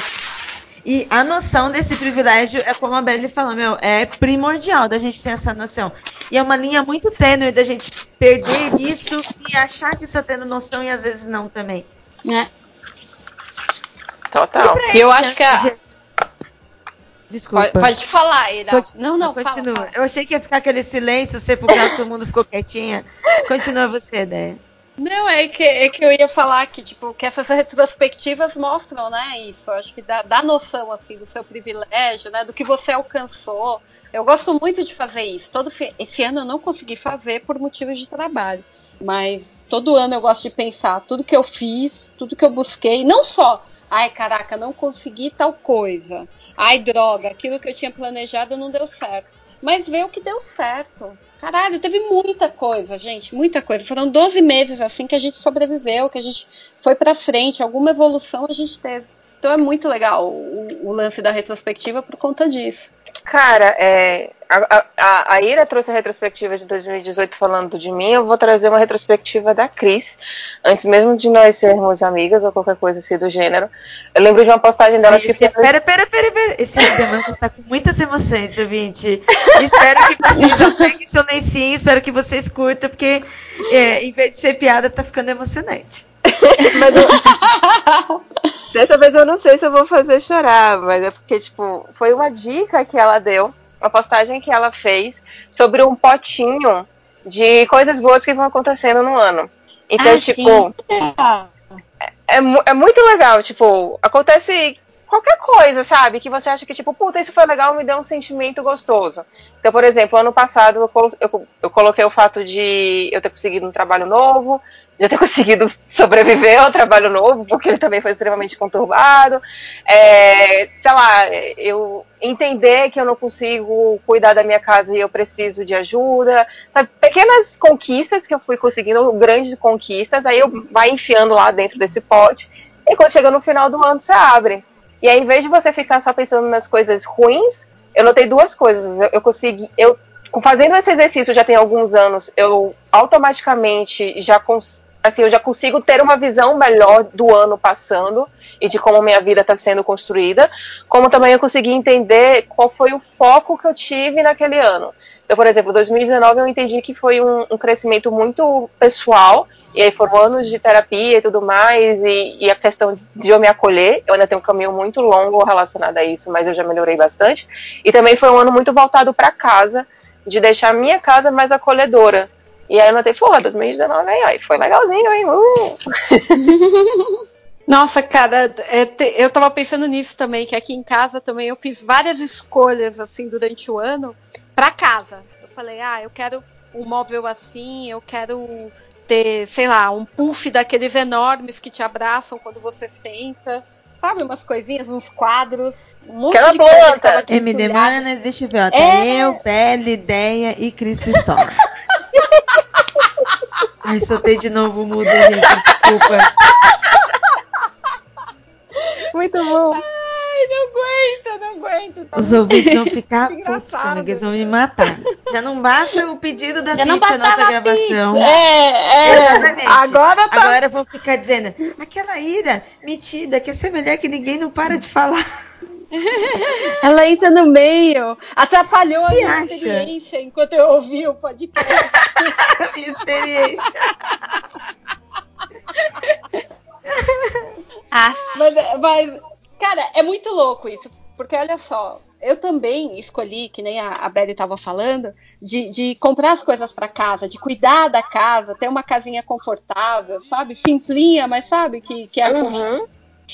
E a noção desse privilégio é como a Belle falou, meu, é primordial da gente ter essa noção. E é uma linha muito tênue da gente perder isso e achar que está tendo noção e às vezes não também. É. Total. E eu acho que a. Desculpa. Pode, pode falar, Ira. Conti- Não, não, fala, continua. fala. Eu achei que ia ficar aquele silêncio sepulcrado, todo mundo ficou quietinha. Continua você, ideia. Não, é que, é que eu ia falar que, tipo, que essas retrospectivas mostram, né, isso. Eu acho que dá, dá noção, assim, do seu privilégio, né, do que você alcançou. Eu gosto muito de fazer isso. Todo esse ano eu não consegui fazer por motivos de trabalho. Mas todo ano eu gosto de pensar tudo que eu fiz, tudo que eu busquei. Não só, ai, caraca, não consegui tal coisa. Ai, droga, aquilo que eu tinha planejado não deu certo. Mas ver o que deu certo. Caralho, teve muita coisa, gente, muita coisa. Foram 12 meses assim que a gente sobreviveu, que a gente foi pra frente, alguma evolução a gente teve. Então é muito legal o, o lance da retrospectiva por conta disso. Cara, é, a, a, a Ira trouxe a retrospectiva de 2018 falando de mim, eu vou trazer uma retrospectiva da Cris, antes mesmo de nós sermos amigas ou qualquer coisa assim do gênero. Eu lembro de uma postagem dela, acho que Esse, foi- pera, pera, pera, pera. Esse demanda está com muitas emoções, ouvinte. espero que vocês peguem seu lencinho, espero que vocês curtam, porque é, em vez de ser piada, tá ficando emocionante. Mas eu- Dessa vez eu não sei se eu vou fazer chorar, mas é porque, tipo, foi uma dica que ela deu, uma postagem que ela fez sobre um potinho de coisas boas que vão acontecendo no ano. Então, Ah, tipo, é, mu- é muito legal, tipo, acontece qualquer coisa, sabe? Que você acha que, tipo, puta, isso foi legal, me deu um sentimento gostoso. Então, por exemplo, ano passado eu, eu, eu coloquei o fato de eu ter conseguido um trabalho novo, de ter conseguido sobreviver ao trabalho novo, porque ele também foi extremamente conturbado. É, sei lá, eu entender que eu não consigo cuidar da minha casa e eu preciso de ajuda. Sabe? Pequenas conquistas que eu fui conseguindo, grandes conquistas, aí eu vai enfiando lá dentro desse pote. E quando chega no final do ano, você abre. E aí, em vez de você ficar só pensando nas coisas ruins, eu notei duas coisas. Eu, eu consegui. Eu, fazendo esse exercício já tem alguns anos, eu automaticamente já cons, assim, eu já consigo ter uma visão melhor do ano passando e de como minha vida está sendo construída, como também eu consegui entender qual foi o foco que eu tive naquele ano. Então, por exemplo, 2019 eu entendi que foi um, um crescimento muito pessoal, e aí foram anos de terapia e tudo mais, e, e a questão de eu me acolher, eu ainda tenho um caminho muito longo relacionado a isso, mas eu já melhorei bastante. E também foi um ano muito voltado para casa, de deixar a minha casa mais acolhedora. E aí eu notei, porra, 2019 aí, aí foi legalzinho, hein? Uh! Nossa, cara, é, te- eu tava pensando nisso também, que aqui em casa também eu fiz várias escolhas assim durante o ano pra casa. Eu falei, ah, eu quero um móvel assim, eu quero ter, sei lá, um puff daqueles enormes que te abraçam quando você senta. Sabe, umas coisinhas, uns quadros, um monte Quero de planta. MD. Manas, deixa eu ver, ó. Tá É. eu, Belle, Ideia e Cris Pistola. Ai, soltei de novo o mudo, gente, desculpa. Muito bom. Ai, não aguenta, não aguenta. tá Os muito ouvintes vão ficar putos comigo, eles vão me matar. Já não basta o pedido da Já pizza na outra gravação. pizza. É, é. Exatamente. Agora tá- Agora vão ficar dizendo, aquela ira metida, que essa mulher que ninguém não para de falar. Ela entra no meio, atrapalhou a Se minha acha? experiência enquanto eu ouvi o podcast. minha experiência. Mas, mas, cara, é muito louco isso. Porque olha só, eu também escolhi, que nem a, a Beli estava falando, de, de comprar as coisas para casa, de cuidar da casa, ter uma casinha confortável, sabe? Simplinha, mas sabe que, que é Uhum.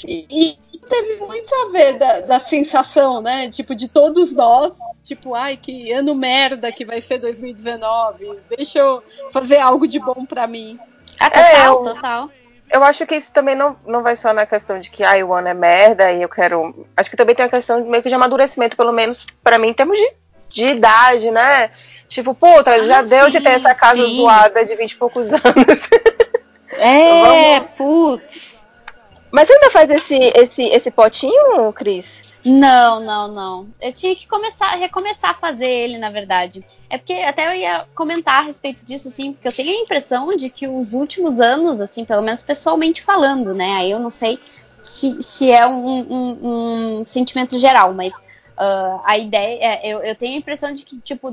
E, e teve muito a ver da, da sensação, né? Tipo, de todos nós. Tipo, ai, que ano merda que vai ser 2019. Deixa eu fazer algo de bom pra mim. Ah, É, total, eu- total. Eu acho que isso também não, não vai só na questão de que ai, o ano é merda e eu quero. Acho que também tem a questão de meio que de amadurecimento, pelo menos pra mim, em termos de, de idade, né? Tipo, puta, já deu de ter essa casa sim. zoada de 20 e poucos anos. É, putz. Mas ainda faz esse, esse, esse potinho, Cris? Não, não, não. Eu tinha que começar, recomeçar a fazer ele, na verdade. É porque até eu ia comentar a respeito disso, assim, porque eu tenho a impressão de que os últimos anos, assim, pelo menos pessoalmente falando, né? Aí eu não sei se, se é um, um- um sentimento geral, mas ah, a ideia. É, eu, eu tenho a impressão de que, tipo,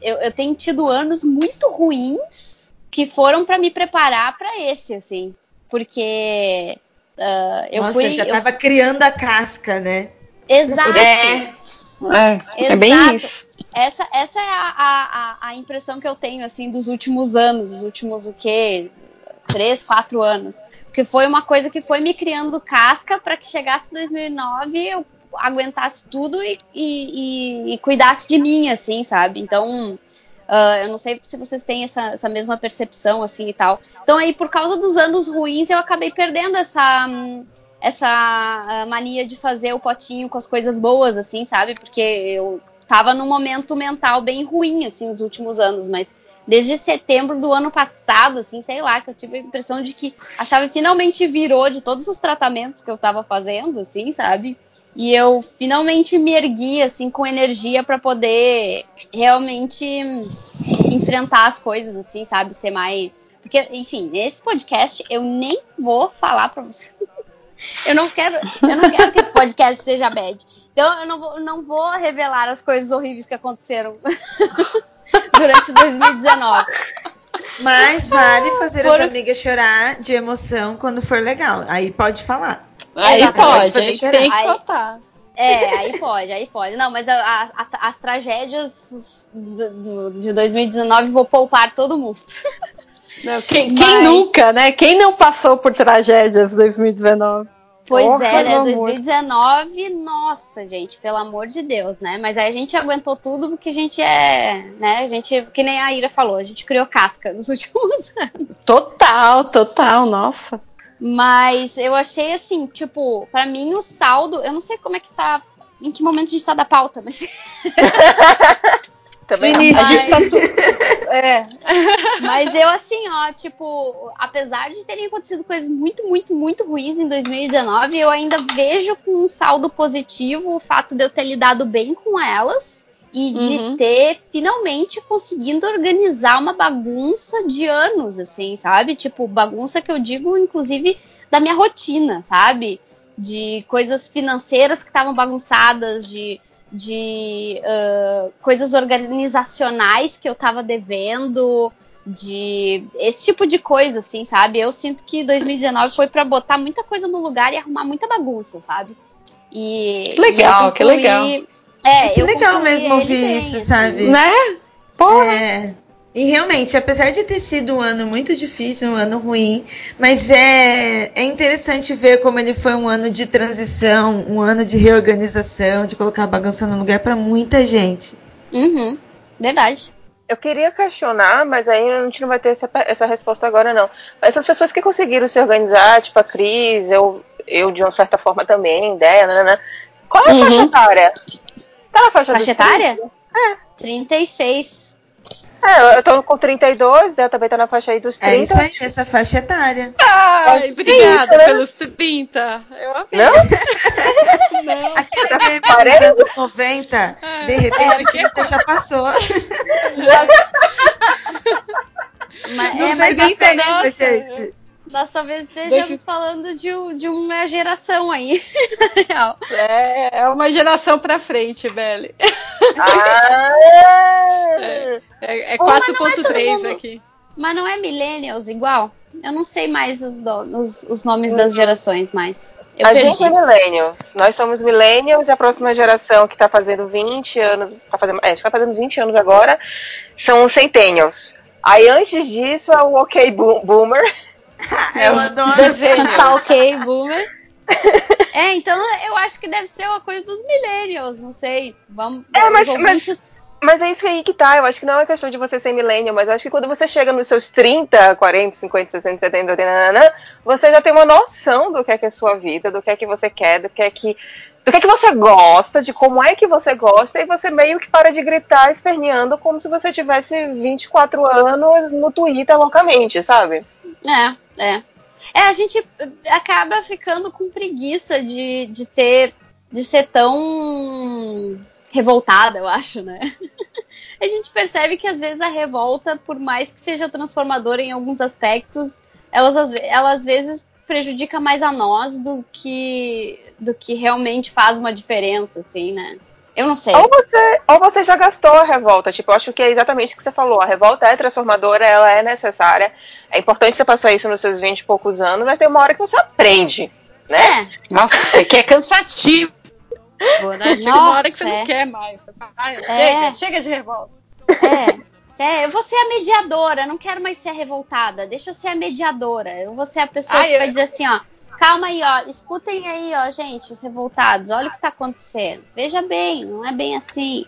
eu, eu tenho tido anos muito ruins que foram pra me preparar pra esse, assim. Porque. Ah, eu Nossa, fui. já eu tava criando a casca, né? Exato. É, é bem Exato. isso. Essa, essa é a, a, a- a impressão que eu tenho, assim, dos últimos anos, dos últimos, o quê? Três, quatro anos. Porque foi uma coisa que foi me criando casca para que chegasse 2009 eu aguentasse tudo e, e, e- e cuidasse de mim, assim, sabe? Então, ah, eu não sei se vocês têm essa, essa mesma percepção, assim, e tal. Então, aí, por causa dos anos ruins, eu acabei perdendo essa... hum, essa ah, mania de fazer o potinho com as coisas boas, assim, sabe? Porque eu tava num momento mental bem ruim, assim, nos últimos anos, mas desde setembro do ano passado, assim, sei lá, que eu tive a impressão de que a chave finalmente virou de todos os tratamentos que eu tava fazendo, assim, sabe? E eu finalmente me ergui, assim, com energia para poder realmente enfrentar as coisas, assim, sabe? Ser mais. Porque, enfim, nesse podcast eu nem vou falar pra você. Eu não quero, eu não quero que esse podcast seja bad. Então eu não vou, não vou revelar as coisas horríveis que aconteceram durante 2019. Mas vale fazer Foram- as amigas chorar de emoção quando for legal. Aí pode falar. Aí pode, aí chorar. tem que contar. É, aí pode, aí pode. Não, mas a- a- a- as tragédias do- do- de 2019 vou poupar todo mundo. Não, Quem, quem Mas- nunca, né? Quem não passou por tragédias em 2019? Pois Porra, é, né? meu amor. 2019, nossa, gente, pelo amor de Deus, né? Mas aí a gente aguentou tudo porque a gente é, né? A gente, que nem a Ira falou, a gente criou casca nos últimos anos. Total, total, nossa. Mas eu achei assim, tipo, pra mim o saldo, eu não sei como é que tá, em que momento a gente tá da pauta, mas. Também Mas- A gente tá É. Mas eu, assim, ó, tipo, apesar de terem acontecido coisas muito, muito, muito ruins em 2019, eu ainda vejo com um saldo positivo o fato de eu ter lidado bem com elas e de Uhum. ter finalmente conseguido organizar uma bagunça de anos, assim, sabe? Tipo, bagunça que eu digo, inclusive, da minha rotina, sabe? De coisas financeiras que estavam bagunçadas, de de ah, coisas organizacionais que eu tava devendo, de esse tipo de coisa, assim, sabe? Eu sinto que 2019 foi pra botar muita coisa no lugar e arrumar muita bagunça, sabe? E Que legal, e que legal. É, que eu legal mesmo ouvir bem, isso, assim. sabe? Né? Porra. É. E realmente, apesar de ter sido um ano muito difícil, um ano ruim, mas é, é interessante ver como ele foi um ano de transição, um ano de reorganização, de colocar a bagunça no lugar para muita gente. Uhum, verdade. Eu queria questionar, mas aí a gente não vai ter essa, essa resposta agora, não. Essas pessoas que conseguiram se organizar, tipo a Cris, eu, eu de uma certa forma também, ideia, né? Qual é a Uhum. faixa etária? Tá na faixa, Faixa etária? 30? 36. É, eu tô com 32, né? Também tá na faixa aí dos 30. É isso aí, essa faixa etária. Ai, obrigada isso, né? pelos 30. Eu amei. Não? Não. Meme dos Parece. anos 90, de repente, 30 já passou. Mas, Não é, faz mas nós, diferença, talvez, gente. Nós talvez estejamos falando de, de uma geração aí. na real. É, é uma geração pra frente, Belle. Ah, É, é Pô, mas não é todo 4.3 mundo- aqui. Mas não é millennials igual? Eu não sei mais os, do- os- os nomes das gerações mais. Eu a perdi. gente é millennials. Nós somos millennials e a próxima geração que tá fazendo 20 anos, tá fazendo, é, acho que tá fazendo 20 anos agora, são os centennials. Aí antes disso é o OK Bo- Boomer. Eu adoro. Tá ok, boomer. É, então eu acho que deve ser uma coisa dos millennials, não sei. Vamos, É, mas- ouvintes- Mas é isso aí que tá. Eu acho que não é questão de você ser millennial, mas eu acho que quando você chega nos seus 30, 40, 50, 60, 70, 80, nananã, você já tem uma noção do que é que é a sua vida, do que é que você quer, do que é que. Do que é que você gosta, de como é que você gosta, e você meio que para de gritar esperneando como se você tivesse 24 anos no Twitter loucamente, sabe? É, é. É, a gente acaba ficando com preguiça de, de ter. de ser tão revoltada, eu acho, né? A gente percebe que às vezes a revolta, por mais que seja transformadora em alguns aspectos, elas, ela às vezes prejudica mais a nós do que do que realmente faz uma diferença, assim, né? Eu não sei. Ou você, ou você já gastou a revolta. Tipo, eu acho que é exatamente o que você falou. A revolta é transformadora, ela é necessária. É importante você passar isso nos seus 20 e poucos anos, mas tem uma hora que você aprende, né? Nossa, que é cansativo. Né? Chega uma hora que você Nossa, não é. quer mais. Ai, É. chega, chega de revolta. É. É, eu vou ser a mediadora, não quero mais ser a revoltada. Deixa eu ser a mediadora. Eu vou ser a pessoa Ai, que eu- vai dizer assim, ó. Calma aí, ó. Escutem aí, ó, gente, os revoltados. Olha o que tá acontecendo. Veja bem, não é bem assim.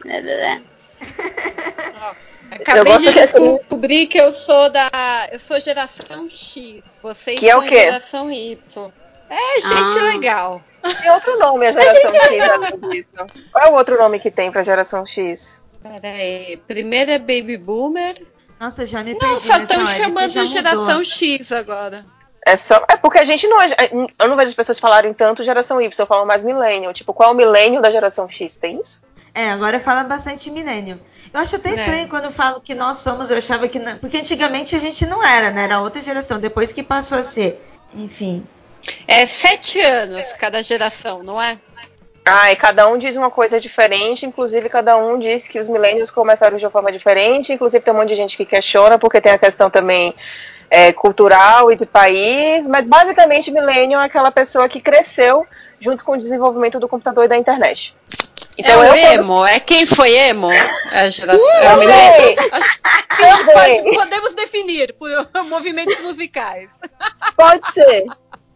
Acabei gosto de que- descobrir que eu sou da. Eu sou geração X. Vocês Que é o são quê? geração Y. É gente Ah. legal. Tem outro nome, a geração X. Qual é o outro nome que tem pra geração X? Pera aí. Primeiro é Baby Boomer. Nossa, já me Não, perdi só nessa estão chamando de geração X agora. É só. É porque a gente não. é- Eu não vejo as pessoas falarem tanto geração Y, eu falo mais millennial. Tipo, qual é o millennial da geração X? Tem isso? É, agora fala bastante milênio. Eu acho até É. estranho quando eu falo que nós somos, eu achava que. Não, porque antigamente a gente não era, né? Era outra geração, depois que passou a ser. Enfim. É sete anos cada geração, não é? Ah, e cada um diz uma coisa diferente, inclusive cada um diz que os millennials começaram de uma forma diferente, inclusive tem um monte de gente que questiona, porque tem a questão também é, cultural e de país, mas basicamente millennial é aquela pessoa que cresceu junto com o desenvolvimento do computador e da internet. Então é o eu- emo? É quem foi emo? É a geração. É pode- podemos definir por movimentos musicais. Pode ser.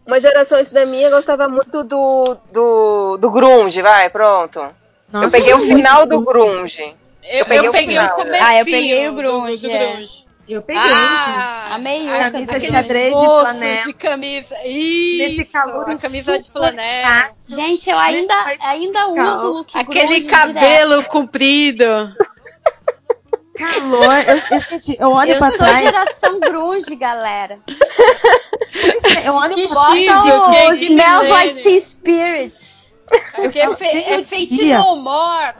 Uma geração antes da minha gostava muito do, do, do grunge, vai, pronto. eu Nossa, peguei o final do grunge. Eu, peguei eu o peguei final. o comecinho Ah, eu peguei o do- grunge, do é. grunge. Eu peguei. Ah, Amei a o camisa cabelo. xadrez de flanela. de camisa. Isso, Nesse calor a camisa de flanela. Gente, eu ainda, ainda uso o look Aquele cabelo comprido. Calor. Eu, eu, senti, eu olho Eu pra sou trás. geração grunge, galera. Eu olho Que pra que Smells. Like Teen Spirit. Porque é, fe, é feito no humor.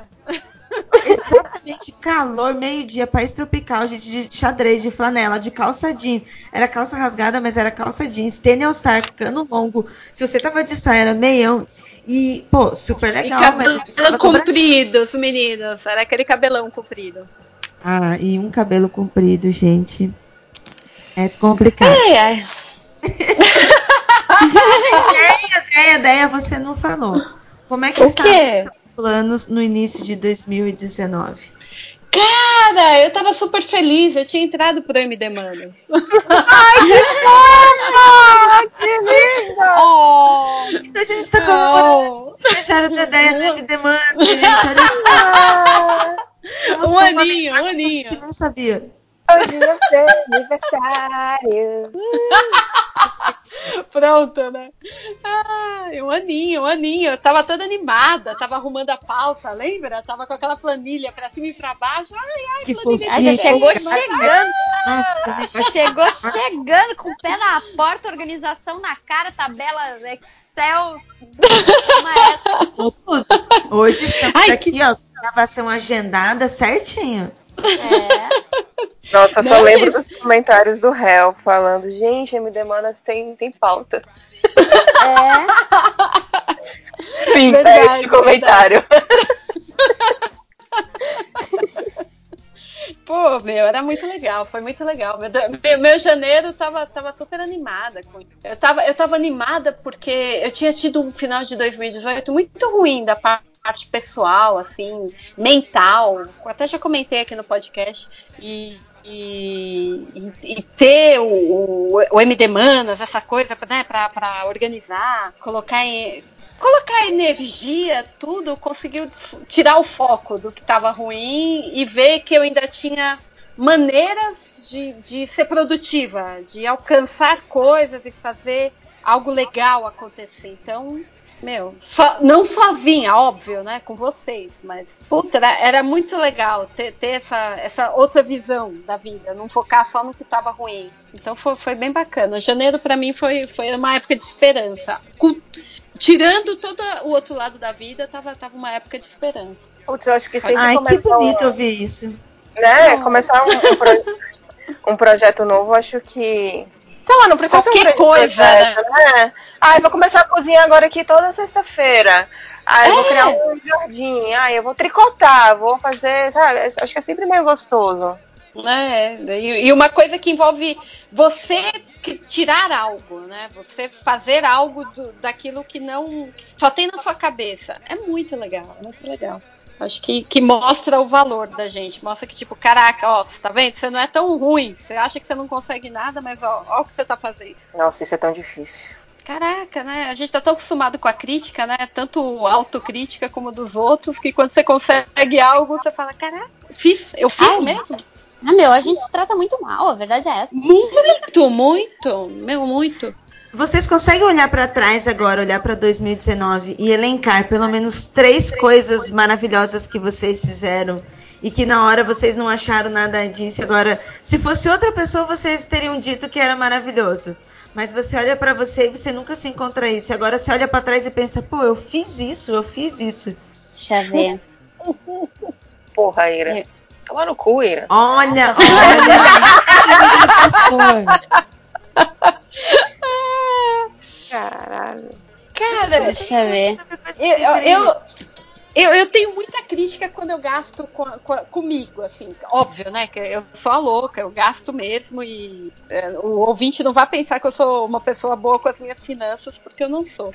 Exatamente, calor, meio-dia, país tropical, gente, de xadrez, de flanela, de calça jeans. Era calça rasgada, mas era calça jeans, tênis All Star, cano longo. Se você tava de saia, era meião. E, pô, super E legal. eu cabelo comprido, os meninos. Era aquele cabelão comprido. Ah, e um cabelo comprido, gente. É complicado. Ai, ai. ideia, ideia, ideia, você não falou. Como é que O estavam quê? Planos no início de 2019? Cara, eu tava super feliz. Eu tinha entrado pro MD Manos. que lindo! Oh, Então a gente tá comemorando o aniversário da ideia do MD Mano, gente. Olha só. Um aninho, um que A aninho. gente não sabia. Hoje é seu aniversário. Pronto, né? Ai, um aninho, um aninho. Eu tava toda animada, tava arrumando a pauta, lembra? Tava com aquela planilha pra cima e pra baixo. Ai, ai, Que planilha. fofinho. a gente chegou chegando. Nossa, Chegou chegando com o pé na porta, organização na cara, tabela Excel. Hoje estamos Ai, aqui, ó, gravação agendada certinho. É. Nossa, só lembro dos comentários do réu falando, gente, MD Manas tem, tem pauta. É. Sim, Verdade, perde de comentário. Pô, meu, era muito legal, foi muito legal. Meu, meu, meu janeiro tava, tava super animada. com isso. Eu tava, eu tava animada porque eu tinha tido um final de 2018 muito ruim da parte pessoal, assim, mental. Até já comentei aqui no podcast. E, e, e- ter o, o, MD Manas, essa coisa, né, pra organizar, colocar em. Colocar energia, tudo, conseguiu tirar o foco do que estava ruim e ver que eu ainda tinha maneiras de, de ser produtiva, de alcançar coisas e fazer algo legal acontecer. Então, meu, só- não sozinha, óbvio, né, com vocês, mas puta, era, era muito legal ter, ter essa, essa outra visão da vida, não focar só no que estava ruim. Então foi, foi bem bacana. Janeiro para mim foi, foi uma época de esperança. Com- tirando todo o outro lado da vida, tava, tava uma época de esperança. Putz, eu acho que sempre Ai, que começou, bonito ouvir isso. né, começar um, um pro- um projeto novo, acho que sei lá, não precisa ser um Qualquer coisa, projeto, né? Ah, vou começar a cozinhar agora aqui toda sexta-feira. Ah, eu vou É. criar um jardim. Ah, eu vou tricotar, vou fazer, sabe? Acho que é sempre meio gostoso. É, e, uma coisa que envolve você tirar algo, né? Você fazer algo do- daquilo que não que só tem na sua cabeça. É muito legal, é muito legal. Acho que, que mostra o valor da gente. Mostra que, tipo, caraca, ó, tá vendo? Você não é tão ruim. Você acha que você não consegue nada, mas ó, ó o que você tá fazendo. Nossa, isso é tão difícil. Caraca, né? A gente tá tão acostumado com a crítica, né? Tanto autocrítica como dos outros, que quando você consegue algo, você fala, caraca, fiz, eu fiz Ai. mesmo. Ah, meu, a gente se trata muito mal, a verdade é essa. Muito, muito, meu, muito. Vocês conseguem olhar pra trás agora, olhar pra 2019 e elencar pelo menos três coisas maravilhosas que vocês fizeram e que na hora vocês não acharam nada disso. Agora, se fosse outra pessoa, vocês teriam dito que era maravilhoso. Mas você olha pra você e você nunca se encontra isso. E agora você olha pra trás e pensa, pô, eu fiz isso, eu fiz isso. Deixa eu ver. Porra, Ira. Toma no cu, Ira. Olha, olha. Caralho. Cara, Deixa eu ver. eu, eu, eu, eu tenho muita crítica quando eu gasto com, com- comigo, assim, óbvio, né? Que eu sou a louca, eu gasto mesmo e é, o ouvinte não vai pensar que eu sou uma pessoa boa com as minhas finanças, porque eu não sou.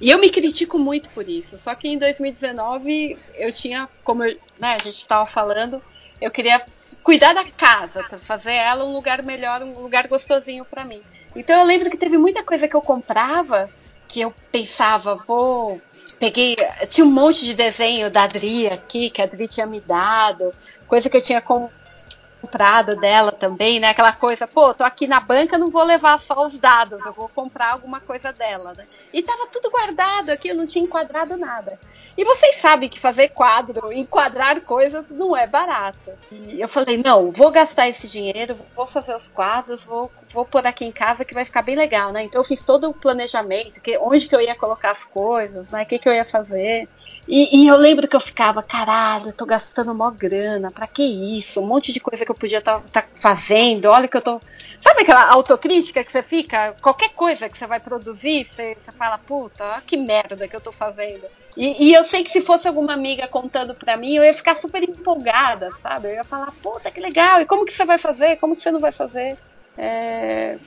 E eu me critico muito por isso. Só que em 2019 eu tinha, como eu, né, a gente estava falando, eu queria cuidar da casa, fazer ela um lugar melhor, um lugar gostosinho para mim. Então eu lembro que teve muita coisa que eu comprava que eu pensava, vou. Peguei. Tinha um monte de desenho da Adri aqui, que a Adri tinha me dado, coisa que eu tinha comprado dela também, né? Aquela coisa, pô, tô aqui na banca, não vou levar só os dados, eu vou comprar alguma coisa dela, né? E tava tudo guardado aqui, eu não tinha enquadrado nada. E vocês sabem que fazer quadro, enquadrar coisas não é barato. E eu falei, não, vou gastar esse dinheiro, vou fazer os quadros, vou, vou pôr aqui em casa que vai ficar bem legal, né? Então eu fiz todo o planejamento, que, onde que eu ia colocar as coisas, né? O que, que eu ia fazer. E, e, eu lembro que eu ficava, caralho, eu tô gastando mó grana, pra que isso? Um monte de coisa que eu podia estar tá, tá fazendo, olha que eu tô. Sabe aquela autocrítica que você fica? Qualquer coisa que você vai produzir, você, você fala, puta, olha que merda que eu tô fazendo. E, e, eu sei que se fosse alguma amiga contando pra mim, eu ia ficar super empolgada, sabe? Eu ia falar, puta, que legal, e como que você vai fazer? Como que você não vai fazer? É,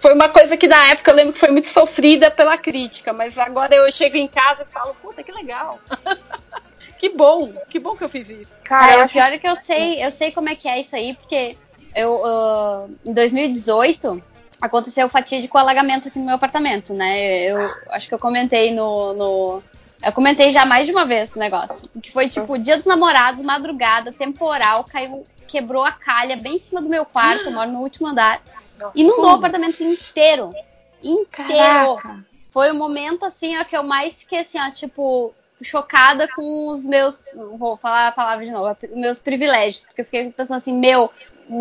foi uma coisa que na época eu lembro que foi muito sofrida pela crítica, mas agora eu chego em casa e falo, puta, que legal. que bom, que bom que eu fiz isso. Cara, o pior é que eu sei, eu sei como é que é isso aí, porque eu uh, em 2018 aconteceu o fatídico alagamento aqui no meu apartamento, né? Eu acho que eu comentei no, no eu comentei já mais de uma vez o negócio. Que foi tipo dia dos namorados, madrugada, temporal, caiu, quebrou a calha bem em cima do meu quarto, eu moro no último andar. Inundou o apartamento inteiro. Inteiro. Caraca. Foi o momento, assim, ó, que eu mais fiquei, assim, ó, tipo, chocada com os meus. Vou falar a palavra de novo, meus privilégios. Porque eu fiquei pensando assim, meu,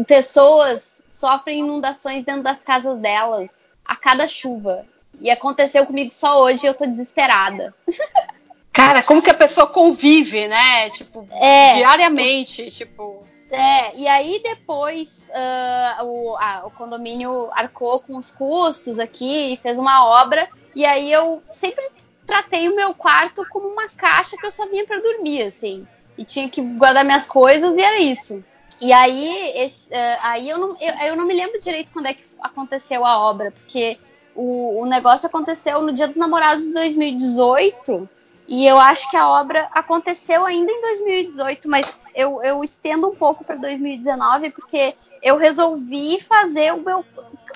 pessoas sofrem inundações dentro das casas delas a cada chuva. E aconteceu comigo só hoje e eu tô desesperada. Cara, como que a pessoa convive, né? Tipo, é, diariamente, tipo. É, e aí depois uh, o, a, o condomínio arcou com os custos aqui e fez uma obra. E aí eu sempre tratei o meu quarto como uma caixa que eu só vinha para dormir, assim. E tinha que guardar minhas coisas e era isso. E aí, esse, uh, aí eu, não, eu, eu, não me lembro direito quando é que aconteceu a obra, porque o, o negócio aconteceu no Dia dos Namorados de 2018. E eu acho que a obra aconteceu ainda em 2018, mas eu, eu estendo um pouco para 2019 porque eu resolvi fazer o meu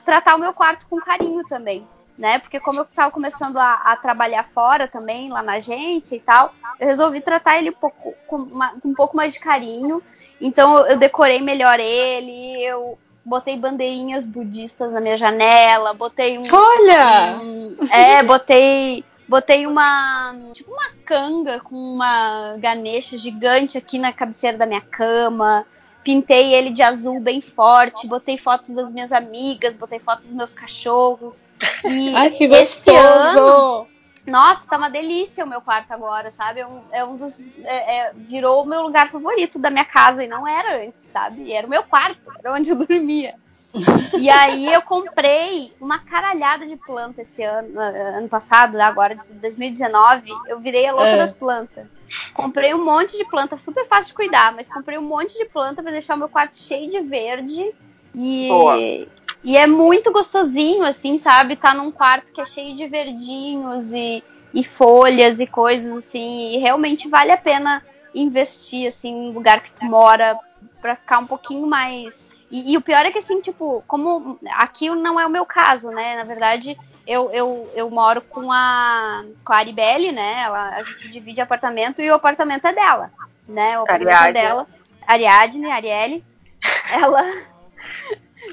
tratar o meu quarto com carinho também, né? Porque como eu estava começando a, a, trabalhar fora também lá na agência e tal, eu resolvi tratar ele um pouco com, uma, com um pouco mais de carinho. Então eu decorei melhor ele, eu botei bandeirinhas budistas na minha janela, botei um Olha! Um, é, botei Botei uma. Tipo uma canga com uma ganesha gigante aqui na cabeceira da minha cama. Pintei ele de azul bem forte. Botei fotos das minhas amigas. Botei fotos dos meus cachorros. E Ai, que esse gostoso! ano. Nossa, tá uma delícia o meu quarto agora, sabe? É um, é um dos. É, é, virou o meu lugar favorito da minha casa e não era antes, sabe? Era o meu quarto, era onde eu dormia. E aí eu comprei uma caralhada de planta esse ano, ano passado, agora, de 2019, eu virei a louca É. das plantas. Comprei um monte de planta, super fácil de cuidar, mas comprei um monte de planta pra deixar o meu quarto cheio de verde. E, Boa. E é muito gostosinho, assim, sabe? Tá num quarto que é cheio de verdinhos e, e folhas e coisas assim. E realmente vale a pena investir, assim, no lugar que tu mora pra ficar um pouquinho mais. E, e o pior é que, assim, tipo, como aqui não é o meu caso, né? Na verdade, eu, eu, eu moro com a, com a Aribelle, né? Ela, a gente divide apartamento e o apartamento é dela, né? O apartamento é Ariadne. dela. Ariadne, Arielle. Ela.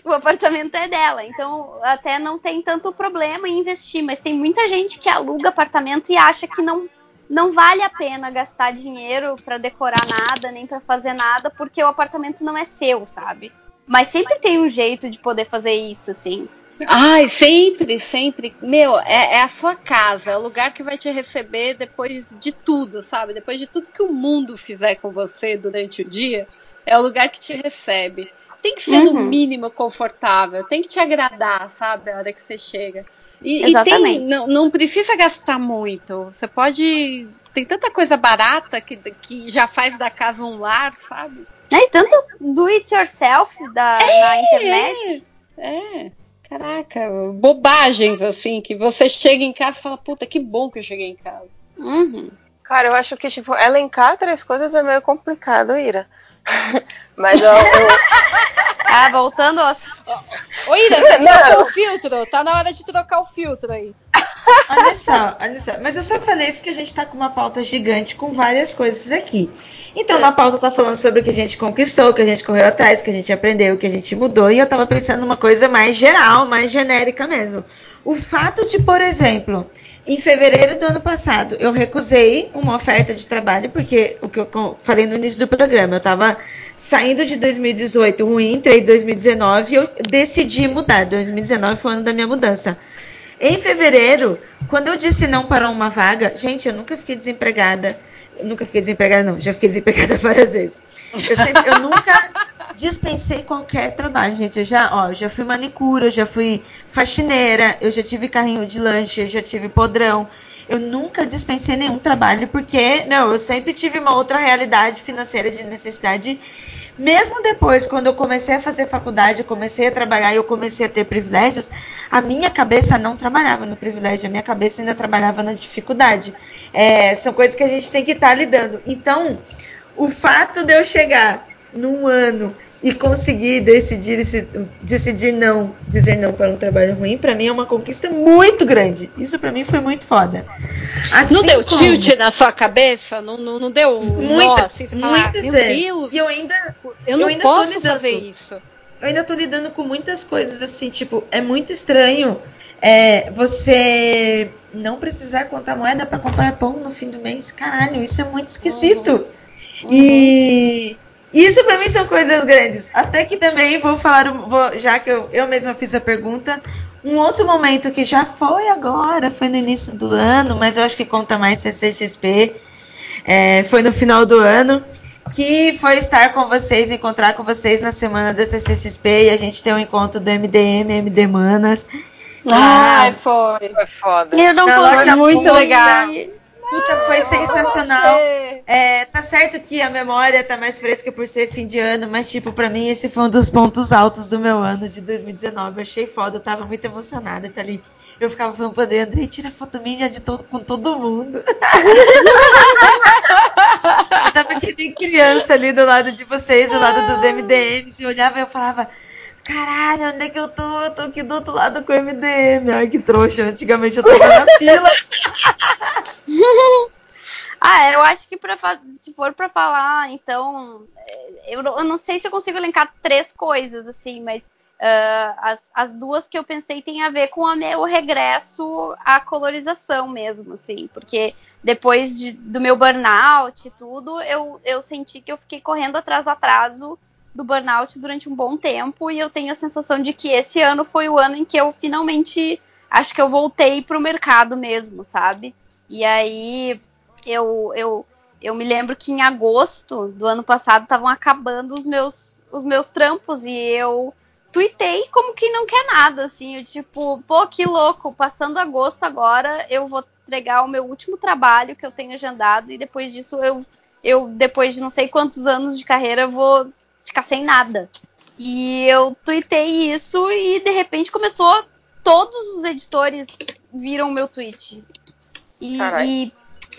O apartamento é dela. Então, até não tem tanto problema em investir, mas tem muita gente que aluga apartamento e acha que não, não vale a pena gastar dinheiro pra decorar nada, nem pra fazer nada, porque o apartamento não é seu, sabe? Mas sempre tem um jeito de poder fazer isso, assim. Ai, sempre, sempre. Meu, é, é a sua casa, é o lugar que vai te receber depois de tudo, sabe? Depois de tudo que o mundo fizer com você durante o dia, é o lugar que te recebe. Tem que ser no Uhum. mínimo confortável, tem que te agradar, sabe? A hora que você chega. E, e tem, Exatamente. não, não precisa gastar muito. Você pode. Tem tanta coisa barata que, que já faz da casa um lar, sabe? E tanto do it yourself da, na internet. É. caraca, bobagens, assim, que você chega em casa e fala, puta, que bom que eu cheguei em casa. Uhum. Cara, eu acho que, tipo, elencar três coisas é meio complicado, Ira. Mas eu. eu... ah, voltando ao. Ô, Ira, você trocou o filtro? Tá na hora de trocar o filtro aí. Olha só, olha só. Mas eu só falei isso porque a gente tá com uma pauta gigante com várias coisas aqui. Então, na pauta tá falando sobre o que a gente conquistou, o que a gente correu atrás, o que a gente aprendeu, o que a gente mudou. E eu tava pensando numa coisa mais geral, mais genérica mesmo. O fato de, por exemplo, em fevereiro do ano passado, eu recusei uma oferta de trabalho, porque o que eu falei no início do programa, eu estava saindo de 2018 ruim, entrei em 2019 e eu decidi mudar. 2019 foi o ano da minha mudança. Em fevereiro, quando eu disse não para uma vaga, gente, eu nunca fiquei desempregada. Eu nunca fiquei desempregada, não, já fiquei desempregada várias vezes. Eu, sempre, eu nunca dispensei qualquer trabalho, gente. Eu já, ó, já fui manicura, já fui faxineira, eu já tive carrinho de lanche, eu já tive podrão. Eu nunca dispensei nenhum trabalho porque, meu, eu sempre tive uma outra realidade financeira de necessidade. Mesmo depois, quando eu comecei a fazer faculdade, eu comecei a trabalhar e eu comecei a ter privilégios, a minha cabeça não trabalhava no privilégio, a minha cabeça ainda trabalhava na dificuldade. É, são coisas que a gente tem que estar tá lidando. Então, o fato de eu chegar num ano e conseguir decidir, decidir não, dizer não para um trabalho ruim, para mim é uma conquista muito grande. Isso para mim foi muito foda. Assim não deu como... tilt na sua cabeça? Não, não, não deu muitas, assim, muitas falar, vezes. Deus, e eu ainda eu não ainda posso fazer isso. Eu ainda tô lidando com muitas coisas assim, tipo, é muito estranho é, você não precisar contar moeda para comprar pão no fim do mês. Caralho, isso é muito esquisito. Uhum. E isso para mim são coisas grandes. Até que também vou falar, vou, já que eu, eu mesma fiz a pergunta, um outro momento que já foi agora, foi no início do ano, mas eu acho que conta mais CCXP, é, foi no final do ano, que foi estar com vocês, encontrar com vocês na semana da CCXP e a gente ter um encontro do MDM, MD Manas. Ah, foi. Foi foda. Eu não foi muito legal. Puta, foi sensacional. É, tá certo que a memória tá mais fresca por ser fim de ano, mas, tipo, pra mim esse foi um dos pontos altos do meu ano de 2019. Eu achei foda, eu tava muito emocionada, tá ali. Eu ficava falando pra André, André, tira foto minha de todo, com todo mundo. eu tava que nem criança ali do lado de vocês, do lado dos MDMs, e olhava e eu falava, caralho, onde é que eu tô? Eu tô aqui do outro lado com o MDM. Ai, que trouxa. Antigamente eu tava na fila. ah, eu acho que pra, se for pra falar, então. É, eu, eu não sei se eu consigo elencar três coisas, assim, mas. Uh, as, as, duas que eu pensei tem a ver com o meu regresso à colorização mesmo, assim, porque depois de, do meu burnout e tudo, eu, eu senti que eu fiquei correndo atrás atraso do burnout durante um bom tempo e eu tenho a sensação de que esse ano foi o ano em que eu finalmente acho que eu voltei pro mercado mesmo, sabe? E aí eu, eu, eu me lembro que em agosto do ano passado estavam acabando os meus, os meus trampos e eu tuitei como que não quer nada, assim, eu, tipo, pô, que louco, passando agosto agora eu vou entregar o meu último trabalho que eu tenho agendado e depois disso eu, eu depois de não sei quantos anos de carreira, vou ficar sem nada. E eu tuitei isso e de repente começou. Todos os editores viram o meu tweet. E, e,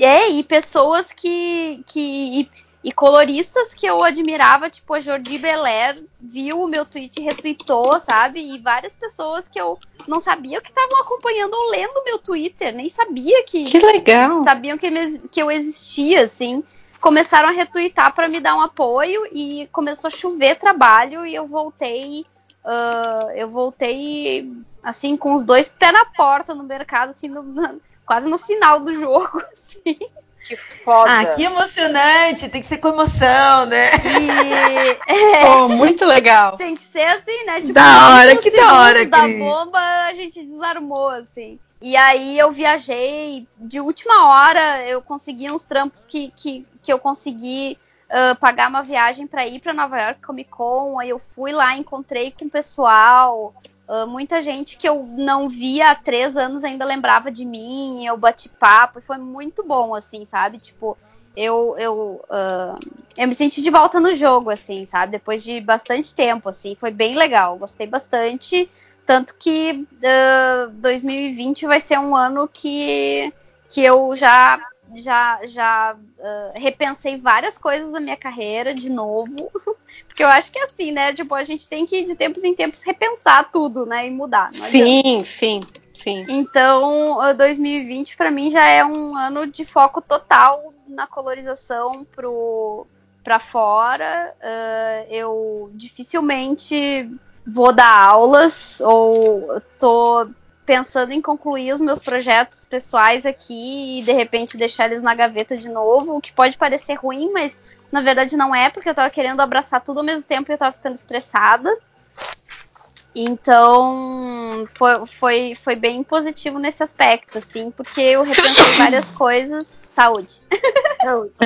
é, e pessoas que. que e, e, coloristas que eu admirava, tipo a Jordi Belair, viu o meu tweet e retweetou, sabe? E várias pessoas que eu não sabia que estavam acompanhando ou lendo o meu Twitter, nem sabia que. Que legal! Sabiam que, que eu existia, assim começaram a retweetar para me dar um apoio e começou a chover trabalho e eu voltei. Uh, eu voltei assim com os dois pés na porta no mercado, assim, no, no, quase no final do jogo, assim. Que foda. Ah, que emocionante, tem que ser com emoção, né? E, é, Pô, muito legal. Tem que ser assim, né? Tipo, da hora, que da hora, da bomba a gente desarmou, assim. E aí eu viajei de última hora, eu consegui uns trampos que, que, que eu consegui uh, pagar uma viagem para ir para Nova York Comic Con. Aí eu fui lá, encontrei com o pessoal. Uh, muita gente que eu não via há três anos ainda lembrava de mim, eu bati papo, e foi muito bom, assim, sabe? Tipo, eu, eu, uh, eu me senti de volta no jogo, assim, sabe? Depois de bastante tempo, assim, foi bem legal, gostei bastante Tanto que uh, 2020 vai ser um ano que, que eu já, já, já uh, repensei várias coisas da minha carreira de novo. Porque eu acho que é assim, né? Tipo, a gente tem que de tempos em tempos repensar tudo, né? E mudar. Sim, sim, sim. Então, uh, 2020 para mim já é um ano de foco total na colorização pro para fora. Uh, eu dificilmente vou dar aulas ou tô pensando em concluir os meus projetos pessoais aqui e de repente deixar eles na gaveta de novo, o que pode parecer ruim, mas na verdade não é, porque eu tava querendo abraçar tudo ao mesmo tempo e eu tava ficando estressada. Então foi, foi, foi bem positivo nesse aspecto, assim, porque eu repensei várias coisas. Saúde.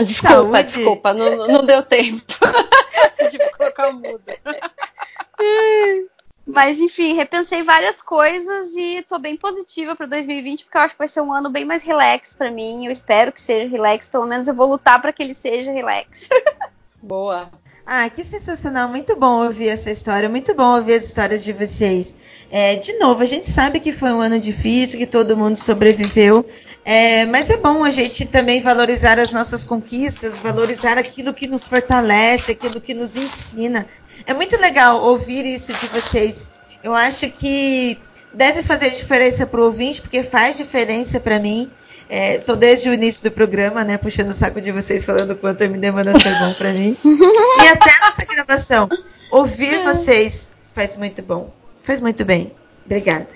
Desculpa, Saúde. desculpa, não, não deu tempo de colocar o mudo. Mas enfim, repensei várias coisas e tô bem positiva para 2020, porque eu acho que vai ser um ano bem mais relax para mim. Eu espero que seja relax, pelo menos eu vou lutar para que ele seja relax. Boa. Ah, que sensacional. Muito bom ouvir essa história. Muito bom ouvir as histórias de vocês. É, de novo, a gente sabe que foi um ano difícil, que todo mundo sobreviveu. É, mas é bom a gente também valorizar as nossas conquistas, valorizar aquilo que nos fortalece, aquilo que nos ensina. É muito legal ouvir isso de vocês. Eu acho que deve fazer diferença para o ouvinte, porque faz diferença para mim. É, tô desde o início do programa, né, puxando o saco de vocês falando o quanto o MD Manas foi bom para mim. E até nessa gravação, ouvir vocês faz muito bom. Faz muito bem. Obrigada.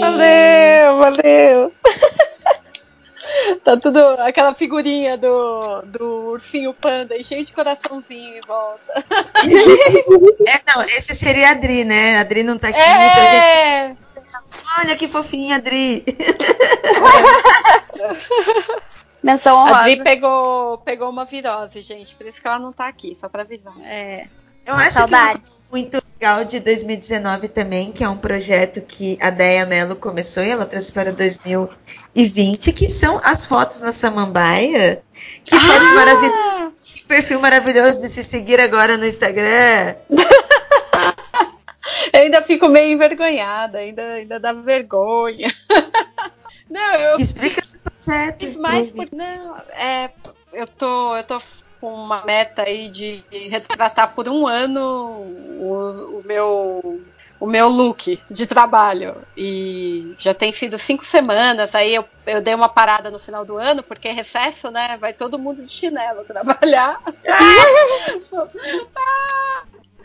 Valeu, valeu. Tá tudo aquela figurinha do, do ursinho panda e cheio de coraçãozinho em volta. É, não, esse seria a Adri, né? A Adri não tá aqui, então a É, gente... Olha que fofinha, Adri. Menção a honrosa. Adri pegou, pegou uma virose, gente, por isso que ela não tá aqui, só pra avisar. É. Eu acho Saudades. que muito legal de 2019 também, que é um projeto que a Deia Mello começou e ela trouxe para 2020, que são as fotos na Samambaia. Que fotos maravilhosas. Que perfil maravilhoso de se seguir agora no Instagram. Eu ainda fico meio envergonhada, ainda, ainda dá vergonha. Não, eu Explica esse projeto. Não, é. Eu tô, eu tô com uma meta aí de retratar por um ano o, o meu. O meu look de trabalho. E já tem sido cinco semanas. Aí eu, eu dei uma parada no final do ano, porque é recesso, né? Vai todo mundo de chinelo trabalhar.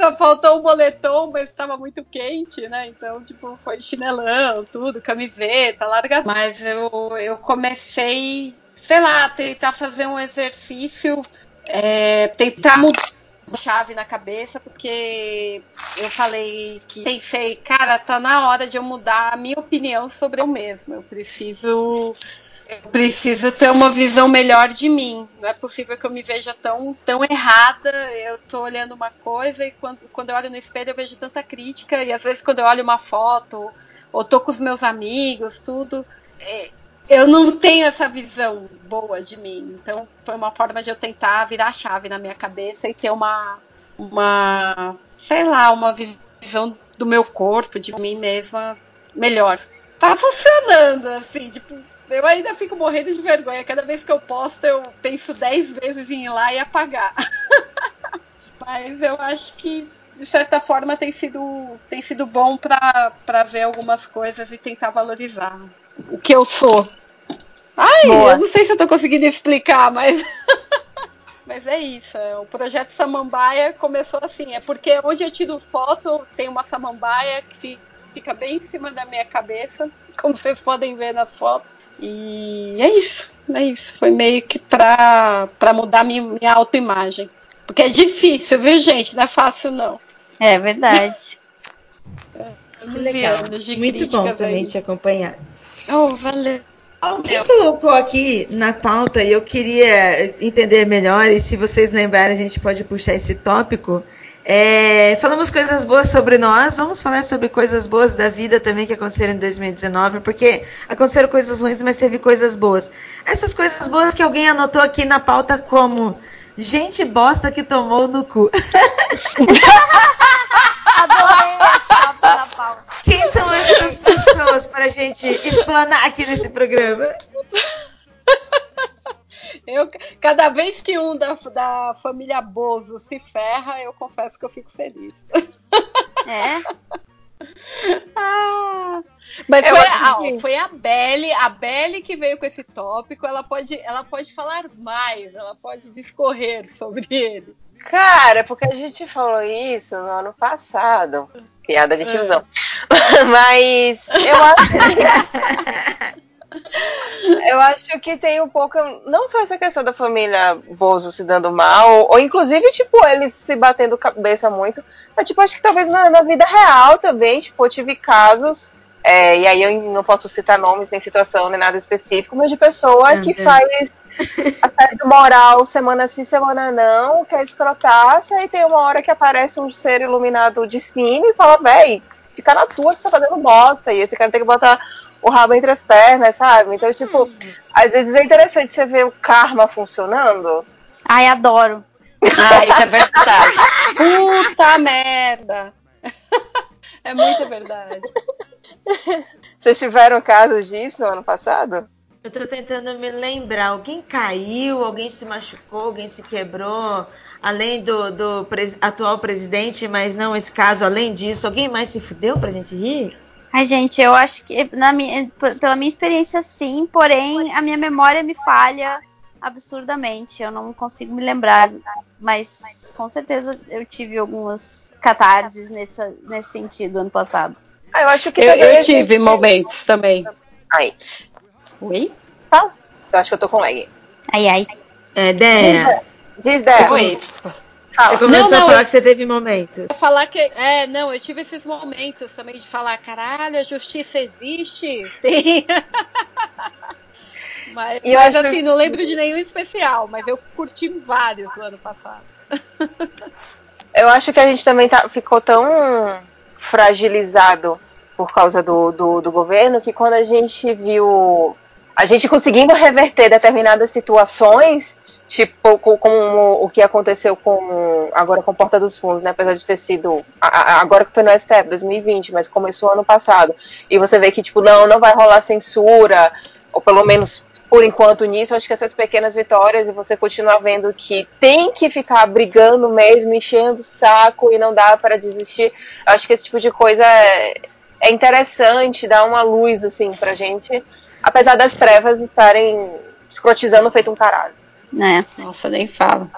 Só faltou o moletom, mas estava muito quente, né? Então, tipo, foi chinelão, tudo, camiseta, larga. Mas eu, eu comecei, sei lá, tentar fazer um exercício, é, tentar mudar a chave na cabeça, porque eu falei que pensei, cara, tá na hora de eu mudar a minha opinião sobre eu mesma. Eu preciso eu preciso ter uma visão melhor de mim. Não é possível que eu me veja tão, tão errada. Eu tô olhando uma coisa e quando, quando eu olho no espelho eu vejo tanta crítica. E às vezes quando eu olho uma foto ou tô com os meus amigos, tudo, é, eu não tenho essa visão boa de mim. Então foi uma forma de eu tentar virar a chave na minha cabeça e ter uma, uma sei lá, uma visão do meu corpo, de mim mesma, melhor. Tá funcionando, assim, tipo, eu ainda fico morrendo de vergonha. Cada vez que eu posto, eu penso dez vezes em ir lá e apagar. Mas eu acho que, de certa forma, tem sido, tem sido bom para ver algumas coisas e tentar valorizar o que eu sou. Ai, Boa. eu não sei se eu tô conseguindo explicar, mas. Mas é isso, é, o projeto Samambaia começou assim, é porque onde eu tiro foto tem uma samambaia que fi- fica bem em cima da minha cabeça, como vocês podem ver nas fotos. E é isso, é isso. Foi meio que pra, pra mudar minha, minha autoimagem. Porque é difícil, viu, gente? Não é fácil, não. É verdade. Que legal. Muito bom também aí. te acompanhar. Oh, valeu. Alguém colocou aqui na pauta e eu queria entender melhor, e se vocês lembrarem, a gente pode puxar esse tópico. É, falamos coisas boas sobre nós, vamos falar sobre coisas boas da vida também que aconteceram em 2019, porque aconteceram coisas ruins, mas teve coisas boas. Essas coisas boas que alguém anotou aqui na pauta como gente bosta que tomou no cu. Adorei. Quem são essas pessoas pra gente explanar aqui nesse programa? Eu, cada vez que um da, da família Bozo se ferra, eu confesso que eu fico feliz. É? Ah, mas Eu foi, a, que- foi a Belle, a Belle que veio com esse tópico, ela pode, ela pode falar mais, ela pode discorrer sobre ele. Cara, porque a gente falou isso no ano passado. Piada de É. tiozão. Mas eu acho. eu acho que tem um pouco. Não só essa questão da família Bozo se dando mal, ou inclusive, tipo, eles se batendo cabeça muito. Mas, tipo, acho que talvez na, na vida real também, tipo, eu tive casos. é, e aí eu não posso citar nomes, nem situação, nem nada específico, mas de pessoa que Uhum. faz assédio moral semana sim, semana não, quer escrotaça, e tem uma hora que aparece um ser iluminado de cima e fala, véi, fica na tua que você tá fazendo bosta, e esse cara tem que botar o rabo entre as pernas, sabe? Então, tipo, às vezes é interessante você ver o karma funcionando. Ai, adoro. Ah, isso é verdade. Puta merda. É muito verdade. Vocês tiveram casos disso no ano passado? Eu tô tentando me lembrar. Alguém caiu, alguém se machucou, alguém se quebrou, além do, do pres- atual presidente, mas não esse caso, além disso, alguém mais se fudeu pra gente rir? Ai, gente, eu acho que na minha, pela minha experiência sim, porém a minha memória me falha absurdamente. Eu não consigo me lembrar, mas com certeza eu tive algumas catarses nessa, nesse sentido ano passado. Ah, eu acho que Eu, eu a gente- tive momentos também. Aí. Oi? Tá. Eu acho que eu tô com lag. Ai, ai. É, Dé. Diz, Dé. Oi. Fala. Você começou Não, não, a falar eu- que você teve momentos. Falar que. É, não, eu tive esses momentos também de falar, caralho, a justiça existe? Tem. mas, eu mas, assim, que- não lembro de nenhum especial, mas eu curti vários no ano passado. Eu acho que a gente também tá, ficou tão fragilizado por causa do, do, do governo que quando a gente viu a gente conseguindo reverter determinadas situações, tipo co- como o que aconteceu com agora com Porta dos Fundos, né? Apesar de ter sido agora que foi no STF 2020, mas começou ano passado. E você vê que tipo não, não vai rolar censura, ou pelo menos por enquanto nisso, acho que essas pequenas vitórias e você continuar vendo que tem que ficar brigando mesmo, enchendo o saco e não dá para desistir. Acho que esse tipo de coisa é, é interessante, dá uma luz assim pra gente, apesar das trevas estarem escrotizando feito um caralho. Né? Nossa, nem falo.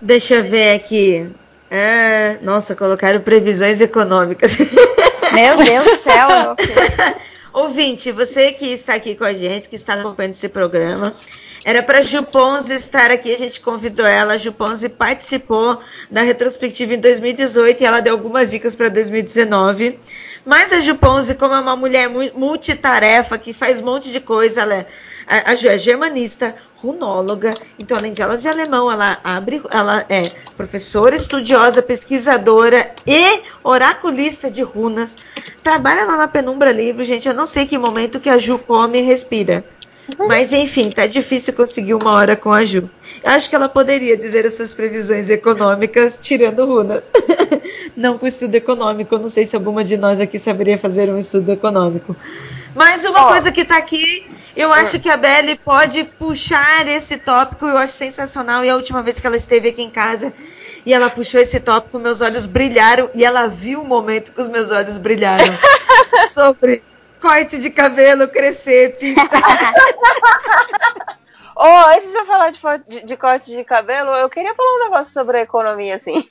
Deixa eu ver aqui. Ah, nossa, colocaram previsões econômicas. Meu Deus do céu. Ouvinte, você que está aqui com a gente, que está acompanhando esse programa, era para Ju Ponzi estar aqui, a gente convidou ela. A Ju Ponzi participou da retrospectiva em 2018 e ela deu algumas dicas para 2019. Mas a Ju Ponzi, como é uma mulher mu- multitarefa, que faz um monte de coisa, ela é, a, a Ju é germanista, runóloga, então além de aulas de alemão, ela abre, ela é professora, estudiosa, pesquisadora e oraculista de runas. Trabalha lá na Penumbra Livro, gente. Eu não sei que momento que a Ju come e respira. Mas enfim, tá difícil conseguir uma hora com a Ju. Eu acho que ela poderia dizer essas previsões econômicas tirando runas. não com estudo econômico. Não sei se alguma de nós aqui saberia fazer um estudo econômico. Mas uma coisa que tá aqui, eu acho que a Belle pode puxar esse tópico, eu acho sensacional. E a última vez que ela esteve aqui em casa e ela puxou esse tópico, meus olhos brilharam e ela viu o momento que os meus olhos brilharam. Sobre corte de cabelo, crescer, pintar. Oh, antes de eu falar de, de- de corte de cabelo, eu queria falar um negócio sobre a economia, assim.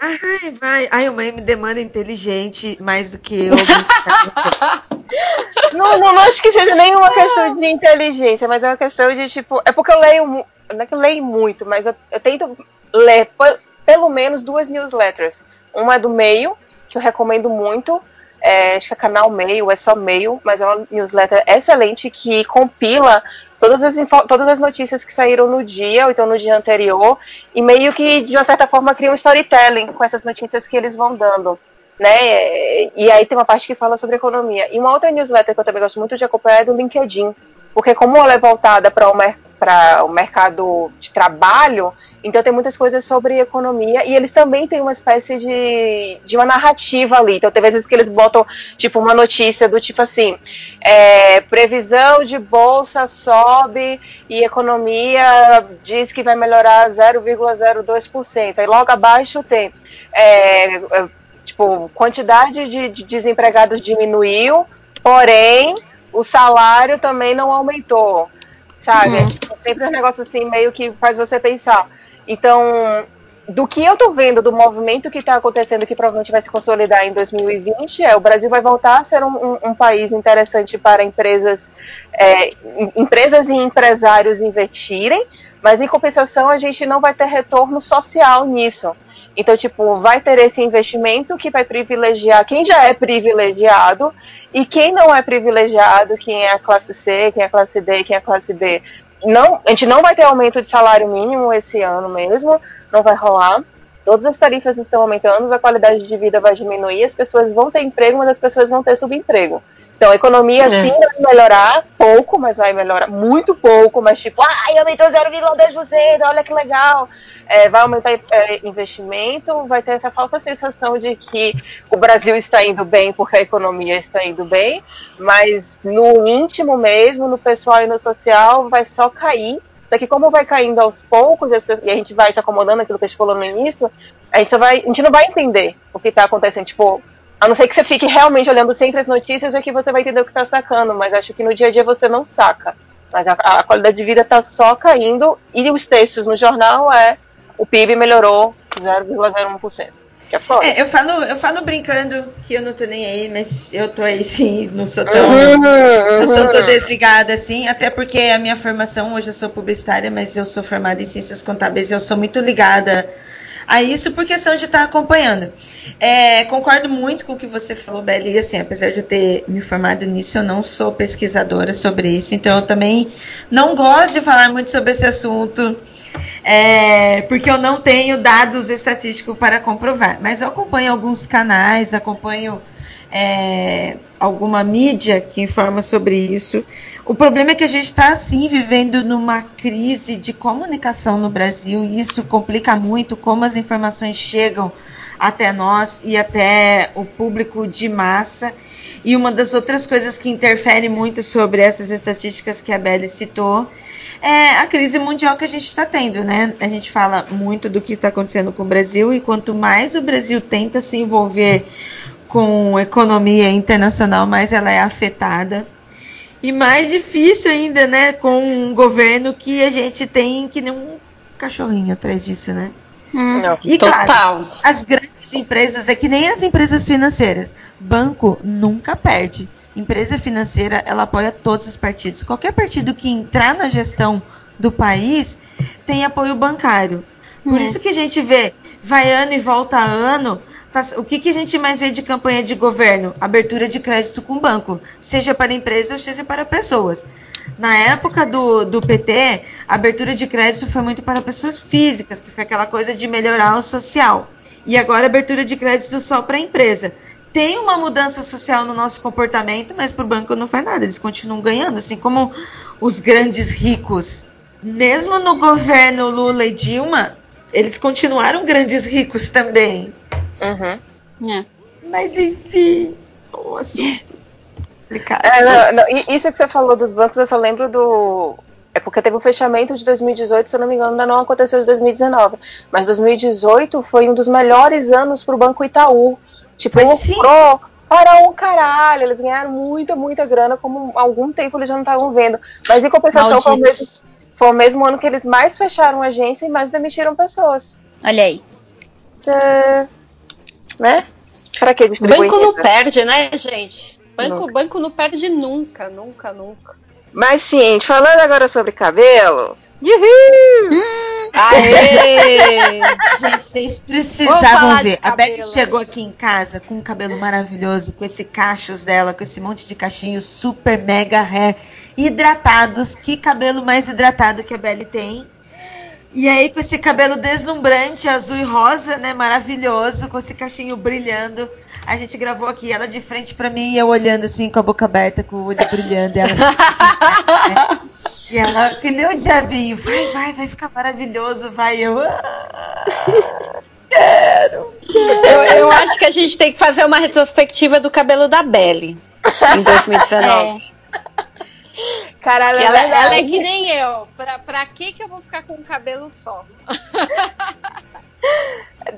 Ai, vai. Ai, uma me demanda inteligente mais do que eu. Não, não, não acho que seja nenhuma questão de inteligência, mas é uma questão de, tipo. É porque eu leio. Não é que eu leio muito, mas eu, eu tento ler pe- pelo menos duas newsletters. Uma é do meio, que eu recomendo muito. é, acho que é canal Meio, é só Meio, mas é uma newsletter excelente que compila todas as, todas as notícias que saíram no dia, ou então no dia anterior, e meio que, de uma certa forma, cria um storytelling com essas notícias que eles vão dando. Né? E aí tem uma parte que fala sobre economia. E uma outra newsletter que eu também gosto muito de acompanhar é do LinkedIn. Porque como ela é voltada para para o mercado de trabalho, então tem muitas coisas sobre economia e eles também têm uma espécie de, de uma narrativa ali. Então tem vezes que eles botam tipo uma notícia do tipo assim, é, previsão de bolsa sobe e economia diz que vai melhorar 0,02%. Aí logo abaixo tem é, é, tipo quantidade de, de desempregados diminuiu, porém o salário também não aumentou, sabe? Uhum. É sempre um negócio assim meio que faz você pensar. Então, do que eu tô vendo do movimento que está acontecendo, que provavelmente vai se consolidar em 2020, é o Brasil vai voltar a ser um, um- um país interessante para empresas, é, em- empresas e empresários investirem, mas em compensação a gente não vai ter retorno social nisso. Então, tipo, vai ter esse investimento que vai privilegiar quem já é privilegiado e quem não é privilegiado, quem é a classe C, quem é a classe D, quem é a classe B. Não, a gente não vai ter aumento de salário mínimo esse ano mesmo, não vai rolar. Todas as tarifas estão aumentando, a qualidade de vida vai diminuir, as pessoas vão ter emprego, mas as pessoas vão ter subemprego. Então a economia É. sim vai melhorar pouco, mas vai melhorar muito pouco, mas tipo, ai, aumentou 0,10%, olha que legal. É, vai aumentar é, investimento, vai ter essa falsa sensação de que o Brasil está indo bem porque a economia está indo bem, mas no íntimo mesmo, no pessoal e no social, vai só cair. Só que como vai caindo aos poucos e, a gente vai se acomodando aquilo que a gente falou no início, a gente, só vai, a gente não vai entender o que está acontecendo. Tipo, a não ser que você fique realmente olhando sempre as notícias, é que você vai entender o que está sacando, mas acho que no dia a dia você não saca. Mas a, a qualidade de vida está só caindo e os textos no jornal é o PIB melhorou 0,01%. Que é foda. É, eu falo, eu falo brincando que eu não tô nem aí, mas eu tô aí sim, não sou tão. Uhum, não sou tão uhum. desligada assim, até porque a minha formação, hoje eu sou publicitária, mas eu sou formada em ciências contábeis e eu sou muito ligada a isso por questão de estar acompanhando. É, concordo muito com o que você falou, Beli, assim, apesar de eu ter me formado nisso, eu não sou pesquisadora sobre isso, então eu também não gosto de falar muito sobre esse assunto. É, porque eu não tenho dados estatísticos para comprovar. Mas eu acompanho alguns canais, acompanho é, alguma mídia que informa sobre isso. O problema é que a gente está assim vivendo numa crise de comunicação no Brasil e isso complica muito como as informações chegam até nós e até o público de massa. E uma das outras coisas que interfere muito sobre essas estatísticas que a Belle citou é a crise mundial que a gente está tendo, né? A gente fala muito do que está acontecendo com o Brasil e quanto mais o Brasil tenta se envolver com economia internacional, mais ela é afetada. E mais difícil ainda, né? Com um governo que a gente tem que nem um cachorrinho atrás disso, né? Não, E Total. claro, as grandes empresas é que nem as empresas financeiras. Banco nunca perde. Empresa financeira, ela apoia todos os partidos. Qualquer partido que entrar na gestão do país tem apoio bancário. Por Hum. isso que a gente vê, vai ano e volta ano, tá- o que, que a gente mais vê de campanha de governo? Abertura de crédito com banco, seja para empresas ou seja para pessoas. Na época do, do PT, a abertura de crédito foi muito para pessoas físicas, que foi aquela coisa de melhorar o social. E agora abertura de crédito só para empresa. Tem uma mudança social no nosso comportamento, mas para o banco não faz nada. Eles continuam ganhando, assim como os grandes ricos. Mesmo no governo Lula e Dilma, eles continuaram grandes ricos também. Uhum. É. Mas enfim, o assunto complicado. É, não, não, isso que você falou dos bancos, eu só lembro do. É porque teve o fechamento de 2018, se eu não me engano, ainda não aconteceu de 2019. Mas 2018 foi um dos melhores anos pro Banco Itaú. Tipo, ele lucrou para um caralho. Eles ganharam muita, muita grana, como há algum tempo eles já não estavam vendo. Mas em compensação, foi o, mesmo, foi o mesmo ano que eles mais fecharam agência e mais demitiram pessoas. Olha aí. É, né? Pra que? Banco não perde, né, gente? Banco, Nunca. banco não perde nunca, nunca, nunca. Mas sim, falando agora sobre cabelo. Uhul! Aê! Gente, vocês precisavam ver. A Beth cabelo. chegou aqui em casa com um cabelo maravilhoso, com esse cachos dela, com esse monte de cachinhos super mega hair, hidratados. Que cabelo mais hidratado que a Belle tem. E aí, com esse cabelo deslumbrante, azul e rosa, né? Maravilhoso, com esse cachinho brilhando. A gente gravou aqui, ela de frente pra mim e eu olhando assim, com a boca aberta, com o olho brilhando. E, ela... E ela, que nem o diabinho, vai, vai, vai ficar maravilhoso, vai. Eu. "Ah, quero, Eu, eu acho que a gente tem que fazer uma retrospectiva do cabelo da Belly em 2019. Caralho, Que é ela, verdade. ela é que nem eu. Pra, pra que, que eu vou ficar com o cabelo só?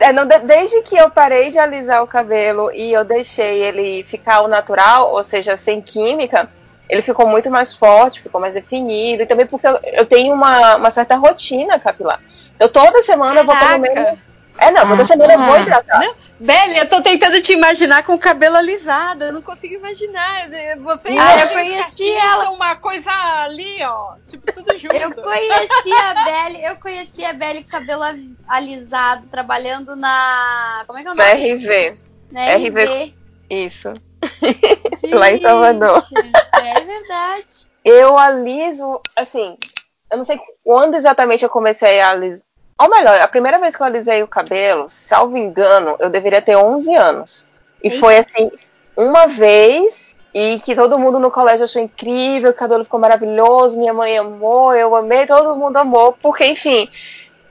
É, não, de- desde que eu parei de alisar o cabelo e eu deixei ele ficar ao natural, ou seja, sem química, ele ficou muito mais forte, ficou mais definido. E também porque eu, eu tenho uma, uma certa rotina capilar. Eu toda semana eu vou pelo Caraca. menos. É, não, toda semana eu vou hidratar. Não, Belly, eu tô tentando te imaginar com o cabelo alisado. Eu não consigo imaginar. Você Ah, eu conheci ela. uma coisa ali, ó. Tipo, tudo junto. Eu conheci a Belly, eu conheci a Belly com cabelo alisado, trabalhando na. Como é que é o Na nome? RV. Na RV. RV. Isso. Lá em Salvador. É verdade. Eu aliso, assim, eu não sei quando exatamente eu comecei a alisar. Ou melhor, a primeira vez que eu alisei o cabelo, salvo engano, eu deveria ter 11 anos. E Eita. foi assim, uma vez, e que todo mundo no colégio achou incrível, o cabelo ficou maravilhoso, minha mãe amou, eu amei, todo mundo amou, porque, enfim,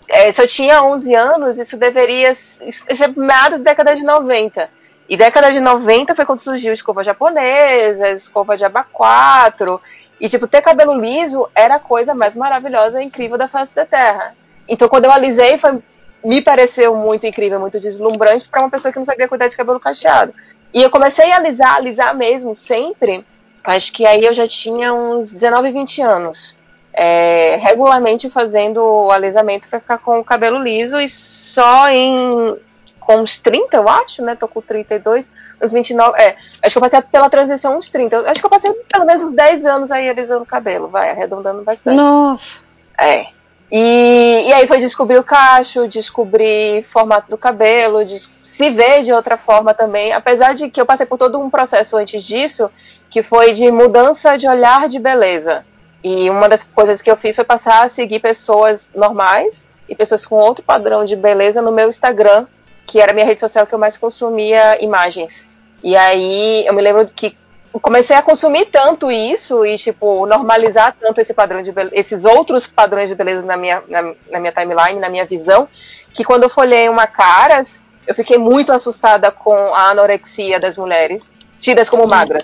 é, se eu tinha 11 anos, isso deveria ser meados da década de 90. E década de 90 foi quando surgiu escova japonesa, escova de aba 4. E, tipo, ter cabelo liso era a coisa mais maravilhosa e incrível da face da Terra. Então, quando eu alisei, foi, me pareceu muito incrível, muito deslumbrante para uma pessoa que não sabia cuidar de cabelo cacheado. E eu comecei a alisar, alisar mesmo, sempre. Acho que aí eu já tinha uns 19, 20 anos. É, regularmente fazendo o alisamento para ficar com o cabelo liso e só em com uns 30, eu acho, né? Tô com 32, uns 29. É, acho que eu passei pela transição uns 30. Eu Acho que eu passei pelo menos uns 10 anos aí alisando o cabelo, vai, arredondando bastante. Nossa. É. E, e aí foi descobrir o cacho, descobrir formato do cabelo, se ver de outra forma também. Apesar de que eu passei por todo um processo antes disso, que foi de mudança de olhar de beleza. E uma das coisas que eu fiz foi passar a seguir pessoas normais e pessoas com outro padrão de beleza no meu Instagram, que era a minha rede social que eu mais consumia imagens. E aí eu me lembro que comecei a consumir tanto isso e, tipo, normalizar tanto esse padrão de beleza, esses outros padrões de beleza na minha, na, na minha timeline, na minha visão, que quando eu folhei uma Caras, eu fiquei muito assustada com a anorexia das mulheres, tidas como magras.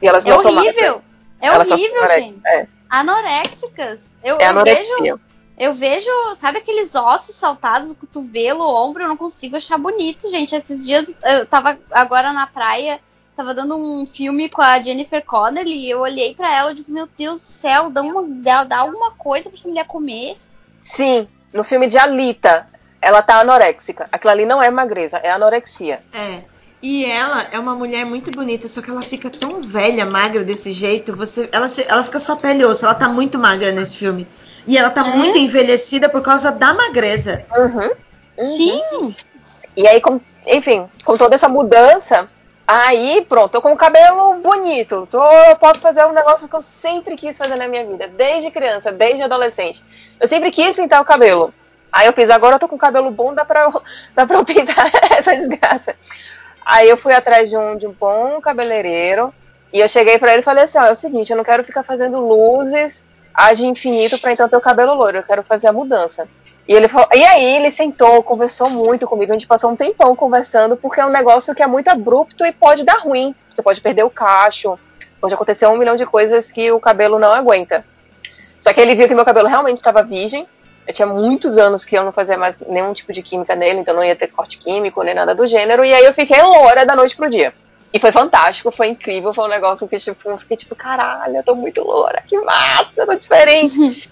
E elas É não são magras. horrível. É Elas horrível, gente. É. Anoréxicas. Eu, É eu vejo. Eu vejo, sabe aqueles ossos saltados, o cotovelo, o ombro, eu não consigo achar bonito, gente. Esses dias eu tava agora na praia, tava dando um filme com a Jennifer Connelly e eu olhei pra ela e digo, meu Deus do céu, dá, uma, dá, dá alguma coisa pra essa mulher comer. Sim, no filme de Alita, ela tá anoréxica. Aquilo ali não é magreza, é anorexia. É. E ela é uma mulher muito bonita, só que ela fica tão velha, magra desse jeito. Você, ela, ela fica só pele e osso. Ela tá muito magra nesse filme. E ela tá muito envelhecida por causa da magreza. Uhum. Sim. E aí, com- enfim, com toda essa mudança, aí pronto, tô com o cabelo bonito. Tô, eu posso fazer um negócio que eu sempre quis fazer na minha vida, desde criança, desde adolescente. Eu sempre quis pintar o cabelo. Aí eu fiz, agora eu tô com o cabelo bom, dá pra eu, dá pra eu pintar essa desgraça. Aí eu fui atrás de um, de um bom cabeleireiro. E eu cheguei pra ele e falei assim: ó, é o seguinte, eu não quero ficar fazendo luzes ad infinito pra então ter o cabelo loiro, eu quero fazer a mudança. E ele falou, e aí ele sentou, conversou muito comigo, a gente passou um tempão conversando, porque é um negócio que é muito abrupto e pode dar ruim. Você pode perder o cacho, pode acontecer um milhão de coisas que o cabelo não aguenta. Só que ele viu que meu cabelo realmente estava virgem. Eu tinha muitos anos que eu não fazia mais nenhum tipo de química nele, então não ia ter corte químico nem nada do gênero. E aí eu fiquei loura da noite pro dia. E foi fantástico, foi incrível, foi um negócio que tipo, eu fiquei tipo, caralho, eu tô muito loura, que massa, tô diferente.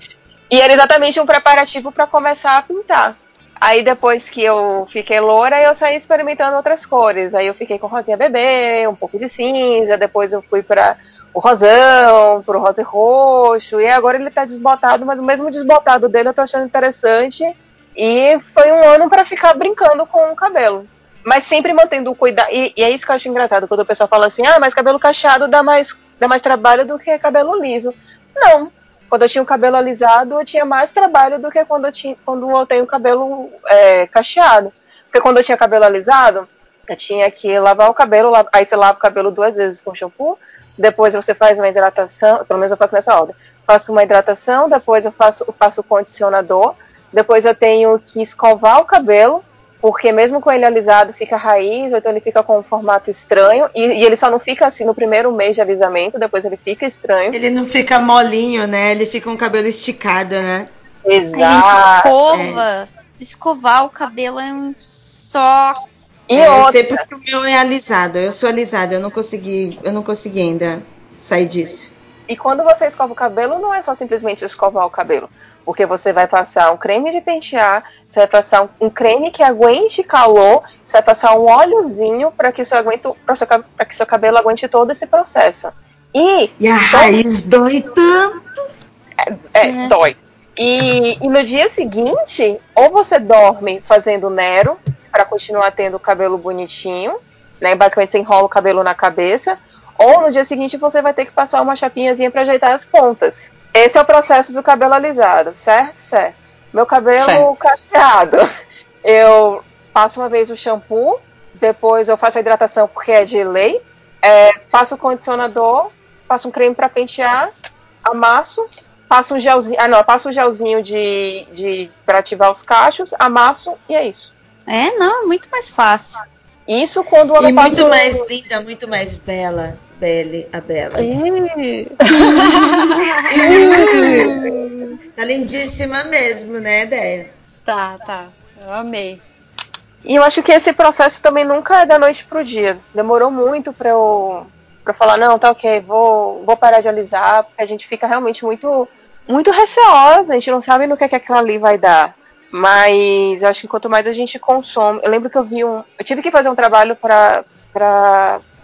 e era exatamente um preparativo para começar a pintar. Aí depois que eu fiquei loura, eu saí experimentando outras cores. Aí eu fiquei com rosinha bebê, um pouco de cinza, depois eu fui para o rosão, pro rosa e roxo, e agora ele tá desbotado, mas o mesmo desbotado dele eu tô achando interessante. E foi um ano para ficar brincando com o cabelo. Mas sempre mantendo o cuidado. E, e é isso que eu acho engraçado, quando o pessoal fala assim, ah, mas cabelo cacheado dá mais, dá mais trabalho do que cabelo liso. Não. Quando eu tinha o cabelo alisado, eu tinha mais trabalho do que quando eu, tinha, quando eu tenho o cabelo é, cacheado. Porque quando eu tinha cabelo alisado, Eu tinha que lavar o cabelo, aí você lava o cabelo duas vezes com shampoo, depois você faz uma hidratação, pelo menos eu faço nessa ordem. Faço uma hidratação, depois eu faço, eu faço o condicionador, depois eu tenho que escovar o cabelo, porque mesmo com ele alisado fica raiz, ou então ele fica com um formato estranho, e, e ele só não fica assim no primeiro mês de alisamento, depois ele fica estranho. Ele não fica molinho, né? Ele fica um cabelo esticado, né? A gente escova. Escovar o cabelo é um só. E É, eu outra- sei porque o meu é alisado. Eu sou alisada, eu não consegui, eu não consegui ainda sair disso. E quando você escova o cabelo, não é só simplesmente escovar o cabelo. Porque você vai passar um creme de pentear, você vai passar um, creme que aguente calor, você vai passar um óleozinho para que, o seu pra seu que seu cabelo aguente todo esse processo. E, E a raiz dói tanto. é, dói. E, e no dia seguinte, ou você dorme fazendo Nero para continuar tendo o cabelo bonitinho, né? Basicamente você enrola o cabelo na cabeça, ou no dia seguinte você vai ter que passar uma chapinhazinha para ajeitar as pontas. Esse é o processo do cabelo alisado, certo? Certo. Meu cabelo cacheado. Eu passo uma vez o shampoo, depois eu faço a hidratação porque é de lei, é, passo o condicionador, passo um creme para pentear, amasso, passo um gelzinho, ah não, passo um gelzinho de, de para ativar os cachos, amasso e é isso. É, não, muito mais fácil. Isso quando o E muito mais linda, muito mais bela. Belle, a Bela. tá lindíssima mesmo, né, Ideia? Tá, tá. Eu amei. E eu acho que esse processo também nunca é da noite pro dia. Demorou muito pra eu, pra eu falar, não, tá ok, vou, vou parar de alisar, porque a gente fica realmente muito, muito receosa, a gente não sabe no que, é que aquilo ali vai dar. Mas eu acho que quanto mais a gente consome. Eu lembro que eu vi um. Eu tive que fazer um trabalho para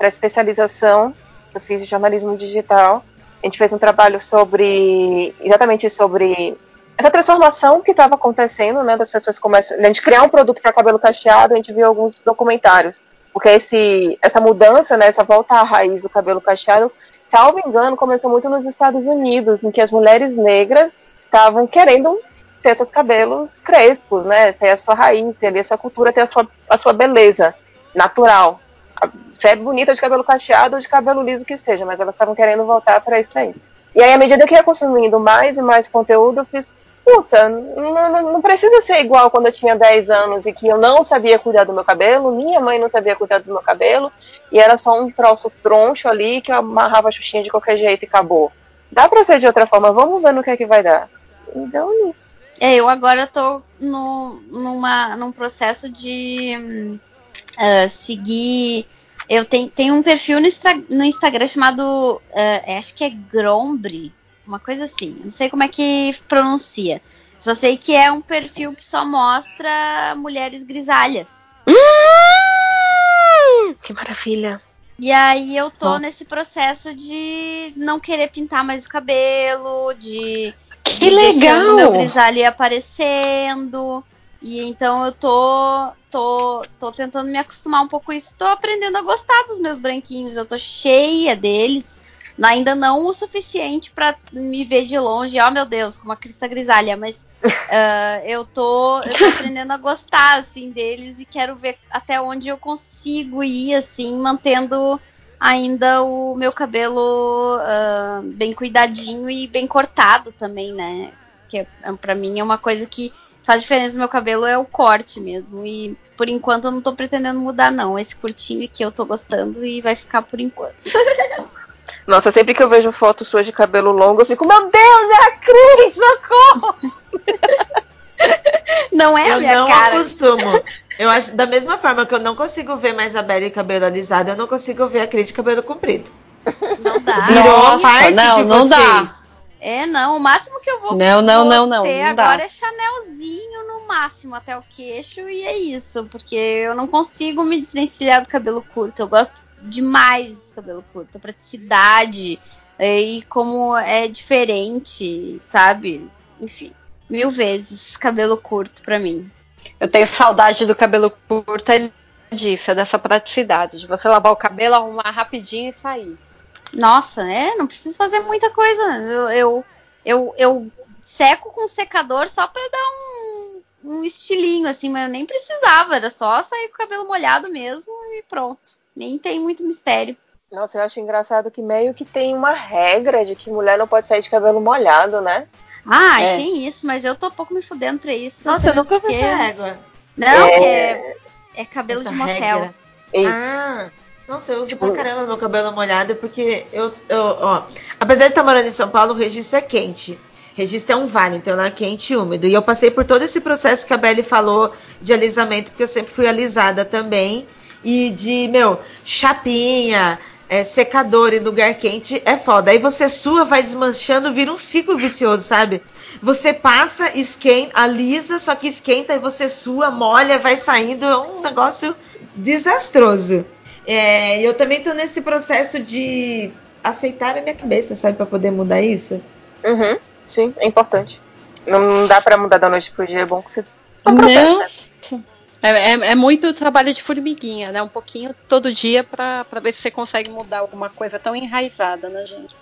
especialização, que eu fiz de jornalismo digital. A gente fez um trabalho sobre. exatamente sobre essa transformação que estava acontecendo, né, das pessoas começam, a gente criar um produto para cabelo cacheado, a gente viu alguns documentários, porque esse, essa mudança, né, essa volta à raiz do cabelo cacheado, salvo engano, começou muito nos Estados Unidos, em que as mulheres negras estavam querendo ter seus cabelos crespos, né, ter a sua raiz, ter a sua cultura, ter a sua, a sua beleza natural. É bonita de cabelo cacheado ou de cabelo liso que seja, mas elas estavam querendo voltar para isso aí. E aí, à medida que eu ia consumindo mais e mais conteúdo, eu fiz, puta, não, não, não precisa ser igual quando eu tinha 10 anos e que eu não sabia cuidar do meu cabelo, minha mãe não sabia cuidar do meu cabelo, e era só um troço troncho ali que eu amarrava a xuxinha de qualquer jeito e acabou. Dá pra ser de outra forma, vamos ver no que é que vai dar. E deu nisso. É, eu agora tô no, numa, num processo de ah, seguir. Eu tenho, tenho um perfil no, no Instagram chamado. é, acho que é Grombre, uma coisa assim. Não sei como é que pronuncia. Só sei que é um perfil que só mostra mulheres grisalhas. Que maravilha. E aí eu tô Nossa. nesse processo de não querer pintar mais o cabelo, de Que de legal! deixando meu grisalho aparecendo. E então eu tô, tô, tô tentando me acostumar um pouco com isso. Tô aprendendo a gostar dos meus branquinhos. Eu tô cheia deles. Ainda não o suficiente pra me ver de longe. Oh meu Deus, como a crista grisalha. Mas ah, eu, tô, eu tô aprendendo a gostar assim deles e quero ver até onde eu consigo ir assim, mantendo ainda o meu cabelo ah, bem cuidadinho e bem cortado também, né? Que é, pra mim é uma coisa que faz diferença no meu cabelo é o corte mesmo. E por enquanto eu não tô pretendendo mudar, não. Esse curtinho aqui eu tô gostando e vai ficar por enquanto. Nossa, sempre que eu vejo foto sua de cabelo longo, eu fico, meu Deus, é a Cris, socorro! Não é a eu minha não cara. acostumo. Eu acho, da mesma forma que eu não consigo ver mais a Belle de cabelo alisado, eu não consigo ver a Cris de cabelo comprido. Não dá. Virou Nossa, parte não, de não dá. É, não. O máximo que eu vou, Não, não, vou não, não, ter não dá. agora é Chanelzinho no máximo até o queixo e é isso. Porque eu não consigo me desvencilhar do cabelo curto. Eu gosto demais do cabelo curto. A praticidade é, e como é diferente, sabe? Enfim, mil vezes cabelo curto pra mim. Eu tenho saudade do cabelo curto, é disso, é dessa praticidade, de você lavar o cabelo, arrumar rapidinho e sair. Nossa, é, não preciso fazer muita coisa. Eu, eu, eu, eu seco com secador só pra dar um, um estilinho, assim, mas eu nem precisava, era só sair com o cabelo molhado mesmo e pronto. Nem tem muito mistério. Nossa, eu acho engraçado que meio que tem uma regra de que mulher não pode sair de cabelo molhado, né? Ah, É. tem isso, mas eu tô um pouco me fudendo pra isso. Nossa, eu nunca vi essa régua. Não, É. é, é cabelo Essa de motel. regra. Ah, nossa, eu uso pra caramba meu cabelo molhado porque eu, eu ó, apesar de estar morando em São Paulo, o registro é quente. Registro é um vale, então lá é quente e úmido. E eu passei por todo esse processo que a Belly falou de alisamento, porque eu sempre fui alisada também. E de, meu, chapinha, é, secador em lugar quente é foda. Aí você sua, vai desmanchando, vira um ciclo vicioso, sabe? Você passa, esquenta, alisa, só que esquenta, e você sua, molha, vai saindo. É um negócio desastroso. É, e eu também tô nesse processo de aceitar a minha cabeça, sabe, pra poder mudar isso. Uhum, sim, é importante. Não dá pra mudar da noite pro dia, é bom que você. Não. É, é- é muito trabalho de formiguinha, né? Um pouquinho todo dia pra, pra ver se você consegue mudar alguma coisa tão enraizada na gente.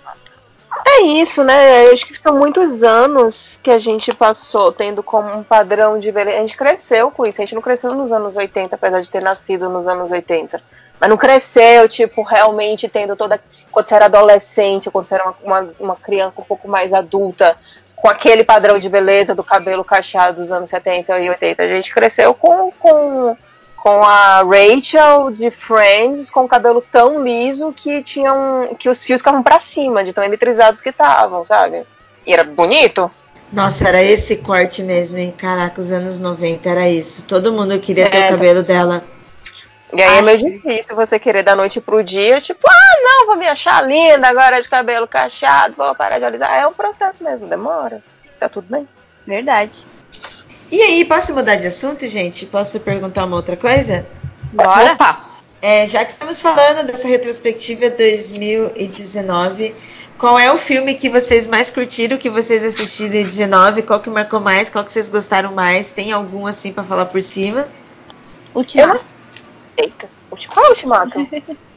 É isso, né? Eu acho que são muitos anos que a gente passou tendo como um padrão de beleza. A gente cresceu com isso. A gente não cresceu nos anos 80, apesar de ter nascido nos anos 80. Mas não cresceu, tipo, realmente tendo toda. Quando você era adolescente, quando você era uma, uma, uma criança um pouco mais adulta, com aquele padrão de beleza do cabelo cacheado dos anos 70 e 80. A gente cresceu com, com, com a Rachel de Friends com o cabelo tão liso que tinham. que os fios ficavam pra cima, de tão eletrizados que estavam, sabe? E era bonito. Nossa, era esse corte mesmo, hein? Caraca, os anos 90 era isso. Todo mundo queria ter É. o cabelo dela. E aí é meio difícil você querer da noite pro dia, tipo, ah, não, vou me achar linda agora de cabelo cacheado, vou parar de alisar. É um processo mesmo, demora. Tá tudo bem. Verdade. E aí, posso mudar de assunto, gente? Posso perguntar uma outra coisa? Bora. Opa! É, já que estamos falando dessa retrospectiva 2019, qual é o filme que vocês mais curtiram, que vocês assistiram em 19? Qual que marcou mais? Qual que vocês gostaram mais? Tem algum assim pra falar por cima? Ultimato. Eita. ulti- Qual é o ultimato?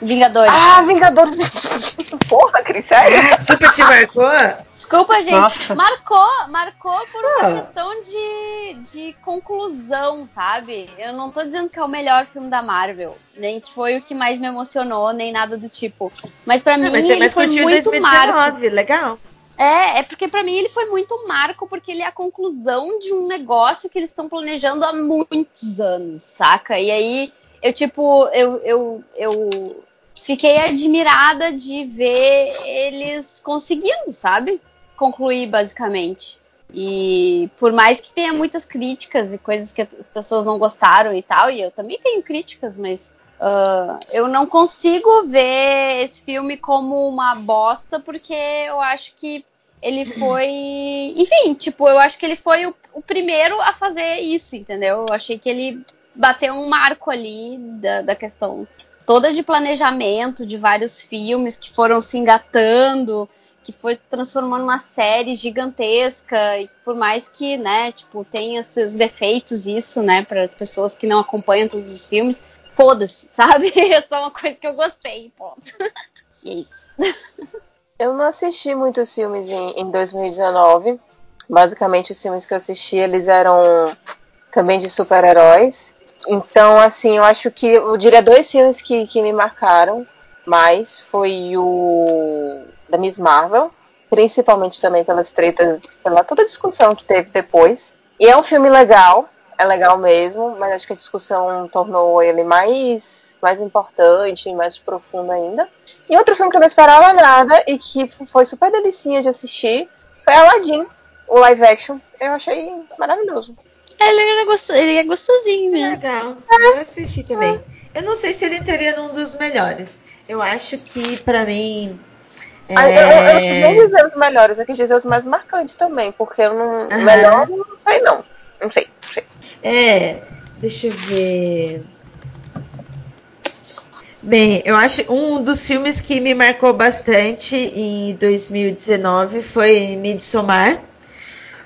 Vingadores. Ah, Vingadores. Porra, Cris, sério? Super te marcou? Desculpa, gente. Nossa. Marcou, marcou por uma Ah. questão de, de conclusão, sabe? Eu não tô dizendo que é o melhor filme da Marvel, nem que foi o que mais me emocionou, nem nada do tipo. Mas pra mim Ah, mas você ele mais foi muito 2019, marco. legal. É, é porque pra mim ele foi muito marco porque ele é a conclusão de um negócio que eles estão planejando há muitos anos, saca? E aí eu tipo, eu, eu, eu fiquei admirada de ver eles conseguindo, sabe? Concluir basicamente. E por mais que tenha muitas críticas e coisas que as pessoas não gostaram e tal, e eu também tenho críticas, mas ah, eu não consigo ver esse filme como uma bosta, porque eu acho que ele foi. Enfim, tipo, eu acho que ele foi o, o primeiro a fazer isso, entendeu? Eu achei que ele bateu um marco ali da, da questão toda de planejamento de vários filmes que foram se engatando, que foi transformando uma série gigantesca, e por mais que, né, tipo, tenha esses defeitos isso, né, para as pessoas que não acompanham todos os filmes, foda-se, sabe? É só uma coisa que eu gostei, ponto. e é isso. Eu não assisti muitos filmes em, em 2019. Basicamente, os filmes que eu assisti, eles eram também de super-heróis. Então, assim, eu acho que eu diria dois filmes que, que me marcaram mais foi o da Miss Marvel, principalmente também pelas tretas, pela toda a discussão que teve depois. E é um filme legal, é legal mesmo, mas acho que a discussão tornou ele mais, mais importante, mais profundo ainda. E outro filme que eu não esperava nada e que foi super delicinha de assistir foi Aladdin, o live action. Eu achei maravilhoso. Ele, era gosto... ele é gostosinho mesmo. Legal. Eu assisti também. Eu não sei se ele entraria num dos melhores. Eu acho que, pra mim. Ah, Eu, eu, eu não é, dizer os melhores, eu quis dizer os mais marcantes também, porque eu não. Aham. Melhor não sei não. Não sei. É, deixa eu ver. Bem, eu acho um dos filmes que me marcou bastante em 2019 foi Midsommar,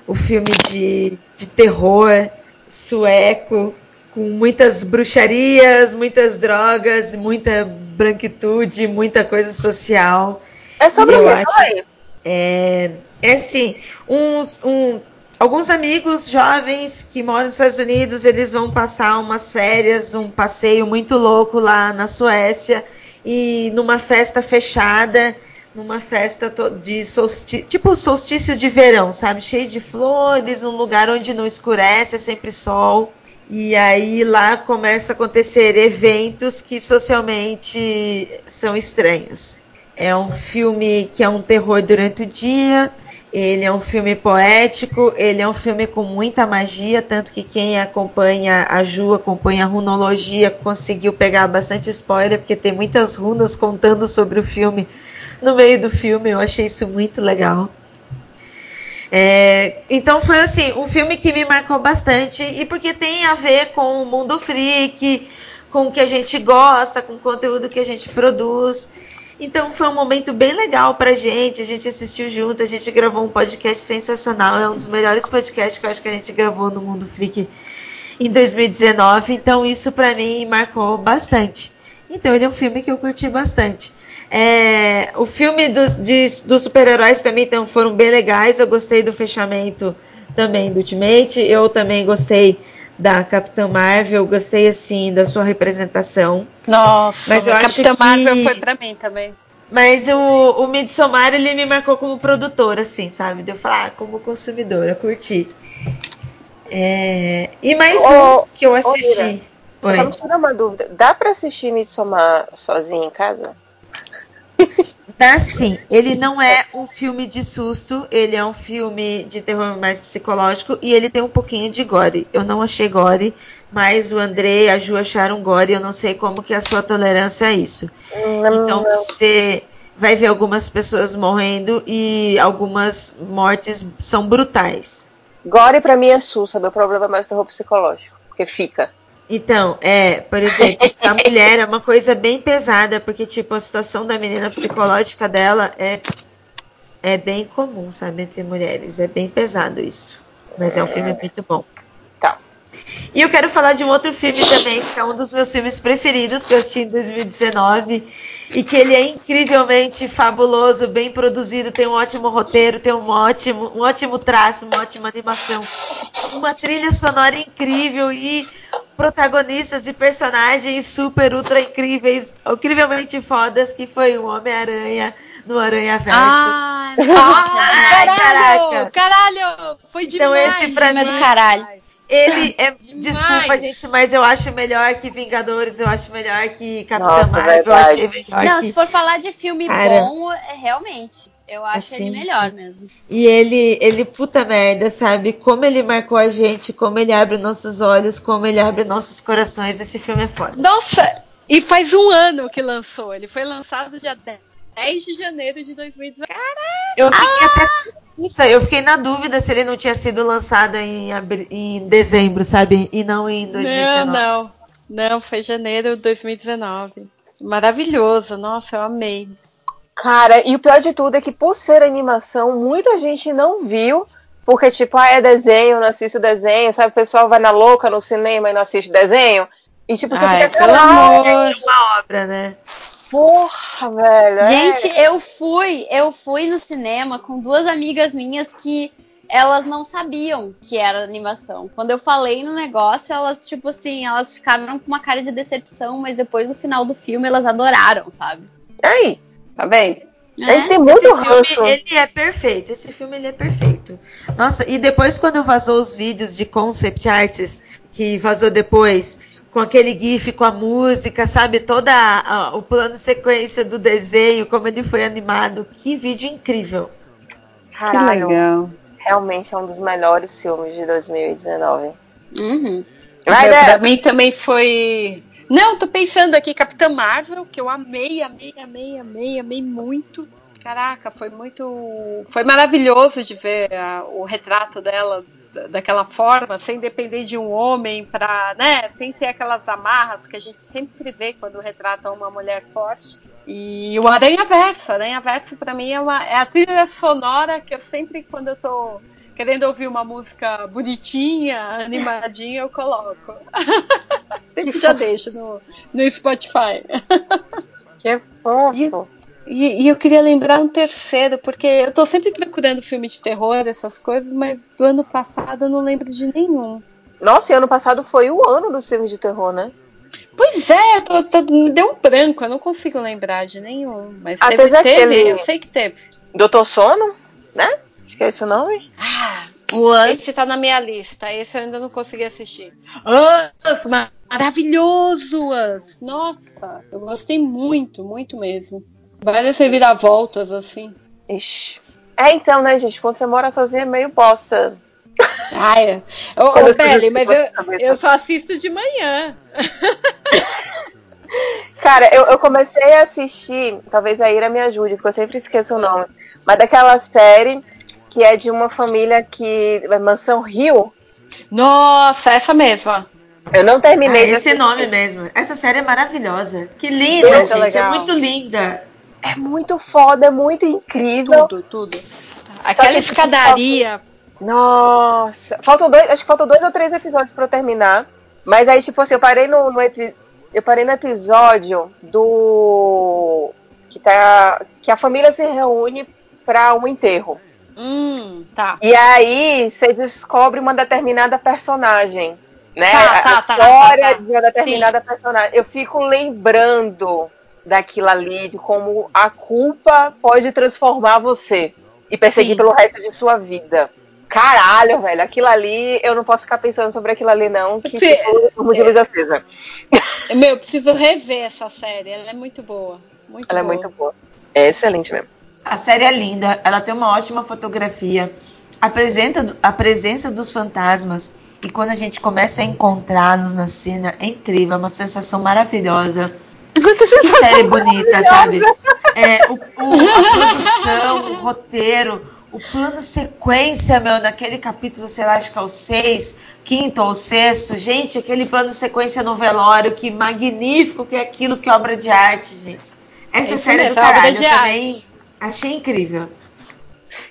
o filme de, de terror sueco, com muitas bruxarias, muitas drogas, muita branquitude, muita coisa social. É sobre o acho- Fala aí. É, é assim, um, um- alguns amigos jovens que moram nos Estados Unidos, eles vão passar umas férias, um passeio muito louco lá na Suécia e numa festa fechada, numa festa de solstício, tipo solstício de verão, sabe? Cheio de flores, um lugar onde não escurece, é sempre sol. E aí lá começa a acontecer eventos que socialmente são estranhos. É um filme que é um terror durante o dia, ele é um filme poético, ele é um filme com muita magia, tanto que quem acompanha a Ju, acompanha a runologia, conseguiu pegar bastante spoiler, porque tem muitas runas contando sobre o filme no meio do filme, eu achei isso muito legal. É, então foi assim, um filme que me marcou bastante e porque tem a ver com o mundo freak, com o que a gente gosta, com o conteúdo que a gente produz. Então foi um momento bem legal pra gente, a gente assistiu junto, a gente gravou um podcast sensacional, é um dos melhores podcasts que eu acho que a gente gravou no Mundo Freak em 2019, então isso pra mim marcou bastante. Então ele é um filme que eu curti bastante. É, o filme dos, de- dos super-heróis pra mim então, foram bem legais. Eu gostei do fechamento também do Ultimate. Eu também gostei da Capitã Marvel. Gostei assim da sua representação. Nossa, Mas eu a acho Capitã que- Marvel foi pra mim também. Mas o, o Midsommar ele me marcou como produtora, assim, sabe? De eu falar, ah, como consumidora, curti. É, E mais Ô, um que eu ô, assisti. Mira, Oi. Só me tirar uma dúvida. Dá pra assistir Midsommar sozinho em casa? Dá sim. Ele não é um filme de susto, ele é um filme de terror mais psicológico e ele tem um pouquinho de gore. Eu não achei gore, mas o André e a Ju acharam gore. Eu não sei como que é a sua tolerância a isso. Então você vai ver algumas pessoas morrendo e algumas mortes são brutais. Gore pra mim é sussa, meu problema é mais terror psicológico. Porque fica. Então, é, por exemplo, a mulher é uma coisa bem pesada, porque, tipo, a situação da menina psicológica dela é, é bem comum, sabe, entre mulheres. É bem pesado isso. Mas é um filme muito bom. Tá. E eu quero falar de um outro filme também, que é um dos meus filmes preferidos, que eu assisti em 2019. E que ele é incrivelmente fabuloso, bem produzido, tem um ótimo roteiro, tem um ótimo, um ótimo traço, uma ótima animação. Uma trilha sonora incrível e protagonistas e personagens super ultra incríveis, incrivelmente fodas, que foi o Homem-Aranha no Aranha Verso. Ai, Ai, caralho! Caralho! Foi Então demais! esse pra Filme mim, do caralho. Ele é, desculpa gente, mas eu acho melhor que Vingadores, eu acho melhor que Capitã Nossa, Marvel, eu achei melhor Não, que... se for falar de filme Cara. bom, é, realmente. Eu acho Assim, ele melhor mesmo. E ele, ele, puta merda, sabe? Como ele marcou a gente, como ele abre nossos olhos, como ele abre nossos corações. Esse filme é foda. Nossa! E faz um ano que lançou. Ele foi lançado dia 10 de janeiro de 2019. Eu fiquei até isso, eu fiquei na dúvida se ele não tinha sido lançado em, abri- em dezembro, sabe? E não em 2019. Não, não. Não, foi janeiro de 2019. Maravilhoso. Nossa, eu amei. Cara, e o pior de tudo é que por ser animação, muita gente não viu. Porque, tipo, ah, é desenho, não assiste desenho, sabe? O pessoal vai na louca no cinema e não assiste desenho. E, tipo, você Ai, fica, amor. É uma obra, né? Porra, velho. é. Gente, eu fui, eu fui no cinema com duas amigas minhas que elas não sabiam que era animação. Quando eu falei no negócio, elas, tipo assim, elas ficaram com uma cara de decepção, mas depois no final do filme elas adoraram, sabe? Aí, tá vendo? A É? gente tem muito Esse ranço. filme, ele é perfeito. Esse filme, ele é perfeito. Nossa, e depois quando vazou os vídeos de concept arts, que vazou depois, com aquele gif, com a música, sabe? Toda a- a- o plano sequência do desenho, como ele foi animado. Que vídeo incrível. Caralho, legal. realmente é um dos melhores filmes de 2019. Uhum. Vai, pra mim também foi. Não, tô pensando aqui, Capitã Marvel, que eu amei, amei, amei, amei, amei muito. Caraca, foi muito. Foi maravilhoso de ver a- o retrato dela daquela forma, sem depender de um homem, pra, né? Sem ter aquelas amarras que a gente sempre vê quando retrata uma mulher forte. E o Aranha Verso, Aranha Verso pra mim é, uma, é a trilha sonora que eu sempre, quando eu tô querendo ouvir uma música bonitinha, animadinha, eu coloco. sempre já deixo no, no Spotify. Que fofo. E, e eu queria lembrar um terceiro, porque eu tô sempre procurando filme de terror, essas coisas, mas do ano passado eu não lembro de nenhum. Nossa, e ano passado foi o ano dos filmes de terror, né? Pois é, tô- tô- me deu um branco, eu não consigo lembrar de nenhum. Mas Ah, teve, teve aquele- eu sei que teve. Doutor Sono, né? Acho que é esse o nome. Esse tá na minha lista, esse eu ainda não consegui assistir. Us, maravilhoso! Us. Nossa, eu gostei muito, muito mesmo. Várias reviravoltas, assim. Ixi. É então, né, gente? Quando você mora sozinho é meio bosta. Ah, é. Ô, ô se mas eu, eu só assisto de manhã. Cara, eu, eu comecei a assistir, talvez a Ira me ajude, porque eu sempre esqueço o nome, mas daquela série que é de uma família que. é Mansão Rio. Nossa, essa mesma. Eu não terminei Ah, esse assistir. nome mesmo. Essa série é maravilhosa. Que linda, Muito gente. legal. É muito linda. É muito foda, é muito incrível. Tudo, tudo. Aquela que, escadaria. Nossa, faltam dois, acho que faltam dois ou três episódios pra eu terminar. Mas aí, tipo assim, eu parei no, no epi- eu parei no episódio do que tá que a família se reúne pra um enterro. Hum, tá. E aí você descobre uma determinada personagem, né? Tá, tá, a tá, história tá, tá. de uma determinada personagem. Eu fico lembrando daquilo ali, de como a culpa pode transformar você e perseguir Sim. pelo resto de sua vida. Caralho, velho, aquilo ali, eu não posso ficar pensando sobre aquilo ali, não, que Sim. tipo, por de luz acesa. Meu, eu preciso rever essa série. Ela é muito boa. Muito Ela é boa. muito boa. É excelente mesmo. A série é linda, ela tem uma ótima fotografia. Apresenta a presença dos fantasmas e quando a gente começa a encontrá-los na cena, é incrível, é uma sensação maravilhosa. Que série bonita, sabe? É, o, o- a produção, o roteiro, o plano sequência, meu, naquele capítulo, sei lá, acho que é o 6, quinto ou sexto. Gente, aquele plano sequência no velório, que magnífico que é aquilo, que obra de arte, gente. Essa Isso série é do é caralho, de eu arte. também achei incrível.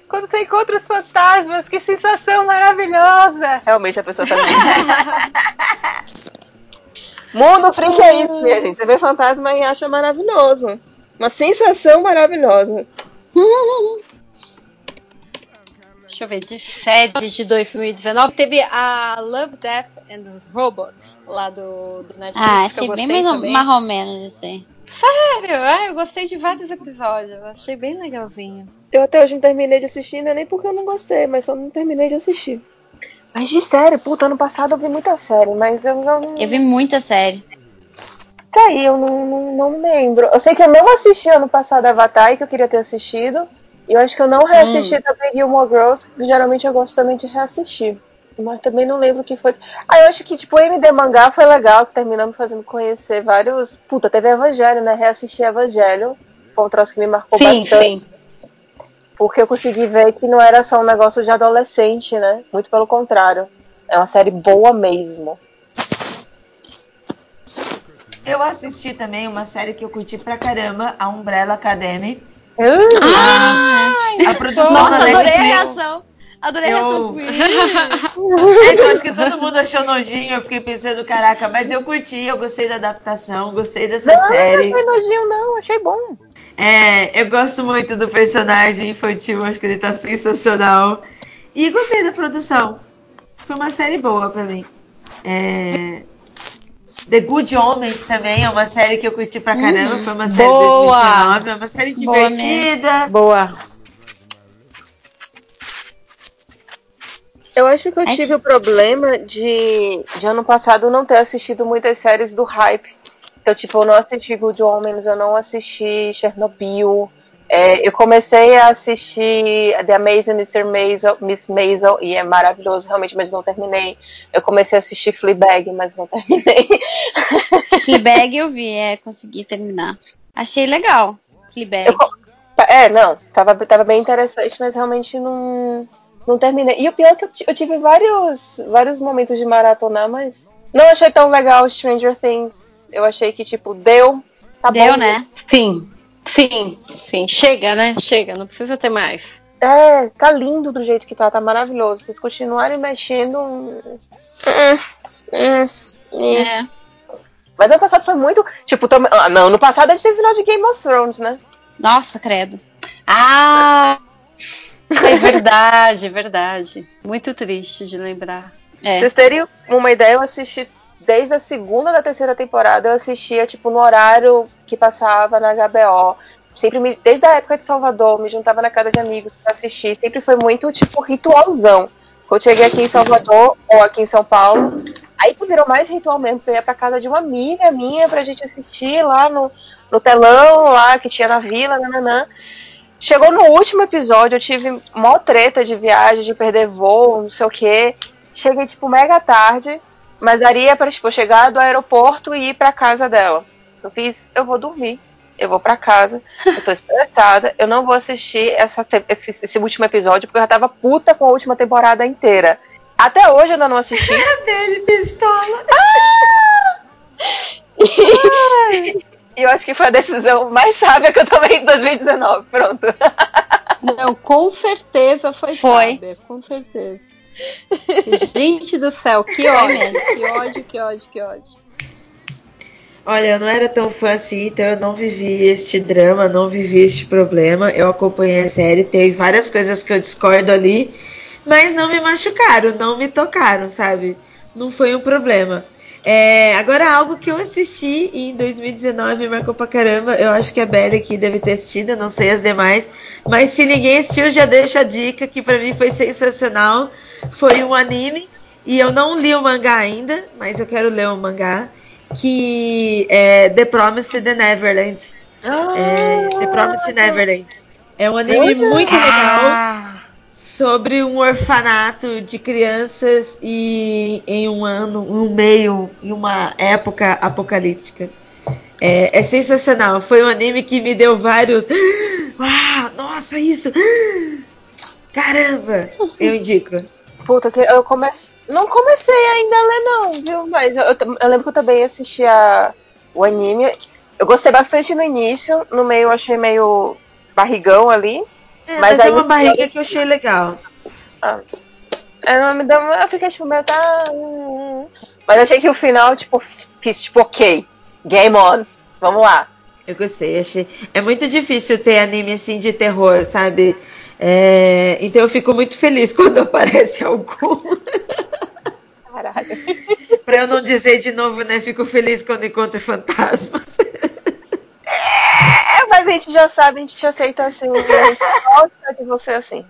Quando você encontra os fantasmas, que sensação maravilhosa! Realmente a pessoa tá Mundo freak é isso, minha gente. Você vê fantasma e acha maravilhoso. Uma sensação maravilhosa. Deixa eu ver, de séries de 2019, teve a Love, Death and Robots, lá do, do Netflix. Ah, achei bem gostei mais, também. mais ou menos assim. Sério? Ah, eu gostei de vários episódios, eu achei bem legalzinho. Eu até hoje não terminei de assistir, não é nem porque eu não gostei, mas só não terminei de assistir. Mas de série, puta, ano passado eu vi muita série, mas eu não. Eu vi muita série. Tá aí, eu não, não, não lembro. Eu sei que eu não assisti ano passado Avatar, que eu queria ter assistido. E eu acho que eu não reassisti também Gilmore Girls, porque geralmente eu gosto também de reassistir. Mas também não lembro o que foi. Ah, eu acho que, tipo, o MD Mangá foi legal, que terminamos fazendo conhecer vários. Puta, teve Evangelho, né? Reassistir Evangelho. Foi um troço que me marcou Sim, bastante. sim. Porque eu consegui ver que não era só um negócio de adolescente, né? Muito pelo contrário. É uma série boa mesmo. Eu assisti também uma série que eu curti pra caramba, a Umbrella Academy. Ah, a produção Nossa, da adorei a Netflix. reação. Adorei a reação Eu- do Will. É que eu acho que todo mundo achou nojinho, eu fiquei pensando, caraca, mas eu curti, eu gostei da adaptação, gostei dessa Não, não série. achei nojinho, não, achei bom. É, eu gosto muito do personagem infantil, acho que ele tá sensacional. E gostei da produção. Foi uma série boa pra mim. É, The Good Homens também é uma série que eu curti pra caramba. Uhum. Foi uma série de Boa! 2019, é uma série Boa divertida. Boa. Eu acho que eu É tive que- o problema de, de ano passado não ter assistido muitas séries do hype. Então, tipo, eu não assisti Good Omens, eu não assisti Chernobyl. É, eu comecei a assistir The Amazing Mr. Maisel, Miss Maisel, e é maravilhoso realmente, mas não terminei. Eu comecei a assistir Fleabag, mas não terminei. Fleabag eu vi, é, consegui terminar. Achei legal. Fleabag. É, não, tava, tava bem interessante, mas realmente não, não terminei. E o pior é que eu, eu tive vários, vários momentos de maratonar, mas não achei tão legal Stranger Things. Eu achei que, tipo, deu. Tá Deu, bom. né? Sim, sim, sim. Chega, né? Chega, não precisa ter mais. É, tá lindo do jeito que tá, tá maravilhoso. Vocês continuarem mexendo. hum, hum, hum. É. Mas ano passado foi muito. Tipo, tam... ah, não, no passado a gente teve final de Game of Thrones, né? Nossa, credo. Ah! É verdade, é verdade. Muito triste de lembrar. É. Vocês terem uma ideia, eu assisti desde a segunda da terceira temporada, eu assistia, tipo, no horário que passava na HBO. Sempre me, desde a época de Salvador, me juntava na casa de amigos pra assistir. Sempre foi muito, tipo, ritualzão. Quando cheguei aqui em Salvador, ou aqui em São Paulo, aí virou mais ritual mesmo, eu ia pra casa de uma amiga minha pra gente assistir lá no, no telão, lá que tinha na vila, nananã. Chegou no último episódio, eu tive mó treta de viagem, de perder voo, não sei o quê. Cheguei, tipo, mega tarde, mas daria pra, tipo, chegar do aeroporto e ir pra casa dela. Eu fiz, eu vou dormir, eu vou pra casa, eu tô estressada, eu não vou assistir essa esse, esse último episódio, porque eu já tava puta com a última temporada inteira. Até hoje eu ainda não assisti. Dele pistola. E eu acho que foi a decisão mais sábia que eu tomei em 2019. Pronto. Não, com certeza foi, Foi. sábia, com certeza. Gente do céu, que ódio, que ódio, que ódio, que ódio. Olha, eu não era tão fã assim, então eu não vivi este drama, não vivi este problema. Eu acompanhei a série, tem várias coisas que eu discordo ali, mas não me machucaram, não me tocaram, sabe? Não foi um problema. É, agora, algo que eu assisti em 2019 e marcou pra caramba, eu acho que a Belle aqui deve ter assistido, eu não sei as demais, mas se ninguém assistiu, já deixo a dica que pra mim foi sensacional. Foi um anime, e eu não li o mangá ainda, mas eu quero ler o mangá que é The Promised Neverland. É, The Promised Neverland. É um anime muito legal sobre um orfanato de crianças e em um ano, um meio, em uma época apocalíptica. É, é sensacional. Foi um anime que me deu vários. Ah, nossa, isso! Caramba! Eu indico. Puta, que eu comecei. Não comecei ainda a ler, não, viu? Mas eu, eu- eu lembro que eu também assisti a, o anime. Eu gostei bastante no início, no meio eu achei meio barrigão ali. É, mas, é aí uma barriga que eu achei legal. É, não me deu, eu fiquei tipo, meio tá. hum, hum. Mas eu achei que o final, tipo, fiz tipo, ok, game on, vamos lá. Eu gostei, achei. É muito difícil ter anime assim de terror, sabe? É, Então eu fico muito feliz quando aparece algum. Caralho. pra eu não dizer de novo, né? Fico feliz quando encontro fantasmas. É, mas a gente já sabe, a gente te aceita assim. Gosta de você assim.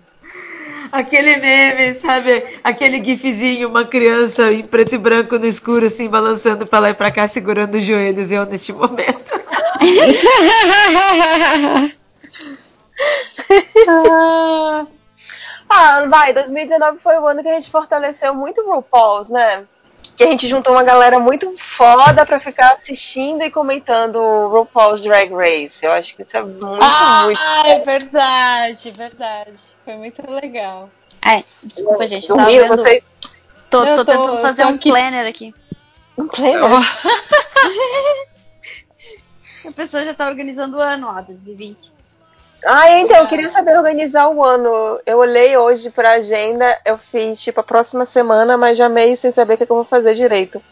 Aquele meme, sabe? Aquele gifzinho, uma criança em preto e branco no escuro, assim, balançando pra lá e pra cá, segurando os joelhos, eu neste momento. Ah, vai, 2019 foi o ano que a gente fortaleceu muito o RuPaul's, né? Que a gente juntou uma galera muito foda pra ficar assistindo e comentando o RuPaul's Drag Race. Eu acho que isso é muito, ah, muito. é verdade, verdade. Foi muito legal. Ai, desculpa, gente. Eu tava Dormiu, vendo. vocês? Tô, tô tô- tentando fazer tô um aqui. planner aqui. Um planner? A pessoa já tá organizando o ano, ó, 2020. Ah, então, eu queria saber organizar o ano. Eu olhei hoje pra agenda, eu fiz tipo a próxima semana, mas já meio sem saber o que, que eu vou fazer direito.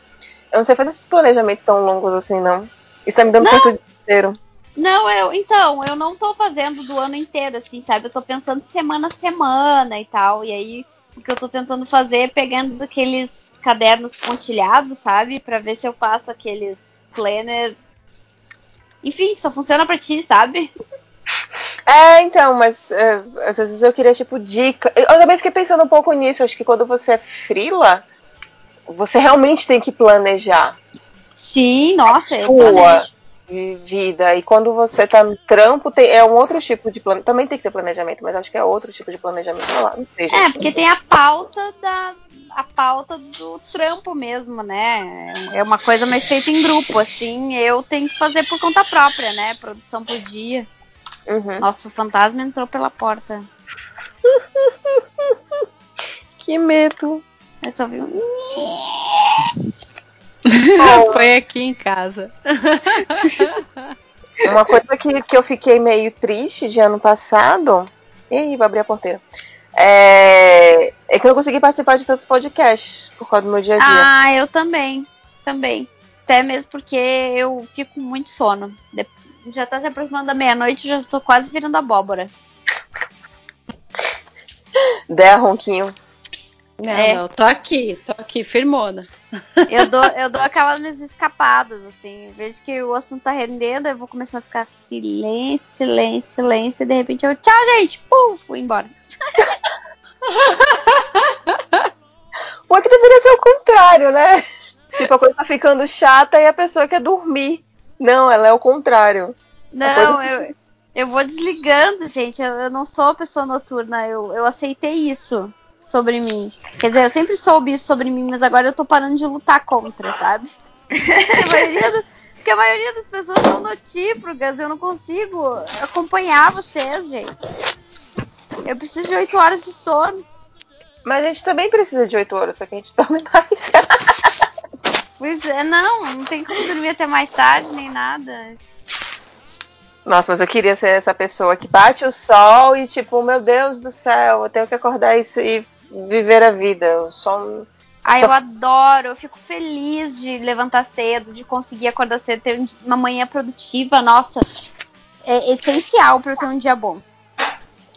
Eu não sei fazer esses planejamentos tão longos assim, não. Isso tá me dando Não. certo desespero. Não, eu, então, eu não tô fazendo do ano inteiro, assim, sabe? Eu tô pensando semana a semana e tal. E aí, o que eu tô tentando fazer é pegando aqueles cadernos pontilhados, sabe? Pra ver se eu faço aqueles planner. Enfim, só funciona pra ti, sabe? É, então, mas é, às vezes eu queria, tipo, dica. Eu também fiquei pensando um pouco nisso. Acho que quando você é frila, você realmente tem que planejar. Sim, nossa, eu planejo. vida. E quando você tá no trampo, tem, é um outro tipo de planejamento. Também tem que ter planejamento, mas acho que é outro tipo de planejamento. Lá, não sei. É, porque tem a pauta da. A pauta do trampo mesmo, né? É uma coisa mais feita em grupo, assim. Eu tenho que fazer por conta própria, né? Produção por dia. Uhum. Nossa, o fantasma entrou pela porta. Que medo. Eu só vi um. Foi aqui em casa. Uma coisa que, que eu fiquei meio triste de ano passado. Ih, vou abrir a porteira. É, é que eu não consegui participar de tantos podcasts por causa do meu dia a dia. Ah, eu também. Também. Até mesmo porque eu fico com muito sono. Já tá se aproximando da meia-noite, já tô quase virando abóbora. Der ronquinho. Não, É. não, tô aqui, tô aqui, firmona. Eu dou, eu dou aquelas minhas escapadas, assim. Vejo que o assunto tá rendendo, eu vou começar a ficar silêncio, silêncio, silêncio, e de repente eu, tchau, gente! Pum, fui embora. É que deveria ser o contrário, né? Tipo, a coisa tá ficando chata e a pessoa quer dormir. Não, ela é o contrário. Não, eu, eu vou desligando, gente. Eu, eu não sou uma pessoa noturna. Eu, eu aceitei isso sobre mim. Quer dizer, eu sempre soube isso sobre mim, mas agora eu tô parando de lutar contra, sabe? Porque a maioria, do- porque a maioria das pessoas são notífragas. Eu não consigo acompanhar vocês, gente. Eu preciso de 8 horas de sono. Mas a gente também precisa de 8 horas, só que a gente dorme mais. Pois é, não, não tem como dormir até mais tarde nem nada. Nossa, mas eu queria ser essa pessoa que bate o sol e tipo, meu Deus do céu, eu tenho que acordar isso e viver a vida. O sol. Ai, só- eu adoro, eu fico feliz de levantar cedo, de conseguir acordar cedo, ter uma manhã produtiva, nossa. É essencial pra eu ter um dia bom.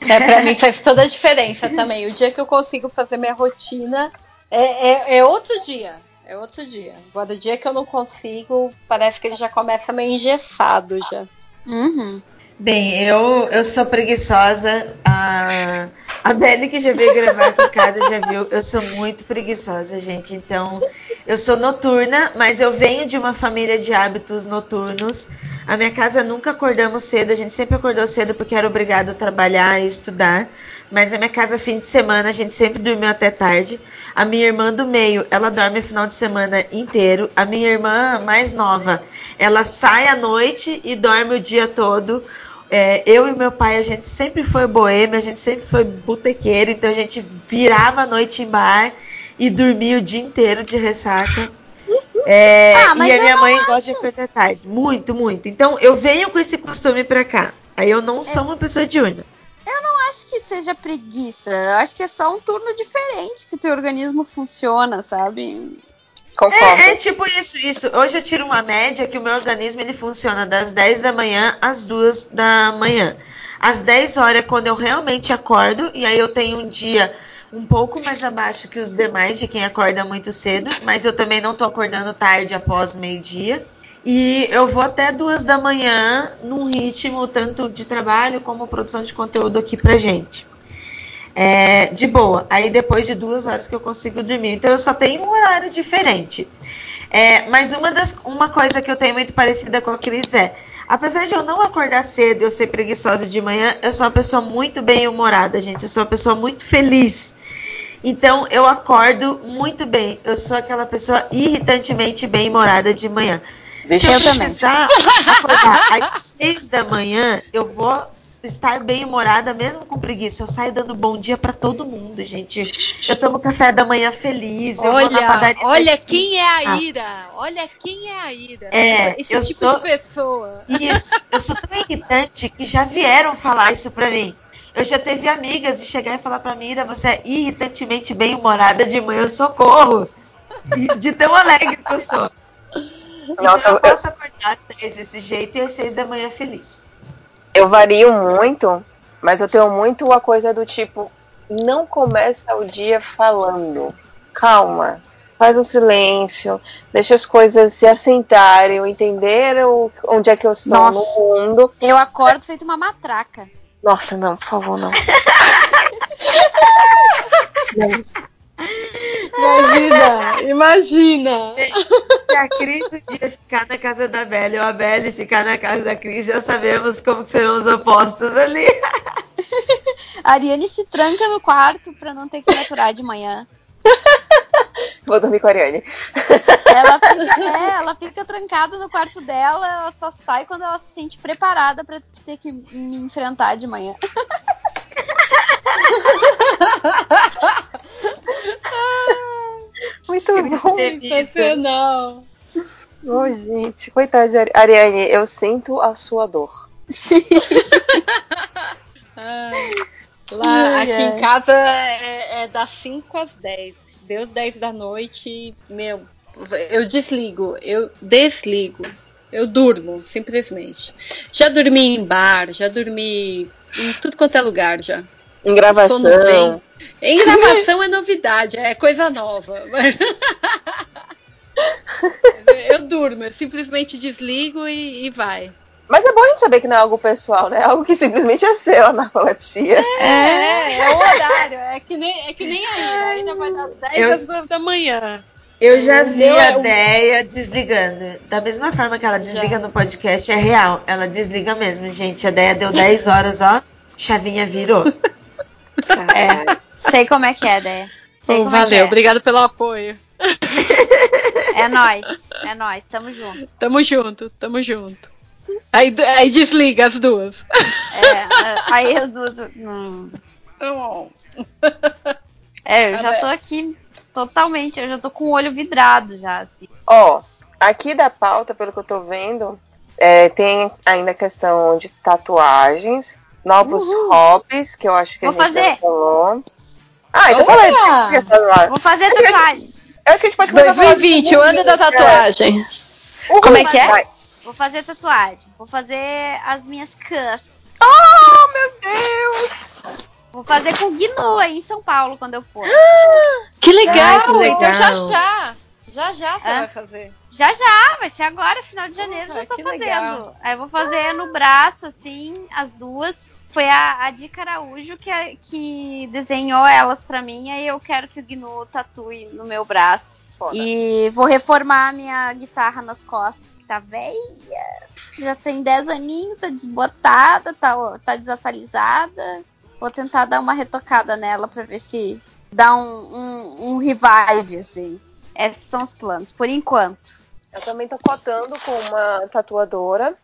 É, pra mim faz toda a diferença também. O dia que eu consigo fazer minha rotina é, é, é outro dia. É outro dia. Agora, o dia que eu não consigo, parece que ele já começa meio engessado já. Uhum. Bem, eu, eu sou preguiçosa. A, a Belle que já veio gravar aqui em casa já viu. Eu sou muito preguiçosa, gente. Então, eu sou noturna, mas eu venho de uma família de hábitos noturnos. A minha casa nunca acordamos cedo. A gente sempre acordou cedo porque era obrigado a trabalhar e estudar. Mas a minha casa, fim de semana, a gente sempre dormiu até tarde. A minha irmã do meio, ela dorme o final de semana inteiro. A minha irmã mais nova, ela sai à noite e dorme o dia todo. É, eu e meu pai, a gente sempre foi boêmio, a gente sempre foi botequeiro, então a gente virava a noite em bar e dormia o dia inteiro de ressaca. É, Ah, e a minha mãe acho- gosta de acordar tarde. Muito, muito. Então eu venho com esse costume pra cá. Aí eu não sou uma pessoa diurna. Eu não acho que seja preguiça. Eu acho que é só um turno diferente que teu organismo funciona, sabe? É, é tipo isso, isso. Hoje eu tiro uma média que o meu organismo ele funciona das 10 da manhã às 2 da manhã. Às 10 horas é quando eu realmente acordo, e aí eu tenho um dia um pouco mais abaixo que os demais, de quem acorda muito cedo, mas eu também não tô acordando tarde após meio-dia. E eu vou até duas da manhã num ritmo tanto de trabalho como produção de conteúdo aqui pra gente. É, de boa. Aí depois de duas horas que eu consigo dormir. Então eu só tenho um horário diferente. É, mas uma, das, uma coisa que eu tenho muito parecida com a Cris é, apesar de eu não acordar cedo e eu ser preguiçosa de manhã, eu sou uma pessoa muito bem humorada, gente. Eu sou uma pessoa muito feliz. Então eu acordo muito bem. Eu sou aquela pessoa irritantemente bem humorada de manhã. Se eu precisar acordar às seis da manhã, eu vou estar bem humorada mesmo com preguiça. Eu saio dando bom dia pra todo mundo, gente. Eu tomo café da manhã feliz. Eu vou na Olha, padaria. olha quem é a. Ira. Olha quem é a Ira. É, Esse eu tipo sou- de pessoa. Isso, eu sou tão irritante que já vieram falar isso pra mim. Eu já teve amigas de chegar e falar pra mim, Ira, você é irritantemente bem humorada de manhã, socorro. De tão alegre que eu sou. Nossa, eu eu- posso acordar às três desse jeito e às seis da manhã feliz. Eu vario muito, mas eu tenho muito a coisa do tipo, não começa o dia falando. Calma. Faz um silêncio, deixa as coisas se assentarem, entender o- onde é que eu estou Nossa. no mundo. Eu acordo feito uma matraca. Nossa, não, por favor, não. Imagina, imagina. Se a Cris um dia ficar na casa da Belle ou a Belle ficar na casa da Cris, já sabemos como que serão os opostos ali. A Ariane se tranca no quarto pra não ter que aturar de manhã. Vou dormir com a Ariane. Ela fica, é, ela fica trancada no quarto dela, ela só sai quando ela se sente preparada pra ter que me enfrentar de manhã. Muito bom. Sensacional. Ô, gente, coitada de Ari- Ariane, eu sinto a sua dor. Ai. Lá, Ai, aqui ai. em casa é, é das 5 às 10. Deu 10 da noite, meu, eu desligo, eu desligo. Eu durmo, simplesmente. Já dormi em bar, já dormi em tudo quanto é lugar já. Em gravação. Em gravação é novidade, é coisa nova. eu durmo, eu simplesmente desligo e, e vai. Mas é bom a gente saber que não é algo pessoal, né? É algo que simplesmente é seu, a narcolepsia. É, é o horário. É que nem, é que nem ainda. Ainda vai dar 10 Eu- às 2 da manhã. Eu já vi Meu, a é Deia desligando. Da mesma forma que ela desliga no podcast, é real. Ela desliga mesmo, gente. A Deia deu 10 horas, ó. Chavinha virou. É, sei como é que é, Deia. Sei Pô, como é que valeu, é. obrigado pelo apoio. É nóis, é nóis, tamo junto. Tamo junto, tamo junto. Aí, aí desliga as duas. É, aí as duas. Hum. Tá bom. É, eu Tá já tô aqui totalmente, eu já tô com o olho vidrado já, assim. Ó, aqui da pauta, pelo que eu tô vendo, é, tem ainda a questão de tatuagens, novos hobbies, que eu acho que Vou a gente fazer. já falou. Ah, então fala aí. Vou fazer que a gente- tatuagem. Eu acho que a gente pode começar a falar 2020, o ano da tatuagem. Uhul, Como é que é? vai. Vou fazer tatuagem. Vou fazer as minhas cuts. Oh, meu Deus! Vou fazer com o Gnu aí em São Paulo quando eu for. Que legal, Ai, que legal. então já já. Já já você Hã? vai fazer. Já já, vai ser agora, final de janeiro, Porra, já tô fazendo. legal. Aí eu vou fazer no braço, assim, as duas. Foi a, a Dica Araújo que, a- que desenhou elas pra mim, aí eu quero que o Gnu tatue no meu braço. Foda. E vou reformar a minha guitarra nas costas, que tá velha. Já tem 10 aninhos, tá desbotada, tá, tá desatualizada. Vou tentar dar uma retocada nela pra ver se dá um, um, um revive, assim. Esses são os planos, por enquanto. Eu também tô cotando com uma tatuadora.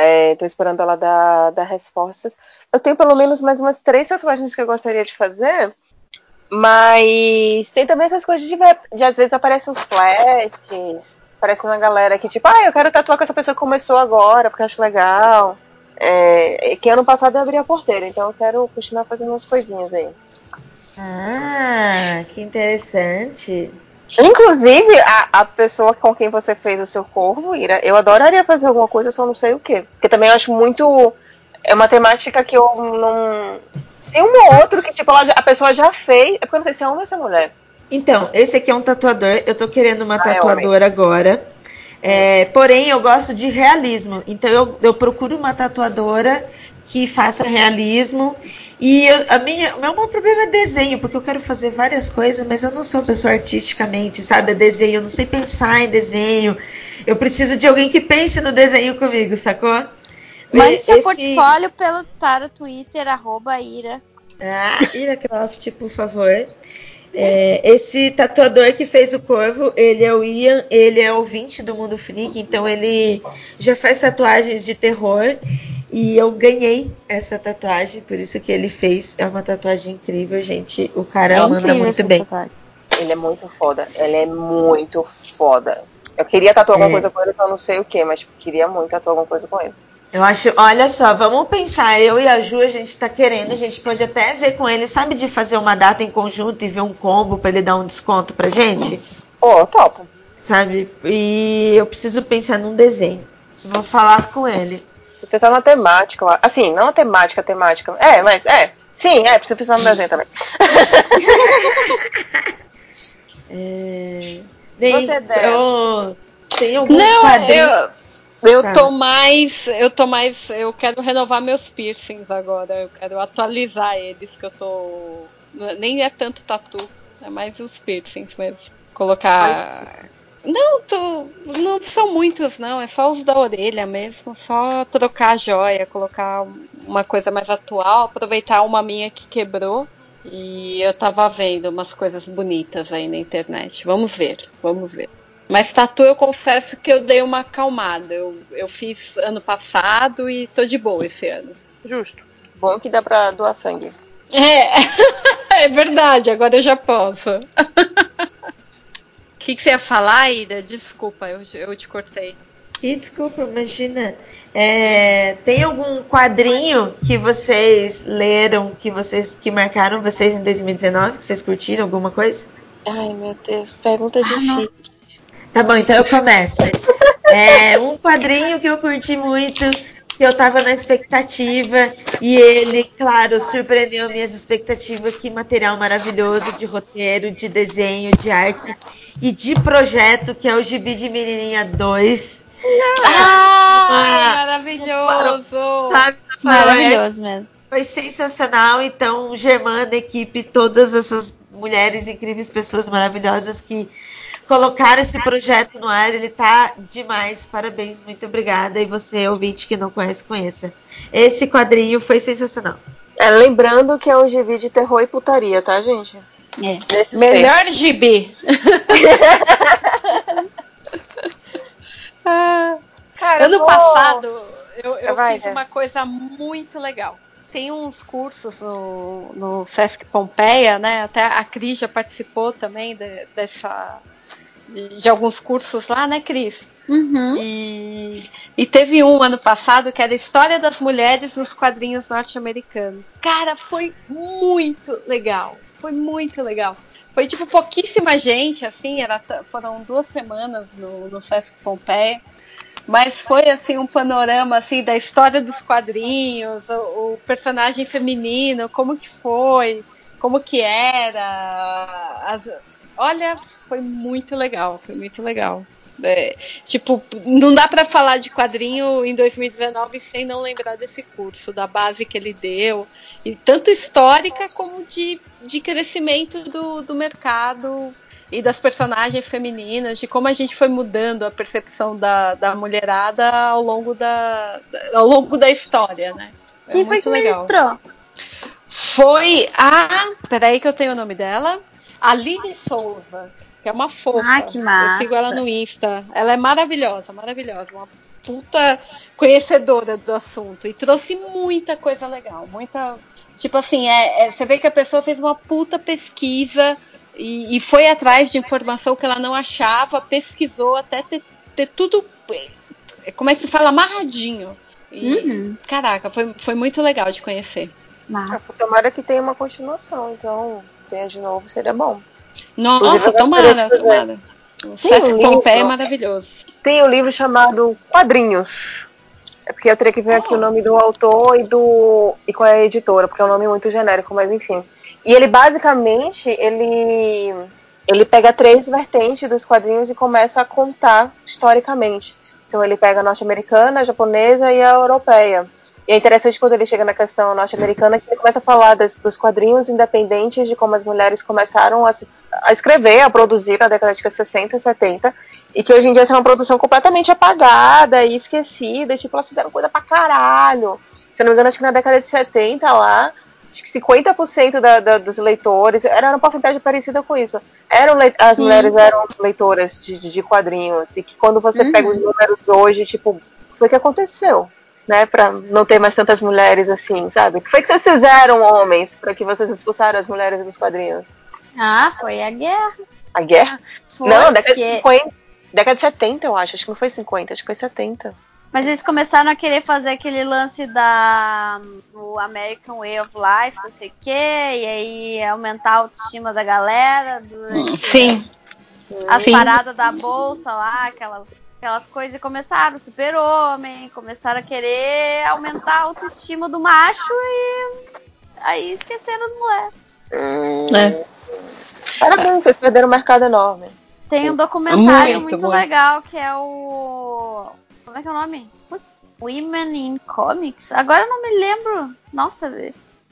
É, tô esperando ela dar, dar respostas. Eu tenho pelo menos mais umas três tatuagens que eu gostaria de fazer. Mas tem também essas coisas de, de às vezes aparecem uns flashes. Aparece uma galera que, tipo, ah, eu quero tatuar com essa pessoa que começou agora, porque eu acho legal. É, que ano passado eu abri a porteira, então eu quero continuar fazendo umas coisinhas aí. Ah, que interessante. Inclusive, a, a pessoa com quem você fez o seu corvo, Ira, eu adoraria fazer alguma coisa, só não sei o quê. Porque também eu acho muito. É uma temática que eu não. Tem um ou outro que, tipo, ela a pessoa já fez. É porque eu não sei se é homem ou se é mulher. Então, esse aqui é um tatuador. Eu tô querendo uma Ah, é tatuadora agora. É, porém, eu gosto de realismo. Então, eu, eu procuro uma tatuadora que faça realismo. E eu- a minha, o meu maior problema é desenho, porque eu quero fazer várias coisas, mas eu não sou pessoa artisticamente, sabe? É desenho, eu não sei pensar em desenho. Eu preciso de alguém que pense no desenho comigo, sacou? Mande seu Esse- portfólio pelo, para o Twitter, arroba Ira. Ah, Ira Croft, por favor. É, esse tatuador que fez o corvo, ele é o Ian, ele é ouvinte do Mundo Freak, então ele já faz tatuagens de terror e eu ganhei essa tatuagem, por isso que ele fez. É uma tatuagem incrível, gente. O cara é manda incrível muito bem. tatuagem. Ele é muito foda. Ele é muito foda. Eu queria tatuar alguma É. coisa com ele, só não sei o que, mas queria muito tatuar alguma coisa com ele. Eu acho, olha só, vamos pensar, eu e a Ju, a gente tá querendo, a gente pode até ver com ele, sabe, de fazer uma data em conjunto e ver um combo pra ele dar um desconto pra gente? Pô, topo. Sabe? E eu preciso pensar num desenho. Vou falar com ele. Preciso pensar na temática. Assim, não na temática, temática. É, mas é. Sim, é, preciso pensar no desenho também. É... Você, Débora? eu... Tem algum Não, quadrinho... eu, eu Tá. tô mais. Eu tô mais. Eu quero renovar meus piercings agora. Eu quero atualizar eles, que eu tô. Nem é tanto tatu, é mais os piercings mesmo. Colocar. Não, tô, não são muitos, não. É só os da orelha mesmo. Só trocar a joia, colocar uma coisa mais atual, aproveitar uma minha que quebrou. E eu tava vendo umas coisas bonitas aí na internet. Vamos ver, vamos ver. Mas tatu eu confesso que eu dei uma acalmada. Eu, eu fiz ano passado e tô de boa esse ano. Justo. Bom que dá pra doar sangue. É, é verdade, agora eu já posso. O que, que você ia falar, Ida? Desculpa, eu, eu te cortei. Que desculpa, imagina. É, tem algum quadrinho que vocês leram, que vocês que marcaram vocês em 2019, que vocês curtiram alguma coisa? Ai, meu Deus, pergunta difícil. Tá bom, então eu começo. É um quadrinho que eu curti muito, que eu tava na expectativa, e ele, claro, surpreendeu minhas expectativas. Que material maravilhoso de roteiro, de desenho, de arte e de projeto, que é o Gibi de Menininha 2. Ah, maravilhoso! Sabe, Maravilhoso mesmo. Foi sensacional. Então, Germana, equipe, todas essas mulheres incríveis, pessoas maravilhosas que colocaram esse projeto no ar, ele tá demais. Parabéns, muito obrigada. E você, ouvinte que não conhece, conheça. Esse quadrinho foi sensacional. É, lembrando que é um gibi de terror e putaria, tá, gente? É. Melhor gibi. Ah, Cara, ano vou- passado eu, eu Vai, fiz né? uma coisa muito legal. Tem uns cursos no, no Sesc Pompeia, né? Até a Cris já participou também de, dessa de, alguns cursos lá, né, Cris? Uhum. E, e teve um ano passado que era História das Mulheres nos quadrinhos norte-americanos. Cara, foi muito legal. Foi muito legal. Foi tipo pouquíssima gente, assim, era, foram duas semanas no, no Sesc Pompeia. Mas foi assim um panorama assim da história dos quadrinhos, o, o personagem feminino, como que foi, como que era. as- olha, foi muito legal, foi muito legal. É, tipo, não dá pra falar de quadrinho em 2019 sem não lembrar desse curso, da base que ele deu, e tanto histórica como de, de crescimento do, do mercado e das personagens femininas, de como a gente foi mudando a percepção da, da mulherada ao longo da, ao longo da história, né? É Quem foi muito que legal. ministrou? Foi a. Peraí que eu tenho o nome dela. Aline Souza, que é uma fofa. Ah, que massa. Eu sigo ela no Insta. Ela é maravilhosa, maravilhosa. Uma puta conhecedora do assunto. E trouxe muita coisa legal. Muita. Tipo assim, é, é- você vê que a pessoa fez uma puta pesquisa e, e foi atrás de informação que ela não achava, pesquisou até ter, ter tudo. é, Como é que se fala? Amarradinho. E, Uhum. Caraca, foi, foi muito legal de conhecer. Ah, Tomara que tenha uma continuação, então tenha de novo, seria bom. Nossa, tomara, tomara. O Tem um Pompeia é livro- maravilhoso. Tem um livro chamado Quadrinhos. É porque eu teria que ver aqui o nome do autor e do e qual é a editora, porque é um nome muito genérico, mas enfim. E ele basicamente ele ele pega três vertentes dos quadrinhos e começa a contar historicamente. Então ele pega a norte-americana, a japonesa e a europeia. E é interessante quando ele chega na questão norte-americana que ele começa a falar das- dos quadrinhos independentes, de como as mulheres começaram a, a escrever, a produzir na década de 60 e 70, e que hoje em dia essa é uma produção completamente apagada e esquecida, e, tipo, elas fizeram coisa pra caralho. Se eu não me engano, acho que na década de 70 lá, acho que 50% da, da, dos leitores, era uma porcentagem parecida com isso, eram lei- as Sim. mulheres eram leitoras de, de, de quadrinhos, e que quando você Uhum. pega os números hoje, tipo, foi o que aconteceu? Né, pra não ter mais tantas mulheres assim, sabe? O que foi que vocês fizeram, homens, pra que vocês expulsaram as mulheres dos quadrinhos? Ah, foi a guerra. A guerra? Foi, não, década porque- de 50. Década de 70, eu acho. Acho que não foi 50, acho que foi 70. Mas eles começaram a querer fazer aquele lance da o American Way of Life, não sei o quê, e aí aumentar a autoestima da galera, do- Sim. as Sim. paradas da bolsa lá, aquelas, aquelas coisas, e começaram super-homem, começaram a querer aumentar a autoestima do macho e aí esqueceram do mulher. É. Parabéns, vocês perderam um mercado enorme. Tem um documentário Muito, muito, muito. legal que é o. Como é que é o nome? Putz, Women in Comics? Agora eu não me lembro. Nossa,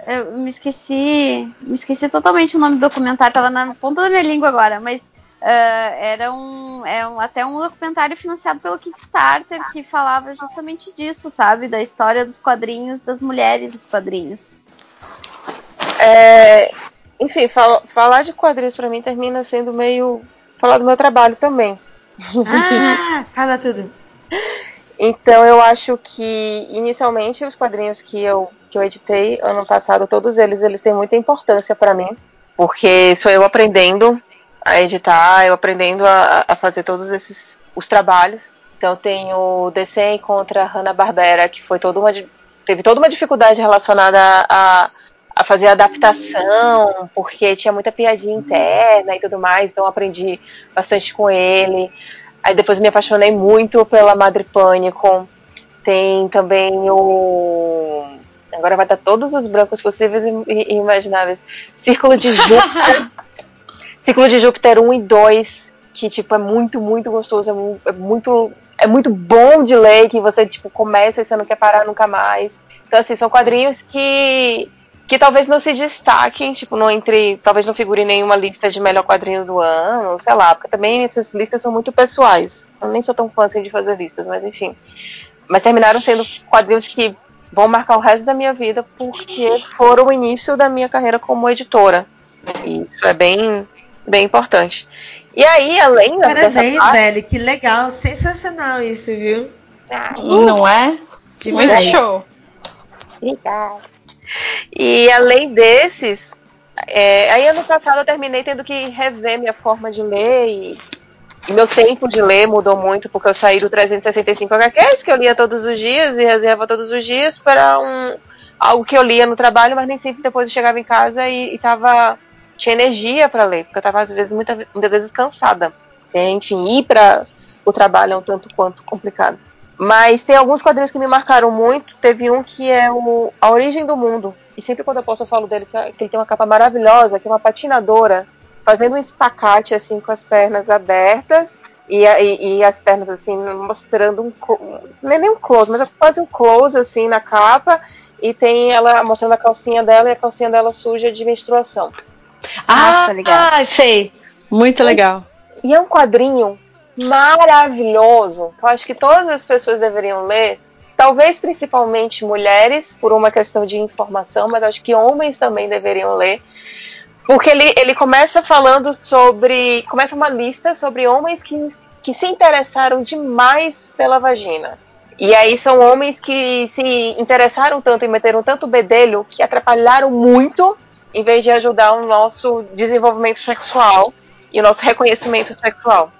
eu me esqueci. Me esqueci totalmente o nome do documentário, tava na ponta da minha língua agora, mas. Ah, era um, é um, até um documentário financiado pelo Kickstarter que falava justamente disso, sabe? Da história dos quadrinhos, das mulheres dos quadrinhos. É, enfim, fal- falar de quadrinhos pra mim termina sendo meio. falar do meu trabalho também. Ah, fala tudo. Então eu acho que inicialmente os quadrinhos que eu, que eu editei ano passado, todos eles, eles têm muita importância para mim, porque sou eu aprendendo a editar, eu aprendendo a, a fazer todos esses os trabalhos. Então tem o DC contra Hanna Barbera, que foi toda uma teve toda uma dificuldade relacionada a, a fazer adaptação, porque tinha muita piadinha interna e tudo mais, então aprendi bastante com ele. Aí depois me apaixonei muito pela Madre Pânico. Tem também o. Agora vai dar todos os brancos possíveis e imagináveis. Círculo de Júpiter. Círculo de Júpiter 1 e 2. Que, tipo, é muito, muito gostoso. É é muito, é muito bom de ler. Que você, tipo, começa e você não quer parar nunca mais. Então, assim, são quadrinhos que que talvez não se destaquem, tipo, não entre, talvez não figure em nenhuma lista de melhor quadrinho do ano, sei lá, porque também essas listas são muito pessoais. Eu nem sou tão fã assim de fazer listas, mas enfim. Mas terminaram sendo quadrinhos que vão marcar o resto da minha vida porque foram o início da minha carreira como editora. E isso é bem, bem importante. E aí, além da- dessa Parabéns, parte- velho. Que legal. Sensacional isso, viu? Não é? Demais. Muito show. Obrigada. E além desses, é, aí ano passado eu terminei tendo que rever minha forma de ler e, e meu tempo de ler mudou muito, porque eu saí do 365 HQs, que eu lia todos os dias e reserva todos os dias, para um, algo que eu lia no trabalho, mas nem sempre depois eu chegava em casa e, e tava, tinha energia para ler, porque eu estava às vezes, muita, muitas vezes cansada. Enfim, ir para o trabalho é um tanto quanto complicado. Mas tem alguns quadrinhos que me marcaram muito. Teve um que é o A Origem do Mundo. E sempre quando eu posso eu falo dele, que ele tem uma capa maravilhosa, que é uma patinadora fazendo um espacate assim com as pernas abertas e, e, e as pernas assim mostrando um não é nem um close, mas é quase um close assim na capa e tem ela mostrando a calcinha dela e a calcinha dela suja de menstruação. Ah, tá ah, sei. Muito legal. E é um quadrinho maravilhoso, que eu acho que todas as pessoas deveriam ler. Talvez principalmente mulheres, por uma questão de informação, mas acho que homens também deveriam ler. Porque ele, ele começa falando sobre. Começa uma lista sobre homens que, que se interessaram demais pela vagina. E aí são homens que se interessaram tanto e meteram tanto bedelho que atrapalharam muito em vez de ajudar o nosso desenvolvimento sexual e o nosso reconhecimento sexual.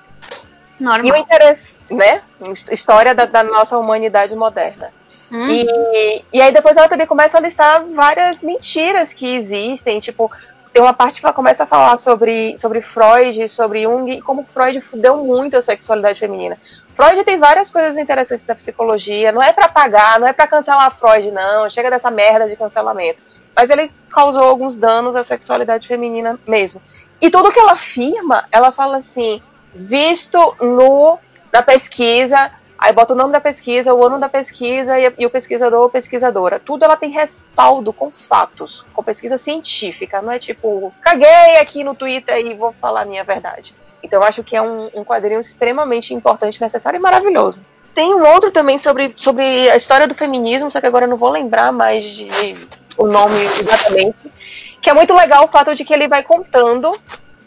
E o interesse, né? His- História da, da nossa humanidade moderna. E, e aí depois ela também começa a listar várias mentiras que existem, tipo, tem uma parte que ela começa a falar sobre, sobre Freud, sobre Jung, e como Freud fudeu muito a sexualidade feminina. Freud tem várias coisas interessantes da psicologia, não é pra pagar, não é pra cancelar Freud, não, chega dessa merda de cancelamento. Mas ele causou alguns danos à sexualidade feminina mesmo. E tudo que ela afirma, ela fala assim, visto no na pesquisa, aí bota o nome da pesquisa, o ano da pesquisa e, e o pesquisador ou pesquisadora. Tudo ela tem respaldo com fatos, com pesquisa científica, não é tipo, caguei aqui no Twitter e vou falar a minha verdade. Então eu acho que é um, um quadrinho extremamente importante, necessário e maravilhoso. Tem um outro também sobre, sobre a história do feminismo, só que agora eu não vou lembrar mais de, de- o nome exatamente. Que é muito legal o fato de que ele vai contando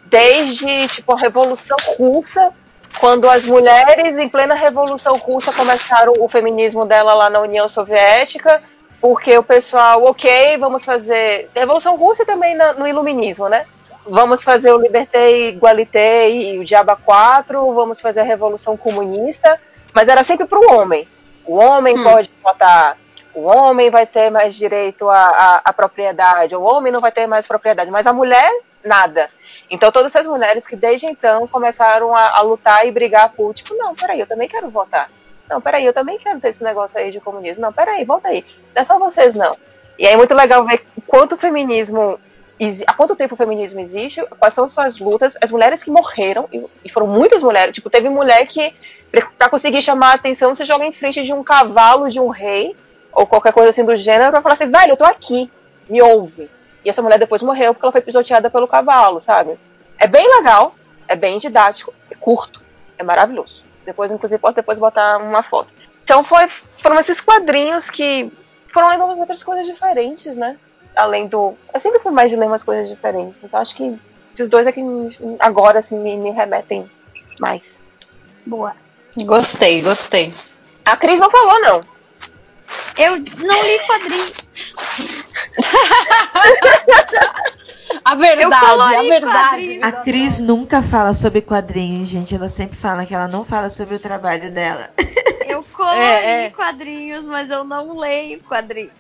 desde tipo a Revolução Russa, quando as mulheres em plena Revolução Russa começaram o feminismo dela lá na União Soviética, porque o pessoal, ok, vamos fazer Revolução Russa também na- no Iluminismo, né? Vamos fazer o Liberté, Igualité e o Diaba 4, vamos fazer a Revolução Comunista, mas era sempre para o homem. O homem pode votar, o homem vai ter mais direito à, propriedade, o homem não vai ter mais propriedade, mas a mulher, nada. Então todas essas mulheres que desde então começaram a, a lutar e brigar por, tipo, não, peraí, eu também quero votar. Não, peraí, eu também quero ter esse negócio aí de comunismo. Não, peraí, volta aí. Não é só vocês, não. E aí é muito legal ver o quanto o feminismo. Há quanto tempo o feminismo existe, quais são suas lutas, as mulheres que morreram, e, foram muitas mulheres, tipo, teve mulher que, pra conseguir chamar a atenção, se joga em frente de um cavalo de um rei, ou qualquer coisa assim do gênero, pra falar assim, velho, eu tô aqui, me ouve. E essa mulher depois morreu porque ela foi pisoteada pelo cavalo, sabe? É bem legal, é bem didático, é curto, é maravilhoso. Depois, inclusive, posso depois botar uma foto. Então foi, foram esses quadrinhos que foram lendo outras coisas diferentes, né? Além do. Eu sempre fui mais de ler umas coisas diferentes. Então acho que esses dois aqui agora assim, me, me remetem mais. Boa. Gostei, gostei. A Cris não falou, não. Eu não li quadrinhos. A verdade, a verdade. A Cris nunca fala sobre quadrinhos, gente. Ela sempre fala que ela não fala sobre o trabalho dela. Eu colori É, é. quadrinhos, mas eu não leio quadrinhos.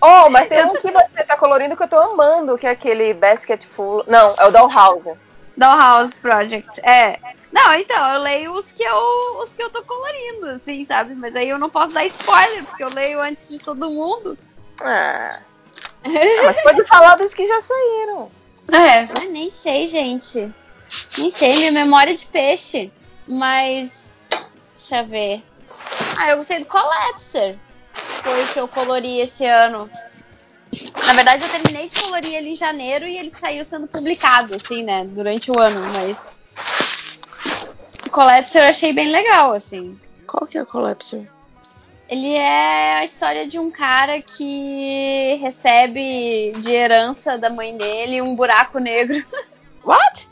Oh, mas tem um que você tá colorindo que eu tô amando, que é aquele Basket Full. Não, é o Dollhouse. Dollhouse Project. É. Não, então, eu leio os que eu, os que eu tô colorindo, assim, sabe? Mas aí eu não posso dar spoiler, porque eu leio antes de todo mundo. Ah. Ah, mas pode falar dos que já saíram. É. Ah, nem sei, gente. Nem sei, minha memória é de peixe. Mas. Deixa eu ver. Ah, eu gostei do Collapser. Foi o que eu colori esse ano. Na verdade, eu terminei de colorir ele em janeiro e ele saiu sendo publicado, assim, né? Durante o ano, mas. O Collapser eu achei bem legal, assim. Qual que é o Collapser? Ele é a história de um cara que recebe de herança da mãe dele um buraco negro. What?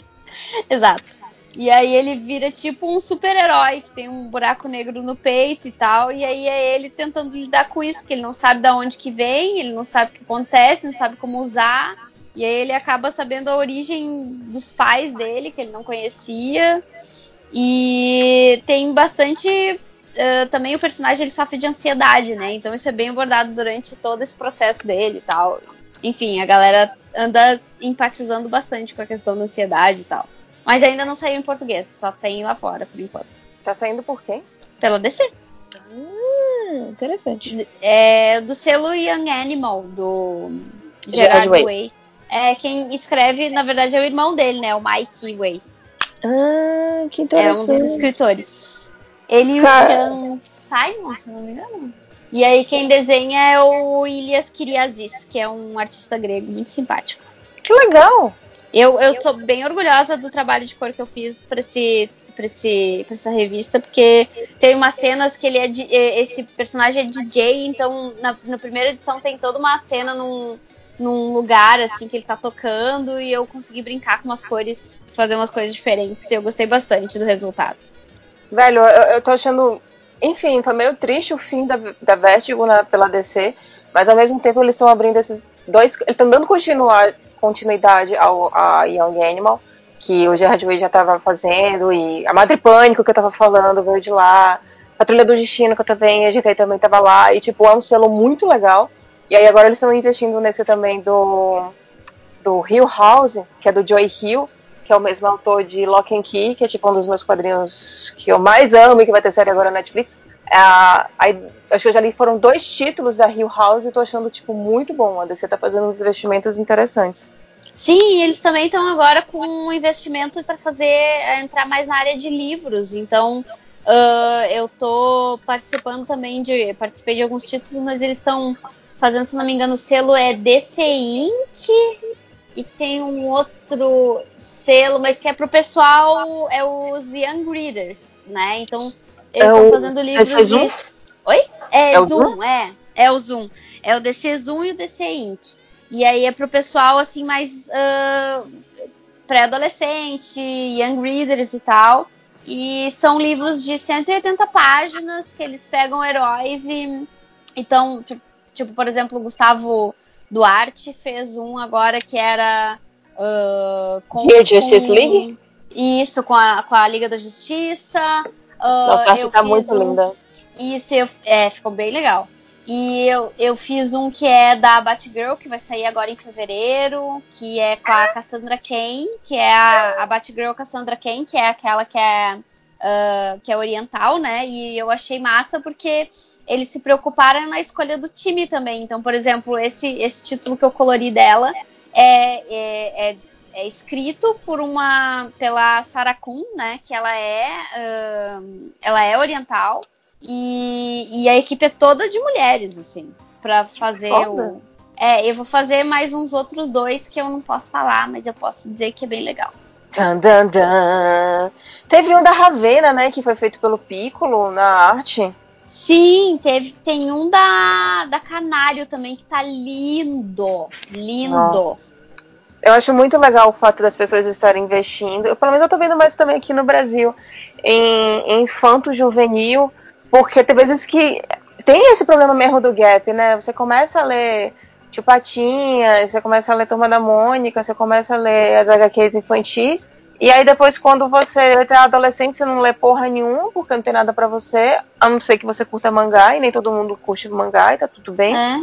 Exato. E aí ele vira tipo um super-herói que tem um buraco negro no peito e tal. E aí é ele tentando lidar com isso, porque ele não sabe de onde que vem, ele não sabe o que acontece, não sabe como usar. E aí ele acaba sabendo a origem dos pais dele, que ele não conhecia. E tem bastante. Uh, também o personagem ele sofre de ansiedade, né? Então isso é bem abordado durante todo esse processo dele e tal. Enfim, a galera anda empatizando bastante com a questão da ansiedade e tal. Mas ainda não saiu em português, só tem lá fora por enquanto. Tá saindo por quem? Pela DC. Hum, interessante. É do selo Young Animal, do Gerard Gerard Way. Way. É, quem escreve, na verdade, é o irmão dele, né? O Mike Way. Ah, que É interessante. um dos escritores. Ele e o. Sean Simon, se não me engano. E aí quem desenha é o Ilias Kyriazis, que é um artista grego muito simpático. Que legal! Eu, eu tô bem orgulhosa do trabalho de cor que eu fiz pra, esse, pra essa revista, porque tem umas cenas que ele é, de- é- esse personagem é DJ, então na, na primeira edição tem toda uma cena num, num lugar assim que ele tá tocando e eu consegui brincar com umas cores, fazer umas coisas diferentes. Eu gostei bastante do resultado. Velho, eu, eu tô achando. Enfim, foi meio triste o fim da, da Vertigo na- pela DC, mas ao mesmo tempo eles estão abrindo esses dois. Estão dando continuar, continuidade ao a Young Animal, que o Gerard Way já tava fazendo, e a Madre Pânico que eu tava falando veio de lá, a Trilha do Destino que eu também, GK também tava lá, e tipo, é um selo muito legal. E aí agora eles estão investindo nesse também do, do Hill House, que é do Joy Hill, que é o mesmo autor de Lock and Key, que é tipo um dos meus quadrinhos que eu mais amo e que vai ter série agora na Netflix. Aí, acho que eu já li foram dois títulos da Hill House e tô achando tipo muito bom. A DC tá fazendo uns investimentos interessantes. Sim, eles também estão agora com um investimento para fazer é, entrar mais na área de livros. Então, ah, eu tô participando também de. Participei de alguns títulos, mas eles estão fazendo, se não me engano, o selo é DC Inc. E tem um outro selo, mas que é pro pessoal, é os Young Readers, né? Então, eles É estão fazendo livros DC Zoom? de. Oi? É, É o Zoom, Zoom? é. É o Zoom. É o DC Zoom e o DC Inc. E aí é pro pessoal, assim, mais ah, pré-adolescente, young readers e tal. E são livros de 180 páginas que eles pegam heróis e. Então, ti- tipo, por exemplo, o Gustavo Duarte fez um agora que era. ah, com, é Justice com- League? Isso, com a, com a Liga da Justiça. Ah, Nossa, essa eu tá fiz muito um- linda. isso, eu, é, ficou bem legal. E eu, eu fiz um que é da Batgirl, que vai sair agora em fevereiro, que é com a Cassandra Cain, que é a, a Batgirl Cassandra Cain, que é aquela que é, ah, que é oriental, né? E eu achei massa porque eles se preocuparam na escolha do time também. Então, por exemplo, esse, esse título que eu colori dela é, é, é, é escrito por uma pela Sarah Kuhn, né? Que ela é, ah, ela é oriental. E, e a equipe é toda de mulheres, assim, pra fazer o. É, eu vou fazer mais uns outros dois que eu não posso falar, mas eu posso dizer que é bem legal. Tan, dan, dan. Teve um da Ravena, né? Que foi feito pelo Piccolo na arte. Sim, teve, tem um da, da Canário também que tá lindo. Lindo. Nossa. Eu acho muito legal o fato das pessoas estarem investindo. Eu, pelo menos eu tô vendo mais também aqui no Brasil em, em infanto juvenil, porque tem vezes que tem esse problema mesmo do gap, né? Você começa a ler Tio Patinha, você começa a ler Turma da Mônica, você começa a ler as HQs infantis, e aí depois quando você é adolescente, você não lê porra nenhuma, porque não tem nada pra você, a não ser que você curta mangá, e nem todo mundo curte mangá, e tá tudo bem. É.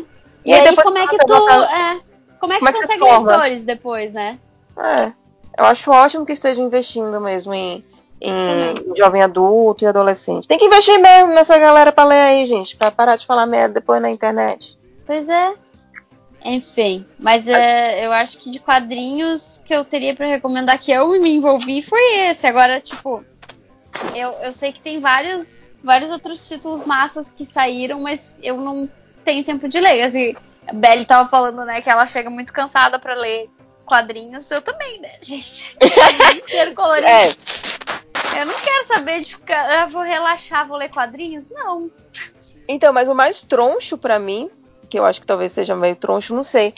E, E aí aí, depois como é que tu. volta- É, como é que Como é que consegue leitores depois, né? É. Eu acho ótimo que esteja investindo mesmo em, em jovem adulto e adolescente. Tem que investir mesmo nessa galera pra ler aí, gente, pra parar de falar merda depois na internet. Pois é. Enfim, mas é, eu acho que de quadrinhos que eu teria pra recomendar que eu me envolvi foi esse. Agora, tipo, eu, eu sei que tem vários, vários outros títulos massas que saíram, mas eu não tenho tempo de ler. Assim, a Belly tava falando, né, que ela chega muito cansada pra ler quadrinhos. Eu também, né, gente? Inteiro colorido. É. Eu não quero saber de ficar. Eu vou relaxar, vou ler quadrinhos? Não. Então, mas o mais troncho pra mim, que eu acho que talvez seja meio troncho, não sei.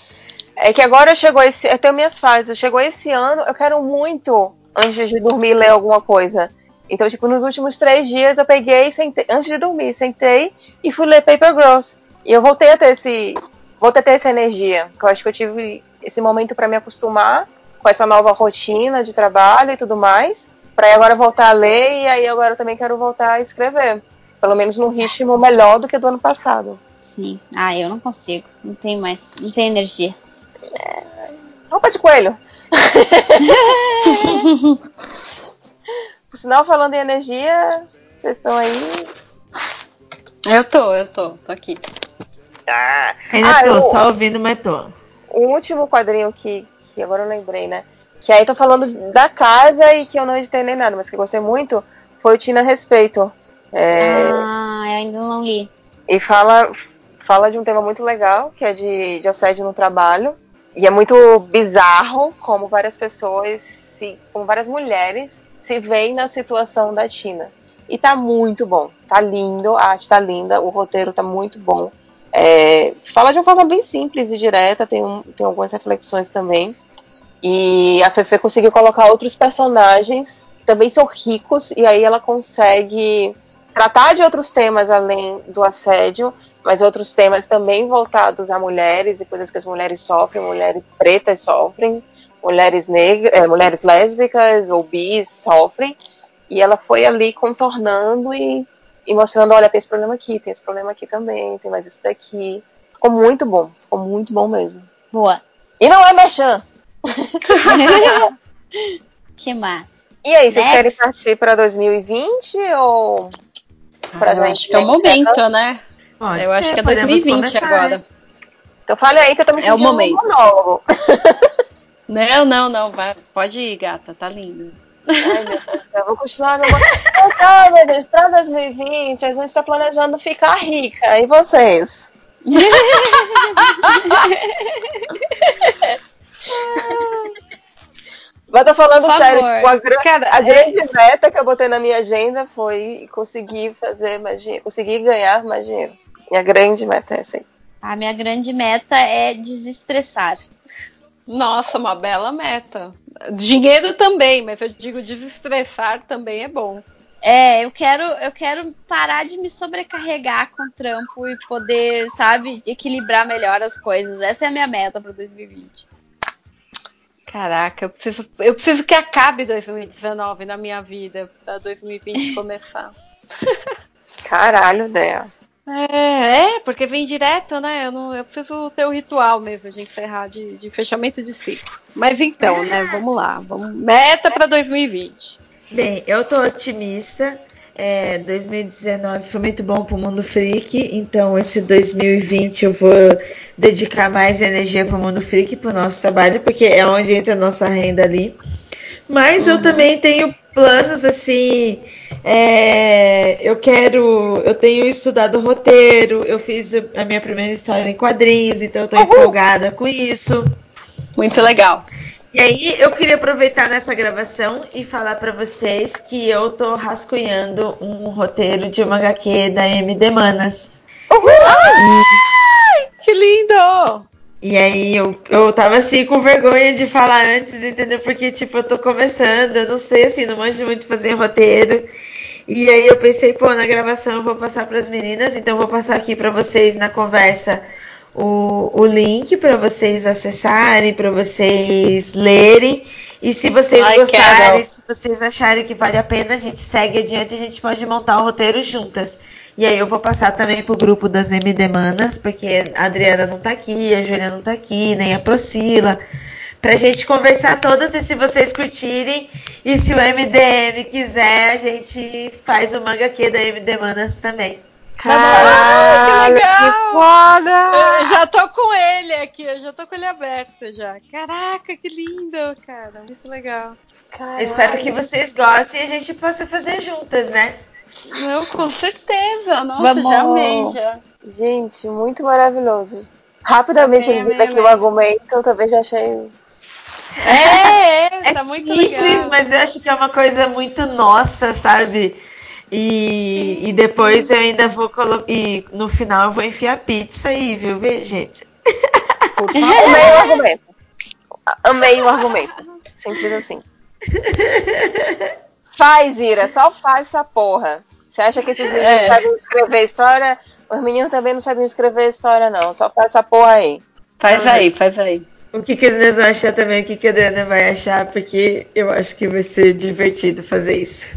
É que agora chegou esse. Eu tenho minhas fases. Chegou esse ano, eu quero muito, antes de dormir, ler alguma coisa. Então, tipo, nos últimos três dias eu peguei, sentei, antes de dormir, sentei e fui ler Paper Girls. E eu voltei a ter esse. Voltei a ter essa energia. Que eu acho que eu tive esse momento pra me acostumar com essa nova rotina de trabalho e tudo mais. Pra aí agora voltar a ler e aí agora eu também quero voltar a escrever. Pelo menos num ritmo melhor do que do ano passado. Sim. Ah, eu não consigo. Não tenho mais. Não tenho energia. Roupa de coelho. Por sinal, falando em energia, vocês estão aí. Eu tô, eu tô, tô aqui. Ah, Ainda ah, tô, eu- só ouvindo, mas tô. o último quadrinho que, que agora eu lembrei, né? Que aí tô falando da casa e que eu não editei nem nada, mas que eu gostei muito, foi o Tina Respeito. É, Ah, eu ainda não li. E fala, fala de um tema muito legal, que é de, de assédio no trabalho. E é muito bizarro como várias pessoas, se, como várias mulheres se veem na situação da Tina. E tá muito bom, tá lindo, a arte tá linda, o roteiro tá muito bom. É, fala de uma forma bem simples e direta, tem, um- tem algumas reflexões também. E a Fefe conseguiu colocar outros personagens que também são ricos, e aí ela consegue tratar de outros temas além do assédio, mas outros temas também voltados a mulheres e coisas que as mulheres sofrem, mulheres pretas sofrem, mulheres negras, eh, mulheres lésbicas ou bis sofrem. E ela foi ali contornando e, e mostrando, olha, tem esse problema aqui, tem esse problema aqui também, tem mais isso daqui. Ficou muito bom, ficou muito bom mesmo. Boa. E não é merchan. que massa. E aí, vocês Next. querem partir para 2020 ou pra eu acho que é o momento, né? Pode eu acho ser, que é podemos 2020 começar, agora. Então fale aí que eu tô me É o sentindo momento. um monólogo. Não, não, não. Vai, pode ir, gata. Tá lindo. Ai, meu Deus eu vou continuar meu Então, meu Deus, pra 2020 a gente tá planejando ficar rica. E vocês? Mas tô falando sério, tipo, a, gra- Cara, a é- grande meta que eu botei na minha agenda foi conseguir fazer mais dinheiro, conseguir ganhar mais dinheiro. Minha grande meta é essa aí. A minha grande meta é desestressar. Nossa, uma bela meta. Dinheiro também, mas eu digo desestressar também é bom. É, eu quero, eu quero parar de me sobrecarregar com o trampo e poder, sabe, equilibrar melhor as coisas. Essa é a minha meta para 2020. Caraca, eu preciso, eu preciso que acabe 2019 na minha vida, pra 2020 começar. Caralho, Dea. É, é, porque vem direto, né? Eu, não, eu preciso ter o ritual mesmo de encerrar, de, de fechamento de ciclo. Mas então, né? Vamos lá. Vamos, meta pra 2020. Bem, eu tô otimista. É, 2019 foi muito bom pro mundo freak, então esse 2020 eu vou dedicar mais energia pro mundo freak, pro nosso trabalho, porque é onde entra a nossa renda ali. Mas eu também tenho planos assim. é, eu quero. Eu tenho estudado roteiro, eu fiz a minha primeira história em quadrinhos, então eu tô empolgada com isso. Muito legal. E aí eu queria aproveitar nessa gravação e falar pra vocês que eu tô rascunhando um roteiro de uma HQ da MD Manas. Que lindo! E aí eu, eu tava assim com vergonha de falar antes, entendeu? Porque, tipo, eu tô começando, eu não sei assim, não manjo muito fazer roteiro. E aí eu pensei, pô, na gravação eu vou passar pras meninas, então eu vou passar aqui pra vocês na conversa o, o link pra vocês acessarem, pra vocês lerem. E se vocês Ai, gostarem, quero. se vocês acharem que vale a pena, a gente segue adiante e a gente pode montar o roteiro juntas. E aí eu vou passar também pro grupo das MD Manas, porque a Adriana não tá aqui, a Júlia não tá aqui, nem a Procila, Pra gente conversar todas e se vocês curtirem. E se o MDM quiser, a gente faz o manga Q da MD Manas também. Ah, que legal! que foda! Eu já tô com ele aqui, eu já tô com ele aberto já. Caraca, que lindo, cara. Muito legal. Espero que vocês gostem e a gente possa fazer juntas, né? Não, com certeza. Nossa, Vamos. já amei, já. Gente, muito maravilhoso. Rapidamente Amei, eu vi amei, aqui o argumento, eu também já achei. É, é, É tá muito simples, legal. mas eu acho que é uma coisa muito nossa, sabe? E, e depois eu ainda vou colocar. E no final eu vou enfiar pizza aí, viu, vê, gente? Amei o argumento. Amei o argumento. Simples assim. Faz, Ira, só faz essa porra. Você acha que esses meninos É. sabem escrever história? Os meninos também não sabem escrever história, não. Só faz essa porra aí. Faz aí, faz aí. O que, que eles vão achar também, o que, que a Adriana vai achar, porque eu acho que vai ser divertido fazer isso.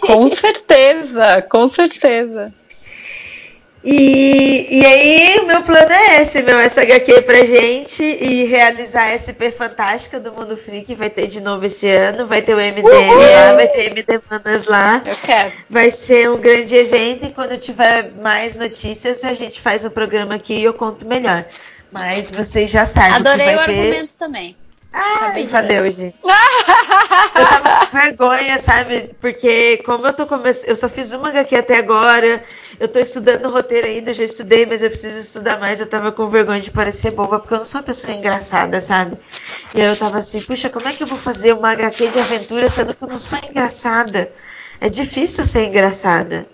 Com certeza, com certeza. E, e aí, o meu plano é esse, meu, essa HQ pra gente e realizar a SP Fantástica do Mundo Freak. Vai ter de novo esse ano, vai ter o MDM lá, vai ter MD Manas lá. Eu quero. Vai ser um grande evento e quando tiver mais notícias a gente faz o programa aqui e eu conto melhor. Mas vocês já sabem Adorei que o vai ter. argumento também. Ai, valeu, gente. Eu tava com vergonha, sabe? Porque como eu tô começando. Eu só fiz uma HQ até agora. Eu tô estudando roteiro ainda, eu já estudei, mas eu preciso estudar mais. Eu tava com vergonha de parecer boba, porque eu não sou uma pessoa engraçada, sabe? E aí eu tava assim, puxa, como é que eu vou fazer uma HQ de aventura sendo que eu não sou engraçada? É difícil ser engraçada.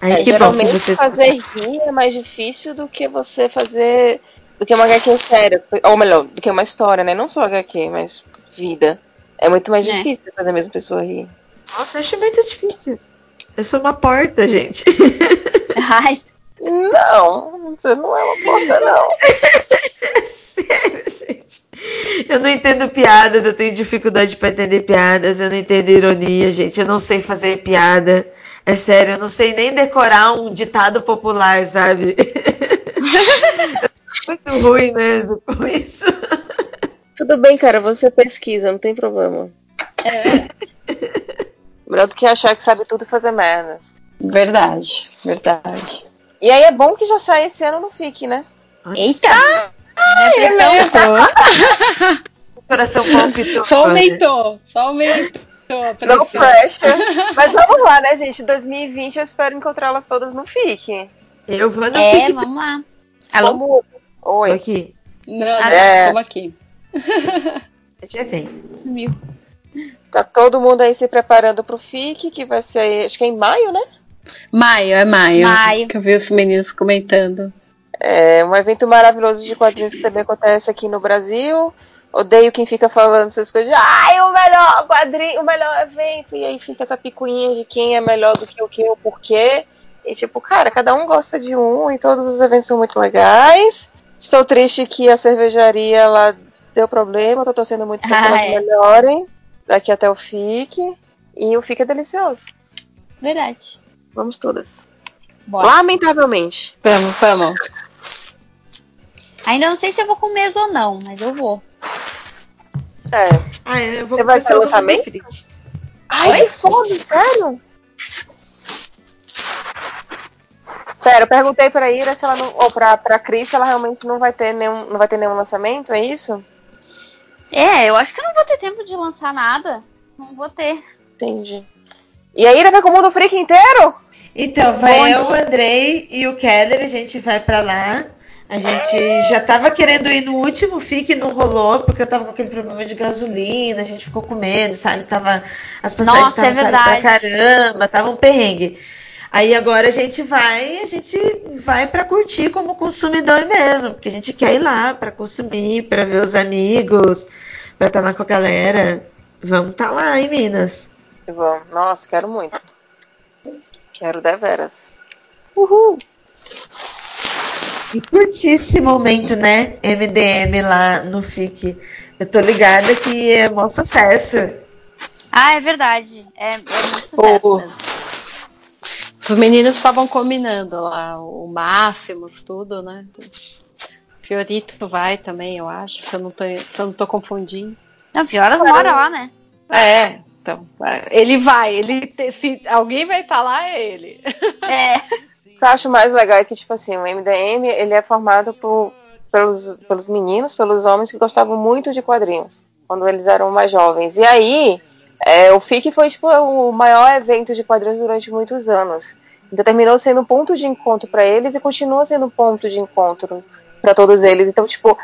Aí É, que bom que geralmente vocês. fazer rir é mais difícil do que você fazer. Do que uma HQ séria. Ou melhor, do que uma história, né? Não só HQ, mas vida. É muito mais É. difícil fazer a mesma pessoa rir. Nossa, eu acho muito difícil. Eu sou uma porta, gente. Ai, Não, você não é uma porta, não. Sério, gente. Eu não entendo piadas, eu tenho dificuldade pra entender piadas, eu não entendo ironia, gente. Eu não sei fazer piada. É sério, eu não sei nem decorar um ditado popular, sabe? Muito ruim mesmo com isso. Tudo bem, cara, você pesquisa, não tem problema. Melhor do que achar que sabe tudo e fazer merda. Verdade, verdade. E aí é bom que já sai esse ano no FIC, né? eita! Pressão aumentou. O coração palpitou. Só aumentou, só aumentou. No pressão. pressure. Mas vamos lá, né, gente? 2020 eu espero encontrá-las todas no FIC. Eu vou no É, Fique vamos lá. Alô? Vamos... Oi. aqui. Não, É. estamos aqui. Já vem. Sumiu. Tá todo mundo aí se preparando pro FIC, que vai ser, acho que é em maio, né? Maio, é maio. Maio. Que eu vi os meninos comentando. É um evento maravilhoso de quadrinhos que também acontece aqui no Brasil. Odeio quem fica falando essas coisas de ai, o melhor quadrinho, o melhor evento. E aí fica essa picuinha de quem é melhor do que o que, o porquê. E tipo, cara, cada um gosta de um e todos os eventos são muito legais. Estou triste que a cervejaria lá deu problema, tô torcendo muito para que Ah, elas é. melhorem daqui até o FIC. E o FIC é delicioso. Verdade. Vamos todas. Bora. Lamentavelmente. Vamos, vamos. Ainda não sei se eu vou com mesa ou não, mas eu vou. É. Ah, eu vou Você vai lançamento? Freak. Ai, Oi? que foda, sério? Pera, eu perguntei pra Ira se ela não. Ou pra, pra Cris se ela realmente não vai ter nenhum. Não vai ter nenhum lançamento, é isso? É, eu acho que eu não vou ter tempo de lançar nada. Não vou ter. Entendi. E a Ira vai com o mundo freak inteiro? Então, vai eu, o Andrei e o Keller, a gente vai pra lá. A gente já tava querendo ir no último FIC, não rolou, porque eu tava com aquele problema de gasolina, a gente ficou com medo, sabe? Tava, as passagens é estavam caras pra caramba, tava um perrengue. Aí agora a gente vai, a gente vai pra curtir como consumidor mesmo, porque a gente quer ir lá pra consumir, pra ver os amigos, pra estar lá com a galera. Vamos tá lá em Minas. Vamos. Nossa, quero muito. Quero deveras. Uhul! E curtir esse momento, né? MDM lá no FIC. Eu tô ligada que é maior sucesso. Ah, é verdade. É, é muito sucesso Oh. mesmo. Os meninos estavam combinando lá, o Máximos, tudo, né? Fiorito vai também, eu acho, se eu não tô, eu não tô confundindo. Não, Fioras mora lá, né? É, então, é, ele vai, ele te- se alguém vai estar lá, é ele. É. O que eu acho mais legal é que, tipo assim, o MDM ele é formado por, pelos, pelos meninos, pelos homens que gostavam muito de quadrinhos, quando eles eram mais jovens. E aí, é, o FIC foi tipo, o maior evento de quadrinhos durante muitos anos. Então terminou sendo um ponto de encontro para eles e continua sendo um ponto de encontro para todos eles. Então, tipo,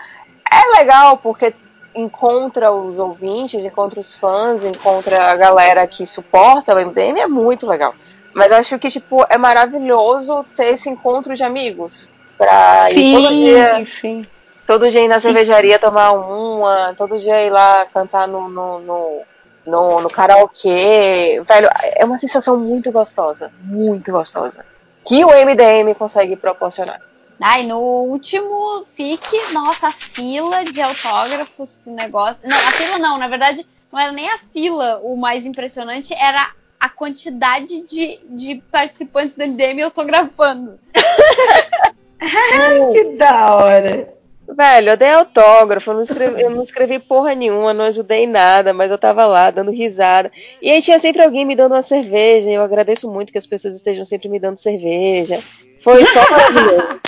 é legal porque encontra os ouvintes, encontra os fãs, encontra a galera que suporta o MDM, é muito legal. Mas acho que, tipo, é maravilhoso ter esse encontro de amigos. Pra ir todo dia, sim. todo dia ir na Sim. cervejaria tomar uma, todo dia ir lá cantar no, no, no, no, no karaokê. Velho, é uma sensação muito gostosa. Muito gostosa. Que o MDM consegue proporcionar. Ai, no último FIC, nossa, a fila de autógrafos pro negócio. Não, a fila não, na verdade, não era nem a fila o mais impressionante, era a quantidade de, de participantes do MDM autografando. que da hora. Velho, eu dei autógrafo, eu não, escrevi, eu não escrevi porra nenhuma, não ajudei em nada, mas eu tava lá dando risada. E aí tinha sempre alguém me dando uma cerveja, e eu agradeço muito que as pessoas estejam sempre me dando cerveja. Foi só maravilhoso.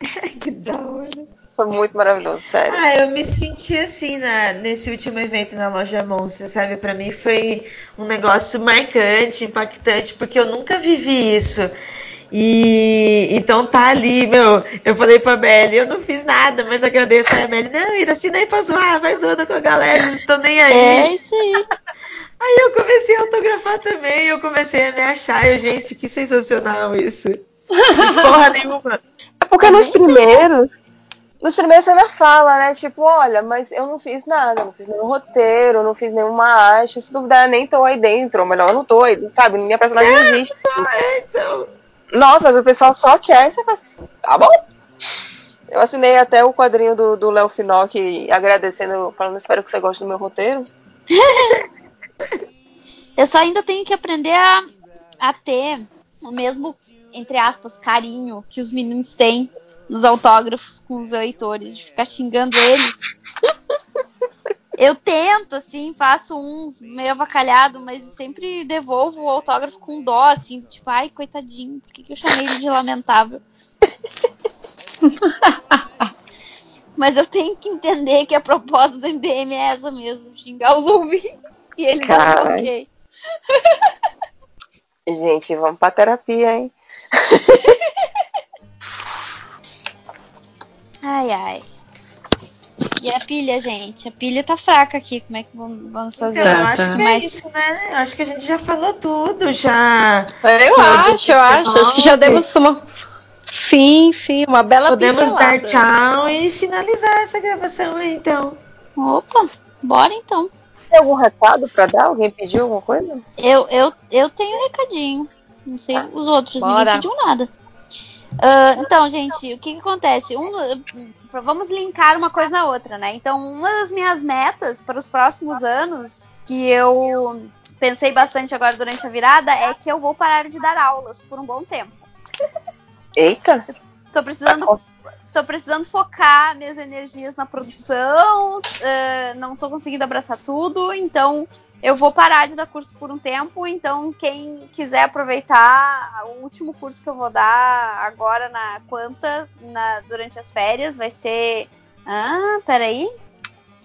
que da hora. Foi muito maravilhoso, sério. Ah, eu me senti assim na, nesse último evento na loja Monstro, sabe? Pra mim foi um negócio marcante, impactante, porque eu nunca vivi isso. E então tá ali, meu. Eu falei pra Belly, eu não fiz nada, mas agradeço a Belly. Não, Ira, assina aí pra zoar, vai zoando com a galera, eles estão nem aí. É isso aí. Aí eu comecei a autografar também, eu comecei a me achar. Eu, gente, que sensacional isso. Fiz porra nenhuma. É porque nos primeiros. Nos primeiros você ainda fala, né? Tipo, olha, mas eu não fiz nada, não fiz nenhum roteiro, não fiz nenhuma arte, se duvidar, nem tô aí dentro, ou melhor, eu não tô aí, sabe? Minha personagem não existe. É, então. Nossa, mas o pessoal só quer, você faz, tá bom? Eu assinei até o quadrinho do, Léo Finocchi agradecendo, falando, espero que você goste do meu roteiro. Eu só ainda tenho que aprender a, a ter o mesmo, entre aspas, carinho que os meninos têm nos autógrafos com os leitores, de ficar xingando eles. Eu tento, assim, faço uns meio avacalhado, mas sempre devolvo o autógrafo com dó, assim, tipo, ai, coitadinho, por que, que eu chamei ele de lamentável? mas eu tenho que entender que a proposta do MDM é essa mesmo, xingar os ouvintes. E eles acham Caralho. ok. Gente, vamos pra terapia, hein? Ai, ai. E a pilha, gente? A pilha tá fraca aqui. Como é que vamos, vamos fazer? Então, eu acho que é Mas- isso, né? Eu acho que a gente já falou tudo, já. Eu acho, eu acho. Acho que já demos uma. Sim, sim, uma bela Podemos dar pincelada. tchau e finalizar essa gravação aí, então. Opa, bora então. Tem algum recado pra dar? Alguém pediu alguma coisa? Eu, eu, eu tenho um recadinho. Não sei os outros, Bora. ninguém pediu nada. Ah, então, gente, o que, que acontece? Um, vamos linkar uma coisa na outra, né? Então, uma das minhas metas para os próximos anos, que eu pensei bastante agora durante a virada, é que eu vou parar de dar aulas por um bom tempo. Eita! Tô precisando, tô precisando focar minhas energias na produção, eh, não tô conseguindo abraçar tudo, então eu vou parar de dar curso por um tempo. Então, quem quiser aproveitar, o último curso que eu vou dar agora na Quanta, na- durante as férias, vai ser. Ah, peraí.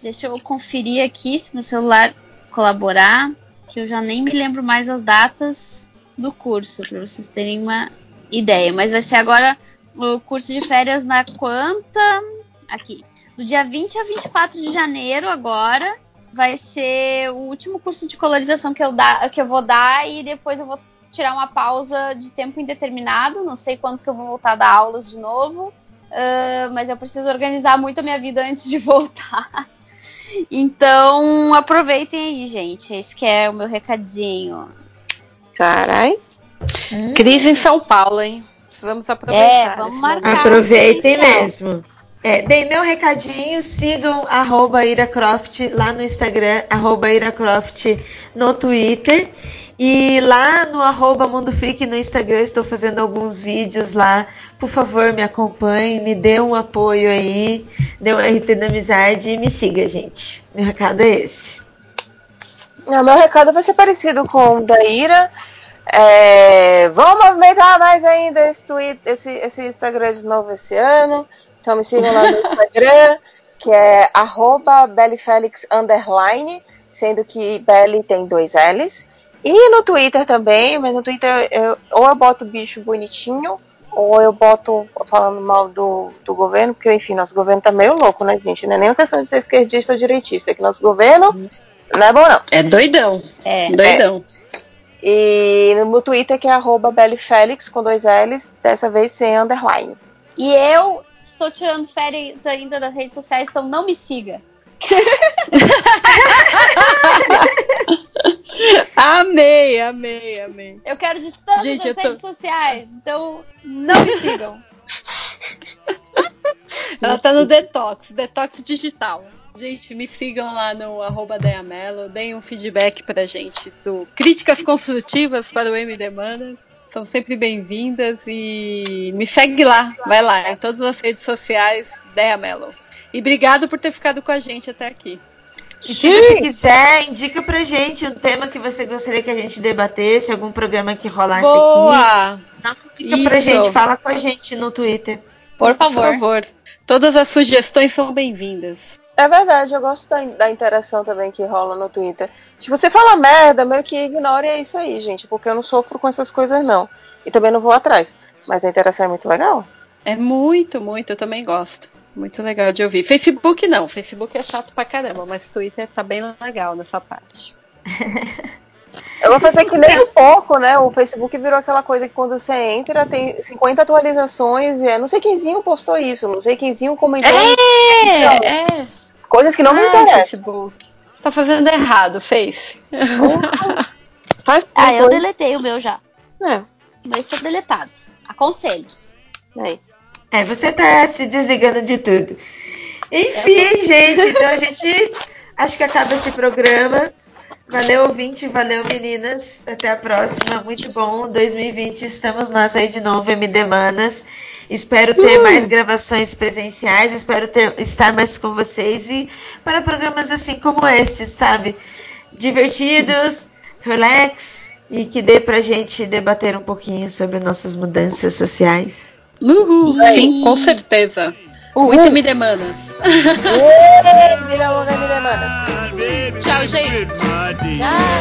Deixa eu conferir aqui se meu celular colaborar, que eu já nem me lembro mais as datas do curso, para vocês terem uma ideia. Mas vai ser agora o curso de férias na Quanta. Aqui. Do dia 20 a 24 de janeiro, agora. Vai ser o último curso de colorização que eu, dá, que eu vou dar e depois eu vou tirar uma pausa de tempo indeterminado. Não sei quando que eu vou voltar a dar aulas de novo. ah, mas eu preciso organizar muito a minha vida antes de voltar. Então aproveitem aí, gente. Esse que é o meu recadinho. Carai. Crise em São Paulo, hein? Precisamos aproveitar. É, vamos marcar. Aproveitem mesmo. É, bem, meu recadinho, sigam arroba iracroft lá no Instagram, arroba iracroft no Twitter. E lá no arroba Mundo Freak no Instagram estou fazendo alguns vídeos lá. Por favor, me acompanhe, me dê um apoio aí, dê um RT da amizade e me siga, gente. Meu recado é esse. Não, meu recado vai ser parecido com o da Ira. É, vamos movimentar mais ainda esse, tweet, esse, esse Instagram de novo esse ano. Então me sigam lá no Instagram, que é arroba bellyfelix underline, sendo que Belly tem dois L's. E no Twitter também, mas no Twitter eu, ou eu boto bicho bonitinho, ou eu boto falando mal do, do governo, porque enfim, nosso governo tá meio louco, né, gente? Não é nem uma questão de ser esquerdista ou direitista, é que nosso governo não é bom, não. É doidão. É. Doidão. E no Twitter que é arroba bellyfelix com dois L's, dessa vez sem underline. E eu estou tirando férias ainda das redes sociais, então não me siga. amei, amei, amei. Eu quero distância Gente, das eu tô- redes sociais, então não me sigam. Ela tá no detox, detox digital. Gente, me sigam lá no arroba Deamelo, deem um feedback pra gente do críticas construtivas para o MD Manas. São sempre bem-vindas e me segue lá, vai lá, em todas as redes sociais, Deamelo. E obrigado por ter ficado com a gente até aqui. E se você quiser, indica pra gente um tema que você gostaria que a gente debatesse, algum programa que rolasse Boa! aqui. Não indica pra Isso. gente, fala com a gente no Twitter. Por favor. Por favor. Todas as sugestões são bem-vindas. É verdade, eu gosto da, da interação também que rola no Twitter. Tipo, você fala merda, meio que ignora e é isso aí, gente. Porque eu não sofro com essas coisas, não. E também não vou atrás. Mas a interação é muito legal. É muito, muito, eu também gosto. Muito legal de ouvir. Facebook não, Facebook é chato pra caramba, mas Twitter tá bem legal nessa parte. Eu vou fazer que nem um pouco, né? O Facebook virou aquela coisa que quando você entra tem 50 atualizações e é, não sei quemzinho postou isso, não sei quemzinho comentou isso. É, é. Coisas que não me Ah, interessam. Facebook. Tá fazendo errado, Face. Faz Ah, eu deletei o meu já. É. O meu está deletado. Aconselho. Aí. É, você tá se desligando de tudo. Enfim, gente, então a gente acho que acaba esse programa. Valeu, ouvinte, valeu, meninas. Até a próxima. Muito bom. 2020, estamos nós aí de novo, MD Manas. Espero ter mais gravações presenciais, espero ter, estar mais com vocês e para programas assim como esse, sabe? Divertidos, relax e que dê pra gente debater um pouquinho sobre nossas mudanças sociais. Uhul, sim, com certeza. Muito me demanda. Me. Tchau, gente. Tchau.